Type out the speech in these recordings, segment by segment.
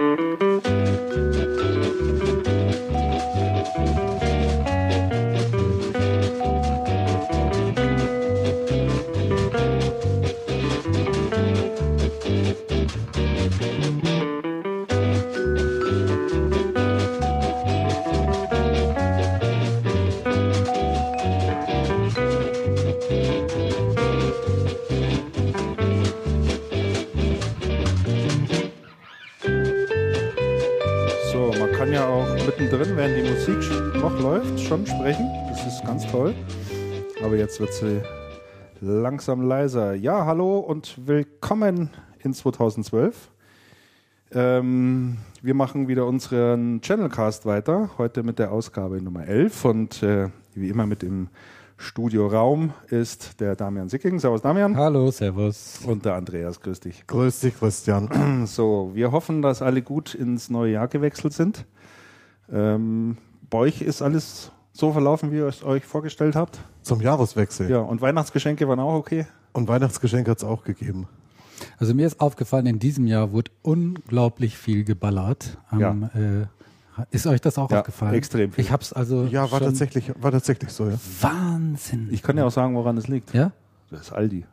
So, mittendrin, während die Musik noch läuft, schon sprechen. Das ist ganz toll. Aber jetzt wird sie langsam leiser. Ja, hallo und willkommen in 2012. Ähm, wir machen wieder unseren Channelcast weiter. Heute mit der Ausgabe Nummer 11 und äh, wie immer mit im Studioraum ist der Damian Sicking. Servus Damian. Hallo, Servus. Und der Andreas, grüß dich. Grüß dich, Christian. So, wir hoffen, dass alle gut ins neue Jahr gewechselt sind. Ähm, bei euch ist alles so verlaufen, wie ihr es euch vorgestellt habt? Zum Jahreswechsel. Ja, und Weihnachtsgeschenke waren auch okay? Und Weihnachtsgeschenke hat es auch gegeben. Also mir ist aufgefallen, in diesem Jahr wurde unglaublich viel geballert. Am, Ja. äh, ist euch das auch Ja, aufgefallen? extrem viel. Ich hab's also Ja, war tatsächlich, war tatsächlich so, ja. Wahnsinn. Ich kann ja auch sagen, woran es liegt. ja? Das ist Aldi.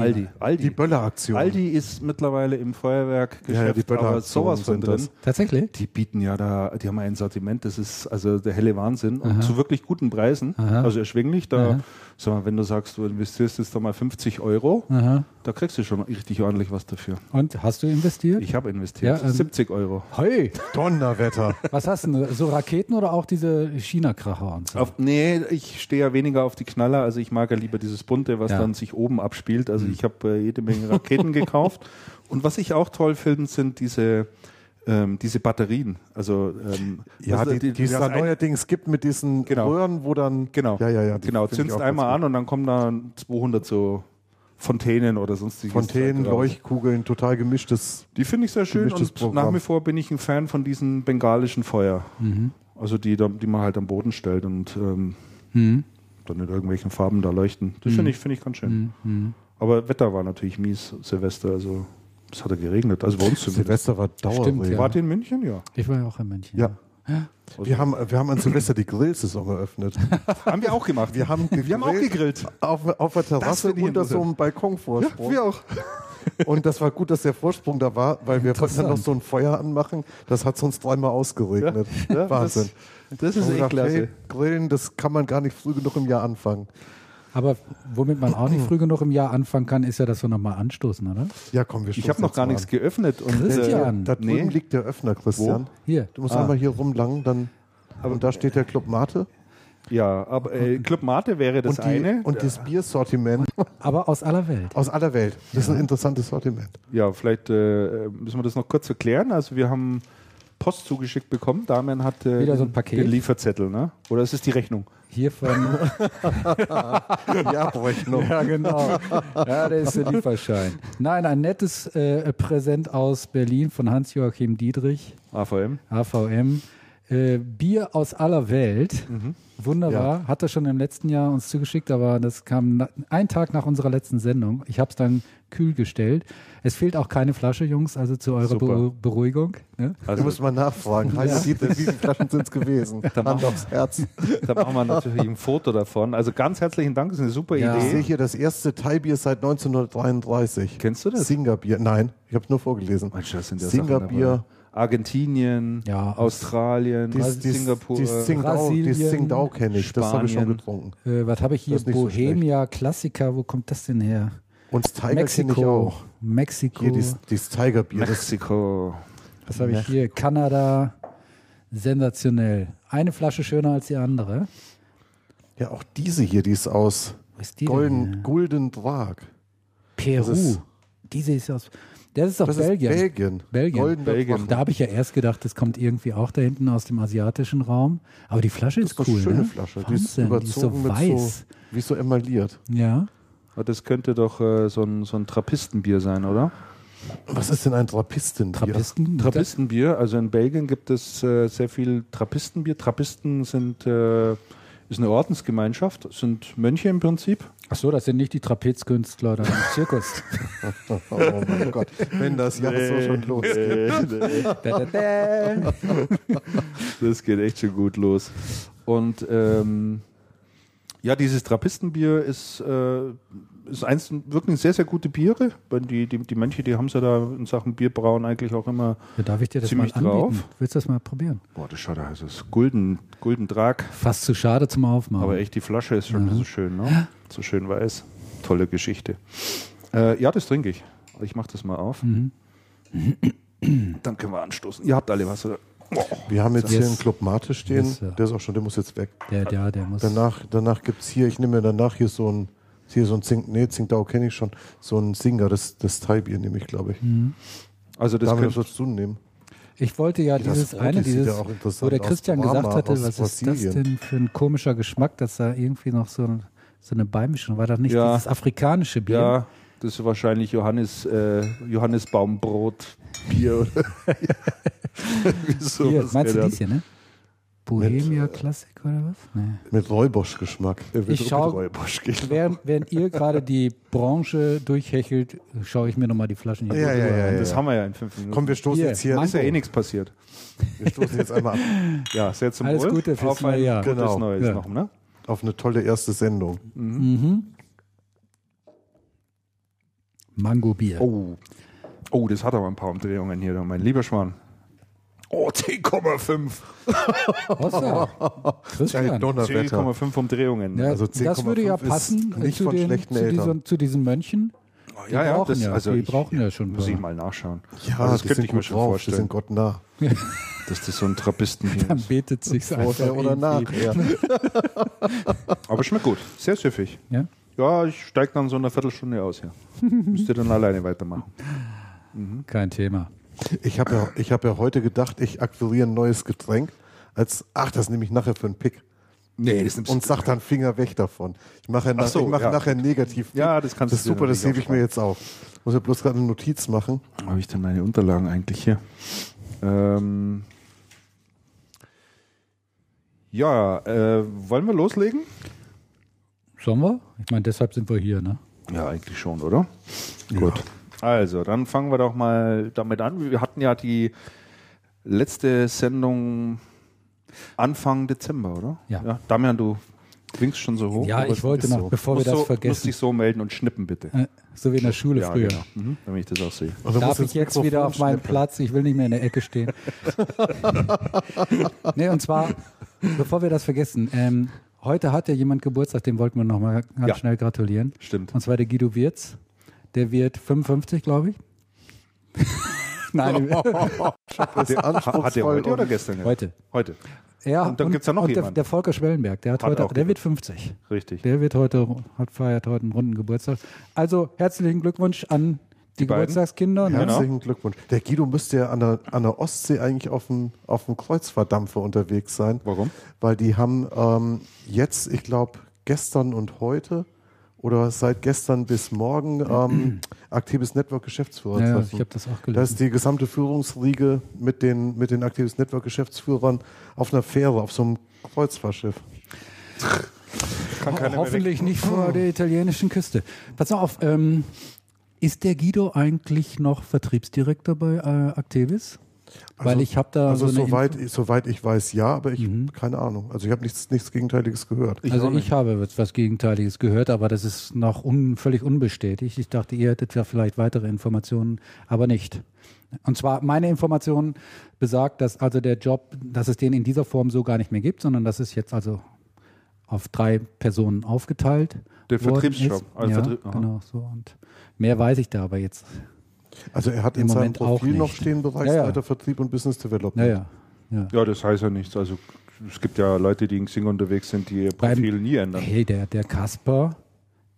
Aldi. Aldi. Die Böller-Aktion. Aldi ist mittlerweile im Feuerwerkgeschäft Ja, ja, die aber sowas von drin. das. Tatsächlich? Die bieten ja da, die haben ein Sortiment, das ist also der helle Wahnsinn und Aha. zu wirklich guten Preisen, Aha. also erschwinglich. Da, Aha. Mal, wenn du sagst, du investierst jetzt da mal 50 Euro, Aha. da kriegst du schon richtig ordentlich was dafür. Und hast du investiert? Ich habe investiert, Ja, ähm, 70 Euro. Hey, Donnerwetter. was hast du denn? So Raketen oder auch diese China-Kracher und so? Auf, nee, ich stehe ja weniger auf die Knaller, also ich mag ja lieber dieses Bunte, was Ja. dann sich oben abspielt. Also ich habe äh, jede Menge Raketen gekauft. Und was ich auch toll finde, sind diese, ähm, diese Batterien. Also ähm, Ja, was- die, die, es da neuerdings gibt mit diesen Genau. Röhren, wo dann. Genau, Ja, ja, ja. die genau. find auch einmal an und dann kommen da 200 so Fontänen oder sonstiges. Fontänen. Leuchtkugeln, total gemischtes. Die finde ich sehr schön und Programm. nach wie vor bin ich ein Fan von diesen bengalischen Feuer. Mhm. Also die, die man halt am Boden stellt und ähm, Hm. dann in irgendwelchen Farben da leuchten. Das finde ich, finde ich ganz schön. Hm. Hm. Aber Wetter war natürlich mies, Silvester. Also es hat ja geregnet. Also bei uns zumindest. Silvester war Dauerregen. ja. Wart ihr in München? Ja. Ich war ja auch in München. Ja. Wir haben, wir haben an Silvester die Grillsaison eröffnet. Haben wir auch gemacht. Wir haben, Wir haben auch gegrillt. Auf, auf der Terrasse unter so einem Balkonvorsprung. wir auch. Und das war gut, dass der Vorsprung da war, weil wir konnten dann noch so ein Feuer anmachen. Das hat sonst dreimal ausgeregnet. Ja, Wahnsinn. Das, das ist echt gedacht, klasse. hey, Grillen, das kann man gar nicht früh genug im Jahr anfangen. Aber womit man auch nicht früh genug im Jahr anfangen kann, ist ja, dass wir nochmal anstoßen, oder? Ja, komm, wir Ich habe noch gar nichts an. geöffnet. Und, Christian. Da drüben Nee. liegt der Öffner, Christian. Hier. Du musst Ah. einmal hier rumlangen, dann. und da steht der Club Mate. Ja, aber äh, Club Mate wäre das und, die, eine. und das Biersortiment Aber aus aller Welt. aus aller Welt. Das ist ein interessantes Sortiment. Ja, vielleicht äh, müssen wir das noch kurz erklären. Also wir haben Post zugeschickt bekommen. Damian hat äh, Wieder so ein den- Paket? den Lieferzettel, ne? Oder ist es die Rechnung? Hier von. Die Abrechnung. ja, genau. Ja, der ist der Lieferschein. Nein, ein nettes äh, Präsent aus Berlin von Hans-Joachim Diedrich, AVM. AVM. Äh, Bier aus aller Welt. Wunderbar. Hat er schon im letzten Jahr uns zugeschickt, aber das kam na, ein Tag nach unserer letzten Sendung. Ich habe es dann kühl gestellt. Es fehlt auch keine Flasche, Jungs, also zu eurer Super. Beru Beruhigung. Ne? Da Also muss man nachfragen. Heißt, wie viele Flaschen sind es gewesen? Hand aufs Herz. da machen wir natürlich ein Foto davon. Also ganz herzlichen Dank, das ist eine super Ja. Ich sehe Idee. hier das erste Thai-Bier seit 1933. Kennst du das? Singabier. Nein, ich habe es nur vorgelesen. Mensch, das sind ja dabei. Argentinien, Ja. Australien, Dies, dies, Singapur. Die Tsingtao, die Brasilien, Tsingtao kenne ich. Das habe ich schon Spanien. getrunken. Äh, was habe ich hier? Nicht so Bohemia Klassiker. Wo kommt das denn her? Und das Tiger kenne ich Mexiko. auch. Mexiko. Hier dieses, dieses Tigerbier. Das, Mexiko. Was habe ich hier? Kanada. Sensationell. Eine Flasche schöner als die andere. ja, auch diese hier, die ist aus ist die Golden? Golden Drag. Peru. ist- Diese ist aus. Das ist doch Das Belgien. ist Belgien. Belgien. Goldener Belgien. Da habe ich ja erst gedacht, das kommt irgendwie auch da hinten aus dem asiatischen Raum. Aber die Flasche Das ist ist eine cool. schöne ne? Flasche. Die ist Wahnsinn, die ist so überzogen mit weiß. so, wie so emailliert. Ja. Aber Das könnte doch äh, so, ein, so ein Trappistenbier sein, oder? Was ist denn ein Trappistenbier? Trappisten. Trappistenbier, also in Belgien gibt es äh, sehr viel Trappistenbier. Trappisten sind äh, Ist eine Ordensgemeinschaft, sind Mönche im Prinzip. Ach so, das sind nicht die Trapezkünstler da im Zirkus. Oh mein Gott, wenn das Jahr so schon losgeht. Da, da. Das geht echt schon gut los. Und ähm, ja, dieses Trappistenbier ist, äh, ist eins wirklich sehr, sehr gute Biere. Die, die, die Mönche, die haben es ja da in Sachen Bierbrauen eigentlich auch immer. Ja, darf ich dir das Ziemlich mal anbieten? drauf. Willst du das mal probieren? Boah, das schaut also das Gulden, Gulden Drag. Fast zu schade zum Aufmachen. Aber echt, die Flasche ist schon so schön, ne? So schön weiß. Tolle Geschichte. Äh, ja, das trinke ich. Ich mache das mal auf. Dann können wir anstoßen. Ihr habt alle was, oder? Wir haben jetzt Yes. hier einen Club Mate stehen, Yes, ja. der ist auch schon, der muss jetzt weg. der, der, der muss. Danach, danach gibt es hier, ich nehme mir danach hier so ein, hier so ein Zink, nee, Zinkdau kenne ich schon, so ein Singer, das, das Thai-Bier nehme ich, glaube ich. Also das sollst du nehmen? Ich wollte ja Das dieses eine, das dieses, ja auch interessant wo der. Christian gesagt hatte, was ist das Brasilien. denn für ein komischer Geschmack, dass da irgendwie noch so, ein, so eine Beimischung war. Das nicht Ja. dieses afrikanische Bier? ja, das ist wahrscheinlich Johannes, äh, Johannesbaumbrot Bier oder Wieso, Hier, was meinst du dies hier, ne? Bohemia Classic oder was? Nee. Mit Räubosch-Geschmack. Ich mit schau- Räubusch gehen. Während, während ihr gerade die Branche durchhechelt, schaue ich mir nochmal die Flaschen hier Ja, ja, ja, an. ja. Das haben wir ja in fünf Minuten. Komm, wir stoßen Hier, jetzt hier, Mango. ist ja eh nichts passiert. wir stoßen jetzt einmal ab Ja, sehr zum Alles Wohl. Gute fürs Auf ein neue Jahr. gutes Genau. Neues Ja. noch, ne? auf eine tolle erste Sendung. Mango Bier. Oh. Oh, das hat aber ein paar Umdrehungen hier, mein lieber Schwan. Oh, 10,5. Was da? Christian. Donnerwetter. 10,5 Umdrehungen. Ja, Also das würde ja 10,5 ist passen äh, nicht zu, von den, schlechten zu, diesen, zu diesen Mönchen. Die ja, ja, brauchen das, ja, also die ich, brauchen ja schon. Muss ein ich mal nachschauen. Ja, also das die könnte ich mir gut schon drauf, die vorstellen, sind Gott nah. dass das so ein Trappistenbier Dann ist. betet sich Vorher oder nachher. Aber schmeckt gut. Sehr süffig. Ja? Ja, ich steige dann so in einer Viertelstunde aus hier. Müsst ihr dann alleine weitermachen. Kein Thema. Ich habe ja, ich hab ja heute gedacht, ich akquiriere ein neues Getränk. Als, ach, das nehme ich nachher für einen Pick. Nee, das nimmst Und sag dann Finger weg davon. Ich mache, nach, Ach so, ich mache ja. nachher negativ. Ja, das kannst Das ist du super, das hebe ich mir jetzt auf. Muss ja bloß gerade eine Notiz machen. Wo habe ich denn meine Unterlagen eigentlich hier? Ähm ja, äh, wollen wir loslegen? Sollen wir? Ich meine, deshalb sind wir hier, ne? Ja, eigentlich schon, oder? Gut. Also, dann fangen wir doch mal damit an. Wir hatten ja die letzte Sendung Anfang Dezember, oder? Ja. Damian, du winkst schon so hoch. Ja, ich wollte noch, so. bevor wir Musst das so, vergessen. Musst dich so melden und schnippen, bitte. Äh, So wie in der Schule ja, früher. genau. Mhm, damit ich das auch sehe. Dann Darf ich jetzt wieder auf meinen Platz? Ich will nicht mehr in der Ecke stehen. nee, und zwar, bevor wir das vergessen, ähm, heute hat ja jemand Geburtstag, dem wollten wir nochmal ganz Ja. schnell gratulieren. Stimmt. Und zwar der Guido Wirz. Der wird 55, glaube ich. Nein, Das ist Hat der anspruchsvoll heute oder gestern? heute. Heute, Ja, Und dann gibt's ja noch und der, jemanden. der Volker Schwellenberg, der hat, Hat heute, der wird 50. richtig. Der wird heute, hat feiert heute einen runden Geburtstag. Also herzlichen Glückwunsch an die, beiden. Geburtstagskinder. Ne? Herzlichen Glückwunsch. Der Guido müsste ja an der, an der Ostsee eigentlich auf dem, auf dem Kreuzfahrtdampfer unterwegs sein. Warum? Weil die haben ähm, jetzt, ich glaube, gestern und heute oder seit gestern bis morgen ähm, aktives Network Geschäftsführer Ja, ich habe das auch Da gelesen. ist die gesamte Führungsriege mit den, mit den Actives Network Geschäftsführern auf einer Fähre, auf so einem Kreuzfahrtschiff. Kann keiner mehr Hoffentlich nicht vor der italienischen Küste. Pass auf, ähm, ist der Guido eigentlich noch Vertriebsdirektor bei äh, Activis? Weil Also- ich habe da Also so soweit, Info- soweit ich weiß, ja, aber ich keine Ahnung. Also ich habe nichts, nichts Gegenteiliges gehört. also ich habe was Gegenteiliges gehört, aber das ist noch un, völlig unbestätigt. Ich dachte, ihr hättet ja vielleicht weitere Informationen, aber nicht. Und zwar meine Information besagt, dass also der Job, dass es den in dieser Form so gar nicht mehr gibt, sondern dass es jetzt also auf drei Personen aufgeteilt. Der ist. Also ja, Vertrieb- genau so. Und mehr weiß ich da aber jetzt. Also er hat Im in seinem Moment auch Profil noch stehen Bereichsleiter Vertrieb und Business Development. Naja. Ja. Ja, das heißt ja nichts. Also es gibt ja Leute, die in Xing unterwegs sind, die ihr Beim- Profil nie ändern. Hey, der, der Kasper,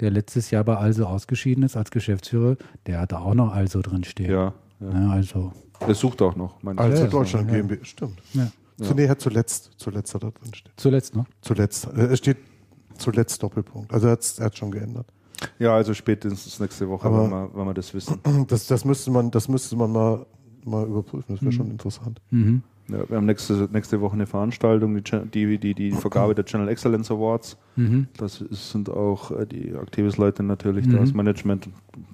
der letztes Jahr bei Also ausgeschieden ist als Geschäftsführer, der hat da auch noch Also drin stehen. Ja, ja. Ja, also. Er sucht auch noch. meine Also Ja, ja, Deutschland so, ja. GmbH, stimmt. Ja. Zu, nee, er hat zuletzt, zuletzt hat er drin stehen. Zuletzt noch. Zuletzt. Äh, Es steht zuletzt Doppelpunkt. Also er hat es schon geändert. Ja, also spätestens nächste Woche, Aber- wenn, wir, wenn wir das wissen. Das, das müsste man, das müsste man mal, mal überprüfen. Das wäre schon interessant. Mhm. Ja, wir haben nächste, nächste Woche eine Veranstaltung, die, die, die, die Vergabe der Channel Excellence Awards. Mhm. Das ist, sind auch äh, die Aktivis-Leute natürlich, da das Management,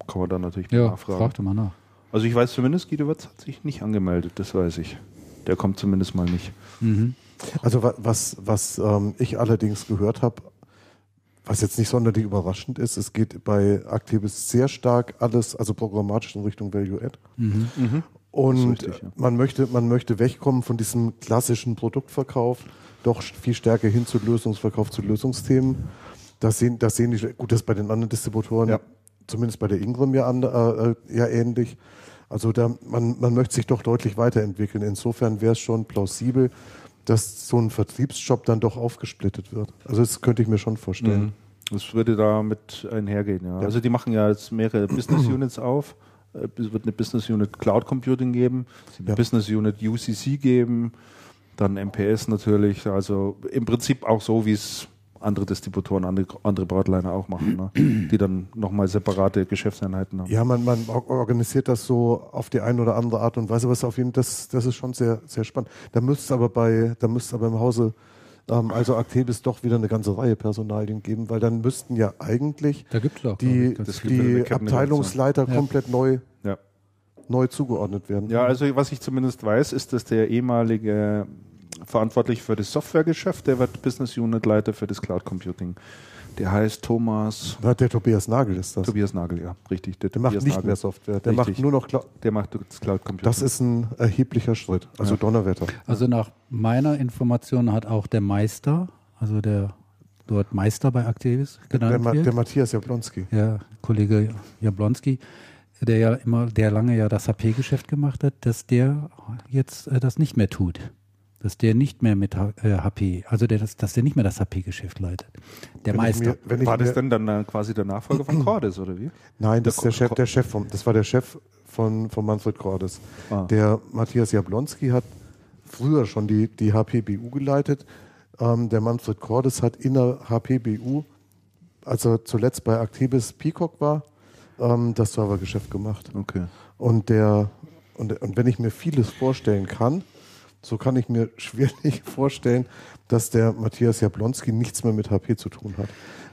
kann man da natürlich Ja, nachfragen. frag doch mal nach. Also ich weiß zumindest, Guido Wirtz hat sich nicht angemeldet, das weiß ich. Der kommt zumindest mal nicht. Mhm. Also wa- was, was ähm, ich allerdings gehört habe, was jetzt nicht sonderlich überraschend ist, es geht bei Activis sehr stark alles, also programmatisch in Richtung Value Add. Mhm. Und Das ist richtig, ja. man möchte, man möchte wegkommen von diesem klassischen Produktverkauf, doch viel stärker hin zu Lösungsverkauf, zu Lösungsthemen. Das sehen, das sehen die, gut, das ist bei den anderen Distributoren, Ja. zumindest bei der Ingram ja, an, äh, äh, ja ähnlich. Also da, man, man möchte sich doch deutlich weiterentwickeln. Insofern wäre es schon plausibel, dass so ein Vertriebsjob dann doch aufgesplittet wird. Also das könnte ich mir schon vorstellen. Das würde da mit einhergehen, ja. Ja. Also die machen ja jetzt mehrere Business Units auf. Äh, Es wird eine Business Unit Cloud Computing geben, eine Ja. Business Unit UCC geben, dann MPS natürlich. Also im Prinzip auch so, wie es andere Distributoren, andere, andere Broadliner auch machen, ne? die dann nochmal separate Geschäftseinheiten haben. Ja, man, man or- organisiert das so auf die eine oder andere Art und Weise, was auf jeden Fall, das, das ist schon sehr, sehr spannend. Da müsste es aber bei, da müsste es aber im Hause, ähm, also Actebis doch wieder eine ganze Reihe Personalien geben, weil dann müsten ja eigentlich auch. die, die. Abteilungsleiter Ja. komplett neu, Ja. neu zugeordnet werden. Ja, also was ich zumindest weiß, ist, dass der ehemalige verantwortlich für das Softwaregeschäft, der wird Business Unit Leiter für das Cloud Computing. Der heißt Thomas Na, Der Tobias Nagel ist das. Tobias Nagel, ja, richtig. Der, Der macht nicht Nagel. mehr Software, der Richtig. macht nur noch, Clou- Der macht das Cloud Computing. das ist ein erheblicher Schritt. Also Ja. Donnerwetter. Also nach meiner Information hat auch der Meister, also der dort Meister bei Activis Der, genannt Ma wird. der Matthias Jablonski. ja, Kollege Jablonski, der ja immer, der lange ja das HP-Geschäft gemacht hat, dass der jetzt äh, das nicht mehr tut. Dass der nicht mehr mit H- äh, HP, also der, das, dass der nicht mehr das HP-Geschäft leitet. Der Wenn Meister. mir- war das denn dann äh, quasi der Nachfolger von Cordes, oder wie? Nein, das Der ist der Chef, der Chef vom, das war der Chef von, von Manfred Cordes. Ah. Der Matthias Jablonski hat früher schon die, die HPBU geleitet. Ähm, der Manfred Cordes hat in der HPBU, als er zuletzt bei Actibis Peacock war, ähm, das Servergeschäft gemacht. Okay. Und der, und, und wenn ich mir vieles vorstellen kann, so kann ich mir schwerlich vorstellen, dass der Matthias Jablonski nichts mehr mit HP zu tun hat.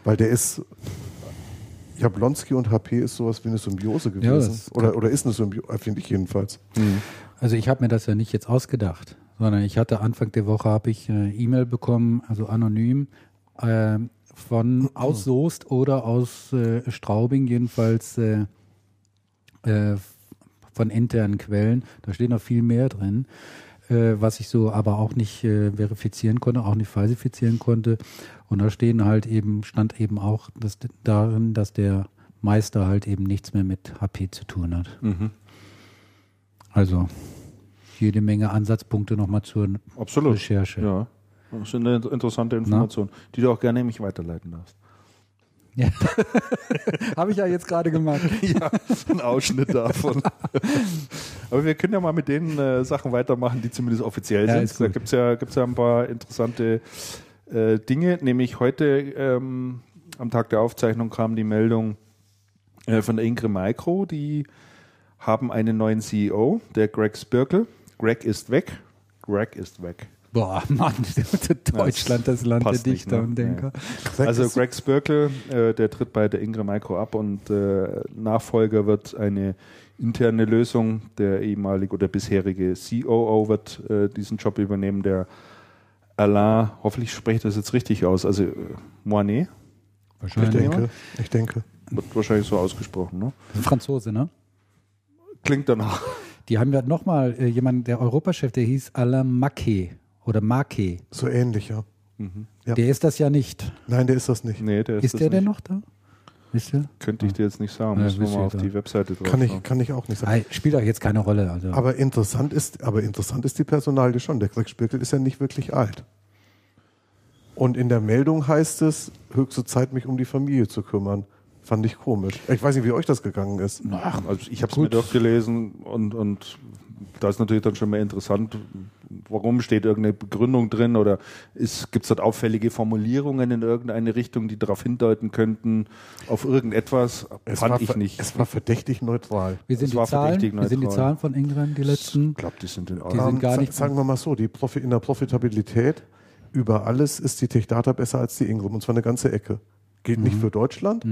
Weil der ist, Jablonski und HP ist sowas wie eine Symbiose Ja, gewesen. das oder, oder ist eine Symbiose, finde ich jedenfalls. Also ich habe mir das ja nicht jetzt ausgedacht, sondern ich hatte Anfang der Woche habe ich eine E-Mail bekommen, also anonym äh, von aus Soest oder aus äh, Straubing jedenfalls äh, äh, von internen Quellen. Da steht noch viel mehr drin, äh, was ich so aber auch nicht äh, verifizieren konnte, auch nicht falsifizieren konnte. Und da stehen halt eben stand eben auch dass, darin, dass der Meister halt eben nichts mehr mit HP zu tun hat. Mhm. Also jede Menge Ansatzpunkte nochmal zur Absolut. Recherche. Ja. Das ist eine interessante Information, die du auch gerne nämlich weiterleiten darfst. Ja. Habe ich ja jetzt gerade gemacht. ja, ein Ausschnitt davon. Aber wir können ja mal mit den äh, Sachen weitermachen, die zumindest offiziell Ja, sind. Da gibt es ja, gibt's ja ein paar interessante äh, Dinge. Nämlich heute ähm, am Tag der Aufzeichnung kam die Meldung äh, von der Ingrid Micro, die haben einen neuen CEO, der Greg Spirkel. Greg ist weg. Greg ist weg. Boah, Mann, Deutschland, das Land der passt nicht, Dichter ne? und Denker. Greg Also Greg Spirkel, äh, der tritt bei der Ingrid Micro ab und äh, Nachfolger wird eine interne Lösung. Der ehemalige oder bisherige COO wird äh, diesen Job übernehmen. Der Alain, hoffentlich spreche ich das jetzt richtig aus, also äh, Moinet, ich Wahrscheinlich. denke, ich denke. wird wahrscheinlich so ausgesprochen. Ne? Franzose, ne? Klingt danach. Die haben ja nochmal äh, jemanden, der Europachef, der hieß Alain Maquet oder Marquet. So ähnlich, ja. Ja. Der ist das ja nicht. Nein, der ist das nicht. Nee, der ist, Ist das der denn nicht. noch da? Wisst ihr? Könnte ich dir jetzt nicht sagen. Ja, Müssen wir mal auf da. die Webseite drauf Kann ich, kann ich auch nicht sagen. Spielt auch jetzt keine Rolle. Also. Aber interessant ist, aber interessant ist die Personalie schon. Der Greg Spirkel ist ja nicht wirklich alt. Und in der Meldung heißt es, höchste Zeit, mich um die Familie zu kümmern. Fand ich komisch. Ich weiß nicht, wie euch das gegangen ist. Ach, also ich habe es mir durchgelesen und, und da ist natürlich dann schon mal interessant, warum steht irgendeine Begründung drin oder gibt es dort auffällige Formulierungen in irgendeine Richtung, die darauf hindeuten könnten, auf irgendetwas? Es Fand war ich nicht. Es war verdächtig neutral. Wie sind, Das die war Zahlen? verdächtig Wie sind die. Zahlen von England, die letzten? Ich glaube, die sind in Die Ordnung. sind gar nicht- Sagen wir mal so, die Profi in der Profitabilität über alles ist die Tech Data besser als die Ingram und zwar eine ganze Ecke. Geht Mhm. nicht für Deutschland,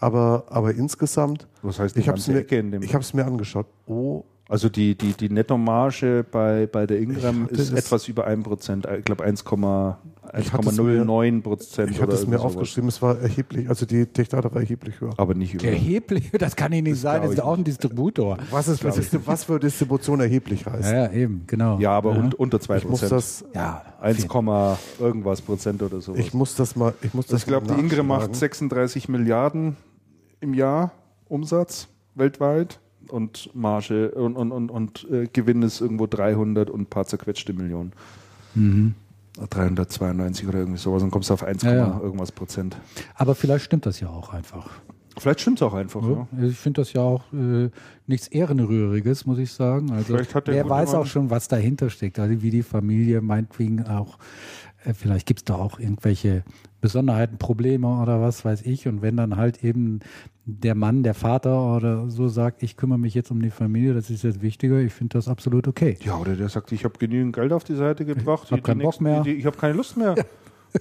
aber, aber insgesamt. Was heißt die ich habe es ganze mir, Ecke in dem- ich hab's mir angeschaut. Oh, Also die, die, die Nettomarge bei, bei der Ingram ist das- etwas über 1%, ich glaube 1,09 Ich hatte es mir- 1,09 Prozent. ich hatte es mir aufgeschrieben, es war erheblich, also die Tech Data war erheblich höher. Aber nicht über. Erheblich, das kann ich nicht sein, das ist auch ein Distributor. Was, ist, was, ist, was für Distribution erheblich heißt. Ja, ja, eben, genau. Ja, aber ja. un, unter 2 Ich muss das, ja, 1, Komma irgendwas Prozent oder sowas. ich muss das mal, ich muss das ich glaube, die Ingram macht nachschlagen. 36 Milliarden im Jahr Umsatz weltweit und Marge und, und, und, und äh, Gewinn ist irgendwo 300 und ein paar zerquetschte Millionen. Mhm. 392 oder irgendwie sowas. Dann kommst du auf 1, Ja, ja. irgendwas Prozent. Aber vielleicht stimmt das ja auch einfach. Vielleicht stimmt es auch einfach. Ja. Ja. Ich finde das ja auch äh, nichts Ehrenrühriges, muss ich sagen. Also wer weiß auch schon, was dahinter steckt. Also wie die Familie meinetwegen auch, vielleicht gibt es da auch irgendwelche Besonderheiten, Probleme oder was weiß ich. Und wenn dann halt eben der Mann, der Vater oder so sagt, ich kümmere mich jetzt um die Familie, das ist jetzt wichtiger, ich finde das absolut okay. Ja, oder der sagt, ich habe genügend Geld auf die Seite gebracht. hab keinen Bock mehr. Die, ich habe keine Lust mehr.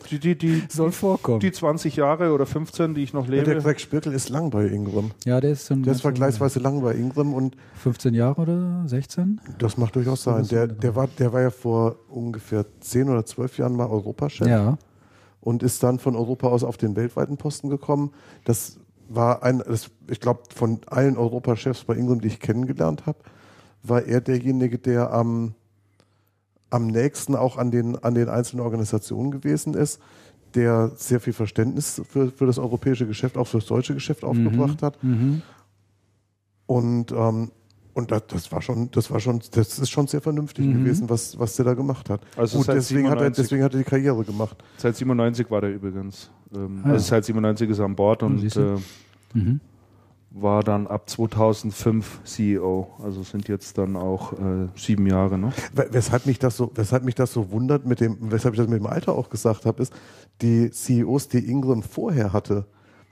Die, die, die, Soll vorkommen. die 20 Jahre oder 15, die ich noch Ja, der lebe. Greg Spirkel ist lang bei Ingram. ja, der ist so ein Der ist vergleichsweise lang bei Ingram und 15 Jahre oder 16? das macht durchaus sein. Der, der, war, der war ja vor ungefähr 10 oder 12 Jahren mal Europachef Ja. und ist dann von Europa aus auf den weltweiten Posten gekommen. Das war ein, das, ich glaube, von allen Europachefs bei Ingram, die ich kennengelernt habe, war er derjenige, der am, am nächsten auch an den, an den einzelnen Organisationen gewesen ist, der sehr viel Verständnis für, für das europäische Geschäft, auch für das deutsche Geschäft aufgebracht hat. Mhm. Und, ähm, und das, das war schon, das war schon, das ist schon sehr vernünftig Mhm. gewesen, was, was der da gemacht hat. Also Gut, deswegen hat, er, 97. deswegen hat er die Karriere gemacht. Seit 97 war der übrigens. Ähm, Ah, ja. Also seit 97 ist er an Bord und siehst du. äh, Mhm. War dann ab 2005 CEO. Also sind jetzt dann auch äh, sieben Jahre. Ne? We- Weshalb mich das so, weshalb mich das so wundert, mit dem, weshalb ich das mit dem Alter auch gesagt habe, ist, die CEOs, die Ingram vorher hatte,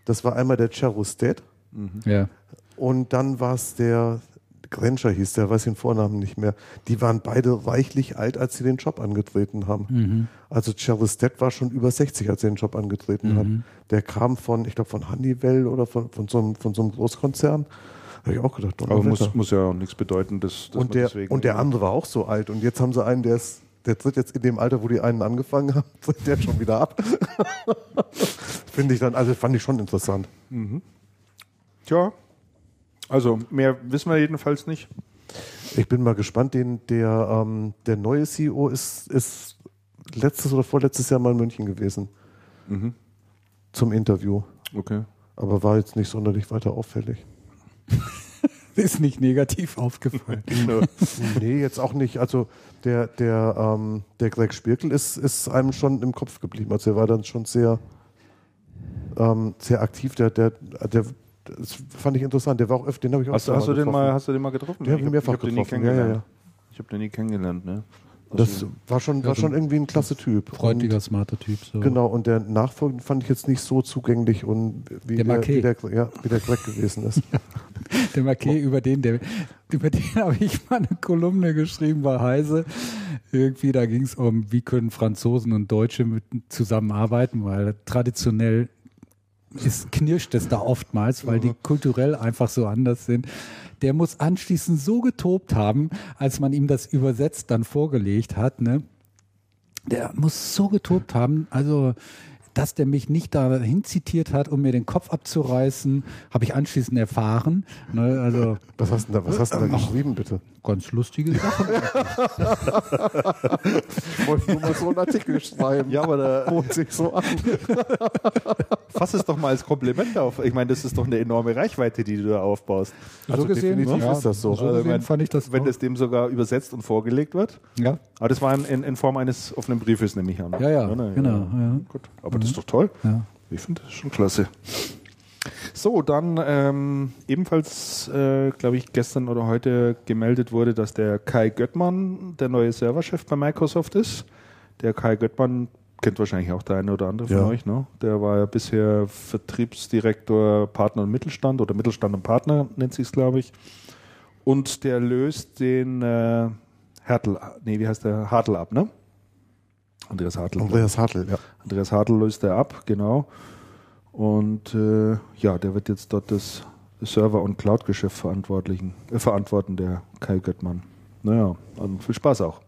das war einmal der Charustet Ja. und dann war es der Grenscher hieß, der weiß den Vornamen nicht mehr. Die waren beide reichlich alt, als sie den Job angetreten haben. Mhm. Also Charustet war schon über 60, als er den Job angetreten hat. Der kam von, ich glaube, von Honeywell oder von, von, so einem, von so einem Großkonzern. Habe ich auch gedacht, Aber muss, muss ja auch nichts bedeuten, dass, dass und der, und der andere war auch so alt. Und jetzt haben sie einen, der ist, der tritt jetzt in dem Alter, wo die einen angefangen haben, tritt der schon wieder ab. Finde ich dann, also fand ich schon interessant. Tja, also mehr wissen wir jedenfalls nicht. Ich bin mal gespannt, den, der, ähm, der neue CEO ist, ist letztes oder vorletztes Jahr mal in München gewesen. Mhm. Zum Interview. Okay. Aber war jetzt nicht sonderlich weiter auffällig. Ist nicht negativ aufgefallen. nee, jetzt auch nicht. Also der, der, ähm, der Greg Spirkel ist, ist einem schon im Kopf geblieben. Also er war dann schon sehr, ähm, sehr aktiv. Der, der, der, das fand ich interessant. Der war auch öfter, den habe ich auch Hast, hast, du den getroffen. mal, hast du den mal getroffen? Den hab ich hab- mehrfach hab den nie getroffen. Ja, ja. Ich habe den nie kennengelernt, ne? Das Also, war schon, war schon irgendwie ein klasse Typ. Freundlicher, smarter Typ. So. Und, genau, und der Nachfolger fand ich jetzt nicht so zugänglich und wie Der der, Marquet. wie der, ja, wie der Greg gewesen ist. Der Marquet, über den, der, über den habe ich mal eine Kolumne geschrieben bei Heise. Irgendwie, da ging es um, wie können Franzosen und Deutsche mit, zusammenarbeiten, weil traditionell ist, knirscht es da oftmals, weil die kulturell einfach so anders sind. Der muss anschließend so getobt haben, als man ihm das übersetzt dann vorgelegt hat, ne? Der muss so getobt haben, also dass der mich nicht dahin zitiert hat, um mir den Kopf abzureißen, habe ich anschließend erfahren. Ne, also Was hast du da, was hast du da geschrieben, bitte? ganz lustige Sachen. Ich wollte nur mal so einen Artikel schreiben. ja, aber da, Bot sich so an. fass es doch mal als Kompliment auf. Ich meine, das ist doch eine enorme Reichweite, die du da aufbaust. Also definitiv ist das so. So Also, gesehen wenn- fand ich das Wenn das dem sogar übersetzt und vorgelegt wird. ja. Aber das war in, in, Form eines offenen Briefes, nehme ich an. Ja, ja, ne, genau, ja. Gut. Aber das ist doch toll. Ja. Ich finde das schon klasse. So, dann ähm, ebenfalls, äh, glaube ich, gestern oder heute gemeldet wurde, dass der Kai Göttmann der neue Serverchef bei Microsoft ist. Der Kai Göttmann kennt wahrscheinlich auch der eine oder andere von Ja. euch, ne? Der war ja bisher Vertriebsdirektor Partner und Mittelstand oder Mittelstand und Partner nennt sich es, glaube ich. Und der löst den äh, Hertel, nee, wie heißt der? Hartl ab, ne? Andreas Hartl. Andreas Hartl, ja. Andreas Hartl löst er ab, genau. Und äh, ja, der wird jetzt dort das Server- und Cloud-Geschäft verantwortlichen, äh, verantworten, der Kai Göttmann. Naja, also viel Spaß auch.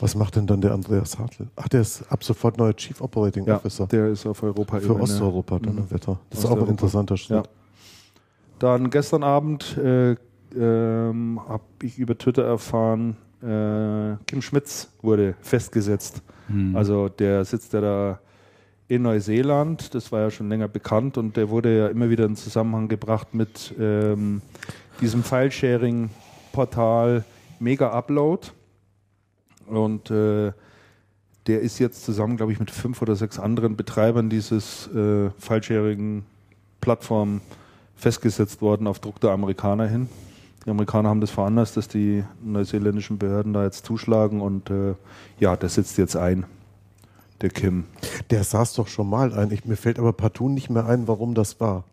Was macht denn dann der Andreas Hartl? Ach, der ist ab sofort neuer Chief Operating Ja, Officer. der ist auf Europa Für Osteuropa dann Mhm. Wetter. Das ist auch ein interessanter Schritt. Ja. Dann gestern Abend äh, ähm, habe ich über Twitter erfahren, äh, Kim Schmitz wurde festgesetzt. Hm. Also der sitzt ja da in Neuseeland, das war ja schon länger bekannt und der wurde ja immer wieder in Zusammenhang gebracht mit ähm, diesem File-Sharing-Portal Mega Upload. Und äh, der ist jetzt zusammen, glaube ich, mit fünf oder sechs anderen Betreibern dieses äh, File-Sharing-Plattform festgesetzt worden auf Druck der Amerikaner hin. Die Amerikaner haben das veranlasst, dass die neuseeländischen Behörden da jetzt zuschlagen und äh, ja, der sitzt jetzt ein, der Kim. Der saß doch schon mal ein. Ich, mir fällt aber partout nicht mehr ein, warum das war.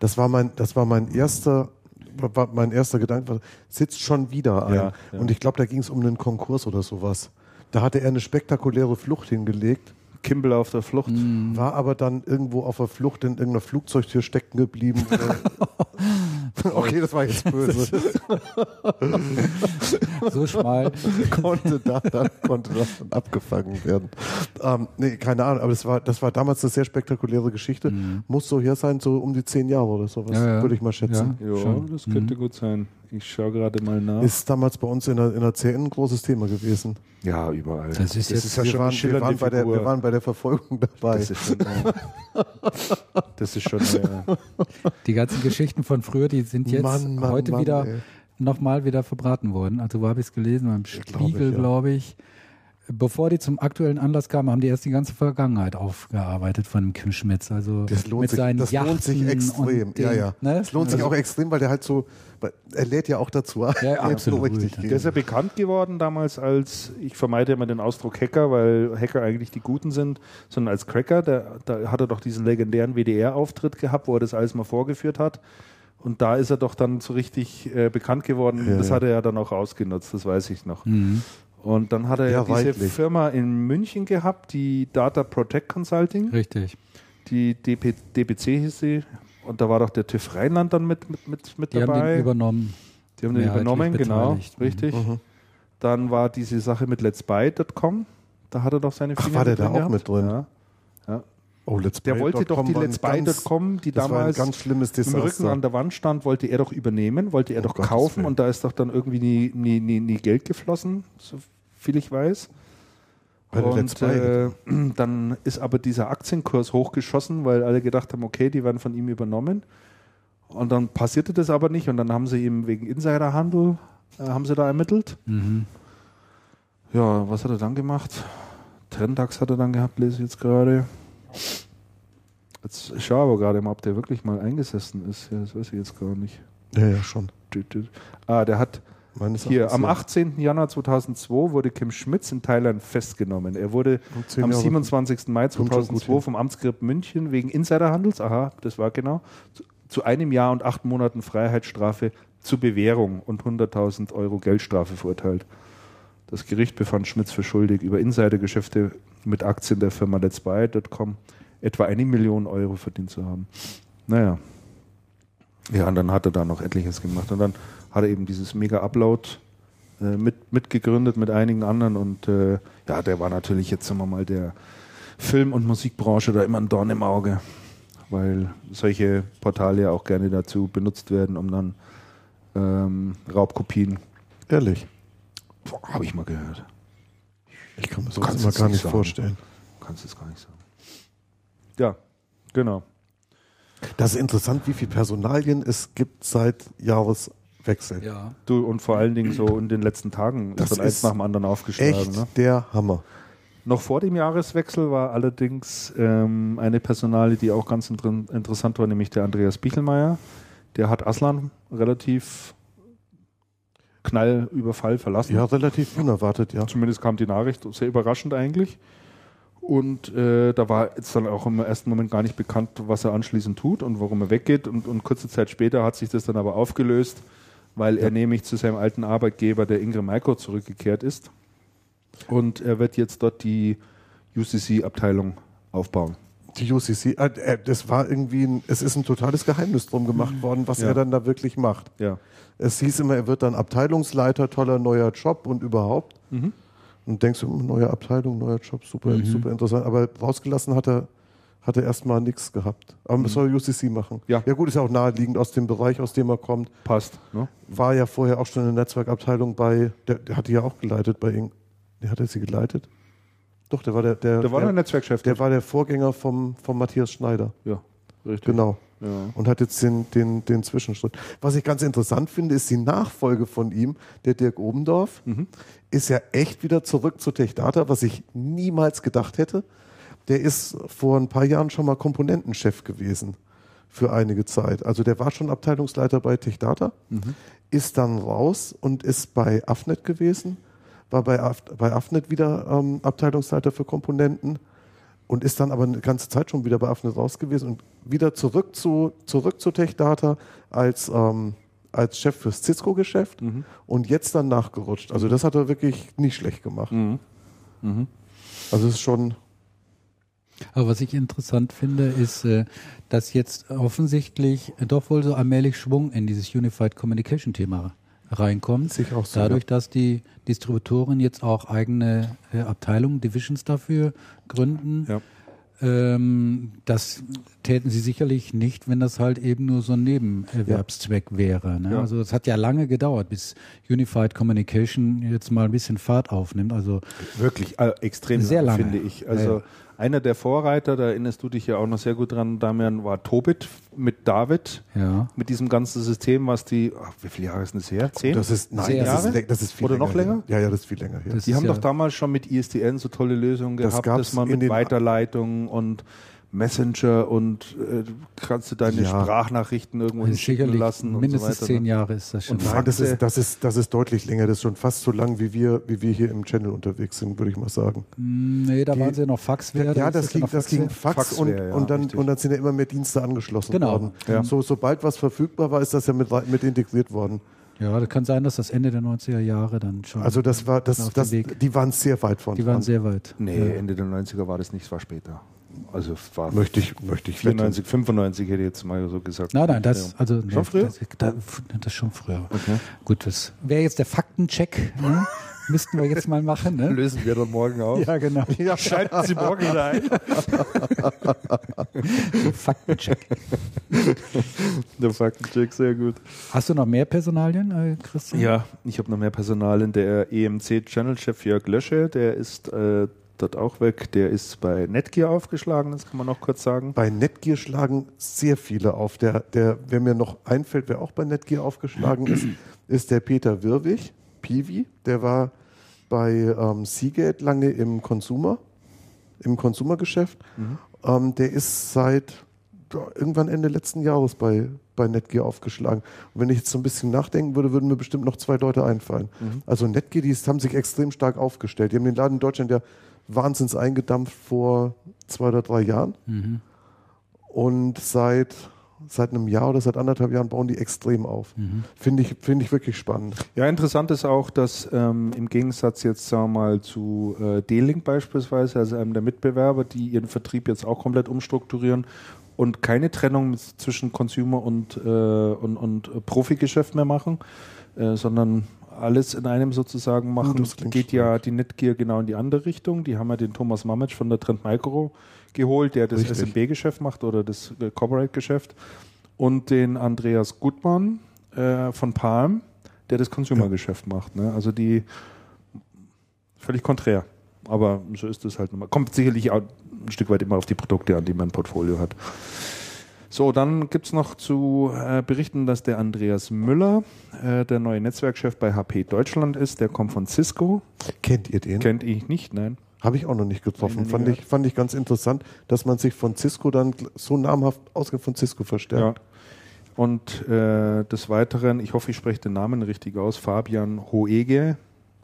Das war mein, das war mein erster, war mein erster Gedanke. Sitzt schon wieder ein. Ja, ja. Und ich glaube, da ging es um einen Konkurs oder sowas. Da hatte er eine spektakuläre Flucht hingelegt, Kimball auf der Flucht. war aber dann irgendwo auf der Flucht in irgendeiner Flugzeugtür stecken geblieben. okay, das war jetzt böse. So schmal. konnte da, dann konnte das dann abgefangen werden. Ähm, nee, keine Ahnung, aber das war, das war damals eine sehr spektakuläre Geschichte. Muss so her sein, so um die zehn Jahre oder sowas, Ja, ja. würde ich mal schätzen. Ja. Schon. das könnte gut sein. Ich schaue gerade mal nach. Ist damals bei uns in der, in der CN ein großes Thema gewesen. ja, überall. Das ist jetzt- ja wir, schon waren, wir, waren bei der, wir waren bei der Verfolgung dabei. das ist schon, äh, das ist schon äh, Die ganzen Geschichten von früher, die sind jetzt Mann, Mann, heute Mann, wieder nochmal wieder verbraten worden. Also wo habe ich es gelesen? Beim glaub Spiegel, ich, ja. glaube ich. Bevor die zum aktuellen Anlass kamen, haben die erst die ganze Vergangenheit aufgearbeitet von dem Kim Schmitz. Also Das lohnt mit sich, seinen das lohnt sich Yachten extrem. und ja, den- ja. Ne? Es lohnt sich auch extrem, weil der halt so, weil er lädt ja auch dazu. Ja, es absolut. so richtig Der ist ja bekannt geworden damals als, ich vermeide immer den Ausdruck Hacker, weil Hacker eigentlich die Guten sind, sondern als Cracker. Der, da hat er doch diesen legendären WDR-Auftritt gehabt, wo er das alles mal vorgeführt hat. Und da ist er doch dann so richtig äh, bekannt geworden. Ja, das ja. hat er ja dann auch ausgenutzt, das weiß ich noch. Mhm. Und dann hat er ja, Ja, diese reichlich. Firma in München gehabt, die Data Protect Consulting. Richtig. Die DP, DPC hieß sie. Und da war doch der TÜV Rheinland dann mit, mit, mit, mit Die haben dabei. den übernommen. die haben den übernommen, genau. Mhm. Richtig. Mhm. Dann war diese Sache mit Let's Buy.com. Da hat er doch seine Ach, Finger war der da auch gehabt. mit drin? Ja. Oh, Let's Der wollte doch die Let's Buy.com, die damals im Rücken an der Wand stand, wollte er doch übernehmen, wollte er Um doch Gottes kaufen Willen. und da ist doch dann irgendwie nie, nie, nie, nie Geld geflossen, so viel ich weiß. Und äh, dann ist aber dieser Aktienkurs hochgeschossen, weil alle gedacht haben, okay, die werden von ihm übernommen. Und dann passierte das aber nicht und dann haben sie ihm wegen Insiderhandel, äh, haben sie da ermittelt. Mhm. Ja, was hat er dann gemacht? Trendax hat er dann gehabt, lese ich jetzt gerade. Jetzt ich schaue aber gerade mal, ob der wirklich mal eingesessen ist. Ja, das weiß ich jetzt gar nicht. ja, ja, schon. Ah, der hat Meines hier am ja. 18. Januar 2002 wurde Kim Schmitz in Thailand festgenommen. Er wurde am Jahre- 27. Mai Kommt schon gut 2002 hin. vom Amtsgericht München wegen Insiderhandels, aha, das war genau, zu, zu einem Jahr und acht Monaten Freiheitsstrafe zur Bewährung und 100.000 Euro Geldstrafe verurteilt. Das Gericht befand Schmitz für schuldig, über Insidergeschäfte mit Aktien der Firma Let's Buy.com etwa eine Million Euro verdient zu haben. Naja. Ja, und dann hat er da noch etliches gemacht. Und dann hat er eben dieses Mega-Upload äh, mit, mitgegründet mit einigen anderen. Und äh, ja, der war natürlich jetzt, sagen wir mal, der Film- und Musikbranche da immer ein Dorn im Auge. Weil solche Portale ja auch gerne dazu benutzt werden, um dann ähm, Raubkopien, Ehrlich. habe ich mal gehört. Ich kann mir sowas immer gar nicht sagen. vorstellen. Kannst es gar nicht sagen. Ja, genau. Das ist interessant, wie viel Personalien es gibt seit Jahreswechsel. Ja. Du, und vor allen Dingen so in den letzten Tagen Das ist dann eins nach dem anderen aufgeschlagen. Echt Ne? der Hammer. Noch vor dem Jahreswechsel war allerdings ähm, eine Personalie, die auch ganz inter interessant war, nämlich der Andreas Bichelmeier. Der hat Aslan relativ knallüberfall verlassen. Ja, relativ unerwartet, ja. Zumindest kam die Nachricht sehr überraschend eigentlich. Und äh, da war jetzt dann auch im ersten Moment gar nicht bekannt, was er anschließend tut und warum er weggeht. Und, und kurze Zeit später hat sich das dann aber aufgelöst, weil er nämlich zu seinem alten Arbeitgeber, der Ingram Micro, zurückgekehrt ist. Und er wird jetzt dort die UCC-Abteilung aufbauen. Die UCC, äh, äh, das war irgendwie, ein, es ist ein totales Geheimnis drum gemacht worden, was Ja. er dann da wirklich macht. Ja. Es hieß immer, er wird dann Abteilungsleiter, toller neuer Job und überhaupt. Mhm. Und denkst du, hm, neue Abteilung, neuer Job, super, super interessant. Aber rausgelassen hat er, hat er erstmal nichts gehabt. Aber was soll UCC machen? Mhm. Ja. ja gut, ist ja auch naheliegend aus dem Bereich, aus dem er kommt. Passt. Ne? War ja vorher auch schon in der Netzwerkabteilung bei, der, der hat die ja auch geleitet bei Ing. Der hat er sie geleitet? Doch, der war der, der, Der war der Netzwerkchef. der war der Vorgänger vom, vom Matthias Schneider. ja, richtig. Genau. Ja. Und hat jetzt den, den, den Zwischenschritt. Was ich ganz interessant finde, ist die Nachfolge von ihm, der Dirk Obendorf, ist ja echt wieder zurück zu TechData, was ich niemals gedacht hätte. Der ist vor ein paar Jahren schon mal Komponentenchef gewesen für einige Zeit. Also der war schon Abteilungsleiter bei TechData, ist dann raus und ist bei Afnet gewesen, war bei, Af bei Afnet wieder ähm, Abteilungsleiter für Komponenten und ist dann aber eine ganze Zeit schon wieder bei Afnet raus gewesen und wieder zurück zu, zurück zu TechData als, ähm, als Chef fürs Cisco-Geschäft und jetzt dann nachgerutscht. Also das hat er wirklich nicht schlecht gemacht. Also es ist schon, Aber was ich interessant finde, ist, äh, dass jetzt offensichtlich doch wohl so allmählich Schwung in dieses Unified Communication Thema reinkommt. Sehe ich auch so, Dadurch, dass die Distributoren jetzt auch eigene äh, Abteilungen, Divisions dafür gründen. Ja. Ähm, das täten sie sicherlich nicht, wenn das halt eben nur so ein Nebenerwerbszweck wäre. Ne? Ja. Also es hat ja lange gedauert, bis Unified Communication jetzt mal ein bisschen Fahrt aufnimmt. Also Wirklich äh, extrem Sehr lang, lange. finde ich. Also Ja. Einer der Vorreiter, da erinnerst du dich ja auch noch sehr gut dran, Damian, war Tobit mit David, ja. mit diesem ganzen System, was die, ach, wie viele Jahre ist das her? Zehn? das ist, nein, das ist, das ist viel Oder länger noch länger? Her. Ja, ja, das ist viel länger her. Das die haben ja- doch damals schon mit ISDN so tolle Lösungen Das gehabt, gab's dass man mit den- Weiterleitung und Messenger und äh, kannst du deine Ja. Sprachnachrichten irgendwo hinschicken sicherlich lassen mindestens und so weiter. zehn ne? Jahre ist das schon. Und Nein, das ist, das, ist, das ist deutlich länger. Das ist schon fast so lang, wie wir, wie wir hier im Channel unterwegs sind, würde ich mal sagen. Hm, Nee, da Die- waren sie noch Faxware. Ja, da das ging, das ging Faxware. Fax und, ja, und, dann, richtig. und dann sind ja immer mehr Dienste angeschlossen Genau. worden. Ja. So, sobald was verfügbar war, ist das ja mit, mit integriert worden. Ja, das kann sein, dass das Ende der 90er Jahre dann schon. Also das war, das, das, die waren sehr weit von die waren dran. sehr weit. Nee, Ja. Ende der 90er war das nicht, es war später. Also es war Möchte ich, möchte ich 94, 95 hätte ich jetzt mal so gesagt. Nein, nein, das, also, Schon nee, früher? Das, da, das schon früher. Okay. Gut, das wäre jetzt der Faktencheck. Ne? Müssten wir jetzt mal machen, ne? Lösen wir dann morgen auf. Ja, genau. Ja, Schalten Sie morgen wieder ein. Faktencheck. Der Faktencheck, sehr gut. Hast du noch mehr Personalien, äh, Christian? Ja, ich habe noch mehr Personal in der EMC-Channel-Chef Jörg Lösche, der ist äh, dort auch weg. Der ist bei Netgear aufgeschlagen, das kann man noch kurz sagen. Bei Netgear schlagen sehr viele auf. Der, der, wer mir noch einfällt, wer auch bei Netgear aufgeschlagen ist, ist der Peter Wirwig, Piwi. Der war bei ähm, Seagate lange im Consumer, im Consumergeschäft. Ähm, der ist seit irgendwann Ende letzten Jahres bei, bei Netgear aufgeschlagen. Und wenn ich jetzt so ein bisschen nachdenken würde, würden mir bestimmt noch zwei Leute einfallen. Also Netgear, die haben sich extrem stark aufgestellt. Die haben den Laden in Deutschland ja wahnsinns eingedampft vor zwei oder drei Jahren. Und seit, seit einem Jahr oder seit anderthalb Jahren bauen die extrem auf. Finde ich, finde ich wirklich spannend. Ja, interessant ist auch, dass ähm, im Gegensatz jetzt sagen wir mal zu äh, D-Link beispielsweise, also einem der Mitbewerber, die ihren Vertrieb jetzt auch komplett umstrukturieren und keine Trennung zwischen Consumer und, äh, und, und Profigeschäft mehr machen, äh, sondern alles in einem sozusagen machen, das klingt geht ja die Netgear genau in die andere Richtung. Die haben ja den Thomas Mametsch von der Trend Micro geholt, der das. SMB-Geschäft macht oder das äh, Corporate-Geschäft und den Andreas Gutmann äh, von Palm, der das Consumer-Geschäft macht. Ne? Also die völlig konträr. Aber so ist es halt nochmal. Kommt sicherlich auch ein Stück weit immer auf die Produkte an, die man im Portfolio hat. So, dann gibt es noch zu äh, berichten, dass der Andreas Müller äh, der neue Netzwerkchef bei HP Deutschland ist. Der kommt von Cisco. Kennt ihr den? Kennt ich nicht, nein. Habe ich auch noch nicht getroffen. Fand ich, fand ich ganz interessant, dass man sich von Cisco dann so namhaft ausgeht von Cisco Ja. verstärkt. Und äh, des Weiteren, ich hoffe, ich spreche den Namen richtig aus, Fabian Hoege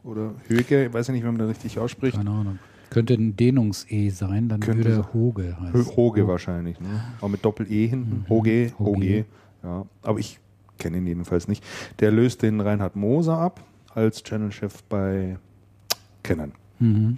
oder Höge, ich weiß ja nicht, wie man den richtig ausspricht. Keine Ahnung. Könnte ein Dehnungs-E sein, dann Könnte würde. Hoge heißen. Hoge wahrscheinlich, ne? Aber mit Doppel-E hinten. Hoge, Hoge. Hoge. Ja, aber ich kenne ihn jedenfalls nicht. Der löst den Reinhard Moser ab als Channelchef bei Canon. Mhm.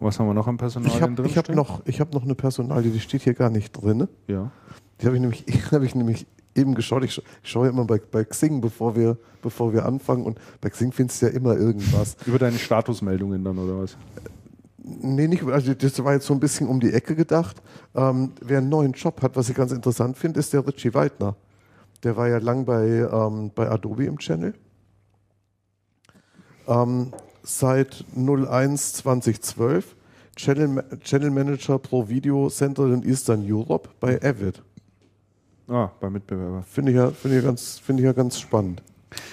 Was haben wir noch am Personal Ich habe drin? ich hab stehen? noch, ich hab noch eine Personalie, die steht hier gar nicht drin. Ja. Die habe ich, nämlich- hab ich nämlich eben geschaut. Ich, scha- ich schaue ja immer bei, bei Xing, bevor wir, bevor wir anfangen. Und bei Xing findest du ja immer irgendwas. Über deine Statusmeldungen dann, oder was? Nee, nicht, also das war jetzt so ein bisschen um die Ecke gedacht. Ähm, wer einen neuen Job hat, was ich ganz interessant finde, ist der Richie Weidner. Der war ja lang bei, ähm, bei Adobe im Channel. Ähm, seit 01 2012 Channel, Channel Manager pro Video Central in Eastern Europe bei Avid. Ah, bei Mitbewerber. Finde ich, ja, finde ich, ganz, finde ich ja ganz spannend.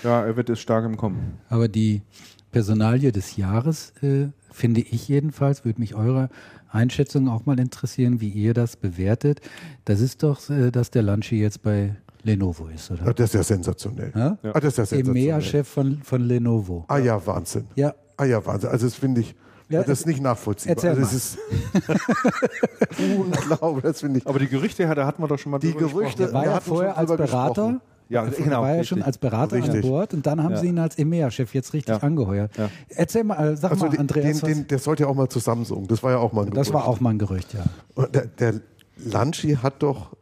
Ja, er wird ist stark im Kommen. Aber die Personalie des Jahres, äh, finde ich jedenfalls, würde mich eure Einschätzung auch mal interessieren, wie ihr das bewertet. Das ist doch, äh, dass der Lunchi jetzt bei Lenovo ist, oder? Das ist ja sensationell. Ja? Ja. Ah, das ist ja sensationell. EMEA-Chef von, von Lenovo. Ah ja, Wahnsinn. Ja, Ah ja, Wahnsinn. Also das finde ich, Ja, das ist nicht nachvollziehbar. erzähl also das ist unglaublich. Das finde ich. Aber die Gerüchte, da hatten wir doch schon mal Die gesprochen. Gerüchte- er war ja hatten vorher als Berater. gesprochen. Ja, Er genau. war ja richtig. schon als Berater Richtig. an Bord und dann haben Ja. sie ihn als EMEA-Chef jetzt richtig Ja. angeheuert. Ja. Erzähl mal, äh, sag Also mal, den, Andreas, den, den, der sollte ja auch mal zu Samsung. Das war ja auch mal ein das war Gerücht. auch mal ein Gerücht, ja. Und Der, der Lanchi hat doch,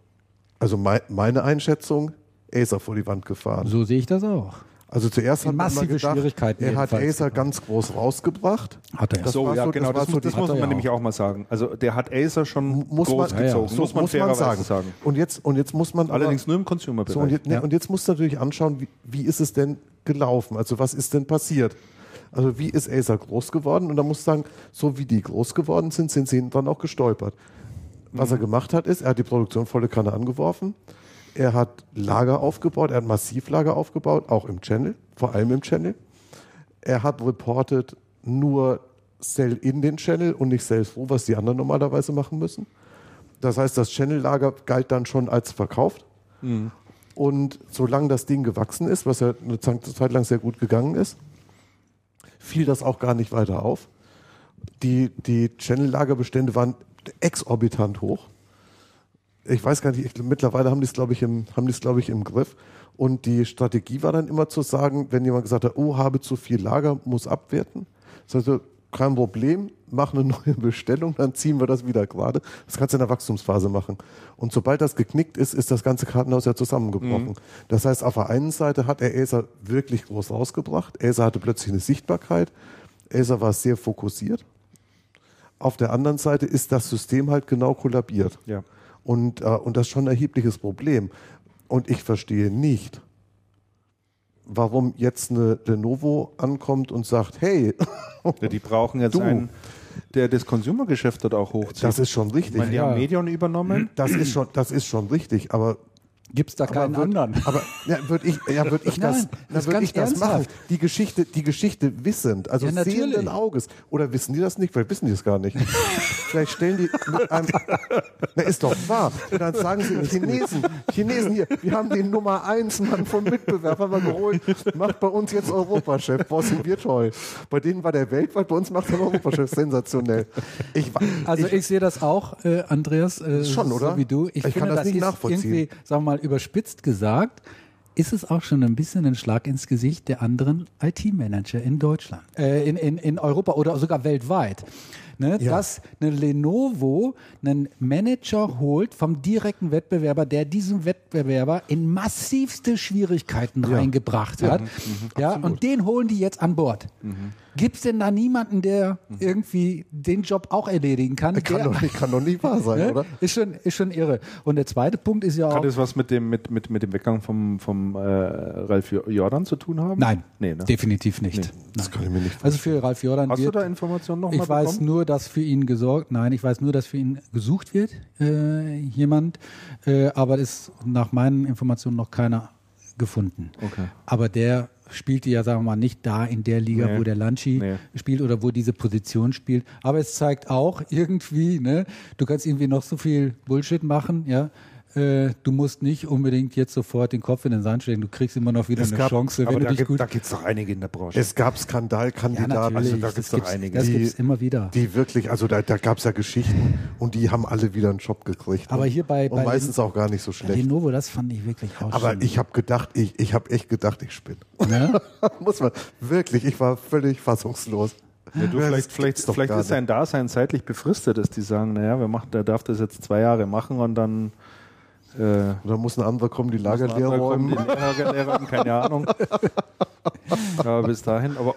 also mei- meine Einschätzung, Acer vor die Wand gefahren. So sehe ich das auch. Also zuerst hat man massive gedacht, Schwierigkeiten er hat Acer gebracht. ganz groß rausgebracht. Hat er. Das so, ja, so- genau. das Das, so muss- das muss man ja nämlich auch. auch mal sagen. Also, der hat Acer schon Muss man- groß Ja, ja. gezogen. So muss man fairerweise sagen. Und jetzt, und jetzt muss man aber- Allerdings nur im Consumer-Bereich. So, und, jetzt, ne, Ja. und jetzt musst du natürlich anschauen, wie, wie ist es denn gelaufen? Also was ist denn passiert? Also wie ist Acer groß geworden? Und da musst du sagen, so wie die groß geworden sind, sind sie dran auch gestolpert. Was Mhm. er gemacht hat, ist, er hat die Produktion volle Kanne angeworfen. Er hat Lager aufgebaut, er hat Massivlager aufgebaut, auch im Channel, vor allem im Channel. Er hat reported nur Sell in den Channel und nicht Sales through, was die anderen normalerweise machen müssen. Das heißt, das Channel-Lager galt dann schon als verkauft. Und solange das Ding gewachsen ist, was ja eine Zeit lang sehr gut gegangen ist, fiel das auch gar nicht weiter auf. Die, die Channel-Lagerbestände waren exorbitant hoch. Ich weiß gar nicht, ich, mittlerweile haben die es, glaube ich, im, haben die es, glaube ich, im Griff. Und die Strategie war dann immer zu sagen, wenn jemand gesagt hat, oh, habe zu viel Lager, muss abwerten. Das heißt, kein Problem, mach eine neue Bestellung, dann ziehen wir das wieder gerade. Das kannst du in der Wachstumsphase machen. Und sobald das geknickt ist, ist das ganze Kartenhaus ja zusammengebrochen. Das heißt, auf der einen Seite hat er Acer wirklich groß rausgebracht. Acer hatte plötzlich eine Sichtbarkeit. Acer war sehr fokussiert. Auf der anderen Seite ist das System halt genau kollabiert. Ja. Und, äh, und das ist schon ein erhebliches Problem. Und ich verstehe nicht, warum jetzt eine Lenovo ankommt und sagt, hey, Ja, die brauchen jetzt Du. einen, der das Consumer-Geschäft dort auch hochzieht. das ist schon ich richtig. meine, die Ja. haben Medion übernommen. Das ist schon, das ist schon richtig, aber Gibt es da keinen aber würd, anderen? Aber ja, würde ich, ja, würd ich das, Nein, das würd ich das machen. Die Geschichte, die Geschichte wissend, also Ja, sehenden Auges. Oder wissen die das nicht? Vielleicht wissen die es gar nicht. Vielleicht stellen die mit einem, na, ist doch wahr. Und dann sagen sie, Chinesen, Chinesen hier, wir haben den Nummer eins Mann vom Mitbewerber mal geholt, macht bei uns jetzt Europachef. Boah, sind wir toll. Bei denen war der weltweit, bei uns macht er Europachef. Sensationell. Ich, Also ich, sehe das auch, äh, Andreas, äh, Schon, oder? so wie du. Ich, Ich finde, kann das das nicht nachvollziehen. irgendwie, sagen wir mal, überspitzt gesagt, ist es auch schon ein bisschen ein Schlag ins Gesicht der anderen IT-Manager in Deutschland, äh, in, in, in Europa oder sogar weltweit. Ne, Ja. Dass eine Lenovo einen Manager holt vom direkten Wettbewerber, der diesen Wettbewerber in massivste Schwierigkeiten reingebracht hat. Mhm. Ja, und den holen die jetzt an Bord. Gibt es denn da niemanden, der irgendwie den Job auch erledigen kann? kann, der, doch nicht, kann doch nicht wahr sein, ne? oder? Ist, schon, ist schon irre. Und der zweite Punkt ist ja auch. Hat das was mit dem, mit, mit, mit dem Weggang vom, vom äh, Ralf Jordan zu tun haben? Nein, Nee, ne? definitiv nicht. Das kann ich mir nicht Also für Ralf Jordan Hast du wird, da Informationen noch mal ich weiß bekommen? nur, dass für ihn gesorgt, nein, ich weiß nur, dass für ihn gesucht wird, äh, jemand, äh, aber ist nach meinen Informationen noch keiner gefunden. Okay. Aber der spielt die ja, sagen wir mal, nicht da in der Liga, Nee. wo der Lanchi Nee. spielt oder wo diese Position spielt. Aber es zeigt auch irgendwie, ne, du kannst irgendwie noch so viel Bullshit machen, ja. Äh, du musst nicht unbedingt jetzt sofort den Kopf in den Sand stecken. Du kriegst immer noch wieder Es eine gab- Chance, Aber wenn du da dich gibt gut. da gibt's doch einige in der Branche. Es gab Ja, Skandalkandidaten, natürlich. also da gibt's gibt's doch einige. Das gibt's immer wieder. die wirklich, also da, da gab es ja Geschichten und die haben alle wieder einen Job gekriegt. Aber und, hier bei- und bei meistens auch gar nicht so schlecht. Lenovo, das fand ich wirklich auch Aber schön. ich habe gedacht, ich, ich habe echt gedacht, ich spinne. Ne? Muss man wirklich, ich war völlig fassungslos. Ja, du, Ja, vielleicht das vielleicht, vielleicht ist sein Dasein zeitlich befristet, dass die sagen, naja, wir machen, der darf das jetzt zwei Jahre machen und dann äh, dann muss ein anderer kommen, die Lager muss ein leer anderer kommen, räumen. die Lehrer, Lehrer haben keine Ahnung. ja, bis dahin, aber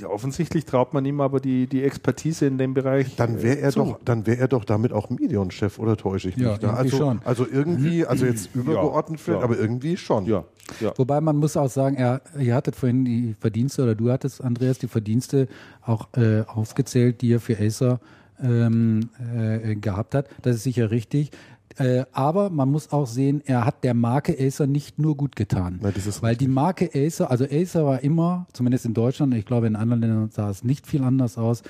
ja, offensichtlich traut man ihm aber die, die Expertise in dem Bereich. Dann wäre äh, er zu. doch, dann wäre er doch damit auch Medion-Chef, oder täusche ich mich Ja, da? irgendwie Also, schon. also irgendwie, also jetzt übergeordnet vielleicht, ja. aber irgendwie schon. Ja, ja. Wobei man muss auch sagen, er, ihr hattet vorhin die Verdienste, oder du hattest, Andreas, die Verdienste auch äh, aufgezählt, die er für Acer ähm, äh, gehabt hat. Das ist sicher richtig. Äh, aber man muss auch sehen, er hat der Marke Acer nicht nur gut getan. Ist weil die Marke Acer, also Acer war immer, zumindest in Deutschland, ich glaube in anderen Ländern sah es nicht viel anders aus,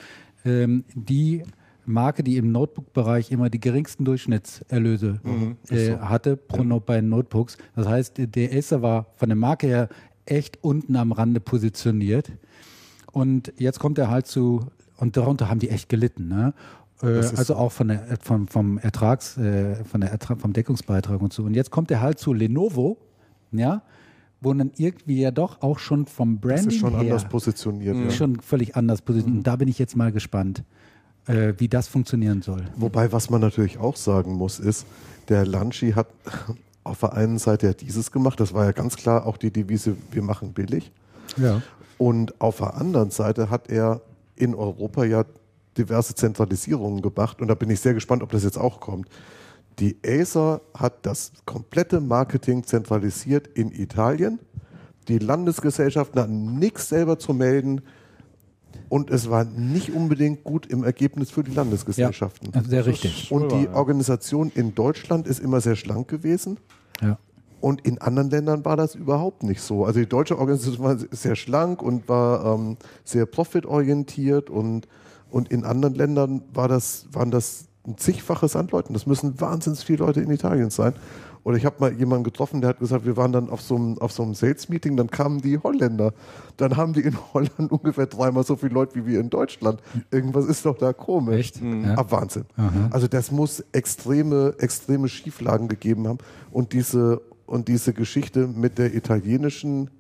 ähm, die Marke, die im Notebook-Bereich immer die geringsten Durchschnittserlöse äh, hatte pro no bei Notebooks. Das heißt, der Acer war von der Marke her echt unten am Rande positioniert. Und jetzt kommt er halt zu, und darunter haben die echt gelitten. Ne? Äh, Das also auch von der, vom, vom Ertrags, äh, von der Ertrag, vom Deckungsbeitrag und so. Und jetzt kommt er halt zu Lenovo, ja, wo dann irgendwie ja doch auch schon vom Das Branding ist schon her anders positioniert. Ja. schon völlig anders positioniert. Und da bin ich jetzt mal gespannt, äh, wie das funktionieren soll. Wobei, was man natürlich auch sagen muss, ist, der Lanchi hat auf der einen Seite ja dieses gemacht, das war ja ganz klar auch die Devise, wir machen billig. Ja. Und auf der anderen Seite hat er in Europa ja diverse Zentralisierungen gemacht und da bin ich sehr gespannt, ob das jetzt auch kommt. Die Acer hat das komplette Marketing zentralisiert in Italien. Die Landesgesellschaften hatten nichts selber zu melden und es war nicht unbedingt gut im Ergebnis für die Landesgesellschaften. Ja, sehr richtig. Und die. Organisation in Deutschland ist immer sehr schlank gewesen. Ja. Und in anderen Ländern war das überhaupt nicht so. Also die deutsche Organisation war sehr schlank und war ähm, sehr profitorientiert und, und in anderen Ländern war das, waren das ein zigfaches an Leuten. Das müssen wahnsinnig viele Leute in Italien sein. Oder ich habe mal jemanden getroffen, der hat gesagt, wir waren dann auf so einem, auf so einem Sales-Meeting, dann kamen die Holländer. Dann haben die in Holland ungefähr dreimal so viele Leute wie wir in Deutschland. Irgendwas ist doch da komisch. Echt? Ja. Ah, Wahnsinn. Also das muss extreme, extreme Schieflagen gegeben haben. Und diese, und diese Geschichte mit der italienischen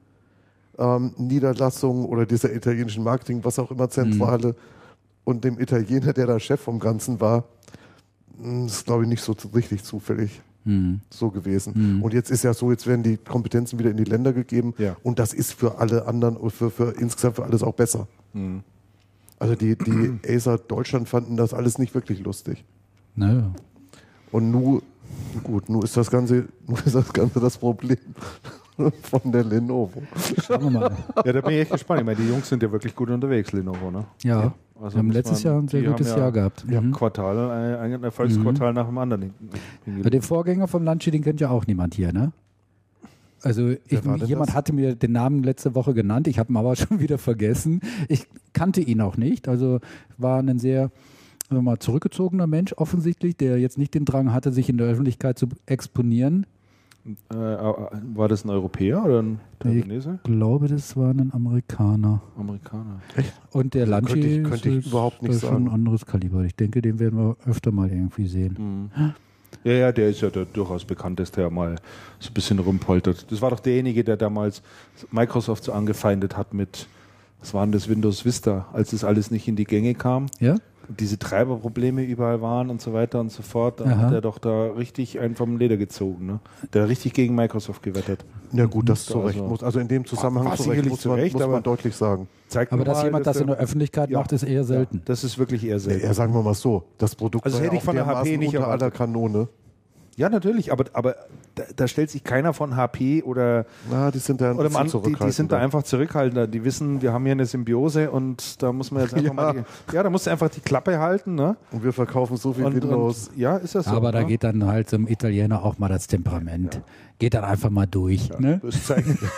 ähm, Niederlassung oder dieser italienischen Marketing, was auch immer Zentrale und dem Italiener, der da Chef vom Ganzen war, mh, ist glaube ich nicht so richtig zufällig so gewesen. Und jetzt ist ja so, jetzt werden die Kompetenzen wieder in die Länder gegeben Ja. und das ist für alle anderen und für, für insgesamt für alles auch besser. Also die, die Acer Deutschland fanden das alles nicht wirklich lustig. Naja. Und nu, gut, nu ist das Ganze, nu ist das Ganze das Problem von der Lenovo. Schauen wir mal. ja, da bin ich echt gespannt. Ich meine, die Jungs sind ja wirklich gut unterwegs, Lenovo, ne? Ja. Also wir haben letztes man- Jahr ein sehr gutes haben ja- Jahr gehabt. Ja, Mhm. Quartal, ein, ein Erfolgsquartal nach dem anderen. Bei dem Vorgänger vom Lanchi, den kennt ja auch niemand hier, ne? Also ich, jemand das? hatte mir den Namen letzte Woche genannt, ich habe ihn aber schon wieder vergessen. Ich kannte ihn auch nicht. Also war ein sehr wir mal, zurückgezogener Mensch offensichtlich, der jetzt nicht den Drang hatte, sich in der Öffentlichkeit zu exponieren. Äh, war das ein Europäer oder ein Taiwanese? Ich glaube, das war ein Amerikaner. Amerikaner. Und der Lanchi Könnte ich- könnte ich ist, überhaupt nicht ist schon sagen. ein anderes Kaliber. Ich denke, den werden wir öfter mal irgendwie sehen. Ja, ja, der ist ja der durchaus bekannt, dass der mal so ein bisschen rumpoltert. Das war doch derjenige, der damals Microsoft so angefeindet hat mit, was war denn das, Windows Vista, als das alles nicht in die Gänge kam. Ja? Diese Treiberprobleme überall waren und so weiter und so fort. Da Aha. hat er doch da richtig einen vom Leder gezogen. Ne? Der hat richtig gegen Microsoft gewettet. Ja gut, das zu Also- Recht muss, also in dem Zusammenhang War zu Recht muss zu man, Recht, muss aber- man deutlich sagen. Zeigt Aber nur dass mal, jemand das in der- Öffentlichkeit Ja. macht, ist eher selten. Ja, das ist wirklich eher selten. Ja, sagen wir mal so, das Produkt Also war hätte ja ich von der HP nicht unter aller. Kanone. Ja, natürlich, aber, aber da, da stellt sich keiner von HP oder, Na, die sind da ein oder man, die, die sind da einfach zurückhaltender. Die wissen, wir haben hier eine Symbiose und da muss man jetzt einfach Ja. mal die, ja, da musst du einfach die Klappe halten, ne? Und wir verkaufen so viel Und, Windows. und ja, ist das so. Aber da ne? geht dann halt zum Italiener auch mal das Temperament. Geht dann einfach mal durch. Ne? Das zeichnet,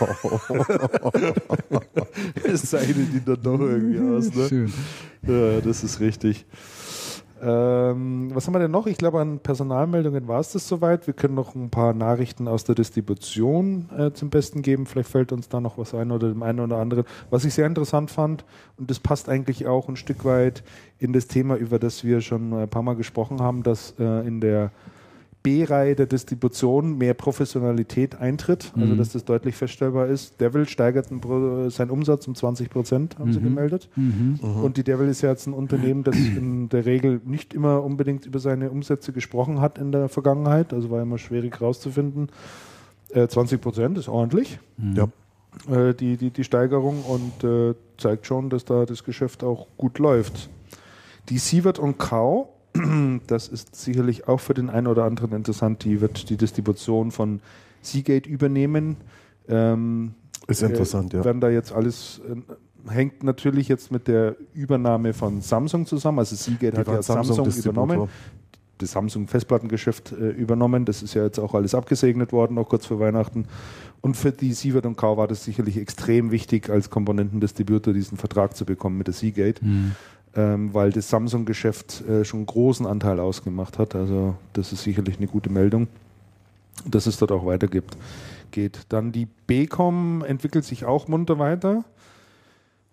das zeichnet ihn dann doch irgendwie aus, ne? Schön. Ja, das ist richtig. Ähm, was haben wir denn noch? Ich glaube, an Personalmeldungen war es das soweit. Wir können noch ein paar Nachrichten aus der Distribution äh, zum Besten geben. Vielleicht fällt uns da noch was ein oder dem einen oder anderen. Was ich sehr interessant fand, und das passt eigentlich auch ein Stück weit in das Thema, über das wir schon ein paar Mal gesprochen haben, dass äh, in der B-Reihe der Distribution mehr Professionalität eintritt, also Mhm. dass das deutlich feststellbar ist. Devil steigert seinen Umsatz um 20 Prozent, haben sie Mhm. gemeldet. Mhm. Und die Devil ist ja jetzt ein Unternehmen, das in der Regel nicht immer unbedingt über seine Umsätze gesprochen hat in der Vergangenheit, also war immer schwierig rauszufinden. Äh, 20 Prozent ist ordentlich, Mhm. Ja. äh, die, die, die Steigerung und äh, zeigt schon, dass da das Geschäft auch gut läuft. Die Sievert und Kau, das ist sicherlich auch für den einen oder anderen interessant, die wird die Distribution von Seagate übernehmen. Ähm, Ist interessant, äh, ja. Werden da jetzt alles äh, hängt natürlich jetzt mit der Übernahme von Samsung zusammen. Also Seagate hat waren ja Samsung Distributor. übernommen, das Samsung Festplattengeschäft äh, übernommen. Das ist ja jetzt auch alles abgesegnet worden, auch kurz vor Weihnachten. Und für die Sievert und Kau war das sicherlich extrem wichtig, als Komponentendistributor diesen Vertrag zu bekommen mit der Seagate, Mhm. Ähm, weil das Samsung-Geschäft äh, schon einen großen Anteil ausgemacht hat. Also das ist sicherlich eine gute Meldung, dass es dort auch weitergibt. Geht. Dann die BCom entwickelt sich auch munter weiter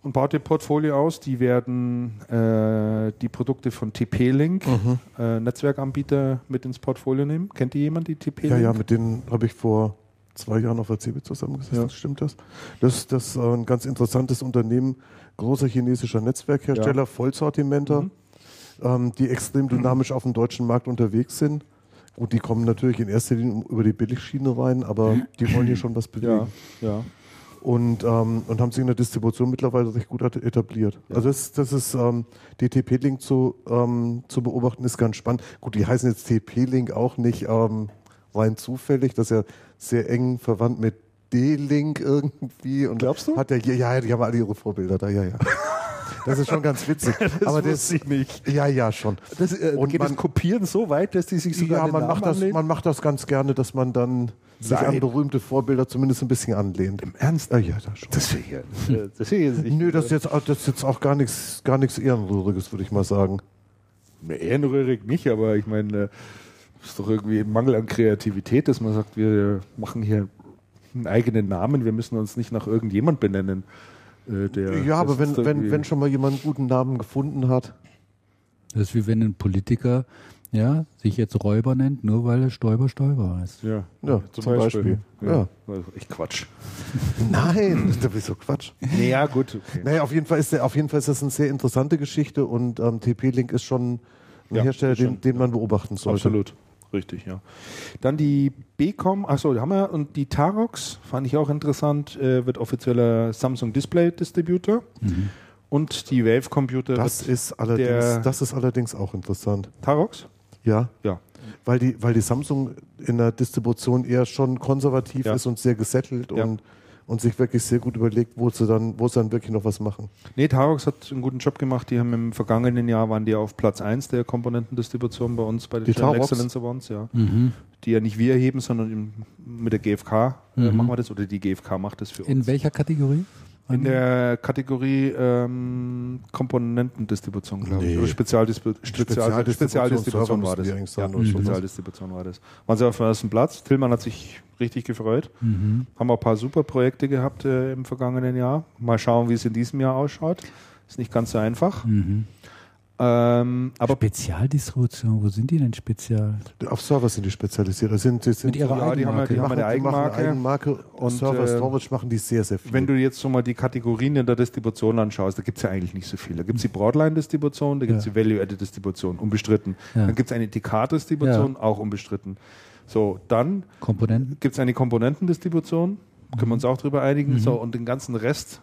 und baut ihr Portfolio aus. Die werden äh, die Produkte von TP-Link, Mhm. äh, Netzwerkanbieter, mit ins Portfolio nehmen. Kennt ihr jemand, die TP-Link? Ja, ja, mit denen habe ich vor zwei Jahren auf der CeBIT zusammengesessen. Ja. Stimmt das? Das das ist ein ganz interessantes Unternehmen, großer chinesischer Netzwerkhersteller, Ja. Vollsortimenter, Mhm. ähm, die extrem dynamisch auf dem deutschen Markt unterwegs sind. Gut, die kommen natürlich in erster Linie über die Billigschiene rein, aber die wollen hier schon was bewegen. ja, ja. und, ähm, und haben sich in der Distribution mittlerweile recht gut etabliert. Ja. Also das, das ist ähm, die TP-Link zu, ähm, zu beobachten, ist ganz spannend. Gut, die heißen jetzt TP-Link auch nicht ähm, rein zufällig, das ist ja sehr eng verwandt mit D-Link irgendwie. Und Glaubst du? Hat der, ja, ja, die haben alle ihre Vorbilder da, ja, ja. Das ist schon ganz witzig. Aber das, ich nicht. ja, ja, schon. Das, äh, Und geht man- das Kopieren so weit, dass die sich sogar Ja, man macht, das, anlehnen? man macht das ganz gerne, dass man dann sich an berühmte Vorbilder zumindest ein bisschen anlehnt. Im Ernst? Ah, ja, das schon. Das ja, äh, das jetzt nicht. Nö, das ist jetzt, auch- das ist jetzt auch gar nichts, gar nichts Ehrenrühriges, würde ich mal sagen. Ehrenrührig nicht, aber ich meine, äh, ist doch irgendwie ein Mangel an Kreativität, dass man sagt, wir machen hier einen eigenen Namen, wir müssen uns nicht nach irgendjemand benennen. äh, Der, Ja, aber wenn, wenn, wenn schon mal jemand einen guten Namen gefunden hat, Das ist wie wenn ein Politiker ja, sich jetzt Räuber nennt, nur weil er Stäuber Stäuber heißt. Ja, Ja, zum Beispiel. Ja. Ja. Also echt Quatsch. nein, das ist so Quatsch. Naja, gut. Okay. Naja, auf jeden Fall ist, der, auf jeden Fall ist das eine sehr interessante Geschichte und ähm, TP-Link ist schon ein Ja, Hersteller, schon, den, den man beobachten sollte. Absolut. Richtig, ja. Dann die BCom, achso, die haben wir, und die Tarox, fand ich auch interessant, äh, wird offizieller Samsung Display Distributor. Und die Wave Computer Das ist, allerdings, das ist allerdings auch interessant. Tarox? Ja, Ja. weil die, weil die Samsung in der Distribution eher schon konservativ Ja. ist und sehr gesettelt Ja. und, und sich wirklich sehr gut überlegt, wo sie dann, wo sie dann wirklich noch was machen. Nee, Tarox hat einen guten Job gemacht. Die haben im vergangenen Jahr waren die auf Platz 1 der Komponentendistribution bei uns bei den Channel? Excellence Awards, ja. Mhm. Die ja nicht wir erheben, sondern mit der GfK äh, Mhm. machen wir das oder die GfK macht das für In uns. welcher Kategorie? In der Kategorie ähm, Komponentendistribution, glaube ich. Nee. Oder Spezialdispu Spezial Spezialdistribution, Spezialdistribution war das. Ja. Spezialdistribution war das. Waren sie auf dem ersten Platz. Tillmann hat sich richtig gefreut. Mhm. Haben auch ein paar super Projekte gehabt äh, im vergangenen Jahr. Mal schauen, wie es in diesem Jahr ausschaut. Ist nicht ganz so einfach. Mhm. Ähm, aber Spezialdistribution, wo sind die denn spezial? Auf Server sind die spezialisiert. Das sind, die sind Mit ihrer ja, die haben, Eigenmarke. haben eine die machen Eigenmarke. eine Eigenmarke und Und, Server äh, Storage machen die sehr, sehr viel. Wenn du jetzt so mal die Kategorien in der Distribution anschaust, da gibt es ja eigentlich nicht so viel. Da gibt es die Broadline-Distribution, da gibt es Ja. die Value-Added-Distribution, unbestritten. Ja. Dann gibt es eine TK-Distribution, auch unbestritten. So, dann Komponenten? gibt es eine Komponentendistribution, können wir uns auch drüber einigen. So, und den ganzen Rest,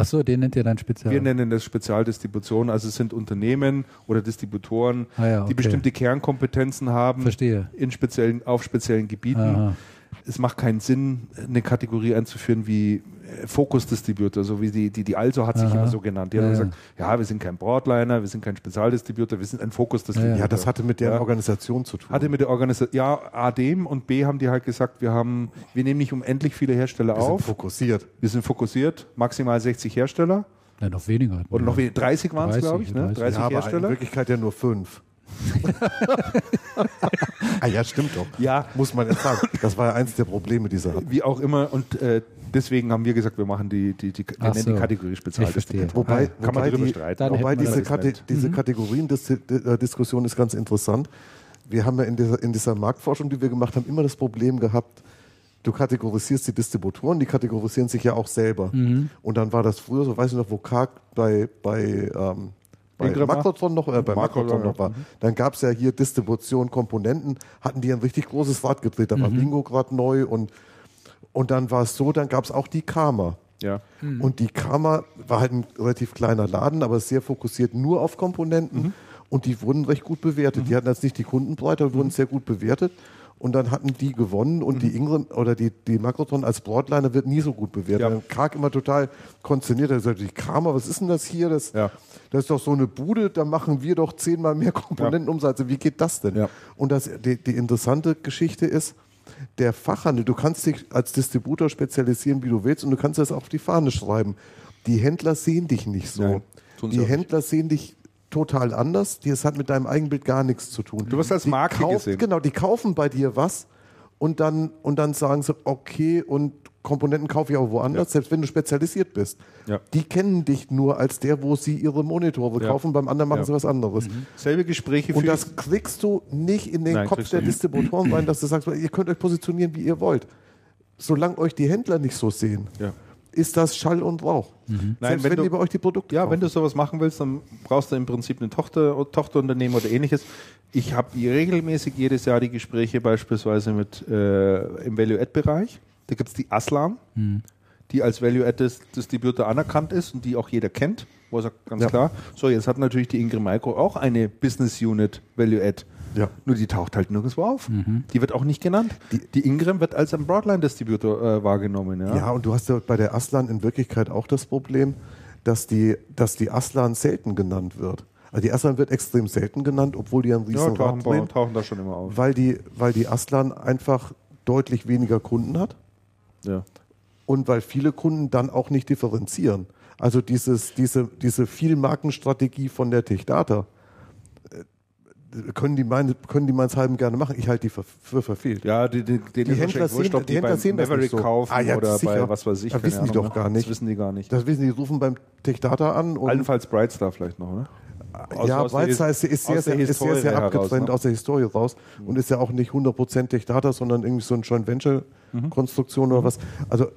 Achso, den nennt ihr dann spezial. wir nennen das Spezialdistribution, also es sind Unternehmen oder Distributoren, ah, ja, die okay. bestimmte Kernkompetenzen haben Verstehe. in speziellen, auf speziellen Gebieten. Aha. es macht keinen Sinn, eine Kategorie einzuführen wie Fokus-Distributor, so wie die, die, die Also hat sich Aha. immer so genannt. Die Ja, hat ja. gesagt, ja, wir sind kein Broadliner, wir sind kein Spezialdistributor, wir sind ein Fokus-Distributor. Ja, das hatte mit der. Organisation zu tun. Hatte mit der Organisation, ja, A dem und B haben die halt gesagt, wir haben, wir nehmen nicht unendlich viele Hersteller Wir sind auf. fokussiert. Wir sind fokussiert, maximal 60 Hersteller. Ja, noch weniger. Oder noch weniger, 30 waren es, 30, glaube ich, ne? 30. 30 ja, aber in Hersteller. Wirklichkeit ja nur fünf. ah ja, stimmt doch. Ja. Muss man jetzt sagen. Das war ja eins der Probleme dieser. Wie auch immer. Und äh, deswegen haben wir gesagt, wir machen die, die, die, wir so. die Kategorie Spezialdistributor. Wobei, Kann man die, streiten. Wobei diese, Kate diese Kategorien-Diskussion ist ganz interessant. Wir haben ja in dieser, in dieser Marktforschung, die wir gemacht haben, immer das Problem gehabt, du kategorisierst die Distributoren, die kategorisieren sich ja auch selber. Und dann war das früher, so weiß ich noch, wo Karg bei, bei, ähm, bei? Makrotron noch, äh, bei Makrotron, noch war. Dann gab es ja hier Distribution, Komponenten, hatten die ein richtig großes Rad gedreht. Da war Bingo gerade neu und, und dann war es so, dann gab es auch die Karma. Ja. Und die Karma war halt ein relativ kleiner Laden, aber sehr fokussiert nur auf Komponenten. Und die wurden recht gut bewertet. Die hatten jetzt nicht die Kundenbreite, aber wurden sehr gut bewertet. Und dann hatten die gewonnen und die Ingram oder die, die Makrotron als Broadliner wird nie so gut bewertet. Ja. Dann Karg immer total konsterniert. Er gesagt, die Karma, was ist denn das hier? Das, Ja. das ist doch so eine Bude, da machen wir doch zehnmal mehr Komponentenumsatz. Wie geht das denn? Ja. Und das, die, die interessante Geschichte ist, der Fachhandel, du kannst dich als Distributor spezialisieren, wie du willst, und du kannst das auf die Fahne schreiben. Die Händler sehen dich nicht so. Nein, die auch nicht. Händler sehen dich total anders. Das hat mit deinem Eigenbild gar nichts zu tun. Du wirst als Marke kauf- gesehen. Genau, die kaufen bei dir was und dann, und dann sagen sie, okay, und Komponenten kaufe ich auch woanders, selbst wenn du spezialisiert bist. Ja. Die kennen dich nur als der, wo sie ihre Monitore Ja. kaufen, beim anderen machen Ja. sie was anderes. Selbe Gespräche Und das kriegst du nicht in den Nein, Kopf der. Distributoren rein, dass du sagst, ihr könnt euch positionieren, wie ihr wollt. Solange euch die Händler nicht so sehen, Ja. ist das Schall und Rauch. Nein, Selbst wenn wenn, du- die bei euch die Produkte Ja, kaufen. wenn du sowas machen willst, dann brauchst du im Prinzip eine Tochter, Tochterunternehmen oder ähnliches. Ich habe regelmäßig jedes Jahr die Gespräche beispielsweise mit äh, im Value-Add-Bereich. Da gibt es die Aslan, die als Value-Add-Distributor anerkannt ist und die auch jeder kennt. Wo er sagt, ganz Ja. klar, so jetzt hat natürlich die Ingram Micro auch eine Business Unit Value-Add. Ja. Nur die taucht halt nirgendwo auf. Die wird auch nicht genannt. Die, die Ingram wird als ein Broadline-Distributor äh, wahrgenommen. Ja? Ja, und du hast ja bei der Aslan in Wirklichkeit auch das Problem, dass die, dass die Aslan selten genannt wird. Also die Aslan wird extrem selten genannt, obwohl die einen ja riesen tauchen, Rad drehen, tauchen da schon immer auf. weil die, weil die Aslan einfach deutlich weniger Kunden hat Ja. und weil viele Kunden dann auch nicht differenzieren. Also dieses, diese, diese Vielmarkenstrategie von der Techdata äh, können die, meine, können die meineshalben gerne machen. Ich halte die für, für verfehlt. Ja, die, die, die, Die Händler wurscht, sehen- ob die die, Händler sehen das nicht so. kaufen Ah, ja, oder sicher. bei was weiß ich. Das wissen die doch gar ne? nicht. Das wissen die gar nicht. Das wissen die, die rufen beim Techdata an und Allenfalls Brightstar vielleicht noch, ne? Aus- ja, aus His- ist, ist, sehr, sehr, ist sehr, sehr abgetrennt ne? aus der Historie raus und ist ja auch nicht 100% Techdata, sondern irgendwie so ein Joint Venture-Konstruktion Mhm. oder was. Also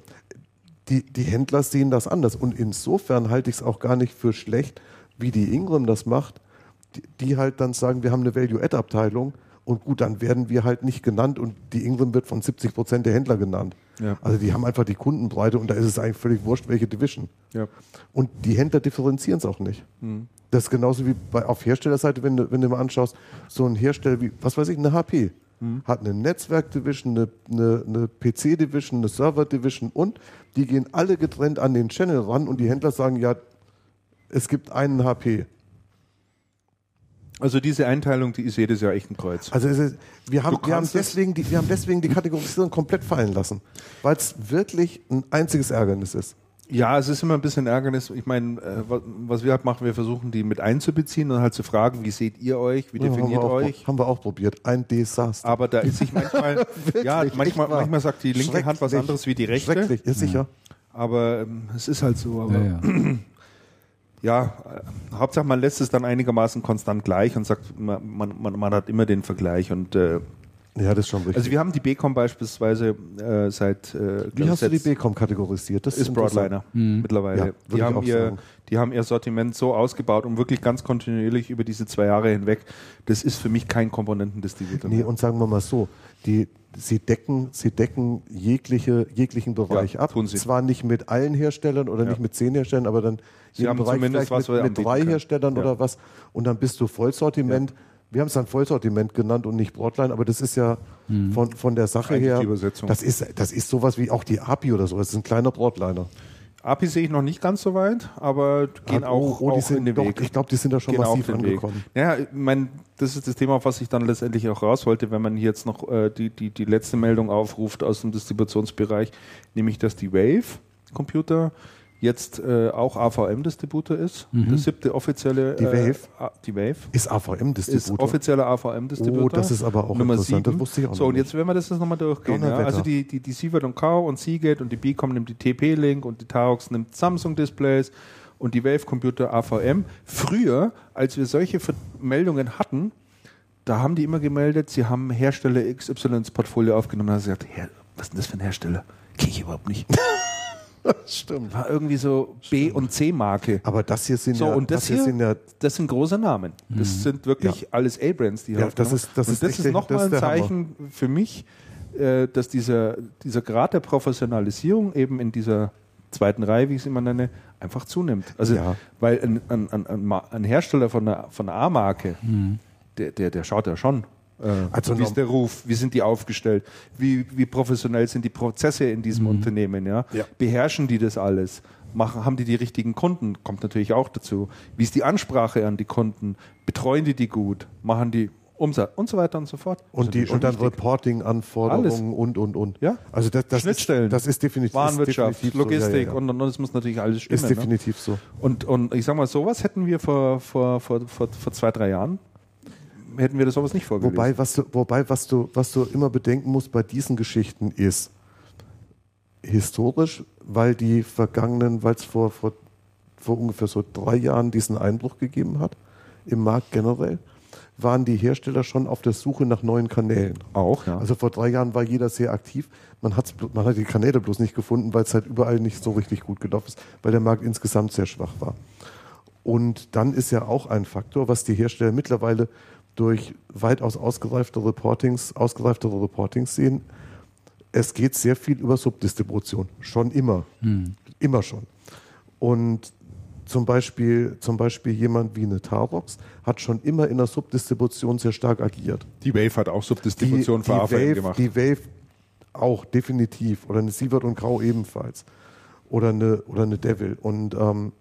die, die Händler sehen das anders und insofern halte ich es auch gar nicht für schlecht, wie die Ingram das macht, die, die halt dann sagen, wir haben eine Value-Add-Abteilung und gut, dann werden wir halt nicht genannt und die Ingram wird von 70% der Händler genannt. Ja. Also die haben einfach die Kundenbreite und da ist es eigentlich völlig wurscht, welche Division. Ja. Und die Händler differenzieren es auch nicht. Mhm. Das ist genauso wie bei, auf Herstellerseite, wenn du, wenn du mal anschaust, so ein Hersteller wie, was weiß ich, eine HP Mhm. hat eine Netzwerk-Division, eine, eine, eine PC-Division, eine Server-Division und die gehen alle getrennt an den Channel ran und die Händler sagen, ja, es gibt einen HP. Also diese Einteilung, die ist jedes Jahr echt ein Kreuz. Also es ist, wir, haben, wir, haben deswegen die, wir haben deswegen die Kategorisierung komplett fallen lassen, weil es wirklich ein einziges Ärgernis ist. Ja, es ist immer ein bisschen Ärgernis. Ich meine, äh, wa- was wir halt machen, wir versuchen die mit einzubeziehen und halt zu fragen, wie seht ihr euch, wie Ja, haben, definiert auch, euch? haben wir auch probiert. Ein Desaster. Aber da ist sich manchmal, ja, manchmal, manchmal sagt die linke Hand was anderes wie die rechte. Schrecklich, ist sicher. Aber ähm, es ist halt so. Aber Ja, ja. ja, äh, Hauptsache man lässt es dann einigermaßen konstant gleich und sagt, man, man, man, man hat immer den Vergleich. Und äh, Ja, das ist schon richtig. also wir haben die BCom beispielsweise äh, seit äh, Wie hast du die BCom kategorisiert? Das ist. Broadliner mittlerweile. Ja, die, haben ihr, sagen. Die haben ihr Sortiment so ausgebaut und wirklich ganz kontinuierlich über diese zwei Jahre hinweg. Das ist für mich kein Komponentendistributor. Nee, und sagen wir mal so, die, sie, decken, sie decken jegliche, jeglichen Bereich Ja, ab. tun sie. Zwar nicht mit allen Herstellern oder Ja. nicht mit zehn Herstellern, aber dann Sie haben zumindest vielleicht was, mit, mit drei können. Herstellern Ja. oder was. Und dann bist du Vollsortiment. wir haben es dann Vollsortiment genannt und nicht Broadline, aber das ist ja von, von der Sache Eigentlich her, die Übersetzung. das ist, das ist sowas wie auch die API oder so. Das ist ein kleiner Broadliner. API sehe ich noch nicht ganz so weit, aber gehen Ah, auch, oh, auch sind in den doch, Weg. Ich glaube, die sind da schon Gehen massiv den Weg. angekommen. Ja, ich mein, das ist das Thema, auf was ich dann letztendlich auch raus wollte, wenn man hier jetzt noch äh, die, die, die letzte Meldung aufruft aus dem Distributionsbereich, nämlich dass die Wave-Computer jetzt äh, auch AVM-Distributor ist. Der siebte offizielle. Die Wave? Äh, die Wave. Ist Ist AVM-Distributor. offizieller AVM-Distributor. Oh, das ist aber auch Nummer interessant. Das sieben. wusste ich auch So, und jetzt werden wir das jetzt nochmal durchgehen. Ja? Also die, die, die Sievert und Kau und Seagate und die Bcom nimmt die TP-Link und die Tarox nimmt Samsung-Displays und die Wave-Computer AVM. Früher, als wir solche Meldungen hatten, da haben die immer gemeldet, sie haben Hersteller XY ins Portfolio aufgenommen und haben gesagt, Herr, was ist denn das für ein Hersteller? Kenn ich überhaupt nicht. Stimmt. War irgendwie so B- und C-Marke. Aber das hier sind So, ja, und das hier hier- sind ja Das sind große Namen. Das sind wirklich alles A-Brands, die Ja, hier das aufgenommen ist- das Und ist das ist nochmal das ein der Hammer. Zeichen für mich, äh, dass dieser, dieser Grad der Professionalisierung eben in dieser zweiten Reihe, wie ich es immer nenne, einfach zunimmt. Also, Ja. weil ein, ein, ein, ein, Hersteller von einer, von einer A-Marke, der, der, der schaut ja schon. Äh, Also wie ist der Ruf? Wie sind die aufgestellt? Wie, wie professionell sind die Prozesse in diesem Unternehmen? Ja? Ja. Beherrschen die das alles? Machen, haben die die richtigen Kunden? Kommt natürlich auch dazu. Wie ist die Ansprache an die Kunden? Betreuen die die gut? Machen die Umsatz? Und so weiter und so fort. Das und, die, und dann. Reporting-Anforderungen und, und, und. Ja. Also das, das, Schnittstellen. Ist, das ist definitiv, Warenwirtschaft, ist definitiv Logistik so. Ja, ja, ja. Und, und es muss natürlich alles stimmen. Ist ne? definitiv so. Und, und ich sag mal, sowas hätten wir vor, vor, vor, vor, vor zwei, drei Jahren, hätten wir das sowas nicht vorgelesen. Wobei, was du, wobei was, du, was du immer bedenken musst bei diesen Geschichten ist, historisch, weil die vergangenen, weil es vor, vor, vor ungefähr so drei Jahren diesen Einbruch gegeben hat, im Markt generell, waren die Hersteller schon auf der Suche nach neuen Kanälen. auch, ja. Also vor drei Jahren war jeder sehr aktiv. Man, hat's, man hat die Kanäle bloß nicht gefunden, weil es halt überall nicht so richtig gut gelaufen ist, weil der Markt insgesamt sehr schwach war. Und dann ist ja auch ein Faktor, was die Hersteller mittlerweile durch weitaus ausgereifte Reportings, ausgereiftere Reportings sehen. Es geht sehr viel über Subdistribution. Schon immer. Immer schon. Und zum Beispiel, zum Beispiel jemand wie eine Tarox hat schon immer in der Subdistribution sehr stark agiert die Wave hat auch Subdistribution die, für die AVM Wave, gemacht. Die Wave auch, definitiv. Oder eine Sievert und Grau ebenfalls. Oder eine, oder eine Devil. Und ähm,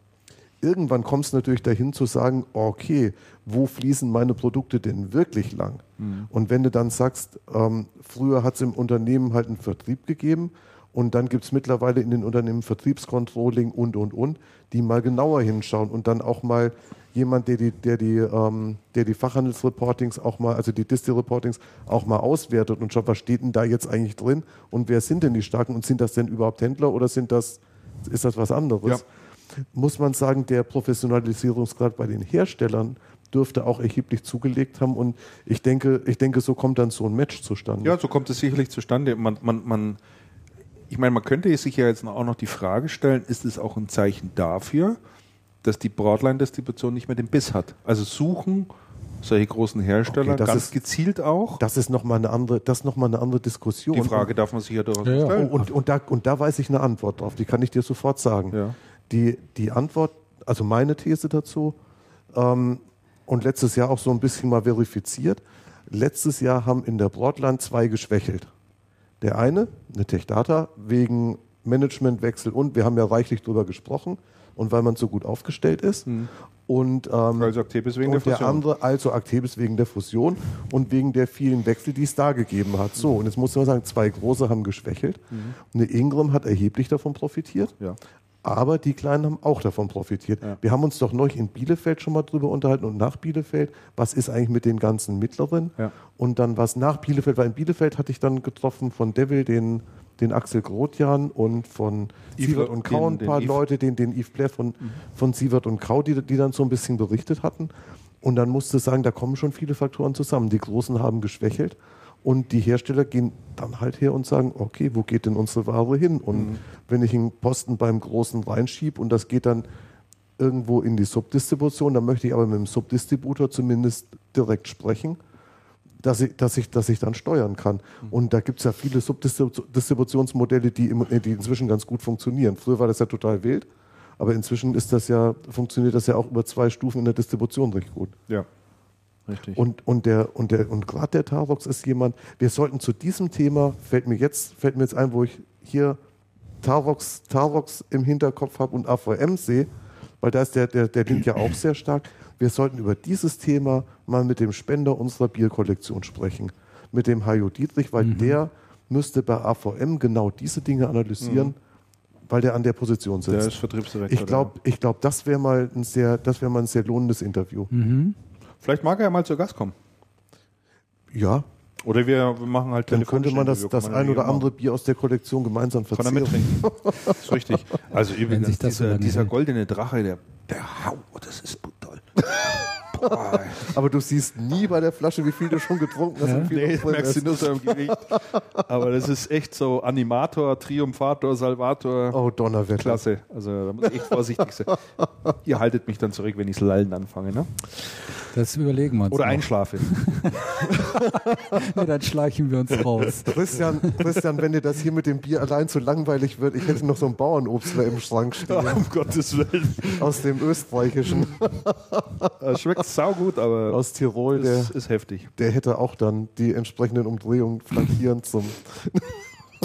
irgendwann kommt es natürlich dahin zu sagen, okay, wo fließen meine Produkte denn wirklich lang? Mhm. Und wenn du dann sagst, ähm, früher hat es im Unternehmen halt einen Vertrieb gegeben und dann gibt es mittlerweile in den Unternehmen Vertriebscontrolling und, und, und, die mal genauer hinschauen und dann auch mal jemand, der die, der die, ähm, der die Fachhandelsreportings auch mal, also die Disti-Reportings auch mal auswertet und schaut, was steht denn da jetzt eigentlich drin und wer sind denn die Starken und sind das denn überhaupt Händler oder sind das, ist das was anderes? Muss man sagen, der Professionalisierungsgrad bei den Herstellern dürfte auch erheblich zugelegt haben und ich denke, ich denke, so kommt dann so ein Match zustande. Ja, so kommt es sicherlich zustande. Man, man, man, ich meine, man könnte sich ja jetzt auch noch die Frage stellen, ist es auch ein Zeichen dafür, dass die Broadline-Distribution nicht mehr den Biss hat? Also suchen solche großen Hersteller Okay, das ganz ist- gezielt auch. Das ist nochmal eine andere, das ist noch mal eine andere Diskussion. Die Frage darf man sich ja durchaus Ja, stellen. Und, und, und, da, und da weiß ich eine Antwort drauf, die kann ich dir sofort sagen. Ja. Die, die Antwort, also meine These dazu, ähm, und letztes Jahr auch so ein bisschen mal verifiziert, letztes Jahr haben in der Broadline zwei geschwächelt. Der eine, eine Techdata, wegen Managementwechsel und wir haben ja reichlich drüber gesprochen und weil man so gut aufgestellt ist. Und, ähm, Also Actebis wegen der der, Fusion. andere, also Actebis wegen der Fusion und wegen der vielen Wechsel, die es da gegeben hat. So, und jetzt muss man sagen, zwei große haben geschwächelt. Eine Ingram hat erheblich davon profitiert. Ja. Aber die Kleinen haben auch davon profitiert. Ja. Wir haben uns doch neulich in Bielefeld schon mal drüber unterhalten und nach Bielefeld, was ist eigentlich mit den ganzen Mittleren? Ja. Und dann was nach Bielefeld, weil in Bielefeld hatte ich dann getroffen von Devil den, den Axel Grotjan und von Yves Sievert und Kau ein paar Yves. Leute, den, den Yves Blair von, von Sievert und Kau, die, die dann so ein bisschen berichtet hatten. Und dann musste ich sagen, da kommen schon viele Faktoren zusammen. Die Großen haben geschwächelt und die Hersteller gehen dann halt her und sagen, okay, wo geht denn unsere Ware hin? Und wenn ich einen Posten beim Großen reinschiebe und das geht dann irgendwo in die Subdistribution, dann möchte ich aber mit dem Subdistributor zumindest direkt sprechen, dass ich, dass ich, dass ich dann steuern kann. Und da gibt es ja viele Subdistributionsmodelle, die, im, die inzwischen ganz gut funktionieren. Früher war das ja total wild, aber inzwischen ist das ja, funktioniert das ja auch über zwei Stufen in der Distribution recht gut. Ja. Richtig. Und, und, der, und, der, und gerade der Tarvox ist jemand, wir sollten zu diesem Thema, fällt mir jetzt, fällt mir jetzt ein, wo ich hier Tarvox, Tarvox im Hinterkopf habe und AVM sehe, weil da ist der, der, der Link ja auch sehr stark. Wir sollten über dieses Thema mal mit dem Spender unserer Bierkollektion sprechen, mit dem Hajo Dietrich, weil der müsste bei AVM genau diese Dinge analysieren, weil der an der Position sitzt. Der ist Vertriebsdirektor. Ich glaube, ich glaub, das wäre mal ein sehr, das wäre mal ein sehr lohnendes Interview. der. Vielleicht mag er ja mal zu Gast kommen. Ja, Oder wir machen halt dann könnte man das, das ein oder ja andere Bier aus der Kollektion gemeinsam Kann er verzehren. mittrinken. Das ist richtig. Also übrigens, sich das so dieser, dieser goldene Drache, der, der Hau, das ist brutal. Aber du siehst nie bei der Flasche, wie viel du schon getrunken hast. viel nee, merkst du ist. nur so im Gewicht. Aber das ist echt so Animator, Triumphator, Salvator. Oh, Donnerwetter. Klasse. Also da muss ich echt vorsichtig sein. Ihr haltet mich dann zurück, wenn ich Lallen anfange, ne? Das überlegen wir uns. Oder noch. einschlafe. Nee, dann schleichen wir uns raus. Christian, Christian, wenn dir das hier mit dem Bier allein zu langweilig wird, ich hätte noch so ein Bauernobstler im Schrank stehen um Gottes Willen. aus dem österreichischen, Es schmeckt saugut, aber aus Tirol. Der, es ist heftig. der hätte auch dann die entsprechenden Umdrehungen flankierend zum.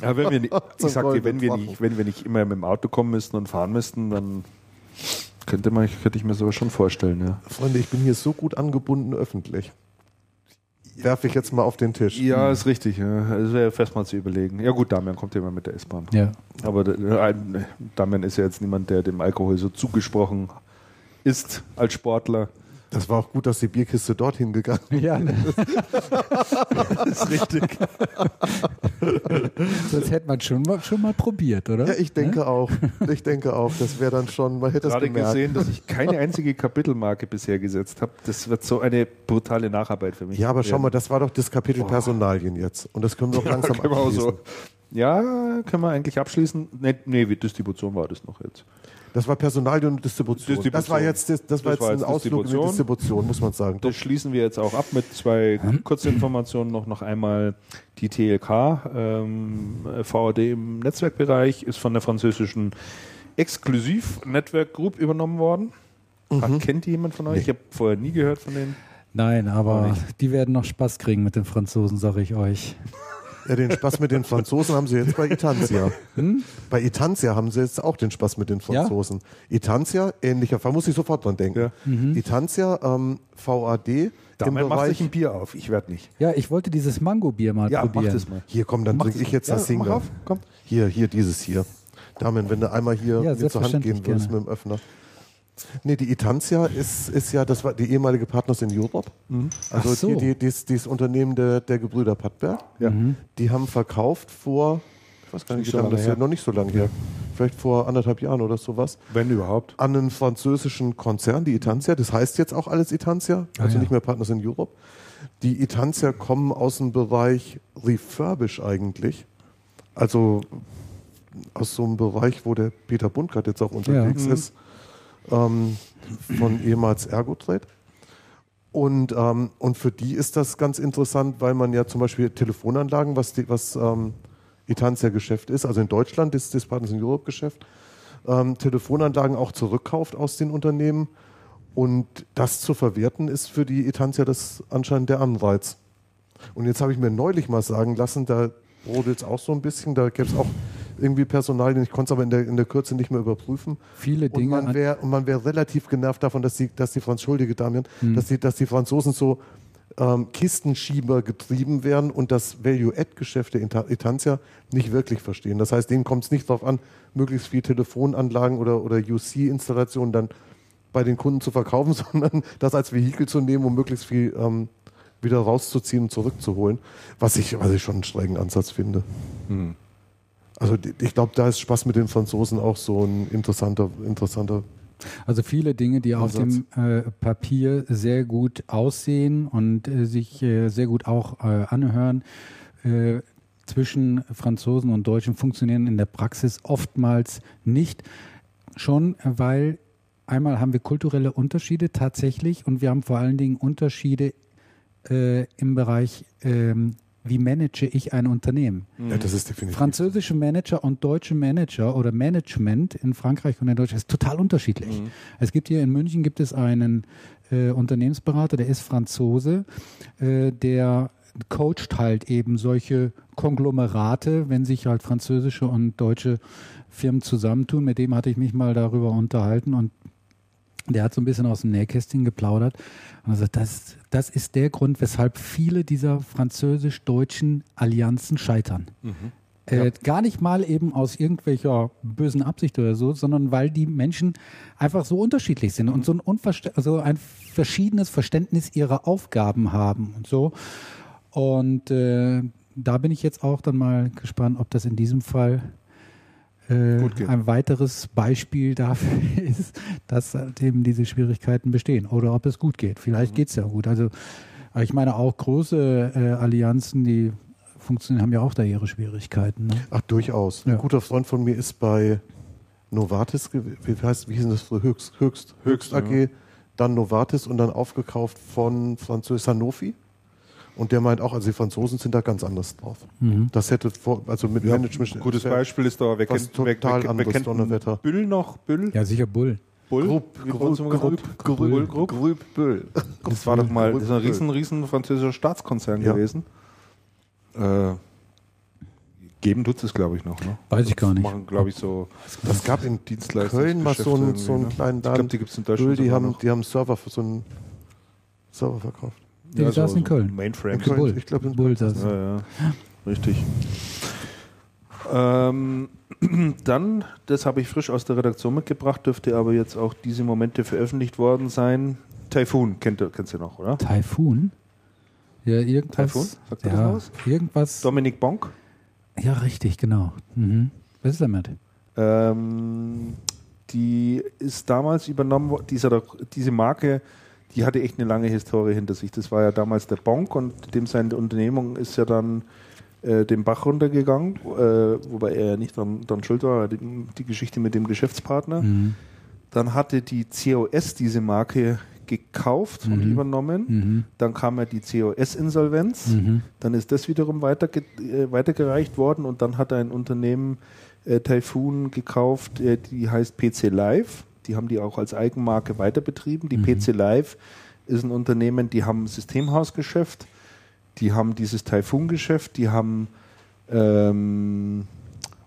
Ja, wenn wir nicht, ich sag dir, wenn wir nicht, wenn wir nicht immer mit dem Auto kommen müssten und fahren müssten, dann könnte, man, könnte ich mir sowas schon vorstellen, ja. Freunde, ich bin hier so gut angebunden öffentlich. Werfe ich jetzt mal auf den Tisch. Ja, ist richtig. Ja. Es wäre fest mal zu überlegen. Ja gut, Damian kommt ja immer mit der S-Bahn. Ja. Aber der- ein- Damian ist ja jetzt niemand, der dem Alkohol so zugesprochen ist als Sportler. Das war auch gut, dass die Bierkiste dorthin gegangen ist. Ja, ne? Das ist richtig. das hätte man schon mal, schon mal probiert, oder? Ja, ich denke auch. Ich denke auch. Das wäre dann schon, man hätte es Gerade gemerkt. gesehen, dass ich keine einzige Kapitelmarke bisher gesetzt habe. Das wird so eine brutale Nacharbeit für mich. Ja, aber schau mal, das war doch das Kapitel Personalien jetzt. Und das können wir doch langsam können wir auch abschließen. so. Ja, können wir eigentlich abschließen. Nee, nee, wie Distribution war das noch jetzt. Das war Personalien und Distribution. Distribution. Das war jetzt, das, das war jetzt war ein jetzt Ausflug in die Distribution. Muss man sagen. Das schließen wir jetzt auch ab mit zwei Kurzinformationen. Noch, noch einmal die TLK, ähm, VAD im Netzwerkbereich, ist von der französischen Exklusiv Network Group übernommen worden. Hat, kennt die jemand von euch? Ich habe vorher nie gehört von denen. Nein, aber die werden noch Spaß kriegen mit den Franzosen, sage ich euch. Ja, den Spaß mit den Franzosen haben sie jetzt bei Itantia. Hm? Bei Itantia haben sie jetzt auch den Spaß mit den Franzosen. Itantia, ähnlicher Fall, muss ich sofort dran denken. Ja. Itantia, ähm, VAD im Damit sich Bereich. ein Bier auf. Ich werde nicht. Ja, ich wollte dieses Mango-Bier mal Ja, mach probieren. das mal. Hier, komm, dann trinke ich jetzt das Ja, mach Single. auf, komm. Hier, hier, dieses hier. Damian, wenn du einmal hier Ja, mir zur Hand gehen würdest gerne. mit dem Öffner. Nee, die Itantia ist, ist ja, das war die ehemalige Partners in Europe. Also Ach so. die, die, dieses, dieses Unternehmen der, der Gebrüder Pattberg. Ja. Die haben verkauft vor, ich weiß gar nicht, Nicht wie so lange das ist, her. noch nicht so lange her. Vielleicht vor anderthalb Jahren oder sowas. Wenn überhaupt. An einen französischen Konzern, die Itantia. Das heißt jetzt auch alles Itantia, also ja. nicht mehr Partners in Europe. Die Itantia kommen aus dem Bereich Refurbish eigentlich. Also aus so einem Bereich, wo der Peter Bundgart jetzt auch unterwegs Mhm. ist, ähm, von ehemals Ergotrade. Und, ähm, und für die ist das ganz interessant, weil man ja zum Beispiel Telefonanlagen, was, die, was ähm, Itantia Geschäft ist, also in Deutschland ist das Partners in Europe Geschäft, ähm, Telefonanlagen auch zurückkauft aus den Unternehmen. Und das zu verwerten ist für die Itantia das anscheinend der Anreiz. Und jetzt habe ich mir neulich mal sagen lassen, da brodelt es auch so ein bisschen, da gäbe es auch irgendwie Personalien, ich konnte es aber in der, in der Kürze nicht mehr überprüfen. Viele Und Dinge. man an- wäre und man wäre relativ genervt davon, dass die, dass die Franz Schuldige Damian, Hm. dass die, dass die Franzosen so ähm, Kistenschieber getrieben werden und das Value-Add-Geschäft der Itantia nicht wirklich verstehen. Das heißt, denen kommt es nicht darauf an, möglichst viel Telefonanlagen oder, oder UC-Installationen dann bei den Kunden zu verkaufen, sondern das als Vehikel zu nehmen, um möglichst viel ähm, wieder rauszuziehen und zurückzuholen, was ich, was ich schon einen schrägen Ansatz finde. Also ich glaube, da ist Spaß mit den Franzosen auch so ein interessanter, interessanter Also viele Dinge, die auf Ansatz. dem äh, Papier sehr gut aussehen und äh, sich äh, sehr gut auch äh, anhören, äh, zwischen Franzosen und Deutschen funktionieren in der Praxis oftmals nicht. Schon, weil einmal haben wir kulturelle Unterschiede tatsächlich und wir haben vor allen Dingen Unterschiede äh, im Bereich, ähm, wie manage ich ein Unternehmen. Ja, das ist definitiv. Französische Manager und deutsche Manager oder Management in Frankreich und in Deutschland ist total unterschiedlich. Es gibt hier in München gibt es einen äh, Unternehmensberater, der ist Franzose, äh, der coacht halt eben solche Konglomerate, wenn sich halt französische und deutsche Firmen zusammentun. Mit dem hatte ich mich mal darüber unterhalten und der hat so ein bisschen aus dem Nähkästchen geplaudert und sagt, das, das ist der Grund, weshalb viele dieser französisch-deutschen Allianzen scheitern. Äh, Gar nicht mal eben aus irgendwelcher bösen Absicht oder so, sondern weil die Menschen einfach so unterschiedlich sind und so ein, also ein verschiedenes Verständnis ihrer Aufgaben haben und so. Und äh, da bin ich jetzt auch dann mal gespannt, ob das in diesem Fall äh, ein weiteres Beispiel dafür ist, dass eben diese Schwierigkeiten bestehen oder ob es gut geht. Vielleicht geht es ja gut. Also aber ich meine auch große äh, Allianzen, die funktionieren, haben ja auch da ihre Schwierigkeiten. Ne? Ach, durchaus. Ja. Ein guter Freund von mir ist bei Novartis, wie heißt, wie hieß das? Höchst, Höchst, Höchst AG, dann Novartis und dann aufgekauft von Französisch Sanofi. Und der meint auch, also die Franzosen sind da ganz anders drauf. Mhm. Das hätte vor, also mit Management. Ein gutes Beispiel ist da, wer kennt, total wer, wer anderes kennt Donnerwetter. Büll noch? Büll? Ja, sicher Bull. Bull? Bei uns immer Grupp, gesagt? Grupp, Bull. Das war doch mal, das ist ein riesen, riesen französischer Staatskonzern Ja. gewesen. Äh, geben tut es, glaube ich, noch. Ne? Weiß ich gar nicht. Machen, glaube ich, so Das gab in Dienstleistungsgeschäfte Köln mal so einen, so einen ne? kleinen Ich Laden. glaube, die gibt es in Deutschland die sogar haben, noch. die haben Server für so einen Server verkauft. Die saßen in Köln. Mainframe. In Köln. Ich glaub, in- Bull saß. Ja, ja, richtig. Ähm, dann, das habe ich frisch aus der Redaktion mitgebracht, dürfte aber jetzt auch diese Momente veröffentlicht worden sein. Typhoon, kennt, ihr- kennst du noch, oder? Typhoon? Ja, irgendwas. Typhoon? Sagt dir das ja, was? irgendwas. Dominik Bonk. Ja, richtig, genau. Mhm. Was ist damit? Ähm, die ist damals übernommen worden, diese Marke, die hatte echt eine lange Historie hinter sich. Das war ja damals der Bonk und dem seine Unternehmung ist ja dann äh, den Bach runtergegangen, äh, wobei er ja nicht dran, dran schuld war, die, die Geschichte mit dem Geschäftspartner. Mhm. Dann hatte die COS diese Marke gekauft und Mhm. übernommen. Mhm. Dann kam ja die COS-Insolvenz. Mhm. Dann ist das wiederum weiterge äh, weitergereicht worden und dann hat ein Unternehmen äh, Typhoon gekauft, äh, die heißt PC Live. Die haben die auch als Eigenmarke weiter betrieben. Die Mhm. PC Live ist ein Unternehmen, die haben ein Systemhausgeschäft, die haben dieses Typhoon-Geschäft, die haben ähm,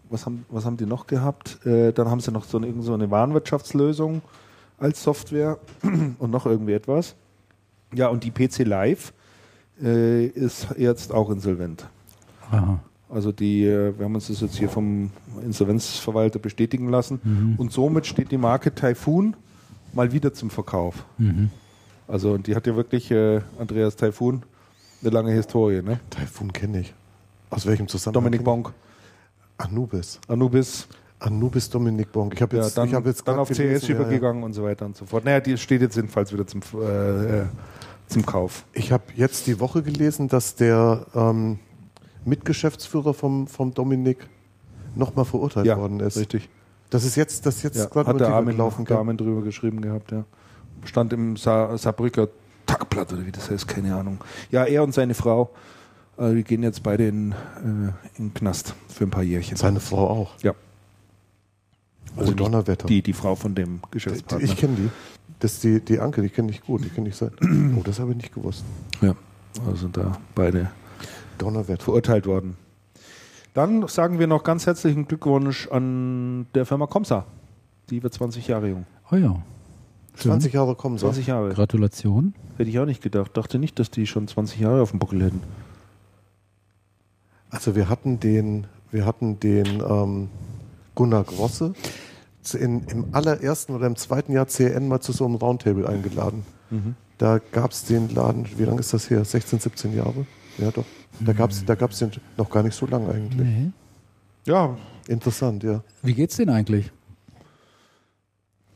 was haben, was haben die noch gehabt? Äh, dann haben sie noch so eine, so eine Warenwirtschaftslösung als Software und noch irgendwie etwas. Ja, und die PC Live äh, ist jetzt auch insolvent. Aha. Also die, äh, wir haben uns das jetzt hier vom Insolvenzverwalter bestätigen lassen. Mhm. Und somit steht die Marke Typhoon mal wieder zum Verkauf. Mhm. Also und die hat ja wirklich, äh, Andreas Typhoon, eine lange Historie. Ne? Typhoon kenne ich. Aus welchem Zusammenhang? Dominik? Bonk, Anubis. Anubis, Anubis Dominik Bonk. Ich habe ja, jetzt, dann, ich hab jetzt dann auf CS gelesen, ja, ja. übergegangen und so weiter und so fort. Naja, die steht jetzt jedenfalls wieder zum, äh, äh, zum Kauf. Ich habe jetzt die Woche gelesen, dass der ähm, Mitgeschäftsführer vom, vom Dominik nochmal verurteilt Ja, worden ist. richtig. Das ist jetzt, das jetzt Ja, gerade hat der Armin, gelaufen. der Armin drüber geschrieben gehabt, ja. Stand im Sa Saarbrücker Tagblatt oder wie das heißt, keine Ahnung. Ja, er und seine Frau, äh, die gehen jetzt beide in, äh, in den Knast für ein paar Jährchen. Seine Frau auch. Ja. Also nicht Donnerwetter. Die, die Frau von dem Geschäftspartner. ich kenne die. Das ist die, die Anke, die kenne ich gut. Die kenne ich seit. Oh, das habe ich nicht gewusst. ja, also da beide Donnerwetter. verurteilt worden. Dann sagen wir noch ganz herzlichen Glückwunsch an der Firma Comsa. Die wird 20 Jahre jung. Oh ja. 20 Jahre kommen so. 20 Jahre. Gratulation. Hätte ich auch nicht gedacht. Dachte nicht, dass die schon 20 Jahre auf dem Buckel hätten. Also wir hatten den, wir hatten den ähm, Gunnar Grosse in, im allerersten oder im zweiten Jahr CN mal zu so einem Roundtable eingeladen. Da gab es den Laden, wie lange ist das her? 16, 17 Jahre? Ja doch. Da gab es da gab's den noch gar nicht so lange eigentlich. Nee. Ja, Interessant, ja. Wie geht's denn eigentlich?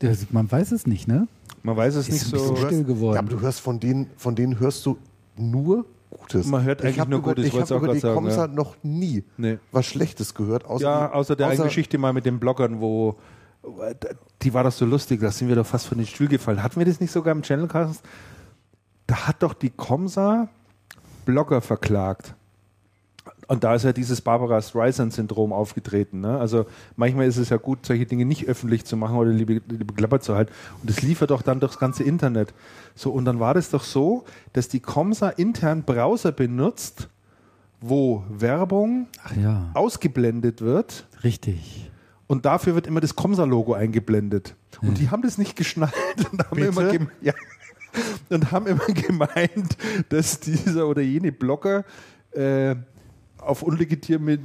Das, man weiß es nicht, ne? man weiß es Ist nicht ein so. bisschen still geworden. Ja, aber du hörst von denen, von denen hörst du nur Gutes. Man hört eigentlich nur über, Gutes, ich habe auch über die sagen, Comsa ja. noch nie Nee. was Schlechtes gehört. Außer Ja, außer der einen außer- Geschichte mal mit den Bloggern, wo die war doch so lustig, da sind wir doch fast von den Stuhl gefallen. Hatten wir das nicht sogar im Channelcast? Da hat doch die Comsa Blogger verklagt. und da ist ja dieses Barbara Streisand-Syndrom aufgetreten. Ne? Also manchmal ist es ja gut, solche Dinge nicht öffentlich zu machen oder liebe, liebe Klapper zu halten. Und das liefert doch dann durchs ganze Internet. So, und dann war das doch so, dass die Comsa intern Browser benutzt, wo Werbung Ach ja, ausgeblendet wird richtig. und dafür wird immer das Comsa-Logo eingeblendet. Und die haben das nicht geschnallt und haben, Bitte? immer, ja, und haben immer gemeint, dass dieser oder jene Blogger äh, auf unlegitime,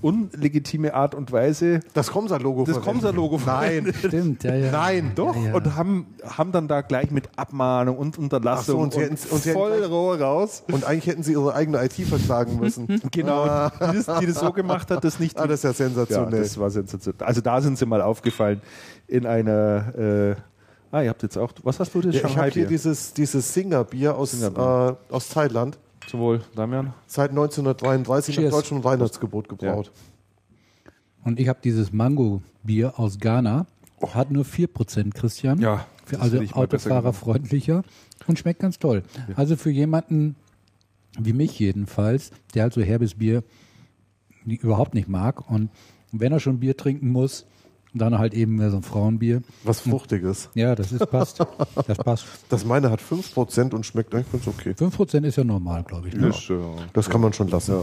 unlegitime Art und Weise Das Comsa-Logo das. Comsa-Logo Nein. Stimmt, ja, ja. Nein, doch Ja, ja. und haben, haben dann da gleich mit Abmahnung und Unterlassung so, und sie hätten- und hätten voll gleich- roh raus. Und eigentlich hätten sie ihre eigene IT verklagen müssen. Genau, die, das, die das so gemacht hat, dass nicht Ah, das ist ja Ja, sensationell. das war sensationell. Also da sind sie mal aufgefallen in einer. Äh, ah, ihr habt jetzt auch. Was hast du das? ja, ich habe hier dieses, dieses Singer-Bier aus, Singer-Bier. äh, aus Thailand. Zum Wohl, Damian. Seit 1933 nach Cheers. deutschem Weihnachtsgebot gebraut. Und ich habe dieses Mango-Bier aus Ghana. Hat nur 4%, Christian. Ja, Für, das also autofahrerfreundlicher und schmeckt ganz toll. Also für jemanden wie mich jedenfalls, der halt so herbes Bier überhaupt nicht mag und wenn er schon Bier trinken muss, dann halt eben mehr so ein Frauenbier. Was Fruchtiges. Ja, das ist passt. Das passt. Das meine hat 5% und schmeckt eigentlich ganz okay. 5% ist ja normal, glaube ich. Ne? Das, äh, Das kann man schon lassen.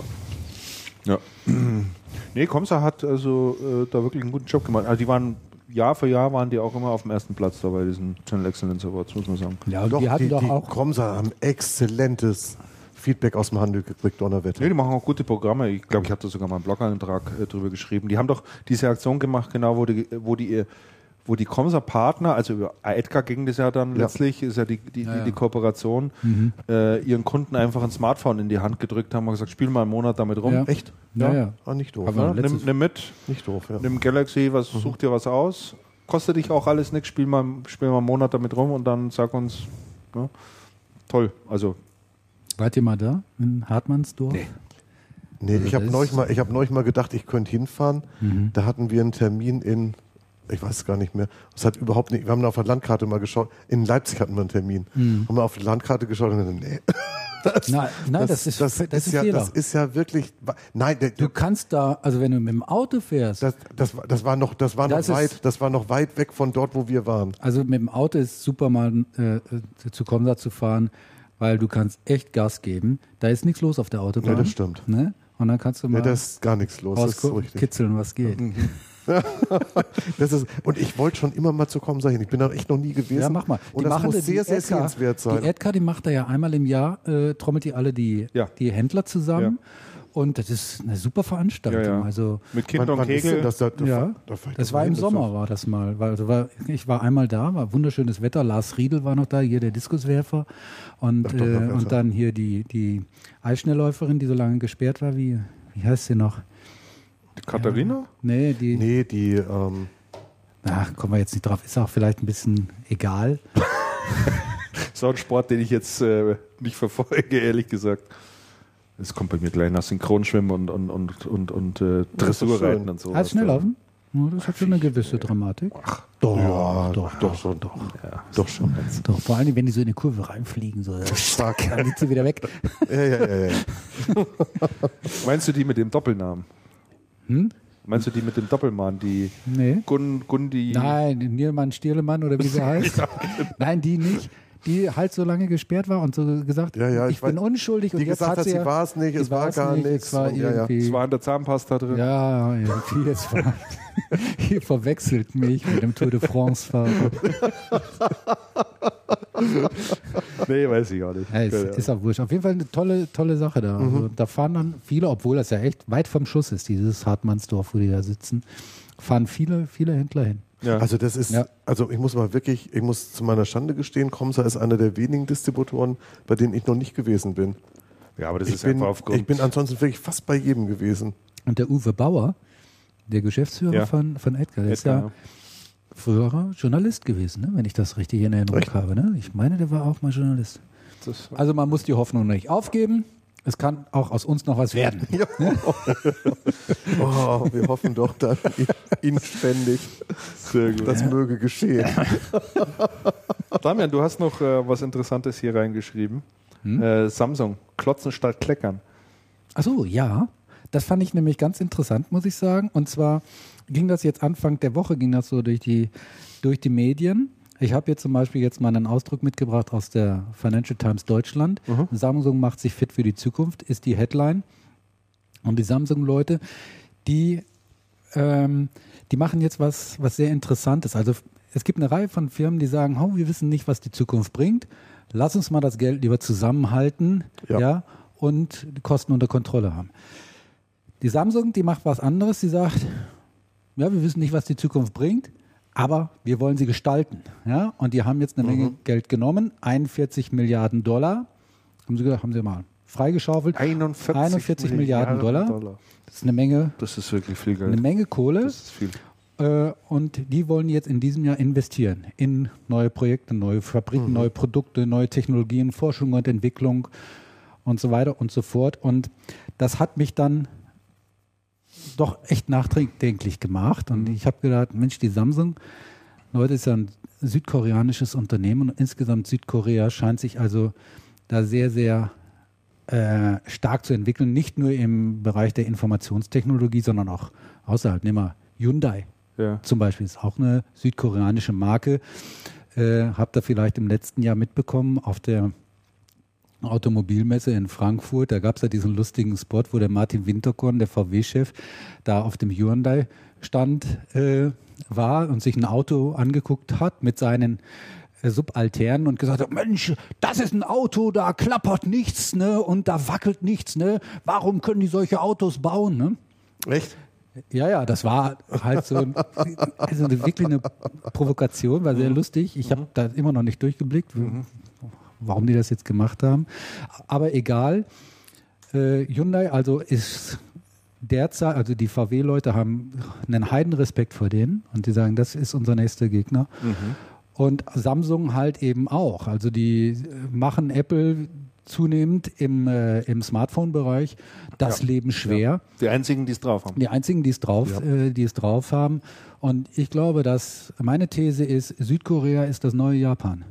ja. nee, Komsa hat also äh, da wirklich einen guten Job gemacht. Also die waren Jahr für Jahr waren die auch immer auf dem ersten Platz da bei diesen Channel Excellence Awards, muss man sagen. Ja, und Doch, die hatten die, doch die auch. Kromser haben exzellentes Feedback aus dem Handel gekriegt, Donnerwetter. Nee, die machen auch gute Programme. Ich glaube, ich habe da sogar mal einen Blog-Eintrag äh, drüber geschrieben. Die haben doch diese Aktion gemacht, genau, wo die, wo die, äh, wo die Comser Partner, also über Edgar ging das ja dann Ja. letztlich, ist ja die, die, Ja, ja. die Kooperation, äh, ihren Kunden einfach ein Smartphone in die Hand gedrückt haben und gesagt, spiel mal einen Monat damit rum. Ja. Echt? Ja, ja. Ah, nicht doof. Letztes- Nimm, nimm mit, Nicht doof, ja. nimm Galaxy, was, such dir was aus, kostet dich auch alles nichts, spiel mal, spiel mal einen Monat damit rum und dann sag uns, ja, toll, also Wart ihr mal da in Hartmannsdorf? Nee. Nee, Also ich habe das neulich ist- mal, ich hab neulich mal gedacht, ich könnte hinfahren. Mhm. Da hatten wir einen Termin in, ich weiß es gar nicht mehr. Es hat überhaupt nicht, wir haben auf der Landkarte mal geschaut. In Leipzig hatten wir einen Termin. Mhm. Haben wir auf die Landkarte geschaut und gesagt, nee. Nein, nein, das, ist, das, ist, ja, Fehler. das ist ja wirklich, nein, der, du kannst da, also wenn du mit dem Auto fährst, das, das, war- das war noch, das war noch Das ist- weit, das war noch weit weg von dort, wo wir waren. also mit dem Auto ist super mal äh, äh, zu Komsa zu fahren, weil du kannst echt Gas geben. Da ist nichts los auf der Autobahn. Ja, das stimmt. Ne? Und dann kannst du Ja, mal da ist gar nichts los. Das ist so richtig. rauskitzeln, was geht. Das ist, und ich wollte schon immer mal zu kommen sein. Ich bin da echt noch nie gewesen. Ja, mach mal. Und das muss die sehr, sehr sehenswert sein. Die Edgar, die macht da ja einmal im Jahr, äh, trommelt die alle die, Ja. die Händler zusammen. Und das ist eine super Veranstaltung. Ja, ja. Also mit Kind und Kegel. das? Da, da, Ja, das doch war im das Sommer, war das mal. Weil, also war, ich war einmal da, war wunderschönes Wetter. Lars Riedel war noch da, hier der Diskuswerfer. Und, Ach, doch, äh, und dann hier die, die Eisschnellläuferin, die so lange gesperrt war. Wie, wie heißt sie noch? Katharina? Nee, die. Nee, die, ähm, Ach, kommen wir jetzt nicht drauf. Ist auch vielleicht ein bisschen egal. So ein Sport, den ich jetzt äh, nicht verfolge, ehrlich gesagt. Es kommt bei mir gleich nach Synchronschwimmen und, und, und, und, und äh, Dressurreiten und so. Als Schnelllaufen? Ja, das hat schon eine gewisse Dramatik. doch, doch, doch, doch, schon, doch. Ja. Doch schon. Doch, vor allem, wenn die so in die Kurve reinfliegen, so, Stark. dann geht sie wieder weg. Ja, ja, ja, ja. Meinst du die mit dem Doppelnamen? Hm? Meinst du die mit dem Doppelmann, die Nee. Gun, Gundi? Nein, Niermann Stierlemann oder wie sie heißt. Nein, die nicht. Die halt so lange gesperrt war und so gesagt, Ja, ja, ich, ich bin weiß- unschuldig. und Die jetzt gesagt hat sie, sie ja- war es nicht, sie es war gar nicht, nichts. Es war und ja, ja. irgendwie, Es war in der Zahnpasta drin. ja, irgendwie, es war, ihr verwechselt mich mit dem Tour de France-Fahrer. Nee, weiß ich gar nicht. Ja, ist, Keine ist auch wurscht. Auf jeden Fall eine tolle, tolle Sache da. Also, da fahren dann viele, obwohl das ja echt weit vom Schuss ist, dieses Hartmannsdorf, wo die da sitzen, fahren viele, viele Händler hin. Ja. Also das ist, Ja. also ich muss mal wirklich, ich muss zu meiner Schande gestehen, Comsa ist einer der wenigen Distributoren, bei denen ich noch nicht gewesen bin. ja, aber das Ich ist bin, einfach aufgrund. ich bin ansonsten wirklich fast bei jedem gewesen. Und der Uwe Bauer, der Geschäftsführer Ja. von, von Edgar, der ist ja früherer Journalist gewesen, ne? wenn ich das richtig in Erinnerung Echt? habe. Ne? Ich meine, der war auch mal Journalist. Also man muss die Hoffnung nicht aufgeben. Es kann auch aus uns noch was werden. Oh, wir hoffen doch dann inständig, sehr gut. das möge geschehen. Damian, du hast noch äh, was Interessantes hier reingeschrieben. Hm? Äh, Samsung, Klotzen statt Kleckern. Ach so, ja. Das fand ich nämlich ganz interessant, muss ich sagen. Und zwar ging das jetzt Anfang der Woche, ging das so durch die, durch die Medien. Ich habe hier zum Beispiel jetzt mal einen Ausdruck mitgebracht aus der Financial Times Deutschland. Mhm. Samsung macht sich fit für die Zukunft, ist die Headline. Und die Samsung-Leute, die, ähm, die machen jetzt was, was sehr Interessantes. Also es gibt eine Reihe von Firmen, die sagen, oh, wir wissen nicht, was die Zukunft bringt. Lass uns mal das Geld lieber zusammenhalten ja. Ja. und die Kosten unter Kontrolle haben. Die Samsung, die macht was anderes. Sie sagt, ja, wir wissen nicht, was die Zukunft bringt, aber wir wollen sie gestalten. Ja? Und die haben jetzt eine Menge Geld genommen, 41 Milliarden Dollar. Haben sie gesagt, haben sie mal freigeschaufelt. 41, 41 Milliarden Dollar. Das ist eine Menge, Das ist wirklich viel eine Geld. Menge Kohle. Das ist viel. Äh, und die wollen jetzt in diesem Jahr investieren in neue Projekte, neue Fabriken, neue Produkte, neue Technologien, Forschung und Entwicklung und so weiter und so fort. Und das hat mich dann doch echt nachdenklich gemacht. Und ich habe gedacht, Mensch, die Samsung, Leute, ist ja ein südkoreanisches Unternehmen und insgesamt Südkorea scheint sich also da sehr, sehr äh, stark zu entwickeln, nicht nur im Bereich der Informationstechnologie, sondern auch außerhalb. Nehmen wir Hyundai Ja. zum Beispiel, ist auch eine südkoreanische Marke. Äh, habt ihr vielleicht im letzten Jahr mitbekommen auf der Automobilmesse in Frankfurt, da gab es ja diesen lustigen Spot, wo der Martin Winterkorn, der VW-Chef, da auf dem Hyundai-Stand äh, war und sich ein Auto angeguckt hat mit seinen äh, Subalternen und gesagt hat, Mensch, das ist ein Auto, da klappert nichts, ne, und da wackelt nichts, ne. Warum können die solche Autos bauen, ne? Echt? Ja, ja, das war halt so ein, also wirklich eine Provokation, war sehr lustig. Ich habe da immer noch nicht durchgeblickt, warum die das jetzt gemacht haben. Aber egal. Äh, Hyundai also ist derzeit, also die VW-Leute haben einen Heidenrespekt vor denen und die sagen, das ist unser nächster Gegner. Und Samsung halt eben auch. Also die äh, machen Apple zunehmend im, äh, im Smartphone-Bereich das Ja. Leben schwer. Die einzigen, die es drauf haben. Die einzigen, die es drauf, äh, die es drauf haben. Und ich glaube, dass meine These ist, Südkorea ist das neue Japan.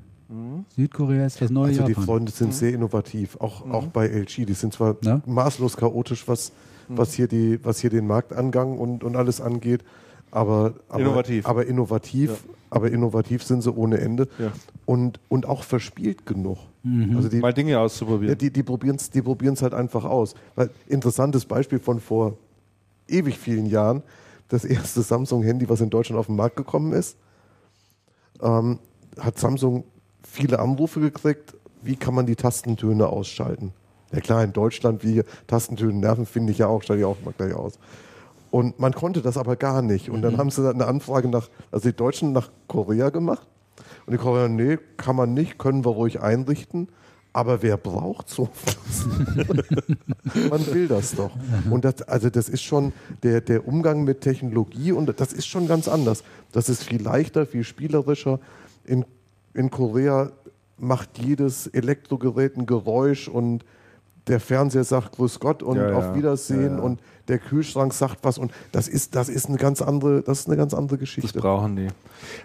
Südkorea ist das neue Also die Japan. Freunde sind sehr innovativ, auch, auch bei LG. Die sind zwar Ja. maßlos chaotisch, was, was, hier die, was hier den Marktangang und, und alles angeht, aber, aber Innovativ. Aber innovativ, aber innovativ sind sie ohne Ende Ja. und, und auch verspielt genug. Mhm. Also die, Mal Dinge auszuprobieren. ja, die, die probieren es die probieren's halt einfach aus. Weil, interessantes Beispiel von vor ewig vielen Jahren, das erste Samsung-Handy, was in Deutschland auf den Markt gekommen ist, ähm, hat Samsung viele Anrufe gekriegt, wie kann man die Tastentöne ausschalten. Ja klar, in Deutschland, wie Tastentöne nerven, finde ich ja auch, schalte ich auch mal gleich aus. Und man konnte das aber gar nicht. Und dann haben sie eine Anfrage nach, also die Deutschen nach Korea gemacht. Und die Koreaner, nee, kann man nicht, können wir ruhig einrichten. Aber wer braucht sowas? man will das doch. Und das, also das ist schon der, der Umgang mit Technologie und das ist schon ganz anders. Das ist viel leichter, viel spielerischer. In, in Korea macht jedes Elektrogerät ein Geräusch und der Fernseher sagt Grüß Gott und Ja, ja. auf Wiedersehen Ja, ja. und der Kühlschrank sagt was und das ist, das ist eine ganz andere, das ist eine ganz andere Das Geschichte. brauchen die.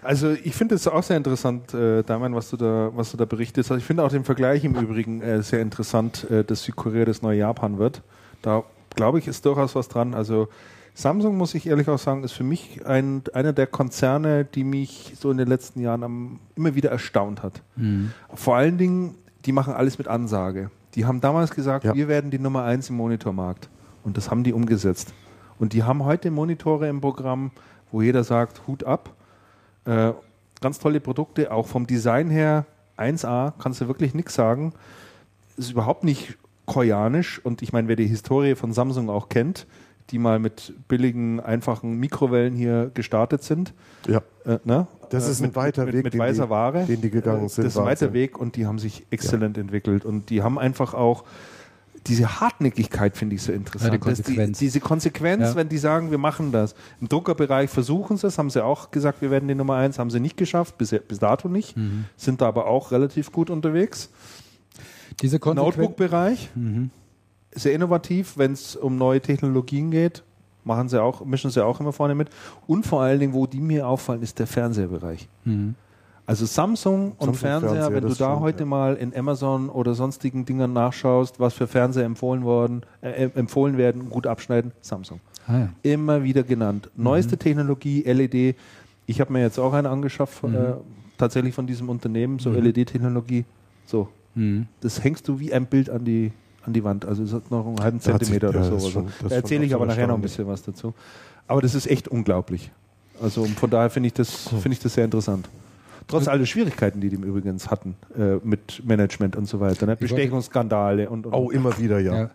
Also ich finde es auch sehr interessant, äh, Damian, was du da, was du da berichtest. Also ich finde auch den Vergleich im Übrigen äh, sehr interessant, äh, dass Südkorea das neue Japan wird. Da glaube ich, ist durchaus was dran. Also Samsung, muss ich ehrlich auch sagen, ist für mich ein, einer der Konzerne, die mich so in den letzten Jahren am, immer wieder erstaunt hat. Vor allen Dingen, die machen alles mit Ansage. Die haben damals gesagt, Ja. wir werden die Nummer eins im Monitormarkt. Und das haben die umgesetzt. Und die haben heute Monitore im Programm, wo jeder sagt, Hut ab. Äh, ganz tolle Produkte, auch vom Design her 1A, kannst du wirklich nichts sagen. Ist überhaupt nicht koreanisch. Und ich meine, wer die Historie von Samsung auch kennt, die mal mit billigen, einfachen Mikrowellen hier gestartet sind, Ja. äh, ne? Das Äh, ist ein weiter mit, Weg, mit den weißer die- Ware. den die gegangen Äh, sind, Das ist ein weiter. Weg und die haben sich exzellent entwickelt. Und die haben einfach auch diese Hartnäckigkeit, finde ich so interessant. Ja, die Konsequenz. diese Konsequenz, Ja. wenn die sagen, wir machen das. Im Druckerbereich versuchen sie es, haben sie auch gesagt, wir werden die Nummer eins, haben sie nicht geschafft, bis, bis dato nicht. Mhm. Sind da aber auch relativ gut unterwegs. Diese Konsequenz. Notebook-Bereich, sehr innovativ, wenn es um neue Technologien geht. Machen sie auch, mischen sie auch immer vorne mit. Und vor allen Dingen, wo die mir auffallen, ist der Fernsehbereich. Also Samsung, und Samsung Fernseher, Fernseher, wenn du da schon, heute ja. mal in Amazon oder sonstigen Dingern nachschaust, was für Fernseher empfohlen worden, äh, empfohlen werden, gut abschneiden, Samsung. Ah, ja. Immer wieder genannt. Neueste Technologie, LED. Ich habe mir jetzt auch einen angeschafft, äh, tatsächlich von diesem Unternehmen, so LED-Technologie. So, Mhm. das hängst du wie ein Bild an die, an die Wand. Also es hat noch einen halben sich- Zentimeter ja, oder so. schon- Da erzähle ich aber nachher noch ein bisschen was dazu. Aber das ist echt unglaublich. Also von daher finde ich, das finde ich das sehr interessant. Trotz aller Schwierigkeiten, die die Übrigens hatten äh, mit Management und so weiter. Ne? Bestechungsskandale und, und Oh, immer wieder, ja. Ja.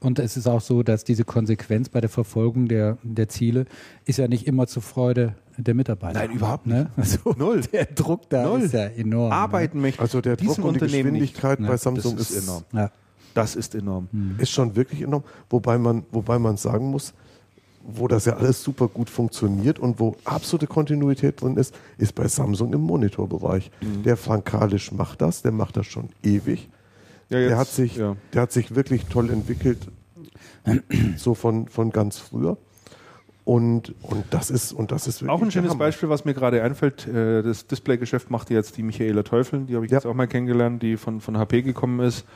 Und es ist auch so, dass diese Konsequenz bei der Verfolgung der, der Ziele ist ja nicht immer zur Freude der Mitarbeiter. Nein, überhaupt Ne? Also Null. der Druck da Null. ist ja enorm. arbeiten möchten. Also der Druck und die Unternehmen nicht. Geschwindigkeit Ja, bei Samsung ist ist, enorm. Ne? Ja. Das ist enorm. ist schon wirklich enorm. Wobei man, wobei man sagen muss, wo das ja alles super gut funktioniert und wo absolute Kontinuität drin ist, ist bei Samsung im Monitorbereich. Mhm. Der Frank Kalisch macht das, der macht das schon ewig. Ja, der, hat sich, ja. der hat sich wirklich toll entwickelt, so von, von ganz früher. Und, und das ist und das ist Auch ein schönes Hammer. Beispiel, was mir gerade einfällt, äh, das Displaygeschäft macht jetzt die Michaela Teufeln, die habe ich Ja. jetzt auch mal kennengelernt, die von, von HP gekommen ist.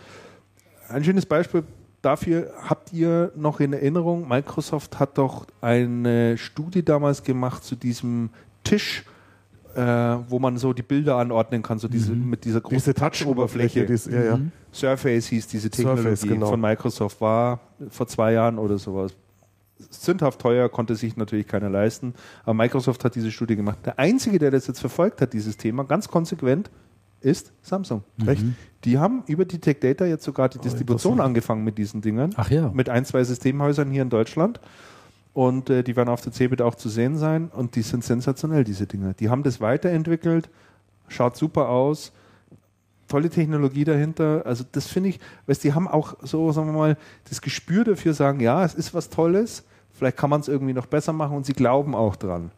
Ein schönes Beispiel dafür habt ihr noch in Erinnerung, Microsoft hat doch eine Studie damals gemacht zu diesem Tisch, äh, wo man so die Bilder anordnen kann, so diese, mit dieser großen Diese Touch-Oberfläche. Ist- ja, ja. Surface hieß diese Technologie Surface, genau. von Microsoft, war vor zwei Jahren oder sowas. Sündhaft teuer, konnte sich natürlich keiner leisten. Aber Microsoft hat diese Studie gemacht. Der Einzige, der das jetzt verfolgt hat, dieses Thema, ganz konsequent, ist Samsung. Echt? Die haben über die Tech Data jetzt sogar die Distribution interessant. angefangen mit diesen Dingern. Ach ja. Mit ein, zwei Systemhäusern hier in Deutschland. Und äh, die werden auf der CeBIT auch zu sehen sein. Und die sind sensationell, diese Dinger. Die haben das weiterentwickelt, schaut super aus, tolle Technologie dahinter. Also das finde ich, weißt, die haben auch so, sagen wir mal, das Gespür dafür, sagen, ja, es ist was Tolles, vielleicht kann man es irgendwie noch besser machen und sie glauben auch dran.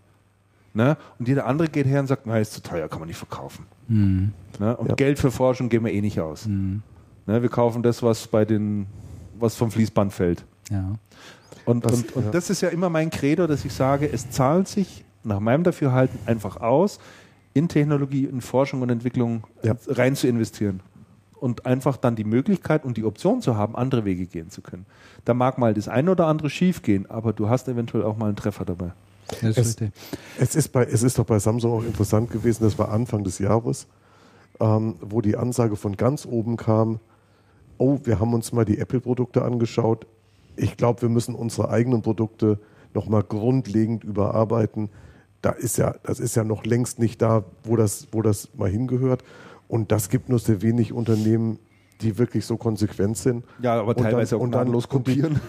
Ne? Und jeder andere geht her und sagt, nein, ist zu teuer, kann man nicht verkaufen. Mhm. Ne? Und Ja. Geld für Forschung geben wir eh nicht aus. Mhm. Ne? Wir kaufen das, was bei den, was vom Fließband fällt. Ja. Und, Das- und, und ja. das ist ja immer mein Credo, dass ich sage, es zahlt sich nach meinem Dafürhalten einfach aus, in Technologie, in Forschung und Entwicklung Ja. rein zu investieren. Und einfach dann die Möglichkeit und die Option zu haben, andere Wege gehen zu können. Da mag mal das eine oder andere schief gehen, aber du hast eventuell auch mal einen Treffer dabei. Das ist Es- richtig. Es ist, bei, es ist doch bei Samsung auch interessant gewesen, das war Anfang des Jahres, ähm, wo die Ansage von ganz oben kam, oh, wir haben uns mal die Apple-Produkte angeschaut. Ich glaube, wir müssen unsere eigenen Produkte nochmal grundlegend überarbeiten. Da ist ja, das ist ja noch längst nicht da, wo das, wo das mal hingehört. Und das gibt nur sehr wenig Unternehmen, die wirklich so konsequent sind. Ja, aber Und dann- teilweise auch und dann- die- kopieren.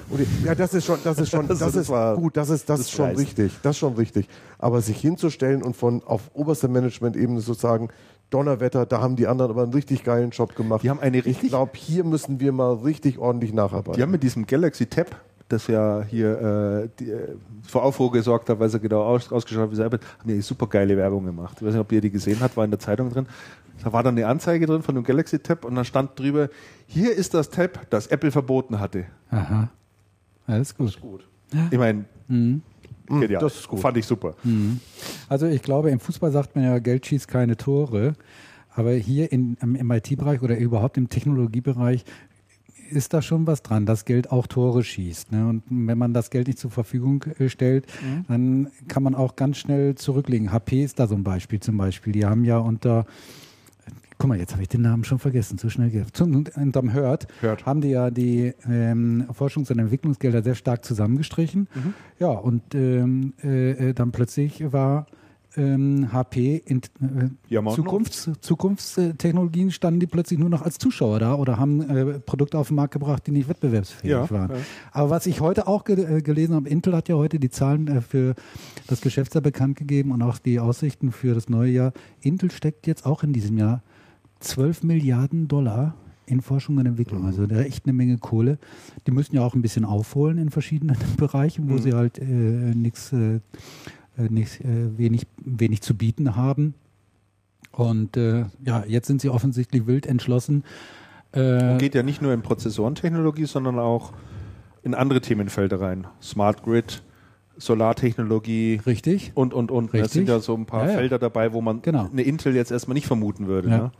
Ja, das ist schon, das ist schon, das das ist war- gut, das ist, das, das ist schon reißt. richtig, das ist schon richtig. Aber sich hinzustellen und von auf oberster Management-Ebene zu sagen, Donnerwetter, da haben die anderen aber einen richtig geilen Job gemacht. Die haben eine ich richtig- glaube, hier müssen wir mal richtig ordentlich nacharbeiten. Die haben mit diesem Galaxy Tab, das ja hier äh, die, äh, vor Aufruhr gesorgt hat, weil sie genau aus, ausgeschaut hat wie selber, haben die super geile Werbung gemacht. Ich weiß nicht, ob ihr die gesehen habt, war in der Zeitung drin. Da war dann eine Anzeige drin von dem Galaxy Tab und da stand drüber, hier ist das Tab, das Apple verboten hatte. Aha. Alles gut. Gut. Ich meine, genial. das ist gut. Fand ich super. Also ich glaube, im Fußball sagt man ja, Geld schießt keine Tore. Aber hier in, im, im IT-Bereich oder überhaupt im Technologiebereich ist da schon was dran, dass Geld auch Tore schießt. Ne? Und wenn man das Geld nicht zur Verfügung äh, stellt, dann kann man auch ganz schnell zurücklegen. HP ist da so ein Beispiel zum Beispiel. Die haben ja unter Guck mal, jetzt habe ich den Namen schon vergessen, zu schnell geht. Unterm Hört, Hört. haben die ja die ähm, Forschungs- und Entwicklungsgelder sehr stark zusammengestrichen. Ja, und ähm, äh, äh, dann plötzlich war ähm, HP in äh, Ja, Zukunfts, Zukunftstechnologien standen die plötzlich nur noch als Zuschauer da oder haben äh, Produkte auf den Markt gebracht, die nicht wettbewerbsfähig Ja, waren. ja. Aber was ich heute auch ge äh, gelesen habe, Intel hat ja heute die Zahlen äh, für das Geschäftsjahr bekannt gegeben und auch die Aussichten für das neue Jahr. Intel steckt jetzt auch in diesem Jahr 12 Milliarden Dollar in Forschung und Entwicklung. Also da echt eine Menge Kohle. Die müssen ja auch ein bisschen aufholen in verschiedenen Bereichen, wo sie halt äh, nichts, äh, äh, nix, äh, wenig, wenig zu bieten haben. Und äh, ja, jetzt sind sie offensichtlich wild entschlossen. Äh, Und geht ja nicht nur in Prozessorentechnologie, sondern auch in andere Themenfelder rein. Smart Grid, Solartechnologie Richtig. und, und, und. Richtig. Es sind ja so ein paar Ja, ja. Felder dabei, wo man Genau. eine Intel jetzt erstmal nicht vermuten würde. Ja, Ne?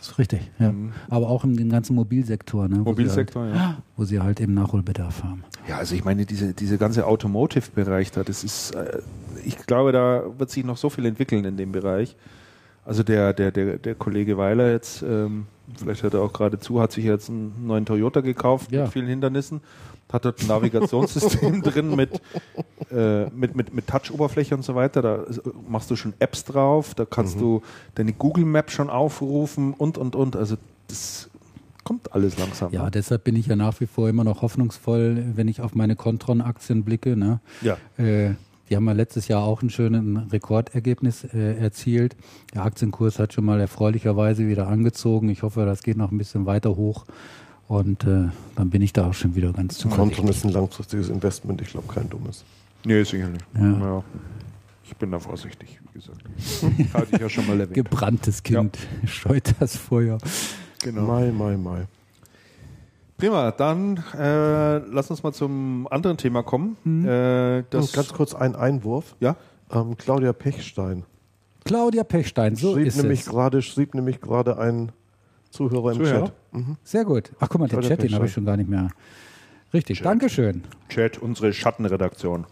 ist richtig. Ja. Aber auch im, im ganzen Mobilsektor, ne, wo, Mobilsektor, sie ja. halt, wo sie halt eben Nachholbedarf haben. Ja, also ich meine, diese, diese ganze Automotive-Bereich da, das ist, äh, ich glaube, da wird sich noch so viel entwickeln in dem Bereich. Also der, der, der, der Kollege Weiler jetzt, ähm, vielleicht hört er auch gerade zu, hat sich jetzt einen neuen Toyota gekauft Ja. mit vielen Hindernissen, hat dort ein Navigationssystem drin mit, äh, mit, mit, mit Touch-Oberfläche und so weiter. Da machst du schon Apps drauf, da kannst du deine Google Map schon aufrufen und, und, und. Also das kommt alles langsam. Ja, ne? deshalb bin ich ja nach wie vor immer noch hoffnungsvoll, wenn ich auf meine Contron-Aktien blicke. Ne? ja. Äh, die haben ja letztes Jahr auch ein schönes Rekordergebnis äh, erzielt. Der Aktienkurs hat schon mal erfreulicherweise wieder angezogen. Ich hoffe, das geht noch ein bisschen weiter hoch. Und äh, dann bin ich da auch schon wieder ganz Contron zuversichtlich. ist ein langfristiges Investment, ich glaube kein dummes. Nee, sicher nicht. Ja. Ja. Ich bin da vorsichtig, wie gesagt. Hatte ich ja schon mal erwähnt. Gebranntes Kind scheut das Feuer. Genau. Mai, mai, mai. Prima, dann äh, lass uns mal zum anderen Thema kommen. Äh, das, Und ganz kurz ein Einwurf. ja? Ähm, Claudia Pechstein Claudia Pechstein, so schrieb, ist nämlich es. gerade, schrieb nämlich gerade ein Zuhörer im Zuhörer? Chat. Mhm. Sehr gut. Ach, guck mal, den Claudia Chat, den habe ich schon gar nicht mehr. Richtig, Dankeschön. Chat, unsere Schattenredaktion.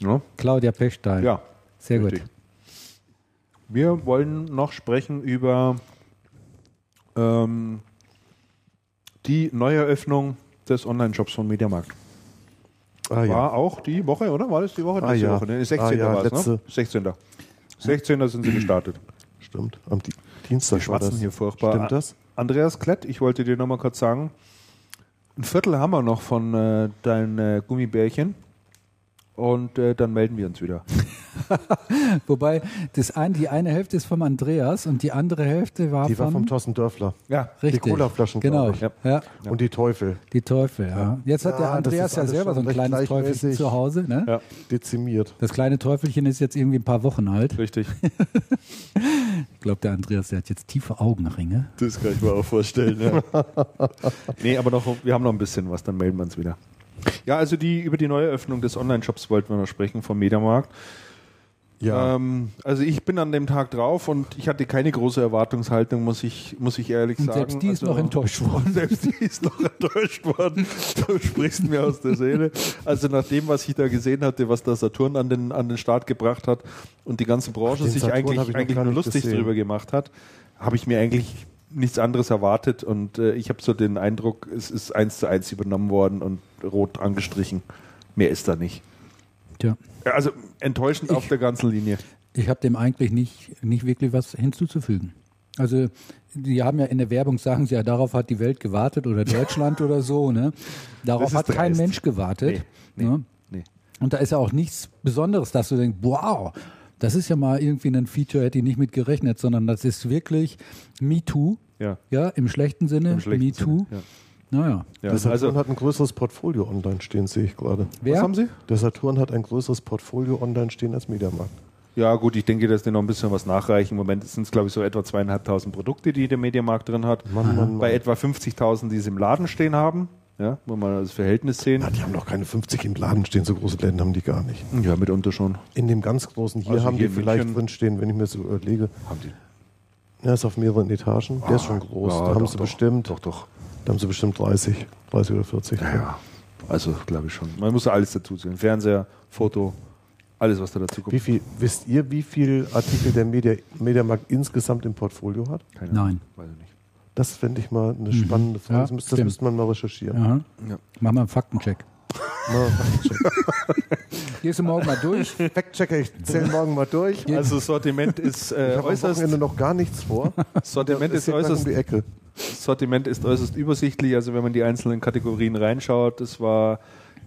Ja? Claudia Pechstein. ja, Sehr gut. richtig. Wir wollen noch sprechen über ähm, die Neueröffnung des Online-Shops von Mediamarkt. Ah, ja. War auch die Woche, oder? War das die Woche? Ah, ja. Woche. Ne? 16. Ah, ja, war es, ne? letzte- 16. 16. sind sie gestartet. Stimmt. Am Di Dienstag Wir war das. hier furchtbar. Stimmt das? Andreas Klett, ich wollte dir nochmal kurz sagen, ein Viertel haben wir noch von äh, deinen äh, Gummibärchen und äh, dann melden wir uns wieder. Wobei das ein, die eine Hälfte ist vom Andreas und die andere Hälfte war Die war von vom Thorsten Dörfler. Ja, Richtig. Die Colaflaschen, Genau. Ja. Ja. Und die Teufel. Die Teufel, ja. Jetzt hat Ja, der Andreas ja selber so ein kleines Teufelchen zu Hause. Ne? Ja. Dezimiert. Das kleine Teufelchen ist jetzt irgendwie ein paar Wochen alt. richtig. Ich glaube, der Andreas, der hat jetzt tiefe Augenringe. Das kann ich mir auch vorstellen. Ja. nee, aber noch, wir haben noch ein bisschen was, dann melden wir uns wieder. Ja, also die über die Neueröffnung des Online-Shops wollten wir noch sprechen vom Mediamarkt. Ja. Ähm, also ich bin an dem Tag drauf und ich hatte keine große Erwartungshaltung, muss ich, muss ich ehrlich Und sagen. selbst die ist also, noch enttäuscht worden. Selbst die ist noch enttäuscht worden. Du sprichst mir aus der Seele. Also nach dem, was ich da gesehen hatte, was der Saturn an den, an den Start gebracht hat und die ganze Branche Ach, sich Saturn eigentlich, eigentlich nur lustig gesehen. drüber gemacht hat, habe ich mir eigentlich nichts anderes erwartet und äh, ich habe so den Eindruck, es ist eins zu eins übernommen worden und rot angestrichen. Mehr ist da nicht. Tja. Ja, Also enttäuschend auf der ganzen Linie. Ich habe dem eigentlich nicht, nicht wirklich was hinzuzufügen. Also, die haben ja in der Werbung, sagen sie ja, darauf hat die Welt gewartet oder Deutschland oder so. Ne? Darauf hat kein. Mensch gewartet. Nee, nee, ne? nee. Und da ist ja auch nichts Besonderes, dass du denkst, wow, das ist ja mal irgendwie ein Feature, hätte ich nicht mit gerechnet, sondern das ist wirklich MeToo, Ja, ja, im schlechten Sinne, im schlechten MeToo. Sinne, Naja, Ja. der Saturn also, hat ein größeres Portfolio online stehen, sehe ich gerade. wer? was haben Sie? Der Saturn hat ein größeres Portfolio online stehen als Mediamarkt. Ja, gut, ich denke, dass die noch ein bisschen was nachreichen. Im Moment sind es, glaube ich, so etwa zweieinhalbtausend Produkte, die der Mediamarkt drin hat. Mann, Mann, Mann. Bei etwa 50.000, die sie im Laden stehen haben. Ja, wenn man das Verhältnis sehen. Na, die haben noch keine 50 im Laden stehen, so große Läden haben die gar nicht. Ja, mitunter schon. In dem ganz großen hier Also haben hier die vielleicht München- drin stehen, wenn ich mir so überlege. Haben die? Er ist auf mehreren Etagen, der ist schon groß. Ja, da haben doch, sie doch. bestimmt, Doch, doch. Da haben sie bestimmt 30, 30 oder 40. Ja, ja. Also, glaube ich schon. Man muss ja alles dazu sehen. Fernseher, Foto, alles, was da dazu kommt. Wie viel, wisst ihr, wie viel Artikel der Media, Mediamarkt insgesamt im Portfolio hat? Keine Nein. Weiß ich nicht. Das fände ich mal eine spannende Frage. Ja, das, müsste, das müsste man mal recherchieren. Ja. Mach mal einen Faktencheck. Gehst du morgen mal durch? Fact-Checker, ich zähle morgen mal durch. Ich Also, Sortiment ist äh, habe am äußerst. Wochenende noch gar nichts vor. Sortiment ist äußerst um die Ecke. Sortiment ist äußerst übersichtlich. Also wenn man die einzelnen Kategorien reinschaut, das war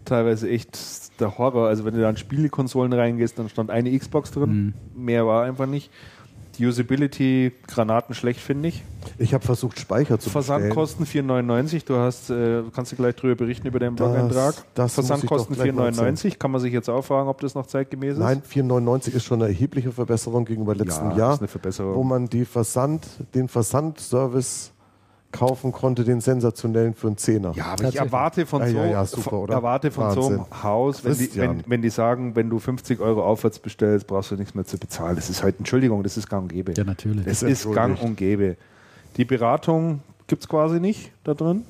teilweise echt der Horror. Also wenn du da in Spielekonsolen reingehst, dann stand eine Xbox drin. Mehr war einfach nicht. Die Usability granatenschlecht, finde ich. Ich habe versucht, Speicher zu. Versandkosten 4,99. Du hast, äh, kannst du gleich drüber berichten über deinen Das- Blog-Eintrag. das Versandkosten doch gleich mal 4,99. Kann man sich jetzt auch fragen, ob das noch zeitgemäß ist? Nein, 4,99 ist schon eine erhebliche Verbesserung gegenüber letztem ja, Jahr, wo man die Versand, den Versandservice kaufen konnte, den sensationellen für einen Zehner. Ja, aber ich erwarte von Ah, so, ja, ja, super, oder? erwarte von so einem Haus, wenn die, wenn, wenn die sagen, wenn du 50 Euro aufwärts bestellst, brauchst du nichts mehr zu bezahlen. Das ist halt, Entschuldigung, das ist gang und gäbe. Ja, natürlich. Das Ist ist gang und gäbe. Die Beratung gibt es quasi nicht da drin.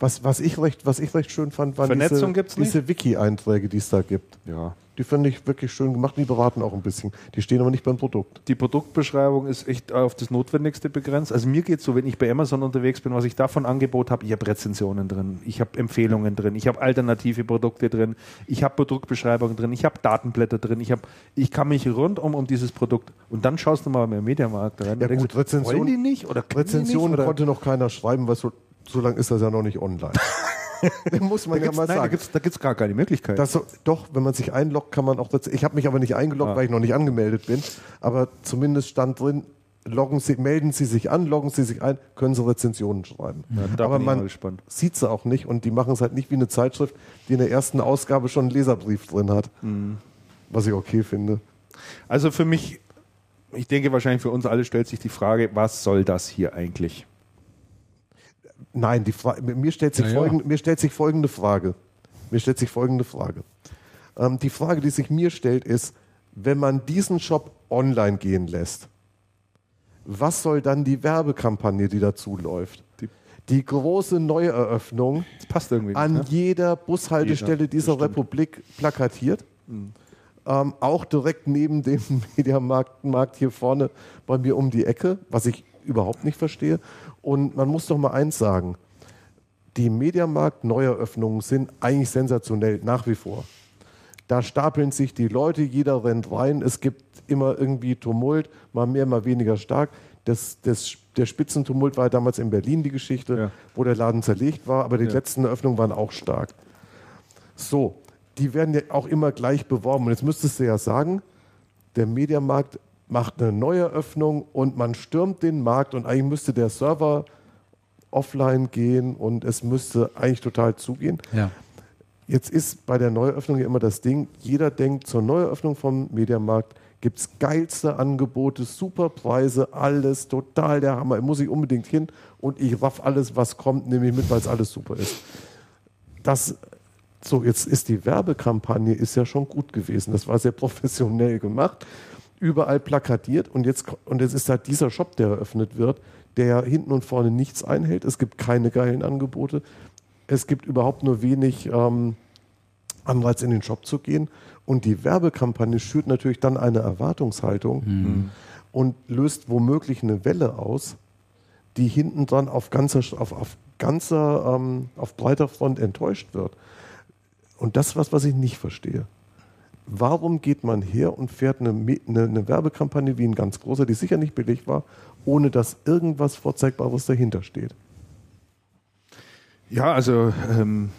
Was, was, ich recht, was ich recht schön fand, waren Vernetzung diese, gibt's nicht? diese Wiki-Einträge, die es da gibt. Ja. Die fand ich wirklich schön gemacht. Die beraten auch ein bisschen. Die stehen aber nicht beim Produkt. Die Produktbeschreibung ist echt auf das Notwendigste begrenzt. Also mir geht es so, wenn ich bei Amazon unterwegs bin, was ich davon Angebot habe, ich habe Rezensionen drin, ich habe Empfehlungen drin, ich habe alternative Produkte drin, ich habe Produktbeschreibungen drin, ich habe Datenblätter drin, ich, hab, ich kann mich rundum um dieses Produkt und dann schaust du mal beim Mediamarkt rein. Ja und denkst, gut, Rezension- wollen die nicht oder Rezensionen konnte noch keiner schreiben, weil so, so lange ist das ja noch nicht online. Muss man Da ja mal nein, da sagen. gibt es da gibt's gar keine Möglichkeit. Das doch, wenn man sich einloggt, kann man auch. Rez- Ich habe mich aber nicht eingeloggt, Ah. weil ich noch nicht angemeldet bin. Aber zumindest stand drin, loggen Sie, melden Sie sich an, loggen Sie sich ein, können Sie Rezensionen schreiben. Ja, da aber man gespannt. sieht sie auch nicht und die machen es halt nicht wie eine Zeitschrift, die in der ersten Ausgabe schon einen Leserbrief drin hat. Mhm. Was ich okay finde. Also für mich, ich denke wahrscheinlich für uns alle stellt sich die Frage, was soll das hier eigentlich? Nein, die Fra mir, stellt sich Ja, ja. folgende, mir stellt sich folgende Frage. Mir stellt sich folgende Frage. Ähm, die Frage, die sich mir stellt, ist, wenn man diesen Shop online gehen lässt, was soll dann die Werbekampagne, die dazu läuft? Die- Die große Neueröffnung an. Ne? jeder Bushaltestelle Jeder, dieser das stimmt. Mhm. Republik plakatiert. Ähm, auch direkt neben dem Mediamarkt Markt hier vorne bei mir um die Ecke, was ich überhaupt nicht verstehe. Und man muss doch mal eins sagen. Die Mediamarkt-Neueröffnungen sind eigentlich sensationell, nach wie vor. Da stapeln sich die Leute, jeder rennt rein, es gibt immer irgendwie Tumult, mal mehr, mal weniger stark. Das, das, der Spitzentumult war damals in Berlin die Geschichte, Ja. wo der Laden zerlegt war, aber die Ja. letzten Eröffnungen waren auch stark. So, die werden ja auch immer gleich beworben. Und jetzt müsstest du ja sagen, der Mediamarkt macht eine Neueröffnung und man stürmt den Markt und eigentlich müsste der Server offline gehen und es müsste eigentlich total zugehen. Ja. Jetzt ist bei der Neueröffnung ja immer das Ding, jeder denkt, zur Neueröffnung vom Mediamarkt gibt es geilste Angebote, super Preise, alles total der Hammer. Muss ich unbedingt hin und ich raff alles, was kommt, nehme ich mit, weil es alles super ist. Das, so, jetzt ist die Werbekampagne ist ja schon gut gewesen. Das war sehr professionell gemacht, überall plakatiert und jetzt, und jetzt ist halt dieser Shop, der eröffnet wird, der hinten und vorne nichts einhält. Es gibt keine geilen Angebote. Es gibt überhaupt nur wenig ähm, Anreiz, in den Shop zu gehen. Und die Werbekampagne schürt natürlich dann eine Erwartungshaltung und löst womöglich eine Welle aus, die hinten dran auf ganzer, auf, auf ganzer, ähm, auf breiter Front enttäuscht wird. Und das ist was, was ich nicht verstehe. Warum geht man her und fährt eine, eine, eine Werbekampagne wie ein ganz großer, die sicher nicht billig war, ohne dass irgendwas Vorzeigbares dahinter steht? Ja, also ähm,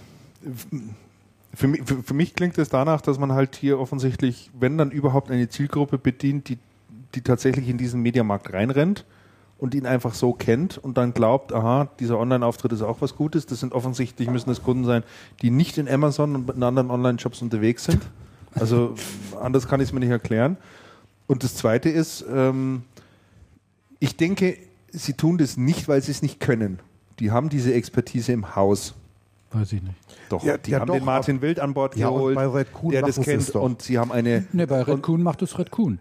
für, mich, für, für mich klingt es danach, dass man halt hier offensichtlich, wenn dann überhaupt eine Zielgruppe bedient, die, die tatsächlich in diesen Mediamarkt reinrennt und ihn einfach so kennt und dann glaubt, aha, dieser Online-Auftritt ist auch was Gutes. Das sind offensichtlich, müssen das Kunden sein, die nicht in Amazon und in anderen Online-Shops unterwegs sind. Also anders kann ich es mir nicht erklären. Und das Zweite ist, ähm, ich denke, sie tun das nicht, weil sie es nicht können. Die haben diese Expertise im Haus. Weiß ich nicht. Doch, Ja, die ja haben doch, den Martin Wild an Bord Ja, und geholt, bei Red Kuhn der das kennt doch. und sie haben eine Ne, bei Red Kuhn macht es Red Kuhn.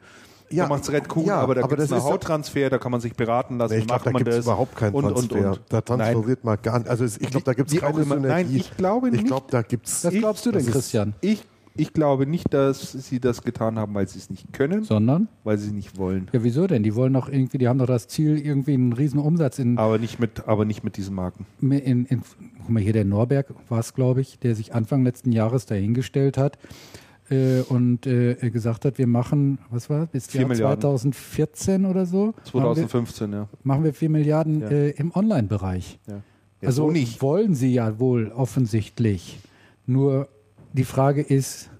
da macht es Red Kuhn, ja, aber da gibt es das einen ist ja- Hauttransfer, da kann man sich beraten lassen, Nee, ich macht da man gibt es das? überhaupt keinen und, Transfer. Und, und. Da transferiert man gar nicht. Also ich glaube, da gibt es keine immer. Synergie. Nein, ich glaube Ich nicht. glaube, da gibt es. Was glaubst du denn, Christian? Ich, ich glaube nicht, dass sie das getan haben, weil sie es nicht können, Sondern? weil sie es nicht wollen. Ja, wieso denn? Die wollen doch irgendwie, die haben doch das Ziel, irgendwie einen riesen Umsatz in, Aber nicht mit, aber nicht mit diesen Marken. in, in guck mal hier, der Norberg war es, glaube ich, der sich Anfang letzten Jahres dahingestellt hat äh, und äh, gesagt hat, wir machen, was war, bis Jahr Milliarden. 2014 oder so, machen wir, 2015, ja. machen wir 4 Milliarden Ja. äh, im Online-Bereich. ja. also so nicht. wollen sie ja wohl offensichtlich. Nur die Frage ist,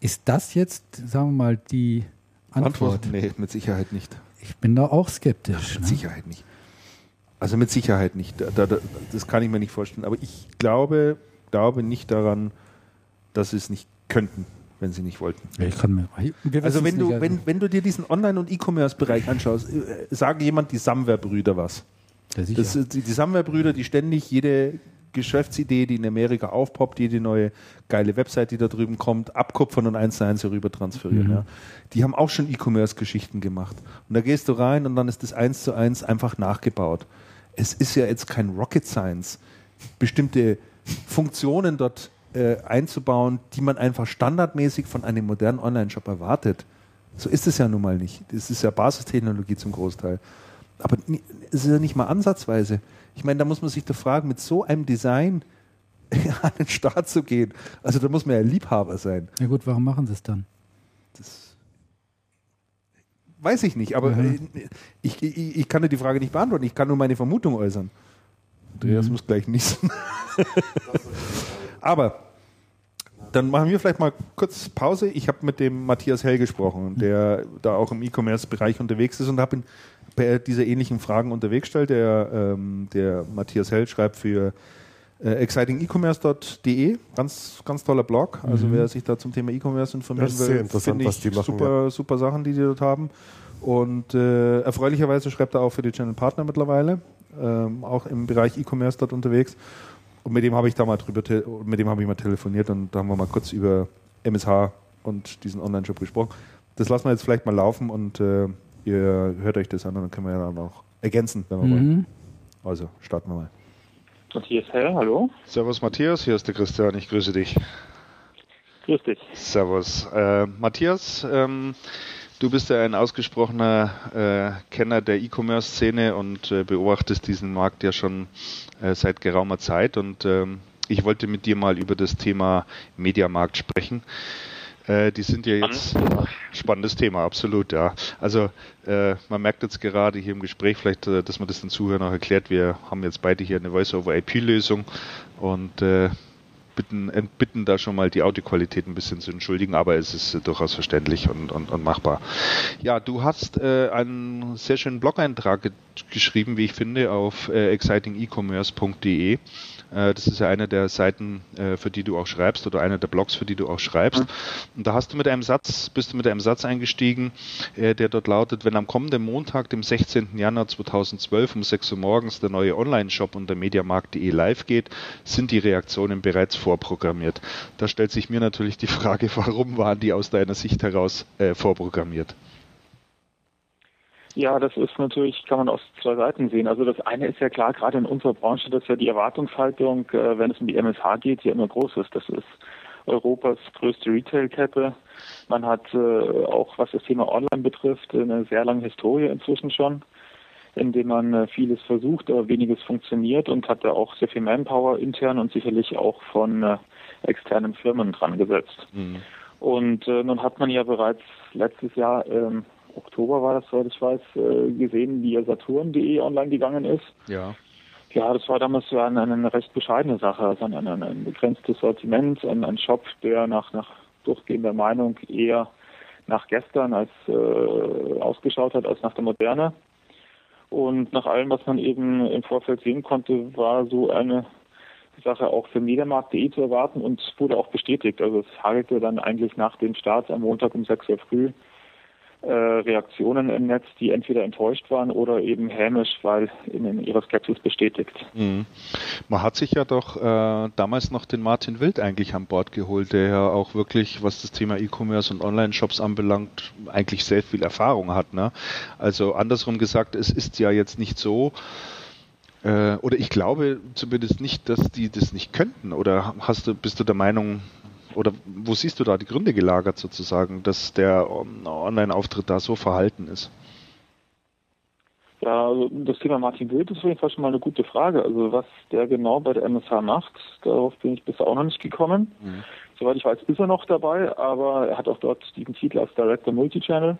ist das jetzt, sagen wir mal, die Antwort? Nee, mit Sicherheit nicht. Ich bin da auch skeptisch. Mit Ne? Sicherheit nicht. Also mit Sicherheit nicht. Da, da, da, das kann ich mir nicht vorstellen. Aber ich glaube, glaube nicht daran, dass sie es nicht könnten, wenn sie nicht wollten. Ja, ich kann mir, Also wenn du, nicht, wenn, wenn du dir diesen Online- und E-Commerce-Bereich anschaust, äh, sagen jemand die Samwer-Brüder was. Das ist die, die Samwer-Brüder, die ständig jede Geschäftsidee, die in Amerika aufpoppt, jede neue geile Website, die da drüben kommt, abkupfern und eins zu eins herüber transferieren. Mhm. Ja. Die haben auch schon E-Commerce-Geschichten gemacht. Und da gehst du rein und dann ist das eins zu eins einfach nachgebaut. Es ist ja jetzt kein Rocket Science, bestimmte Funktionen dort äh, einzubauen, die man einfach standardmäßig von einem modernen Online-Shop erwartet. So ist es ja nun mal nicht. Das ist ja Basistechnologie zum Großteil. Aber es ist ja nicht mal ansatzweise. Ich meine, da muss man sich doch fragen, mit so einem Design an den Start zu gehen. Also da muss man ja Liebhaber sein. Ja gut, warum machen sie es dann? Das weiß ich nicht, aber mhm. ich, ich, ich, kann dir die Frage nicht beantworten. Ich kann nur meine Vermutung äußern. Andreas mhm. muss gleich niesen. aber dann machen wir vielleicht mal kurz Pause. Ich habe mit dem Matthias Hell gesprochen, der da auch im E-Commerce-Bereich unterwegs ist und habe ihn bei dieser ähnlichen Fragen unterwegs stellt. Der, ähm, der Matthias Hell schreibt für äh, excitingecommerce.de, ganz, ganz toller Blog. Also mhm. wer sich da zum Thema E-Commerce informieren will, finde ich machen, super, ja. super Sachen, die die dort haben. Und äh, erfreulicherweise schreibt er auch für die Channel Partner mittlerweile, ähm, auch im Bereich E-Commerce dort unterwegs. Und mit dem habe ich da mal drüber, mit dem habe ich mal telefoniert und da haben wir mal kurz über MSH und diesen Online-Shop gesprochen. Das lassen wir jetzt vielleicht mal laufen und äh, ihr hört euch das an und dann können wir ja dann auch ergänzen, wenn wir mhm. wollen. Also starten wir mal. Matthias Hell, hallo. Servus Matthias, hier ist der Christian, ich grüße dich. Grüß dich. Servus. Äh, Matthias, ähm, du bist ja ein ausgesprochener äh, Kenner der E-Commerce-Szene und äh, beobachtest diesen Markt ja schon äh, seit geraumer Zeit und ähm, ich wollte mit dir mal über das Thema Mediamarkt sprechen. Äh, die sind ja jetzt spannendes Thema, absolut, ja. Also äh, man merkt jetzt gerade hier im Gespräch vielleicht, äh, dass man das den Zuhörern auch erklärt. Wir haben jetzt beide hier eine Voice-over-IP-Lösung und bitten, entbitten da schon mal die Audioqualität ein bisschen zu entschuldigen, aber es ist äh, durchaus verständlich und, und, und machbar. Ja, du hast äh, einen sehr schönen Blog-Eintrag ge geschrieben, wie ich finde, auf äh, excitingecommerce.de das ist ja eine der Seiten, äh, für die du auch schreibst oder einer der Blogs, für die du auch schreibst. Und da hast du mit einem Satz, bist du mit einem Satz eingestiegen, äh, der dort lautet, wenn am kommenden Montag, dem 16. Januar 2012 um 6 Uhr morgens der neue Online-Shop unter mediamarkt.de live geht, sind die Reaktionen bereits vorprogrammiert. Da stellt sich mir natürlich die Frage, warum waren die aus deiner Sicht heraus äh, vorprogrammiert? Ja, das ist natürlich, kann man aus zwei Seiten sehen. Also das eine ist ja klar, gerade in unserer Branche, dass ja die Erwartungshaltung, äh, wenn es um die MSH geht, ja immer groß ist. Das ist Europas größte Retail-Kette. Man hat äh, auch, was das Thema Online betrifft, eine sehr lange Historie inzwischen schon, in dem man äh, vieles versucht, aber weniges funktioniert und hat da auch sehr viel Manpower intern und sicherlich auch von externen Firmen dran gesetzt. Mhm. Und nun hat man ja bereits letztes Jahr ähm, Oktober war das, soweit ich weiß, äh, gesehen, wie Saturn.de online gegangen ist. Ja. Ja, das war damals ja eine, eine recht bescheidene Sache, also ein, ein, ein begrenztes Sortiment, ein, ein Shop, der nach, nach durchgehender Meinung eher nach gestern als äh, ausgeschaut hat als nach der Moderne. Und nach allem, was man eben im Vorfeld sehen konnte, war so eine Sache auch für Mediamarkt.de zu erwarten und wurde auch bestätigt. Also es hagelte dann eigentlich nach dem Start am Montag um 6 Uhr früh äh, Reaktionen im Netz, die entweder enttäuscht waren oder eben hämisch, weil ihnen ihre Skepsis bestätigt. Mhm. Man hat sich ja doch äh, damals noch den Martin Wild eigentlich an Bord geholt, der ja auch wirklich, was das Thema E-Commerce und Online-Shops anbelangt, eigentlich sehr viel Erfahrung hat. Ne? Also andersrum gesagt, es ist ja jetzt nicht so, äh, oder ich glaube zumindest nicht, dass die das nicht könnten. Oder hast du, bist du der Meinung, oder wo siehst du da die Gründe gelagert sozusagen, dass der Online-Auftritt da so verhalten ist? Ja, also das Thema Martin Wild ist auf jeden Fall schon mal eine gute Frage. Also was der genau bei der MSH macht, darauf bin ich bisher auch noch nicht gekommen. Mhm. Soweit ich weiß, ist er noch dabei, aber er hat auch dort diesen Titel als Director Multichannel.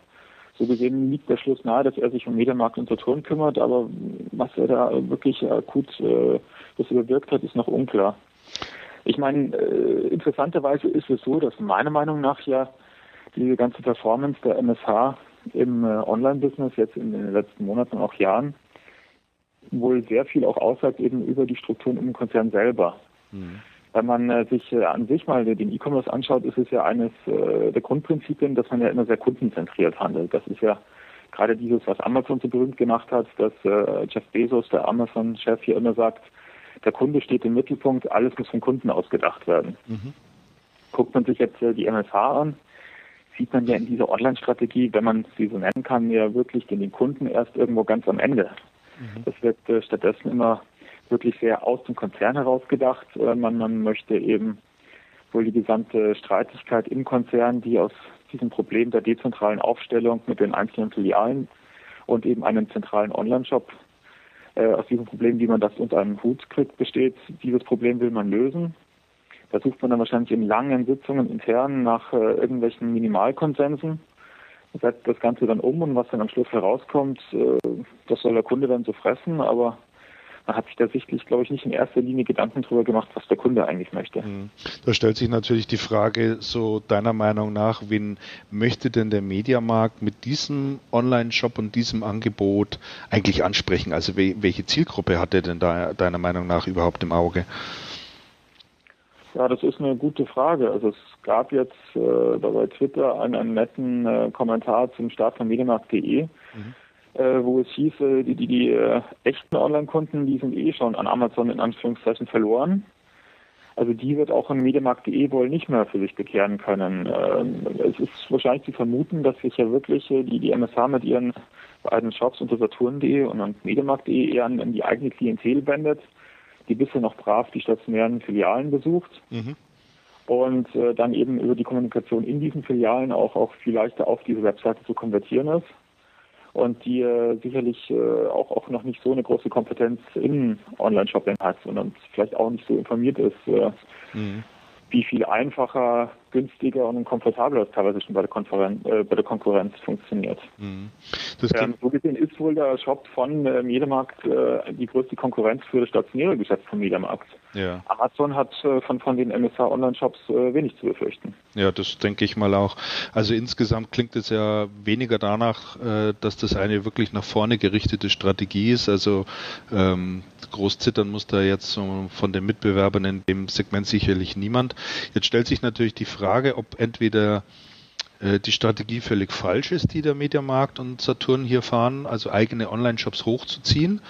So gesehen liegt der Schluss nahe, dass er sich um Mediamarkt und Saturn kümmert, aber was er da wirklich akut äh, das bewirkt hat, ist noch unklar. Ich meine, äh, interessanterweise ist es so, dass meiner Meinung nach ja diese ganze Performance der MSH im äh, Online-Business jetzt in den letzten Monaten und auch Jahren wohl sehr viel auch aussagt eben über die Strukturen im Konzern selber. Mhm. Wenn man äh, sich äh, an sich mal den E-Commerce anschaut, ist es ja eines äh, der Grundprinzipien, dass man ja immer sehr kundenzentriert handelt. Das ist ja gerade dieses, was Amazon so berühmt gemacht hat, dass äh, Jeff Bezos, der Amazon-Chef, hier immer sagt, der Kunde steht im Mittelpunkt, alles muss vom Kunden ausgedacht werden. Mhm. Guckt man sich jetzt äh, die MSH an, sieht man ja in dieser Online-Strategie, wenn man sie so nennen kann, ja wirklich den, den Kunden erst irgendwo ganz am Ende. Mhm. Das wird äh, stattdessen immer wirklich sehr aus dem Konzern heraus gedacht. Äh, man, man möchte eben wohl die gesamte Streitigkeit im Konzern, die aus diesem Problem der dezentralen Aufstellung mit den einzelnen Filialen und eben einem zentralen Online-Shop, äh, aus diesem Problem, wie man das unter einem Hut kriegt, besteht. Dieses Problem will man lösen. Da sucht man dann wahrscheinlich in langen Sitzungen intern nach äh, irgendwelchen Minimalkonsensen, setzt das Ganze dann um und was dann am Schluss herauskommt, äh, das soll der Kunde dann so fressen, aber man hat sich da sichtlich, glaube ich, nicht in erster Linie Gedanken darüber gemacht, was der Kunde eigentlich möchte. Mhm. Da stellt sich natürlich die Frage, so deiner Meinung nach, wen möchte denn der Mediamarkt mit diesem Online-Shop und diesem Angebot eigentlich ansprechen? Also welche Zielgruppe hat er denn da deiner Meinung nach überhaupt im Auge? Ja, das ist eine gute Frage. Also es gab jetzt äh, bei Twitter einen, einen netten äh, Kommentar zum Start von medienmarkt.de, mhm. Äh, wo es hieß, äh, die, die, die äh, echten Online-Kunden, die sind eh schon an Amazon in Anführungszeichen verloren. Also die wird auch in medienmarkt.de wohl nicht mehr für sich bekehren können. Ähm, es ist wahrscheinlich zu vermuten, dass sich ja wirklich äh, die, die MSH mit ihren beiden Shops unter Saturn.de und medienmarkt.de eher an, an die eigene Klientel wendet die bisher noch brav die stationären Filialen besucht. Mhm. Und äh, dann eben über die Kommunikation in diesen Filialen auch, auch viel leichter auf diese Webseite zu konvertieren ist. Und die äh, sicherlich äh, auch, auch noch nicht so eine große Kompetenz im Online-Shopping hat und vielleicht auch nicht so informiert ist, äh, mhm. wie viel einfacher günstiger und komfortabler das teilweise schon bei der, Konferenz, äh, bei der Konkurrenz funktioniert. Mhm. Ähm, so gesehen ist wohl der Shop von äh, Mediamarkt äh, die größte Konkurrenz für das stationäre Geschäft von Mediamarkt. Ja. Amazon hat äh, von, von den MSH Online-Shops äh, wenig zu befürchten. Ja, das denke ich mal auch. Also insgesamt klingt es ja weniger danach, äh, dass das eine wirklich nach vorne gerichtete Strategie ist. Also ähm, groß zittern muss da jetzt so von den Mitbewerbern in dem Segment sicherlich niemand. Jetzt stellt sich natürlich die Frage, Frage, ob entweder äh, die Strategie völlig falsch ist, die der Mediamarkt und Saturn hier fahren, also eigene Online-Shops hochzuziehen.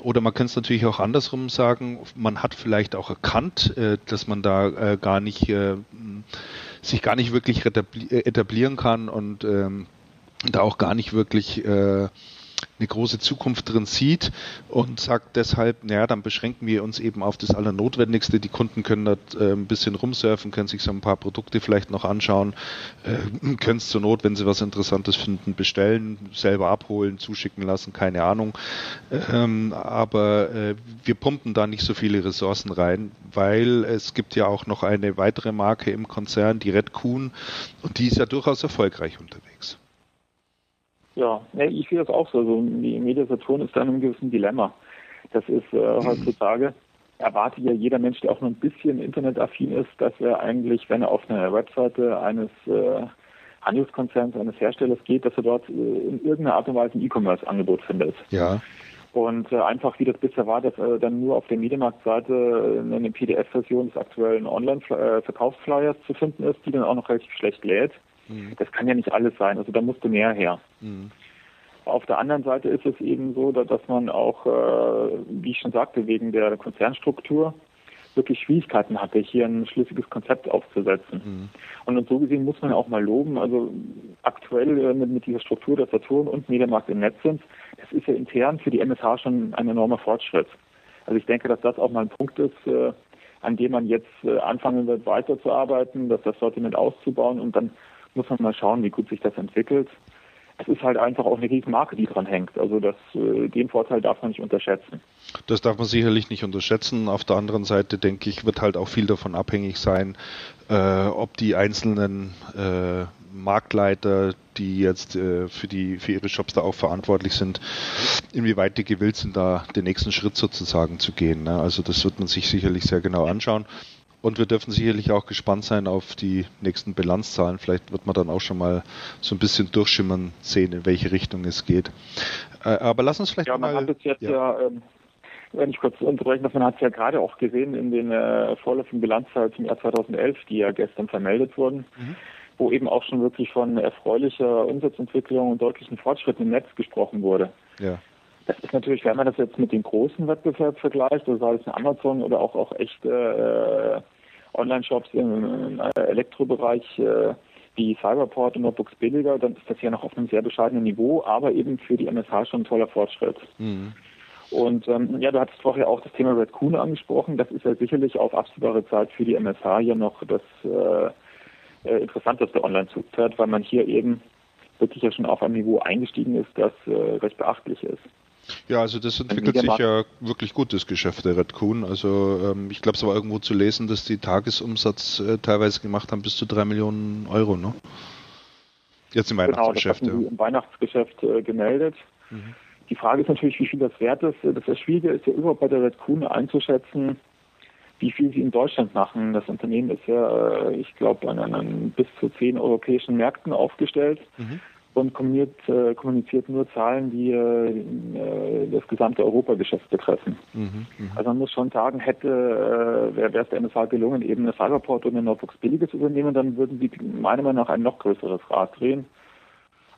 Oder man kann es natürlich auch andersrum sagen, man hat vielleicht auch erkannt, äh, dass man da äh, gar nicht sich gar nicht wirklich etablieren kann und ähm, da auch gar nicht wirklich eine große Zukunft drin sieht und sagt deshalb, naja, dann beschränken wir uns eben auf das Allernotwendigste. Die Kunden können dort äh, ein bisschen rumsurfen, können sich so ein paar Produkte vielleicht noch anschauen, äh, können es zur Not, wenn sie was Interessantes finden, bestellen, selber abholen, zuschicken lassen, keine Ahnung. Ähm, aber äh, wir pumpen da nicht so viele Ressourcen rein, weil es gibt ja auch noch eine weitere Marke im Konzern, die Red Kuhn, und die ist ja durchaus erfolgreich unterwegs. Ja, ich sehe das auch so. Also die Mediasaturn ist da in einem gewissen Dilemma. Das ist äh, heutzutage, erwartet ja jeder Mensch, der auch nur ein bisschen internetaffin ist, dass er eigentlich, wenn er auf eine Webseite eines äh, Handelskonzerns, eines Herstellers geht, dass er dort äh, in irgendeiner Art und Weise ein E-Commerce-Angebot findet. Ja. Und äh, einfach wie das bisher war, dass äh, dann nur auf der Medienmarktseite äh, eine PDF-Version des aktuellen Online-Verkaufsflyers zu finden ist, die dann auch noch relativ schlecht lädt. Mhm. Das kann ja nicht alles sein. Also da musste mehr her. Mhm. Auf der anderen Seite ist es eben so, dass man auch, äh, wie ich schon sagte, wegen der Konzernstruktur wirklich Schwierigkeiten hatte, hier ein schlüssiges Konzept aufzusetzen. Mhm. Und so gesehen muss man auch mal loben, also aktuell äh, mit, mit, dieser Struktur, dass Saturn und Mediamarkt im Netz sind, das ist ja intern für die MSH schon ein enormer Fortschritt. Also ich denke, dass das auch mal ein Punkt ist, äh, an dem man jetzt äh, anfangen wird, weiterzuarbeiten, dass das Sortiment auszubauen und dann muss man mal schauen, wie gut sich das entwickelt. Es ist halt einfach auch eine Riesenmarke, die dran hängt. Also das, äh, den Vorteil darf man nicht unterschätzen. Das darf man sicherlich nicht unterschätzen. Auf der anderen Seite denke ich, wird halt auch viel davon abhängig sein, äh, ob die einzelnen äh, Marktleiter, die jetzt äh, für die für ihre Shops da auch verantwortlich sind, inwieweit die gewillt sind, da den nächsten Schritt sozusagen zu gehen. Ne? Also das wird man sich sicherlich sehr genau anschauen. Und wir dürfen sicherlich auch gespannt sein auf die nächsten Bilanzzahlen. Vielleicht wird man dann auch schon mal so ein bisschen durchschimmern sehen, in welche Richtung es geht. Äh, aber lass uns vielleicht ja, mal... Man hat es jetzt ja, ja ähm, wenn ich kurz unterbrechen darf, man hat es ja gerade auch gesehen in den äh, vorläufigen Bilanzzahlen zum Jahr 2011, die ja gestern vermeldet wurden. Mhm wo eben auch schon wirklich von erfreulicher Umsatzentwicklung und deutlichen Fortschritten im Netz gesprochen wurde. Ja. Das ist natürlich, wenn man das jetzt mit den großen Wettbewerb vergleicht, also sei es eine Amazon oder auch, auch echte äh, Online-Shops im, im Elektrobereich äh, wie Cyberport und Notebooks billiger, dann ist das ja noch auf einem sehr bescheidenen Niveau, aber eben für die MSH schon ein toller Fortschritt. Mhm. Und ähm, ja, du hattest vorher auch das Thema Red Coon angesprochen. Das ist ja sicherlich auf absehbare Zeit für die MSH ja noch das äh, äh, interessanteste Online-Zugpferd, weil man hier eben wirklich ja schon auf einem Niveau eingestiegen ist, das äh, recht beachtlich ist. Ja, also das entwickelt sich ja wirklich gut, das Geschäft der Red Coon. Also ähm, ich glaube, es war irgendwo zu lesen, dass die Tagesumsatz äh, teilweise gemacht haben bis zu drei Millionen Euro, ne? Jetzt im Weihnachtsgeschäft. Genau, das ja. im Weihnachtsgeschäft äh, gemeldet. Mhm. Die Frage ist natürlich, wie viel das wert ist. Das Schwierige ist ja überhaupt bei der Red Coon einzuschätzen, wie viel sie in Deutschland machen. Das Unternehmen ist ja, äh, ich glaube, an, an, bis zu zehn europäischen Märkten aufgestellt. Mhm und kommuniziert, äh, kommuniziert nur Zahlen, die äh, äh, das gesamte Europageschäft betreffen. Mhm, mh. Also man muss schon sagen, hätte wäre es der MSH gelungen, eben eine Cyberport und eine Notebooks billige zu übernehmen, dann würden sie meiner Meinung nach ein noch größeres Rad drehen.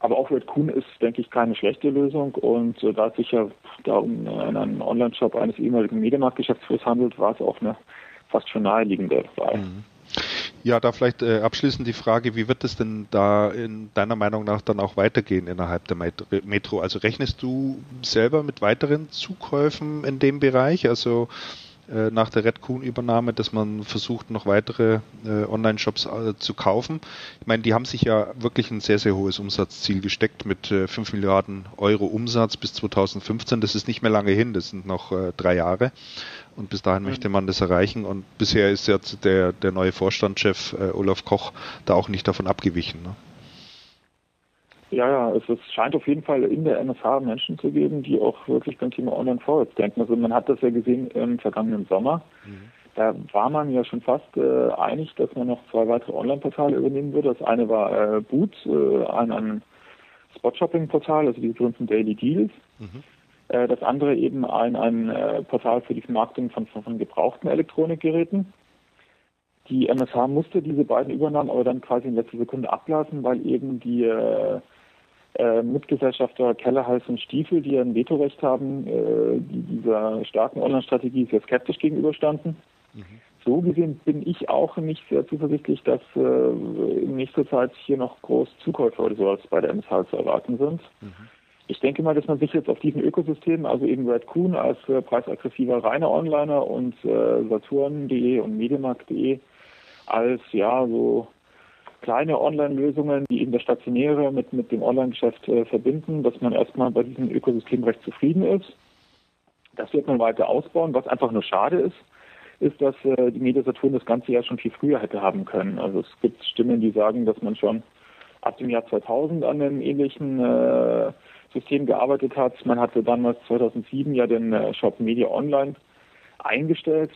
Aber auch Red Kuhn ist, denke ich, keine schlechte Lösung und äh, da es sich ja da um einen Online-Shop eines ehemaligen Medienmarktgeschäftsführers handelt, war es auch eine fast schon naheliegende Wahl. Mhm. Ja, da vielleicht äh, abschließend die Frage, wie wird es denn da in deiner Meinung nach dann auch weitergehen innerhalb der Metro? Also rechnest du selber mit weiteren Zukäufen in dem Bereich? Also äh, nach der Red Coon Übernahme, dass man versucht, noch weitere äh, Online-Shops äh, zu kaufen. Ich meine, die haben sich ja wirklich ein sehr, sehr hohes Umsatzziel gesteckt mit äh, 5 Milliarden Euro Umsatz bis 2015. Das ist nicht mehr lange hin, das sind noch äh, drei Jahre. Und bis dahin mhm. möchte man das erreichen. Und bisher ist jetzt der, der neue Vorstandschef äh, Olaf Koch da auch nicht davon abgewichen. Ne? Ja, ja, es, es scheint auf jeden Fall in der MSH Menschen zu geben, die auch wirklich beim Thema Online vorwärts denken. Also man hat das ja gesehen im vergangenen Sommer. Mhm. Da war man ja schon fast äh, einig, dass man noch zwei weitere Online-Portale übernehmen würde. Das eine war äh, Boot, äh, ein, ein Spot-Shopping-Portal, also die berühmten Daily Deals. Mhm. Äh, das andere eben ein, ein äh, Portal für die Vermarktung von, von, von gebrauchten Elektronikgeräten. Die MSH musste diese beiden Übernahmen aber dann quasi in letzter Sekunde ablassen, weil eben die äh, äh, Mitgesellschafter Kellerhals und Stiefel, die ein Vetorecht haben, äh, die dieser starken Online-Strategie sehr skeptisch gegenüberstanden. Mhm. So gesehen bin ich auch nicht sehr zuversichtlich, dass äh, in nächster Zeit hier noch groß Zukäufe oder sowas bei der MSH zu erwarten sind. Mhm. Ich denke mal, dass man sich jetzt auf diesem Ökosystem, also eben Red Coon als äh, preisaggressiver reiner Onliner und äh, Saturn.de und Medienmarkt.de als ja so kleine Online-Lösungen, die eben das Stationäre mit, mit dem Online-Geschäft äh, verbinden, dass man erstmal bei diesem Ökosystem recht zufrieden ist. Das wird man weiter ausbauen. Was einfach nur schade ist, ist, dass äh, die Media Saturn das ganze Jahr schon viel früher hätte haben können. Also es gibt Stimmen, die sagen, dass man schon ab dem Jahr 2000 an einem ähnlichen äh, System gearbeitet hat. Man hatte damals 2007 ja den äh, Shop Media Online eingestellt.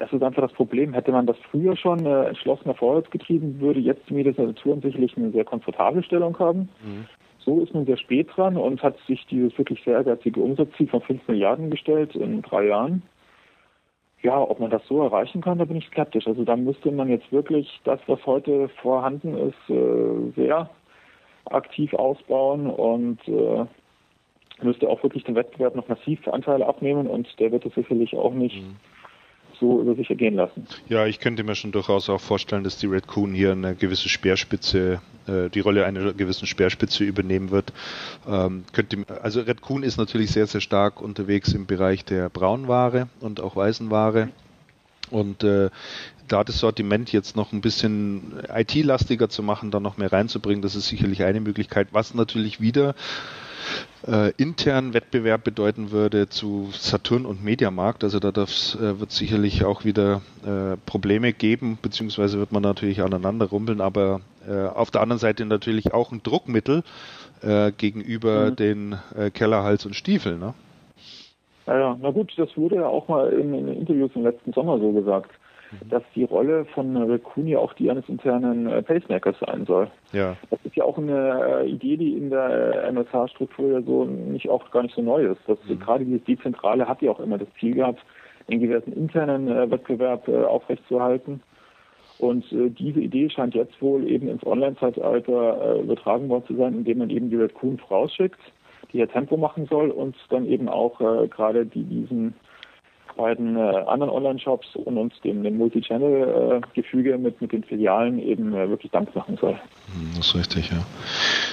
Das ist einfach das Problem. Hätte man das früher schon äh, entschlossener vorwärts getrieben, würde jetzt die Media Saturn sicherlich eine sehr komfortable Stellung haben. Mhm. So ist man sehr spät dran und hat sich dieses wirklich sehr ehrgeizige Umsatzziel von 5 Milliarden gestellt in drei Jahren. Ja, ob man das so erreichen kann, da bin ich skeptisch. Also da müsste man jetzt wirklich das, was heute vorhanden ist, äh, sehr aktiv ausbauen und äh, müsste auch wirklich den Wettbewerb noch massiv Anteile abnehmen und der wird es sicherlich auch nicht mhm. So über sich ergehen lassen. Ja, ich könnte mir schon durchaus auch vorstellen, dass die Red Coon hier eine gewisse Speerspitze, äh, die Rolle einer gewissen Speerspitze übernehmen wird. Ähm, könnte, also Red Coon ist natürlich sehr, sehr stark unterwegs im Bereich der Braunware und auch Weißenware. Und äh, da das Sortiment jetzt noch ein bisschen IT-lastiger zu machen, da noch mehr reinzubringen, das ist sicherlich eine Möglichkeit, was natürlich wieder äh, intern Wettbewerb bedeuten würde zu Saturn und Mediamarkt. Also da äh, wird sicherlich auch wieder äh, Probleme geben, beziehungsweise wird man natürlich aneinander rumpeln, aber äh, auf der anderen Seite natürlich auch ein Druckmittel äh, gegenüber mhm. den äh, Kellerhals und Stiefeln. Ne? Ja, ja, na gut, das wurde ja auch mal in, in Interviews im letzten Sommer so gesagt. Mhm. dass die Rolle von Raccoon ja auch die eines internen äh, Pacemakers sein soll. Ja. Das ist ja auch eine äh, Idee, die in der äh, MSH-Struktur ja so nicht auch gar nicht so neu ist. Das, mhm. Gerade die Dezentrale hat ja auch immer das Ziel gehabt, einen gewissen internen äh, Wettbewerb äh, aufrechtzuerhalten. Und äh, diese Idee scheint jetzt wohl eben ins Online-Zeitalter äh, übertragen worden zu sein, indem man eben die Raccoon vorausschickt, die ja Tempo machen soll und dann eben auch äh, gerade die diesen beiden äh, anderen Online-Shops und uns dem, dem Multi-Channel-Gefüge mit, mit den Filialen eben äh, wirklich Dampf machen soll. Hm, das ist richtig, ja.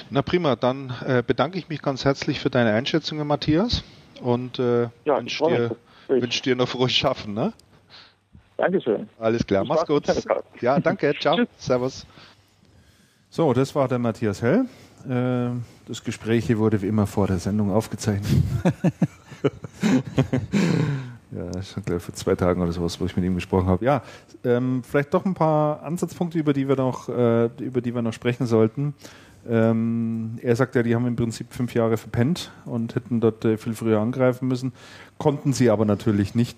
Na prima, dann äh, bedanke ich mich ganz herzlich für deine Einschätzungen, Matthias, und äh, ja, wünsche dir, wünsch dir noch frohes Schaffen. Ne? Dankeschön. Alles klar, mach's gut. Ja, danke, ciao, servus. So, das war der Matthias Hell. Äh, das Gespräch hier wurde wie immer vor der Sendung aufgezeichnet. ja, schon gleich vor zwei Tagen oder sowas, wo ich mit ihm gesprochen habe. Ja, ähm, vielleicht doch ein paar Ansatzpunkte, über die wir noch, äh, über die wir noch sprechen sollten. Ähm, er sagt ja, die haben im Prinzip fünf Jahre verpennt und hätten dort äh, viel früher angreifen müssen. Konnten sie aber natürlich nicht.